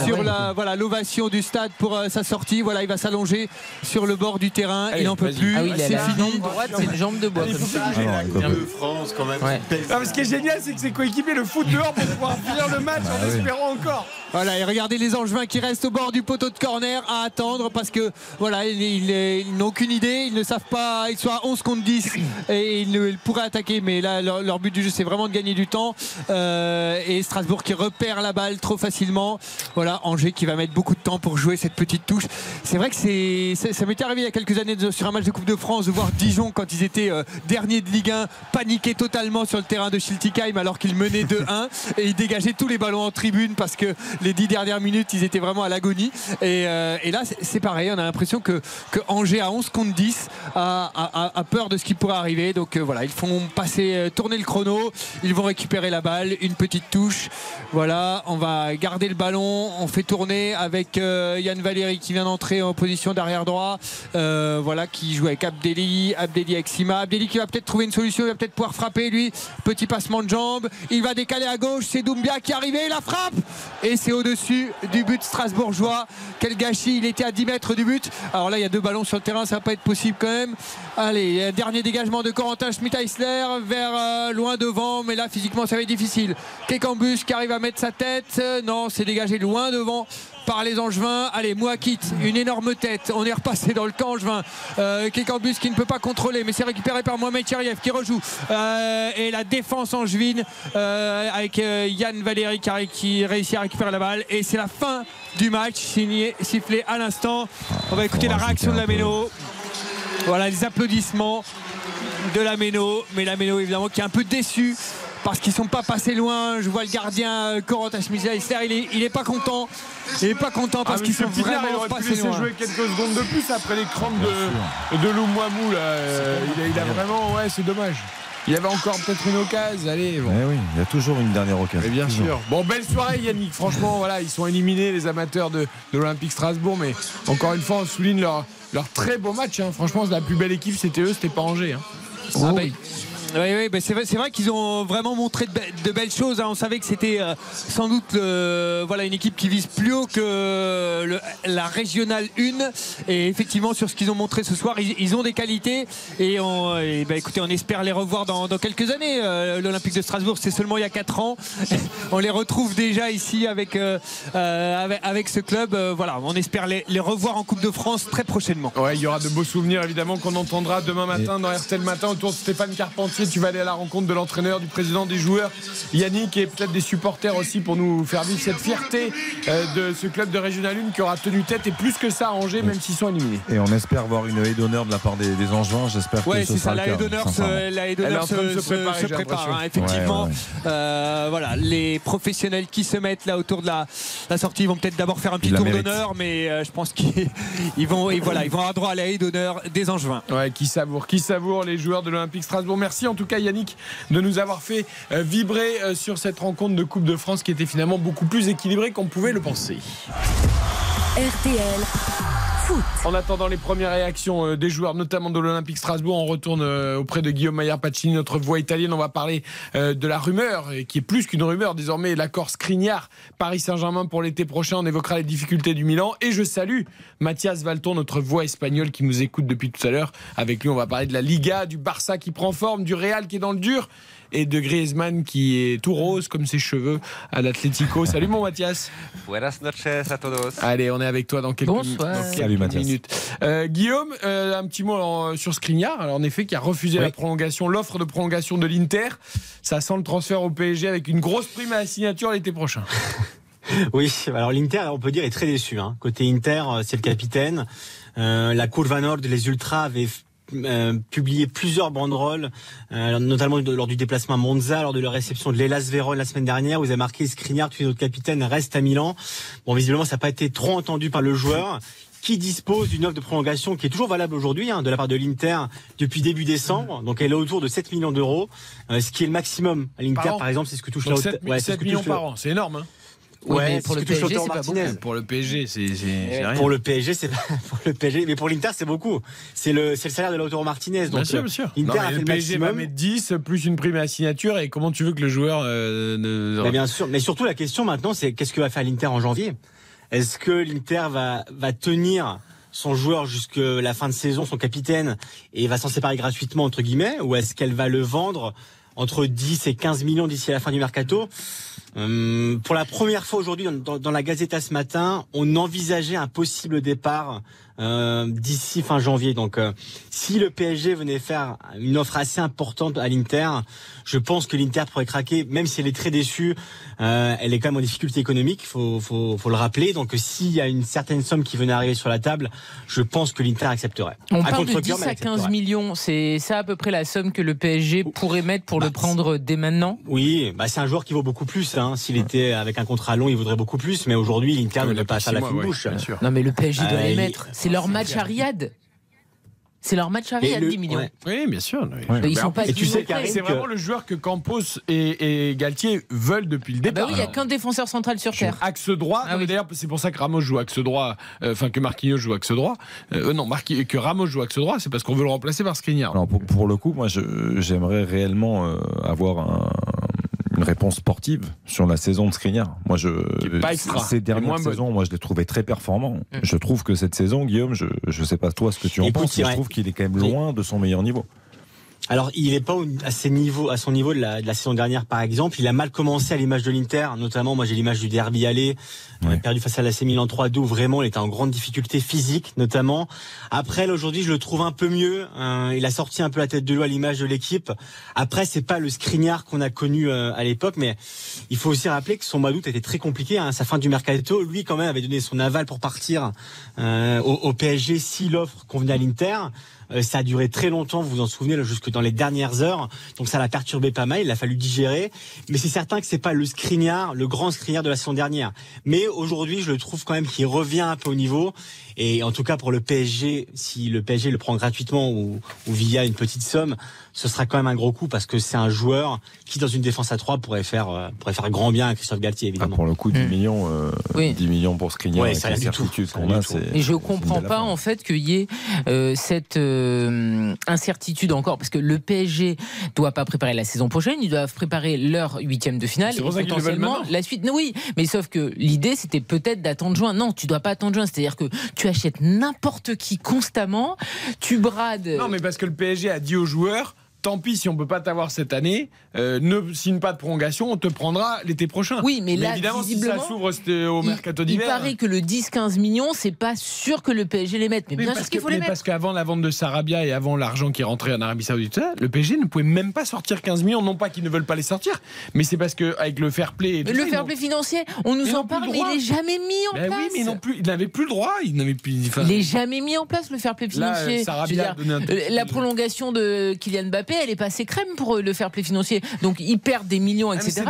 Ah sur la voilà l'ovation du stade pour euh, sa sortie. Voilà, il va s'allonger sur le bord du terrain. Allez, il n'en peut vas-y. plus. Ah oui, c'est fini. jambe droite, c'est une jambe de bois. Il comme faut ça. plus bouger. Ah peut De. France quand même. Ouais. Non, mais ce qui est génial, c'est que ses coéquipiers le foutent dehors pour pouvoir finir le match en Bah oui. espérant encore. Voilà, et regardez les Angevins qui restent au bord du poteau de corner à attendre parce que voilà, ils, ils- ils n'ont aucune idée, ils ne savent pas, ils sont à 11 contre 10 et ils, ne- ils pourraient attaquer, mais là leur, leur but du jeu c'est vraiment de gagner du temps. Euh, et Strasbourg qui repère la balle trop facilement. Voilà, Angers qui va mettre beaucoup de temps pour jouer cette petite touche. C'est vrai que c'est, ça m'était arrivé il y a quelques années sur un match de Coupe de France de voir Dijon quand ils étaient euh, derniers de Ligue 1 paniquer totalement sur le terrain de Schiltigheim alors qu'ils menaient 2-1 et ils dégageaient tous les ballons en tribune parce que les dix dernières minutes ils étaient vraiment à l'agonie. Et, euh, et là c'est- pareil on a l'impression que, que Angers à 11 contre 10 a, a- a- a peur de ce qui pourrait arriver. Donc euh, voilà ils font passer tourner le chrono. Ils vont récupérer la balle. Une petite touche. Voilà on va garder le ballon on fait tourner avec euh, Yann Valéry qui vient d'entrer en position d'arrière droit euh, voilà qui joue avec Abdelli Abdelli avec Sima. Abdelli qui va peut-être trouver une solution il va peut-être pouvoir frapper lui. Petit passement de jambe. Il va décaler à gauche. C'est Doumbia qui est arrivé. La frappe. Et c'est au-dessus du but strasbourgeois. Quel gâchis. Il était à 10 mètres du but. Alors là il y a deux ballons sur le terrain. Ça va pas être possible quand même. Allez dernier dégagement de Corentin Schmidt-Eisler vers euh, loin devant. Mais là physiquement ça va être difficile. Kekambus qui arrive à mettre sa tête. Non c'est dégagé loin devant par les Angevins. Allez, Mouakit, une énorme tête. On est repassé dans le camp Angevin. Euh, Kekambus qui ne peut pas contrôler, mais c'est récupéré par Mohamed Cheriev qui rejoue. Euh, et la défense angevine euh, avec euh, Yann Valéry qui, réussit à récupérer la balle. Et c'est la fin du match, signé, sifflé à l'instant. On va écouter la réaction de la Méno. Voilà les applaudissements de la Méno, mais la Méno évidemment qui est un peu déçu parce qu'ils sont pas passés loin. Je vois le gardien euh, Corentin Schmidt-Eisler, il est, il est pas content. Il est pas content parce Ah, qu'ils sont Pitner, il vraiment aurait pu passés laisser loin. jouer quelques secondes de plus après les crampes de, de Loumouamou. Là. Euh, il, a, il a vraiment, ouais, c'est dommage. Il y avait encore peut-être une occasion. Allez, bon. Eh oui, il y a toujours une dernière occasion. Mais bien Toujours. sûr. Bon, belle soirée Yannick. Franchement, voilà, ils sont éliminés les amateurs de, de l'Olympique Strasbourg, mais encore une fois, on souligne leur, leur très beau match. hein. Franchement, la plus belle équipe, c'était eux, c'était pas Angers. hein. Ah bah, Oui, oui, bah c'est vrai, qu'ils ont vraiment montré de, be- de belles choses. hein. On savait que c'était euh, sans doute une équipe qui vise plus haut que la régionale 1. Et effectivement, sur ce qu'ils ont montré ce soir, ils, ont des qualités. Et, on, bah, écoutez, on espère les revoir dans, quelques années. Euh, L'Olympique de Strasbourg, c'est seulement il y a 4 ans. on les retrouve déjà ici avec, euh, ce club. Voilà, on espère les, les revoir en Coupe de France très prochainement. Ouais, il y aura de beaux souvenirs évidemment qu'on entendra demain matin dans RTL Matin autour de Stéphane Carpentier Galtier, tu vas aller à la rencontre de l'entraîneur, du président, des joueurs, Yannick et peut-être des supporters aussi pour nous faire vivre cette fierté euh, de ce club de Régional 1 qui aura tenu tête et plus que ça à Angers, même s'ils sont éliminés. Et on espère voir une haie d'honneur de la part des, des Angevins. J'espère Ouais, que ce c'est sera ça. le La cas, haie d'honneur, sincèrement. se- la haie d'honneur se, prépare, hein, effectivement. Ouais, ouais. Euh, voilà, les professionnels qui se mettent là autour de la, la sortie vont peut-être d'abord faire un petit la tour d'honneur, mais euh, je pense qu'ils ils vont, et voilà, ils vont avoir droit à la haie d'honneur des Angevins. Ouais, qui savoure, qui savoure les joueurs de l'Olympique Strasbourg. Merci en tout cas Yannick de nous avoir fait euh, vibrer euh, sur cette rencontre de Coupe de France qui était finalement beaucoup plus équilibrée qu'on pouvait le penser. RTL Foot. En attendant les premières réactions euh, des joueurs, notamment de l'Olympique Strasbourg, on retourne auprès de Guillaume Maillard Pacini, notre voix italienne. On va parler de la rumeur, qui est plus qu'une rumeur désormais, l'accord Skriniar, Paris Saint-Germain pour l'été prochain. On évoquera les difficultés du Milan. Et je salue Mathias Valton, notre voix espagnole qui nous écoute depuis tout à l'heure. Avec lui, on va parler de la Liga, du Barça qui prend forme, du Real qui est dans le dur. Et de Griezmann qui est tout rose comme ses cheveux à l'Atlético. Salut mon Mathias. Buenas noches a todos. Allez, on est avec toi dans quelques, Bonsoir. dans quelques Salut, Mathias. minutes. Euh, Guillaume, euh, un petit mot en- sur Skriniar. Alors, en effet, qui a refusé Oui. la prolongation, l'offre de prolongation de l'Inter. Ça sent le transfert au PSG avec une grosse prime à la signature l'été prochain. Oui, alors l'Inter, on peut dire, est très déçu. hein. Côté Inter, euh, c'est le capitaine. Euh, la Curva Nord, les Ultras avaient euh, publié plusieurs banderoles, euh, notamment lors du déplacement à Monza, lors de leur réception de l'Elas Vérone la semaine dernière, où ils avaient marqué Skriniar, tu es notre capitaine, reste à Milan. Bon, visiblement, ça n'a pas été trop entendu par le joueur qui dispose d'une offre de prolongation qui est toujours valable aujourd'hui hein, de la part de l'Inter depuis début décembre. Donc elle est autour de 7 millions d'euros, euh, ce qui est le maximum à l'Inter Par exemple, c'est ce que touche la 7, ouais, c'est ce que millions touche le- par an, c'est énorme. Hein Oui, Ouais, mais pour le PSG, pas beaucoup. Pour le PSG, c'est c'est- c'est rien. Pour le PSG, c'est pas pour le PSG, mais pour l'Inter, c'est beaucoup. C'est le, c'est le salaire de Lautaro Martinez. Donc, Bien sûr, euh, bien sûr. L'Inter Non, mais a fait le le PSG va mettre 10 plus une prime à la signature. Et comment tu veux que le joueur euh, ne. Bah, bien sûr, mais surtout la question maintenant, c'est qu'est-ce que va faire l'Inter en janvier? Est-ce que l'Inter va va tenir son joueur jusque la fin de saison, son capitaine, et va s'en séparer gratuitement entre guillemets, ou est-ce qu'elle va le vendre entre 10 et 15 millions d'ici à la fin du mercato? Hum, Pour la première fois aujourd'hui, dans, la Gazeta ce matin, on envisageait un possible départ euh, d'ici fin janvier. Donc, euh, si le PSG venait faire une offre assez importante à l'Inter, je pense que l'Inter pourrait craquer, même si elle est très déçue. euh, elle est quand même en difficulté économique, faut, faut, faut le rappeler. Donc, s'il y a une certaine somme qui venait arriver sur la table, je pense que l'Inter accepterait. On À parle de contre-cœur, 10 mais elle à 15 accepterait. millions. C'est ça à peu près la somme que le PSG pourrait mettre pour Bah, le prendre dès maintenant? Oui, bah c'est un joueur qui vaut beaucoup plus. Hein. S'il était avec un contrat long, il vaudrait beaucoup plus. Mais aujourd'hui, l'Inter ne il a peut pas pris faire six la mois, fine ouais, bouche. bien sûr. Non, mais le PSG doit Euh, les mettre. C'est leur match à Riyad. C'est leur match à Riyad, le- 10 millions. ouais. Oui, bien sûr. Mais ils sont pas Et tu sais, C'est vraiment le joueur que Campos et, et Galtier veulent depuis le Ah bah départ. oui, il n'y a qu'un défenseur central sur terre. Axe droit. Ah oui. D'ailleurs, c'est pour ça que Ramos joue axe droit. euh, Enfin, que Marquinhos joue axe droit. Euh, non, Marqui- que Ramos joue axe droit, c'est parce qu'on veut le remplacer par Skriniar. Alors pour, pour le coup, moi, j'aimerais réellement euh, avoir un- une réponse sportive sur la saison de Skriniar. Moi, je pas extra. ces dernières bonne. saisons, moi, je l'ai trouvé très performant. Mm. Je trouve que cette saison, Guillaume, je je sais pas toi ce que tu en Écoute, penses, mais je trouve qu'il est quand même loin de son meilleur niveau. Alors, il n'est pas à, ses niveaux, à son niveau de la, de la saison dernière, par exemple. Il a mal commencé à l'image de l'Inter, notamment, moi j'ai l'image du derby aller, Ouais. perdu face à l'AC Milan 3-2, où vraiment il était en grande difficulté physique, notamment. Après, là, aujourd'hui, je le trouve un peu mieux. hein. il a sorti un peu la tête de l'eau à l'image de l'équipe. Après, c'est pas le Skriniar qu'on a connu euh, à l'époque, mais il faut aussi rappeler que son mois d'août était très compliqué. Hein. Sa fin du mercato, lui, quand même, avait donné son aval pour partir euh, au, au PSG si l'offre convenait à l'Inter. Euh, ça a duré très longtemps, vous vous en souvenez, jusque dans les dernières heures. Donc ça l'a perturbé pas mal, il a fallu digérer. Mais c'est certain que c'est pas le Skriniar, le grand Skriniar de la saison dernière. Mais aujourd'hui, je le trouve quand même qu'il revient un peu au niveau. Et en tout cas pour le PSG, si le PSG le prend gratuitement ou, ou via une petite somme, ce sera quand même un gros coup parce que c'est un joueur qui dans une défense à 3 pourrait faire euh, pourrait faire grand bien à Christophe Galtier Ah, évidemment. pour le coup, 10 Mm. millions, euh, Oui. 10 millions pour Skriniar Ouais, la rien du tout. qu'on a, c'est. Et je une comprends pas en fait qu'il y ait euh, cette euh, incertitude encore parce que le PSG doit pas préparer la saison prochaine, ils doivent préparer leur huitième de finale C'est et pour ça qu'ils le veulent potentiellement la suite. Non, oui, mais sauf que l'idée c'était peut-être d'attendre juin. Non, tu dois pas attendre juin, c'est-à-dire que tu achètes n'importe qui constamment, tu brades. Non, mais parce que le PSG a dit aux joueurs tant pis si on peut pas t'avoir cette année, euh, ne signe pas de prolongation, on te prendra l'été prochain. Oui, mais là, évidemment, si ça s'ouvre au Il- mercato Il d'hiver. paraît que le 10-15 millions, c'est pas sûr que le PSG les mette. Mais Oui, bien sûr qu'il que- faut les mais mettre. parce qu'avant la vente de Sarabia et avant l'argent qui est rentré en Arabie Saoudite, le PSG ne pouvait même pas sortir 15 millions. Non pas qu'ils ne veulent pas les sortir, mais c'est parce que avec le fair play. Mais ça, le fair play financier, on nous en parle, le mais il est jamais mis en Ben place. oui, mais non plus, ils n'avaient plus le droit. Ils n'avaient plus. enfin, Il n'est jamais mis en place le fair play Là, financier. Sarabia Je veux dire, a donné un tout euh, la prolongation de Kylian Mbappé, elle est passée crème pour eux, le fair play financier. Donc ils perdent des millions, Ah, mais etc.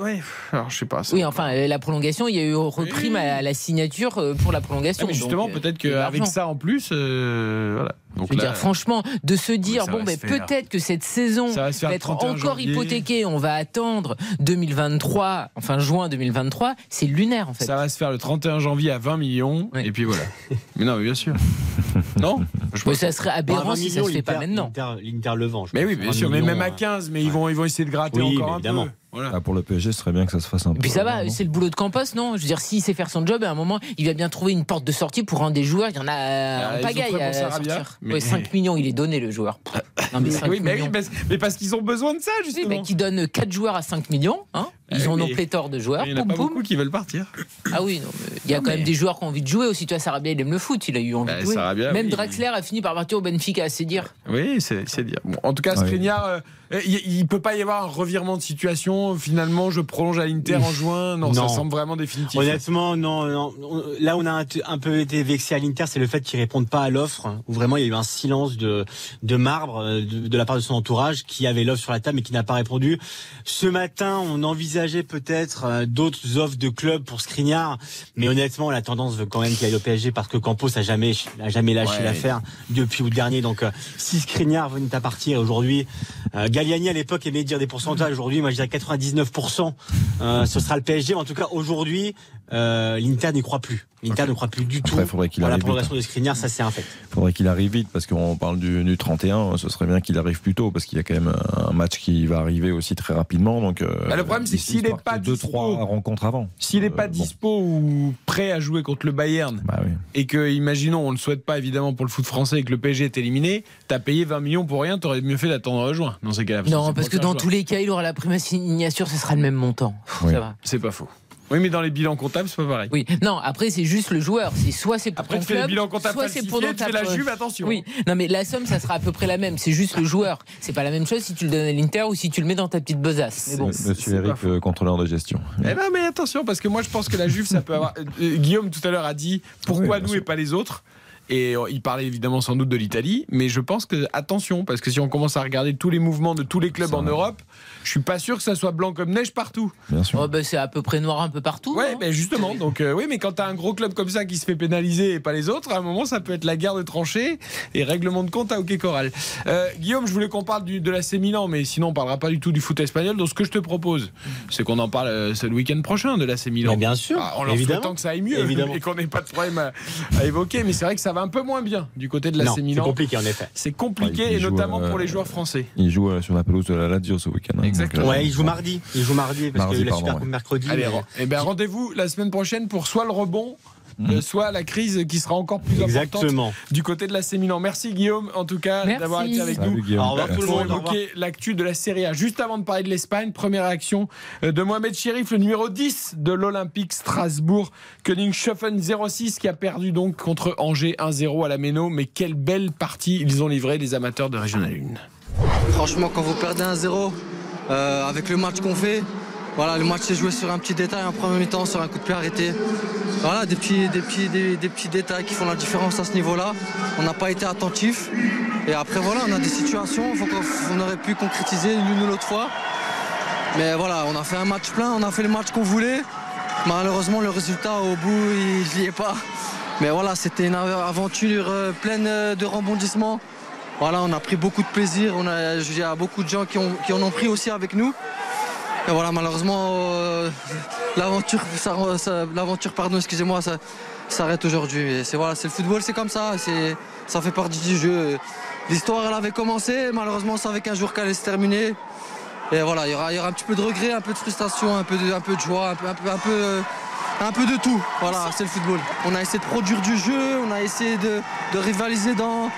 ouais. Alors je sais pas. ça. Oui, enfin, euh, la prolongation, il y a eu repris à la signature euh, pour la prolongation. Ah, mais justement, euh, peut-être qu'avec ça en plus, euh, voilà. Donc Je veux là, dire, franchement, de se dire, bon, ben, peut-être que cette saison va être 31 encore janvier. hypothéquée, on va attendre 2023, enfin juin 2023, c'est lunaire en fait. ça va se faire le 31 janvier à 20 millions, et puis voilà. mais non, mais bien sûr. non? Je Mais ça serait aberrant si ça se fait pas maintenant. L'Inter Mais oui, bien 20 sûr, mais millions, même à euh, 15, mais ils, vont, ils vont essayer de gratter Oui, encore un évidemment. peu. Voilà. Ah, pour le PSG, ce serait bien que ça se fasse un peu. Et puis ça va, c'est le boulot de Campos, non? Je veux dire, s'il sait faire son job, à un moment, il va bien trouver une porte de sortie pour rendre des joueurs. Il y en a euh, Ah, en ont pagaille à sortir. mais- Ouais, 5 millions, il est donné le joueur. Non, mais 5 oui, mais, oui, millions. mais, mais parce qu'ils ont besoin de ça, Oui, justement. mais qui donne 4 joueurs à 5 millions. Hein Ils Ah en oui, ont pléthore de joueurs. Il n'y en a Poum, pas poum. beaucoup qui veulent partir. Ah oui, non, il y a Non, quand mais- même des joueurs qui ont envie de jouer aussi. Tu vois, Sarabia, il aime le foot. Il a eu envie Bah, de jouer. Sarabia, même oui, Draxler a fini par partir au Benfica, c'est dire. Oui, c'est c'est dire. Bon, en tout cas. Skriniar, euh, il ne peut pas y avoir un revirement de situation. Finalement, je prolonge à l'Inter en juin. Non, ça semble vraiment définitif. Honnêtement, non, non. On- Là, on a un, peu été vexé à l'Inter, c'est le fait qu'ils répondent pas à l'offre, hein, où vraiment il y a eu un silence de, de marbre euh, de, de la part de son entourage, qui avait l'offre sur la table mais qui n'a pas répondu. Ce matin, on peut-être euh, d'autres offres de clubs pour Skriniar, mais honnêtement, la tendance veut quand même qu'il aille au PSG parce que Campos a jamais, a jamais lâché Ouais. l'affaire depuis août dernier. Donc, euh, si Skriniar venait à partir aujourd'hui, euh, Galliani à l'époque aimait dire des pourcentages. Aujourd'hui, moi je dirais 99%. Euh, ce sera le PSG. Mais en tout cas, aujourd'hui, euh, l'Inter n'y croit plus. L'Inter ne croit plus du tout Après, faudrait qu'il à la arrive vite. progression de Skriniar. Ça, c'est un fait. faudrait qu'il arrive vite parce qu'on parle du, du 31. Ce serait bien qu'il arrive plus tôt parce qu'il y a quand même un match qui va arriver aussi très rapidement. Donc, euh, Bah, le problème, c'est s'il n'est pas deux, dispo- trois rencontres avant. S'il n'est Euh, pas bon. dispo ou prêt à jouer contre le Bayern, Bah oui. et que, imaginons, on ne le souhaite pas évidemment pour le foot français et que le PSG est éliminé, t'as payé 20 millions pour rien, t'aurais mieux fait d'attendre juin dans ces cas-là. Non, parce que dans tous les cas, il aura la prime signature, ce sera le même montant. Oui. Ça va. C'est pas faux. Oui, mais dans les bilans comptables, c'est pas pareil. Oui, non, après c'est juste le joueur. C'est soit c'est pour Après, ton tu fais le club, bilan comptable soit c'est pour tu fais la. Juve, attention. Oui, non mais la somme ça sera à peu près la même. C'est juste le joueur. C'est pas la même chose si tu le donnes à l'Inter ou si tu le mets dans ta petite besace. Mais bon. Monsieur Eric, euh, contrôleur de gestion. Eh ben, mais attention, parce que moi je pense que la Juve, ça peut avoir. Euh, Guillaume tout à l'heure a dit pourquoi Oui, nous sûr. et pas les autres. Et euh, il parlait évidemment sans doute de l'Italie, mais je pense que attention, parce que si on commence à regarder tous les mouvements de tous les clubs en. Europe, je suis pas sûr que ça soit blanc comme neige partout. Bien sûr. Oh, bah, c'est à peu près noir un peu partout. Ouais, hein. ben justement. Donc euh, oui, mais quand t'as un gros club comme ça qui se fait pénaliser et pas les autres, à un moment ça peut être la guerre de tranchées et règlement de compte à Hockey Coral. Euh, Guillaume, je voulais qu'on parle du, de l'AC Milan, mais sinon on parlera pas du tout du foot espagnol. Donc ce que je te propose, c'est qu'on en parle euh, week-end prochain de l'AC Milan. Mais bien sûr, Ah, en leur évidemment. que ça aille mieux Évidemment. et qu'on n'ait pas de problème à, à évoquer. Mais c'est vrai que ça va un peu moins bien du côté de l'AC Non, c'est Milan. compliqué en effet. C'est compliqué Ouais, et notamment euh, pour les joueurs français. Il joue euh, sur la pelouse de la Lazio ce week-end. hein, Exactement. Ouais, il joue mardi. Il joue mardi parce Mardi, que la pardon, Super ouais. Coupe mercredi. Allez, mais- ren- eh ben, rendez-vous la semaine prochaine pour soit le rebond. Mhm. euh, soit la crise qui sera encore plus importante Exactement. du côté de la Milan. Merci Guillaume en tout cas d'avoir été avec Salut, nous. Guillaume. Au revoir tout le monde. Évoquer l'actu de la Serie A. Juste avant de parler de l'Espagne, première réaction euh, de Mohamed Chérif, le numéro 10 de l'Olympique Strasbourg. Königshofen 06 qui a perdu donc contre Angers 1-0 à la Méno. Mais quelle belle partie ils ont livré les amateurs de Régional 1. Franchement, quand vous perdez 1-0, euh, avec le match qu'on fait, voilà, le match s'est joué sur un petit détail en première mi-temps, sur un coup de pied arrêté. Voilà, des petits, des petits, des, petits détails qui font la différence à ce niveau-là. On n'a pas été attentif. Et après, voilà, on a des situations qu'on- on aurait pu concrétiser l'une ou l'autre fois. Mais voilà, on a fait un match plein, on a fait le match qu'on voulait. Malheureusement, le résultat au bout, il n'y est pas. Mais voilà, c'était une aventure euh, pleine euh, de rebondissements. Voilà, on a pris beaucoup de plaisir. On a, il y a beaucoup de gens qui, ont- qui en ont pris aussi avec nous. Et voilà, malheureusement, euh, l'aventure, pardon, excusez-moi, ça s'arrête aujourd'hui. C'est voilà, c'est le football, c'est comme ça. Ça fait partie du jeu. L'histoire, elle avait commencé. Malheureusement, on savait qu'un jour qu'elle allait se terminer. Et voilà, il y aura, il y aura un petit peu de regret, un peu de frustration, un peu de, un peu de joie, un peu, un peu, un peu, un peu de tout. Voilà, c'est le football. On a essayé de produire du jeu, on a essayé de, de rivaliser dans,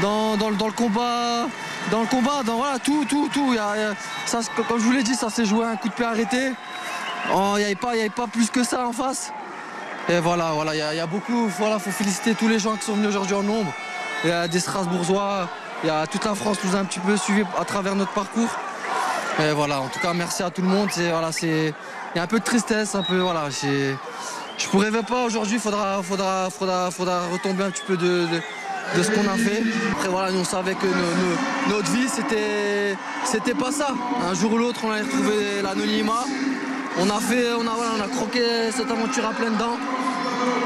dans, le combat, dans le combat, dans voilà, tout, tout, tout. Comme je vous l'ai dit, ça s'est joué un coup de pied arrêté. Oh, Il n'y avait, avait pas plus que ça en face. Et voilà, voilà, il y, a- beaucoup. Voilà, faut féliciter tous les gens qui sont venus aujourd'hui en nombre. Il y a des Strasbourgeois, il y a toute la France qui nous a un petit peu suivi à travers notre parcours. Et voilà, en tout cas, merci à tout le monde. Voilà, il y a un peu de tristesse, un peu voilà. Je pourrais pas aujourd'hui. Faudra, faudra, faudra, faudra retomber un petit peu de, de ce qu'on a fait. Après voilà, nous on savait que notre vie c'était, c'était pas ça. Un jour ou l'autre, on allait retrouver l'anonymat. On a fait, on a, voilà, on a croqué cette aventure à pleines dents.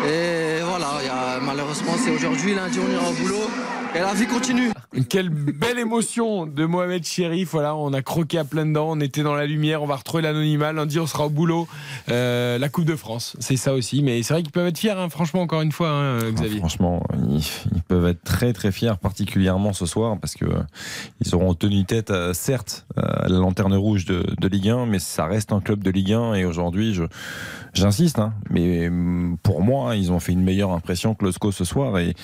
Et voilà, il y a- malheureusement c'est aujourd'hui, lundi on ira au boulot. Et la vie continue. Quelle belle émotion de Mohamed Chérif. Voilà, on a croqué à plein dents, on était dans la lumière, on va retrouver l'anonymat. Lundi, on sera au boulot. Euh, la Coupe de France, c'est ça aussi. Mais c'est vrai qu'ils peuvent être fiers, hein, franchement, encore une fois, hein, Xavier. Franchement, ils, ils peuvent être très très fiers, particulièrement ce soir, parce que euh, ils auront tenu tête, euh, certes, euh, à la lanterne rouge de, de Ligue 1, mais ça reste un club de Ligue 1. Et aujourd'hui, je, j'insiste, hein, mais hum, pour moi, ils ont fait une meilleure impression que le SCO ce soir, et,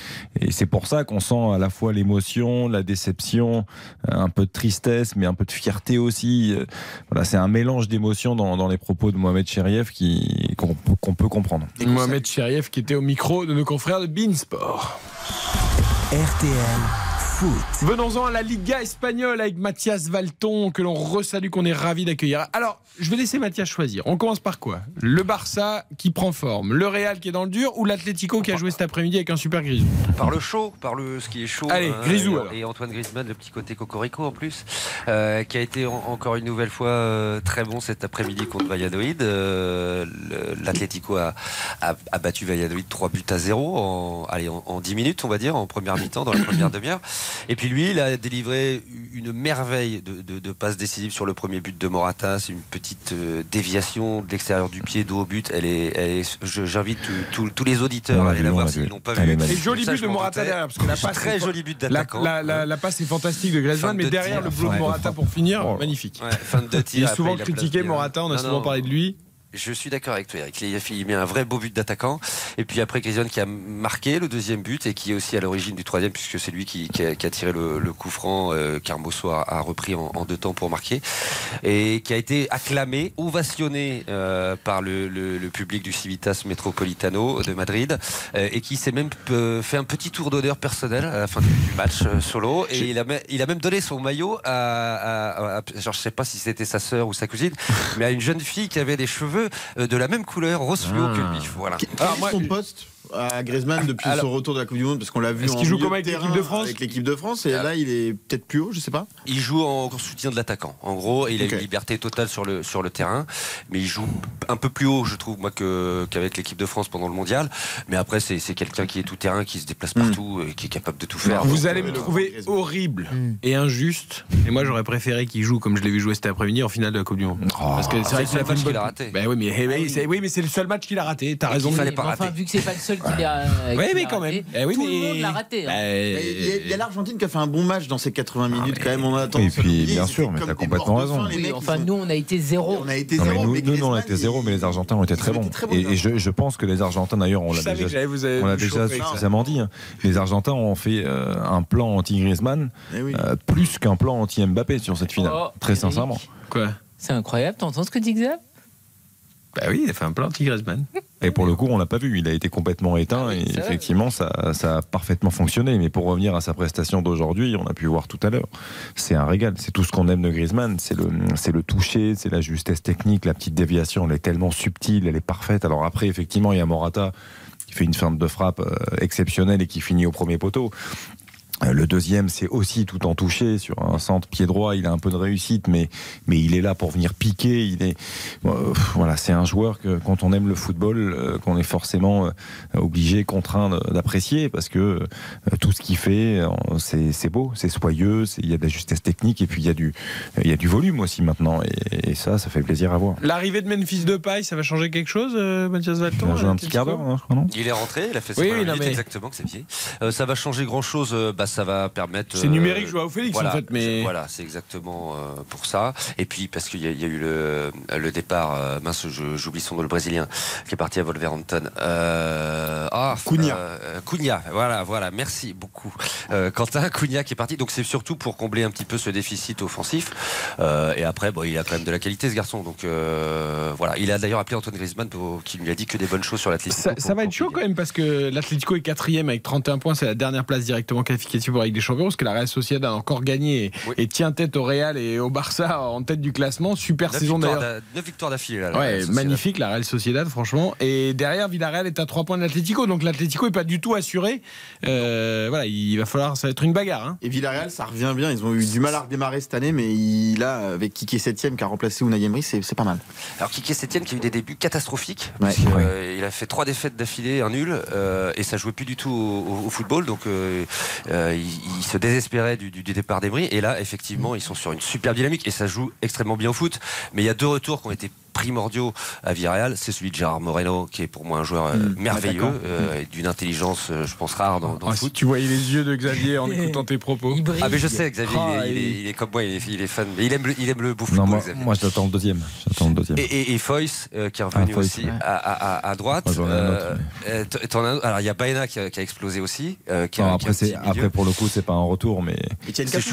et c'est pour ça qu'on sent à la fois l'émotion, la déception, euh, un peu de tristesse, mais un peu de fierté aussi. Euh, Voilà, c'est un mélange d'émotions dans, dans les propos de Mohamed Cheriev qui qu'on peut- comprendre. Mohamed Chérif qui était au micro de nos confrères de Beansport. RTL Foot. Venons-en à la Liga espagnole avec Mathias Valton, que l'on resalue, qu'on est ravi d'accueillir. Alors, je vais laisser Mathias choisir. On commence par quoi? Le Barça qui prend forme, le Real qui est dans le dur ou l'Atlético qui a joué cet après-midi avec un super grisou Par le chaud, par le ce qui est chaud. Allez, hein, Grisou, et- alors. Et Antoine Griezmann, le petit côté cocorico en plus, euh, qui a été en- encore une nouvelle fois euh, très bon cet après-midi contre Valladolid. Euh, L'Atlético a, a- a battu Valladolid 3 buts à 0 en, allez, en, en 10 minutes, on va dire, en première mi-temps, dans la première demi-heure. Et puis lui, il a délivré une merveille de, de, de passe décisive sur le premier but de Morata. C'est une petite euh, déviation de l'extérieur du pied, dos au but. Elle est, elle est- je- j'invite tous- les auditeurs à l'a aller la voir s'ils l'ont pas vu. est magnifique. Et joli but de Morata derrière. Parce que la passe très est- joli but d'attaquant. la, la- la passe est fantastique de Griezmann, mais de derrière tir. le boulot de Ouais. Morata pour finir, magnifique. Ouais, fin de tir, Il est souvent critiqué, placé, Morata, on a Non, souvent non. parlé de lui. Je suis d'accord avec toi, Eric. Il, met un vrai beau but d'attaquant. Et puis après, Griezmann qui a marqué le deuxième but et qui est aussi à l'origine du troisième, puisque c'est lui qui, qui a, qui a tiré le, le coup franc euh, a, a repris en, en deux temps pour marquer. Et qui a été acclamé, ovationné euh, par le, le- le public du Civitas Metropolitano de Madrid. euh, et qui s'est même euh, fait un petit tour d'honneur personnel à la fin du, du match euh, solo. Et il a, il a même donné son maillot à, à- à- genre, je sais pas si c'était sa sœur ou sa cousine, mais à une jeune fille qui avait des cheveux euh, de la même couleur, rose fluo que lui. Voilà. Quel est son poste à Griezmann depuis Alors- son retour de la Coupe du Monde Parce qu'on l'a vu Est-ce en qu'il joue milieu comme avec l'équipe terrain de France Avec l'équipe de France, et là il est peut-être plus haut, je sais pas. Il joue en soutien de l'attaquant. En gros, il a une liberté totale sur le, sur le terrain, mais il joue un peu plus haut, je trouve, moi, que- qu'avec l'équipe de France pendant le mondial. Mais après, c'est c'est quelqu'un qui est tout terrain, qui se déplace partout, et qui est capable de tout faire. Vous Donc, allez euh, me trouver horrible et injuste. Et moi, j'aurais préféré qu'il joue comme je l'ai vu jouer cet après-midi en finale de la Coupe du Monde. Parce que c'est vrai c'est qu'il a le fait match une bonne. qu'il a raté. Oui, mais, oui, c'est- mais c'est le seul match qu'il a raté. T'as raison. Il fallait pas rater. vu que c'est pas le seul qui l'a. Oui, mais quand raté, même. Eh tout mais- le monde l'a raté. hein. Ben, Il y a, a l'Argentine qui a fait un bon match dans ces 80 minutes quand même. On a Et puis, bien sûr, mais t'as complètement raison. Oui, enfin, nous, on a été zéro. On a été Non, zéro. nous, on Griezmann, était zéro, mais les Argentins ont été très bons. été Et, je, pense que les Argentins, d'ailleurs, on l'a déjà, on l'a déjà suffisamment dit. hein. Les Argentins ont fait euh, un plan anti-Griezmann Eh euh, plus qu'un plan anti-Mbappé sur cette finale. Oh, très sincèrement. Quoi? C'est incroyable, t'entends ce que dit Xav Bah oui, il a fait un plan anti-Griezmann. Et pour le coup, on l'a pas vu. Il a été complètement éteint Ah oui, et effectivement, ça, ça a parfaitement fonctionné. Mais pour revenir à sa prestation d'aujourd'hui, on a pu voir tout à l'heure. C'est un régal. C'est tout ce qu'on aime de Griezmann. C'est le, c'est le toucher, c'est la justesse technique, la petite déviation. Elle est tellement subtile, elle est parfaite. Alors après, effectivement, il y a Morata qui fait une feinte de frappe euh, exceptionnelle et qui finit au premier poteau. Euh, Le deuxième, c'est aussi tout en touché sur un centre pied droit. Il a un peu de réussite, mais, mais il est là pour venir piquer. Il est, euh, voilà, c'est un joueur que quand on aime le football, euh, qu'on est forcément euh, obligé, contraint d'apprécier parce que tout ce qu'il fait, c'est c'est beau, c'est soyeux, c'est- il y a de la justesse technique et puis il y a du, il y a du volume aussi maintenant. Et, et ça, ça fait plaisir à voir. L'arrivée de Memphis Depay, ça va changer quelque chose, Mathias Valton Il a joué un petit quart d'heure, hein, je crois, non? Il est rentré, il a fait ses Oui, oui, mais- exactement, Xavier. Euh, ça va changer grand chose, bah, ça va permettre. C'est euh, numérique, Joao Félix, voilà, en fait, mais- Voilà, c'est exactement euh, pour ça. Et puis, parce qu'il y, a- il y a eu le, le départ, euh, mince, je- j'oublie son nom, le Brésilien, qui est parti à Wolverhampton. Euh, ah, Cunha. euh, Cunha, voilà, voilà, merci beaucoup. Euh, Quentin Cunha qui est parti, donc c'est surtout pour combler un petit peu ce déficit offensif. Et après, bon, il a quand même de la qualité ce garçon. Donc voilà, il a d'ailleurs appelé Antoine Griezmann pour- qui lui a dit que des bonnes choses sur l'Atlético. Ça, ça va être chaud quand même parce que l'Atlético est quatrième avec 31 points, c'est la dernière place directement qualificative pour la Ligue des Champions parce que la Real Sociedad a encore gagné et, et tient tête au Real et au Barça en tête du classement. Super Neuf saison d'ailleurs. d'a- neuf victoires d'affilée. Ouais, magnifique la Real Sociedad, franchement. Et derrière, Villarreal est à 3 points de l'Atlético, donc l'Atlético est pas du tout assuré. Euh, voilà, il va falloir, ça va être une bagarre. hein. Et Villarreal, ça revient bien. Ils ont eu du mal à redémarrer cette année, mais il, là, avec Kiki 7 qui a remplacé Unai Emery, c'est c'est pas mal. Alors Kike Sétienne qui a eu des débuts catastrophiques. Ouais. parce que, euh, il a fait trois défaites d'affilée, un nul, euh, et ça jouait plus du tout au, au- au football. Donc euh, euh, il, il se désespérait du, départ d'Emery. Et là, effectivement, ils sont sur une super dynamique et ça joue extrêmement bien au foot. Mais il y a deux retours qui ont été primordiaux à Villarreal. C'est celui de Gérard Moreno, qui est pour moi un joueur euh, Mm. merveilleux, Attaquant. euh, et d'une intelligence, euh, je pense, rare dans, dans Ah, le si foot. tu voyais les yeux de Xavier en écoutant tes propos. Ah mais je sais Xavier, Ah, il, est, il est- il est comme moi, il est, il est fan, mais il aime le, il aime le football. moi, j'attends le deuxième. J'attends le deuxième. Et, et, et Foyce, euh, qui est revenu Ah, Foyce, aussi ouais. à, à- à- droite. Moi, autre. Alors il y a Baena qui a, qui a explosé aussi. euh, qui a- Non, qui a après, après, pour le coup, c'est pas un retour, mais,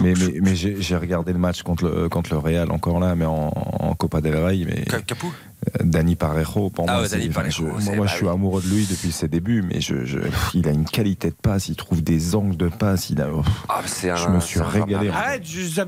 mais, mais, mais j'ai j'ai regardé le match contre le, contre le Real encore là, mais en, en Copa del Rey. Mais Capou? Dani Parejo, pour Ah moi, ouais, c'est- Dani enfin, Parejo, je- c'est- moi, moi, bah je suis amoureux de lui depuis ses débuts, mais je, je- il a une qualité de passe, il trouve des angles de passe, il a, Ah, mais un- je me suis régalé. Arrête,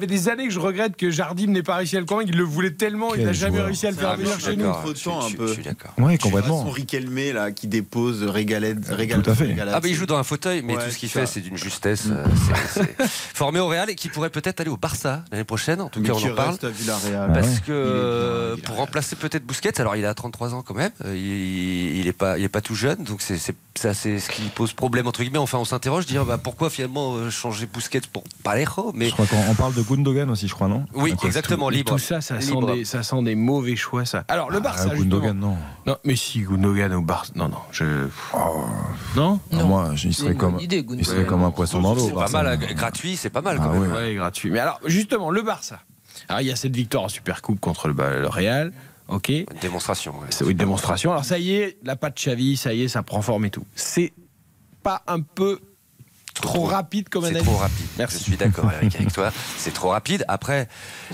des années que je regrette que Jardim n'ait pas réussi à le convaincre. Il le voulait tellement, il n'a jamais réussi à le Ah, faire mais venir je suis chez nous. d'accord. Trop de temps, Je un suis- peu. je suis d'accord. Ouais, complètement. Son Riquelme là qui dépose Régalade, Régalade. Tout à fait. Régalade. Ah bah il joue dans un fauteuil, mais Ouais, tout ce qu'il fait c'est d'une justesse. euh, Formé au Real et qui pourrait peut-être aller au Barça l'année prochaine. En tout Mais cas, on en parle. Villarreal. Parce que euh, pour remplacer peut-être Busquets, alors il a 33 ans quand même, euh, il, il est pas, il est pas tout jeune, donc c'est c'est ça c'est ce qui pose problème entre guillemets. Enfin, on s'interroge, dire bah, pourquoi finalement euh, changer Busquets pour Parejo, mais Je crois qu'on on parle de Gundogan aussi, je crois, non? Oui, exactement Et libre. Tout ça, ça sent, Libre. des, ça sent des mauvais choix, ça. Alors, le Barça, Ah, Gundogan, justement. non. Non, mais si, Gundogan au Barça. Non, non, je. Oh, Non? Ah, moi, je- il serait comme, idée, il Gundogan. serait comme un poisson dans l'eau. C'est pas Barça. mal, euh, gratuit, c'est pas mal Ah quand même. Ouais, gratuit. Mais alors, justement, le Barça. Alors, il y a cette victoire en Supercoupe contre le, le Real. Ok. Une démonstration. ouais. C'est une démonstration. Alors, ça y est, la patte Xavi, ça y est, ça prend forme et tout. C'est pas un peu trop rapide comme C'est analyse trop rapide. Merci. Je suis d'accord Eric, avec toi. C'est trop rapide. Après,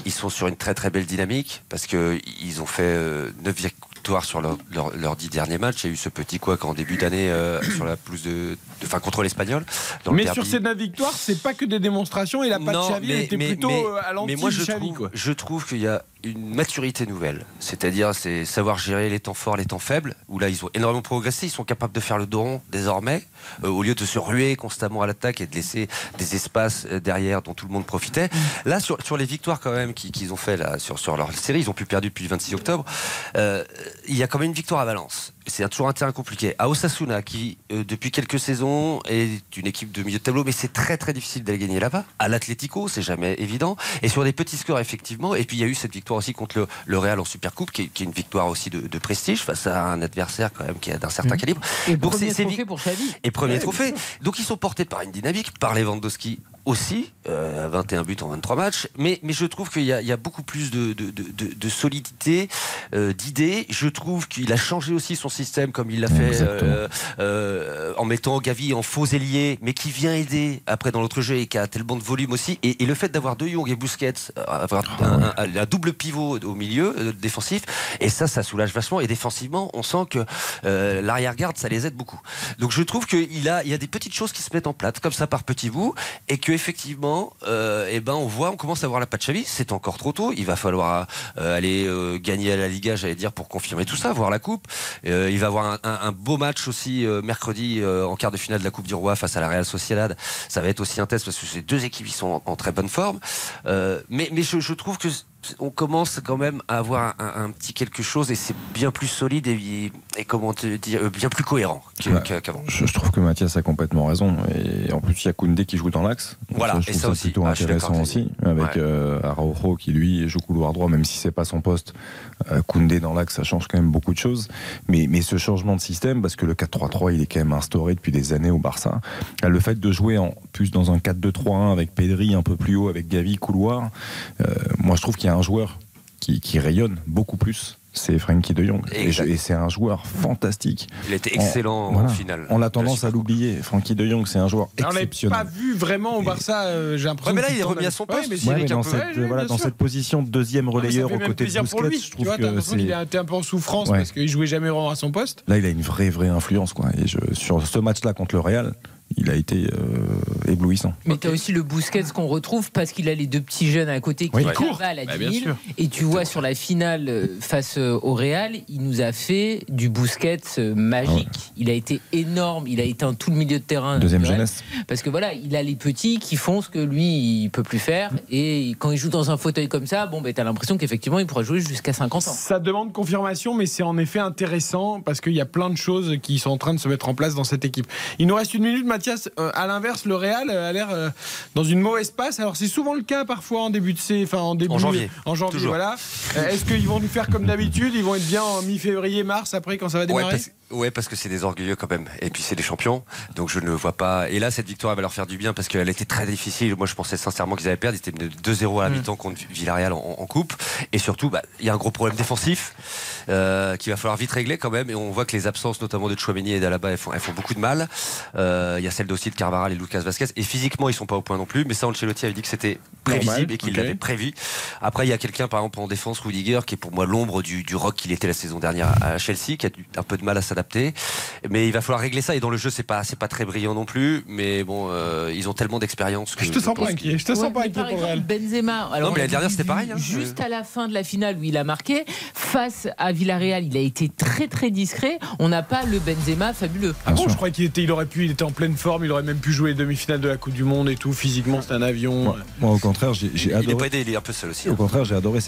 ils sont sur une très très belle dynamique parce que ils ont fait euh, 9 victoires sur leurs leur, 10 derniers matchs. Il y a eu ce petit quoi qu'en début d'année euh, sur la pelouse de, de- enfin contre l'Espagnol. le Mais sur ces 9 victoires, c'est pas que des démonstrations et la patte Xavi était plutôt mais- euh, à mais l'anti moi je Xavi, trouve, quoi. je trouve qu'il y a une maturité nouvelle. C'est-à-dire, c'est savoir gérer les temps forts, les temps faibles. Où là, ils ont énormément progressé. Ils sont capables de faire le rond désormais, euh, au lieu de se ruer constamment à l'attaque et de laisser des espaces euh, derrière dont tout le monde profitait. Là, sur, sur les victoires quand même qu'ils ont fait là sur, sur leur série, ils ont plus perdu depuis le 26 octobre. euh, il y a quand même une victoire à Valence. C'est toujours un terrain compliqué. À Osasuna, qui euh, depuis quelques saisons est une équipe de milieu de tableau, mais c'est très très difficile d'aller gagner là-bas. À l'Atlético, c'est jamais évident. Et sur des petits scores, effectivement. Et puis il y a eu cette victoire aussi contre le, le Real en Supercoupe, qui est, qui est une victoire aussi de, de prestige face à un adversaire quand même qui est d'un certain Mhm. calibre. Et Donc, premier trophée pour Xavi. et premier Ouais, trophée. Donc ils sont portés par une dynamique, par Lewandowski aussi, euh, 21 buts en 23 matchs. Mais, mais je trouve qu'il y, a- il y a beaucoup plus de, de, de- solidité, euh, d'idées. Je trouve qu'il a changé aussi son système comme il l'a fait euh, euh, en mettant Gavi en faux ailier, mais qui vient aider après dans l'autre jeu et qui a tellement de volume aussi. Et, et le fait d'avoir De Jong et Busquets, euh, avoir Ah un, un- un double pivot au milieu euh, défensif, et ça, ça soulage vachement. Et défensivement, on sent que euh, l'arrière-garde, ça les aide beaucoup. Donc je trouve qu'il a, il y a des petites choses qui se mettent en place comme ça par petits bouts, et que effectivement, euh, eh ben on voit, on commence à voir la patte Xavi. C'est encore trop tôt. Il va falloir euh, aller euh, gagner à la Liga, j'allais dire, pour confirmer tout ça, voir la coupe. Il va avoir un, beau match aussi mercredi en quart de finale de la Coupe du Roi face à la Real Sociedad. Ça va être aussi un test parce que ces deux équipes sont en, très bonne forme. Mais je trouve que on commence quand même à avoir un, un petit quelque chose et c'est bien plus solide et, et comment te dire euh, bien plus cohérent qu'avant. Je, je trouve que Mathias a complètement raison. Et en plus, il y a Koundé qui joue dans l'axe. Voilà, je et ça aussi. plutôt Ah, intéressant aussi. Avec Ouais. euh, Araujo qui, lui, joue couloir droit, même si c'est pas son poste. Euh, Koundé dans l'axe, ça change quand même beaucoup de choses. Mais, mais ce changement de système, parce que le 4-3-3, il est quand même instauré depuis des années au Barça. Euh, Le fait de jouer en plus dans un 4-2-3-1 avec Pedri un peu plus haut, avec Gavi couloir, euh, moi, je trouve qu'il y a un joueur qui, qui rayonne beaucoup plus c'est Frankie de Jong. Et, Exact. je- et c'est un joueur fantastique. Il était On- excellent voilà. en finale. On a tendance à l'oublier. Frankie de Jong, c'est un joueur Alors, on l'avait exceptionnel. pas vu vraiment au Barça, euh, j'ai l'impression. Ouais, mais là, qu'il il est remis à la- son Ouais, poste, mais aussi, Ouais, c'est- mais dans, peu. cette, Ouais, voilà, dans cette position de deuxième mais relayeur aux côtés de. Busquets, je Tu trouve vois, t'as que c'est qu'il a été un peu en souffrance Ouais. parce qu'il jouait jamais vraiment à son poste. là, il a une vraie vraie influence quoi. Et je, sur ce match-là contre le Real, il a été euh, éblouissant. Mais tu as aussi le Busquets qu'on retrouve parce qu'il a les deux petits jeunes à côté qui Oui. cavalent à Bah, 10 bien 000. sûr. Et tu vois sur la finale euh, face euh, au Real, il nous a fait du Busquets magique. Il a été énorme, il a éteint tout le milieu de terrain. Deuxième jeunesse. Parce que voilà, il a les petits qui font ce que lui, il peut plus faire. Et quand il joue dans un fauteuil comme ça, bon, ben, tu as l'impression qu'effectivement, il pourra jouer jusqu'à 50 ans. Ça demande confirmation, mais c'est en effet intéressant parce qu'il y a plein de choses qui sont en train de se mettre en place dans cette équipe. Il nous reste une minute, Mathias. Euh, à l'inverse, le Real euh, a l'air euh, dans une mauvaise passe. Alors c'est souvent le cas parfois en début de sé- enfin en début En janvier. en janvier, Toujours. voilà. Euh, Est-ce qu'ils vont nous faire comme d'habitude? Ils vont être bien en mi-février, mars après quand ça va Ouais démarrer? parce, ouais, parce que c'est des orgueilleux quand même. Et puis c'est des champions. Donc je ne vois pas. Et là, cette victoire elle va leur faire du bien parce qu'elle était très difficile. Moi, je pensais sincèrement qu'ils allaient perdre. Ils étaient menés 2-0 à la Mm. mi-temps contre Villarreal en, en coupe. Et surtout, bah, il y a un gros problème défensif euh, qu'il va falloir vite régler quand même. Et on voit que les absences, notamment de Chouameni et d'Alaba, elles font, elles font beaucoup de mal. Euh, Il y a celle aussi de Carvara et Lucas Vasquez. Et physiquement, ils sont pas au point non plus. Mais ça, Ancelotti avait dit que c'était prévisible Normal, et qu'il l'avait prévu. Après, il y a quelqu'un, par exemple, en défense, Rudiger, qui est pour moi l'ombre du, du rock qu'il était la saison dernière à Chelsea, qui a eu un peu de mal à s'adapter. Mais il va falloir régler ça. Et dans le jeu, c'est pas, c'est pas très brillant non plus. Mais bon, euh, ils ont tellement d'expérience que. Je te sens pas inquiet. Je te sens pas inquiet pour le Real. exemple, Benzema. Alors, Non, mais la a dernière, c'était pareil, hein. Juste à la fin de la finale où il a marqué, face à Villarreal, il a été très très discret. On n'a pas le Benzema fabuleux. Ah bon, je crois qu'il était, il aurait pu, il était en pleine forme, il aurait même pu jouer les demi-finales de la Coupe du Monde et tout. Physiquement, c'est un avion. Moi, moi, au contraire, j'ai j'ai Il est pas adoré. aidé, il est un peu seul aussi. Au hein. contraire, j'ai adoré.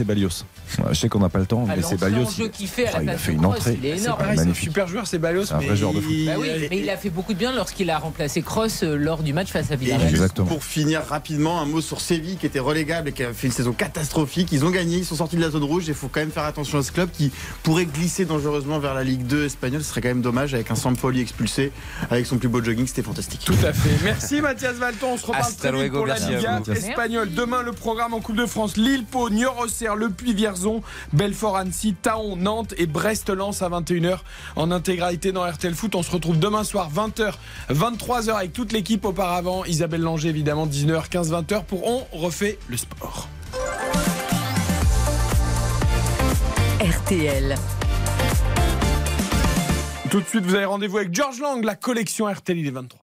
Ouais, Je sais qu'on n'a pas le temps, mais Alors, Ceballos, l'enjeu qu'il fait à la Ah, il a fait une entrée. il est énorme. pareil, c'est un magnifique. super joueur. C'est un vrai joueur de foot. Bah oui, mais il a fait beaucoup de bien lorsqu'il a remplacé Kroos euh, lors du match face à Villarreal. Exactement. pour finir rapidement, un mot sur Séville qui était relégable et qui a fait une saison catastrophique. Ils ont gagné, ils sont sortis de la zone rouge. Il faut quand même faire attention à ce club qui pourrait glisser dangereusement vers la Ligue 2 espagnole. Ce serait quand même dommage avec un Sampoli expulsé, avec son plus beau jogging, c'était fantastique. Tout à fait. Merci Mathias Valton. On se reparle Hasta très vite pour la Liga espagnole. Demain, le programme en Coupe de France Lille, Pau, Niort-Auxerre, Le Puy-Vierzon, Belfort-Annecy, Taon, Nantes et Brest-Lens à 21h en intégralité dans RTL Foot. On se retrouve demain soir 20h, 23h avec toute l'équipe auparavant. Isabelle Langer évidemment 19h, 15, 20h pour On refait le sport. RTL. Tout de suite, vous avez rendez-vous avec George Lang, la collection RTL, il est 23.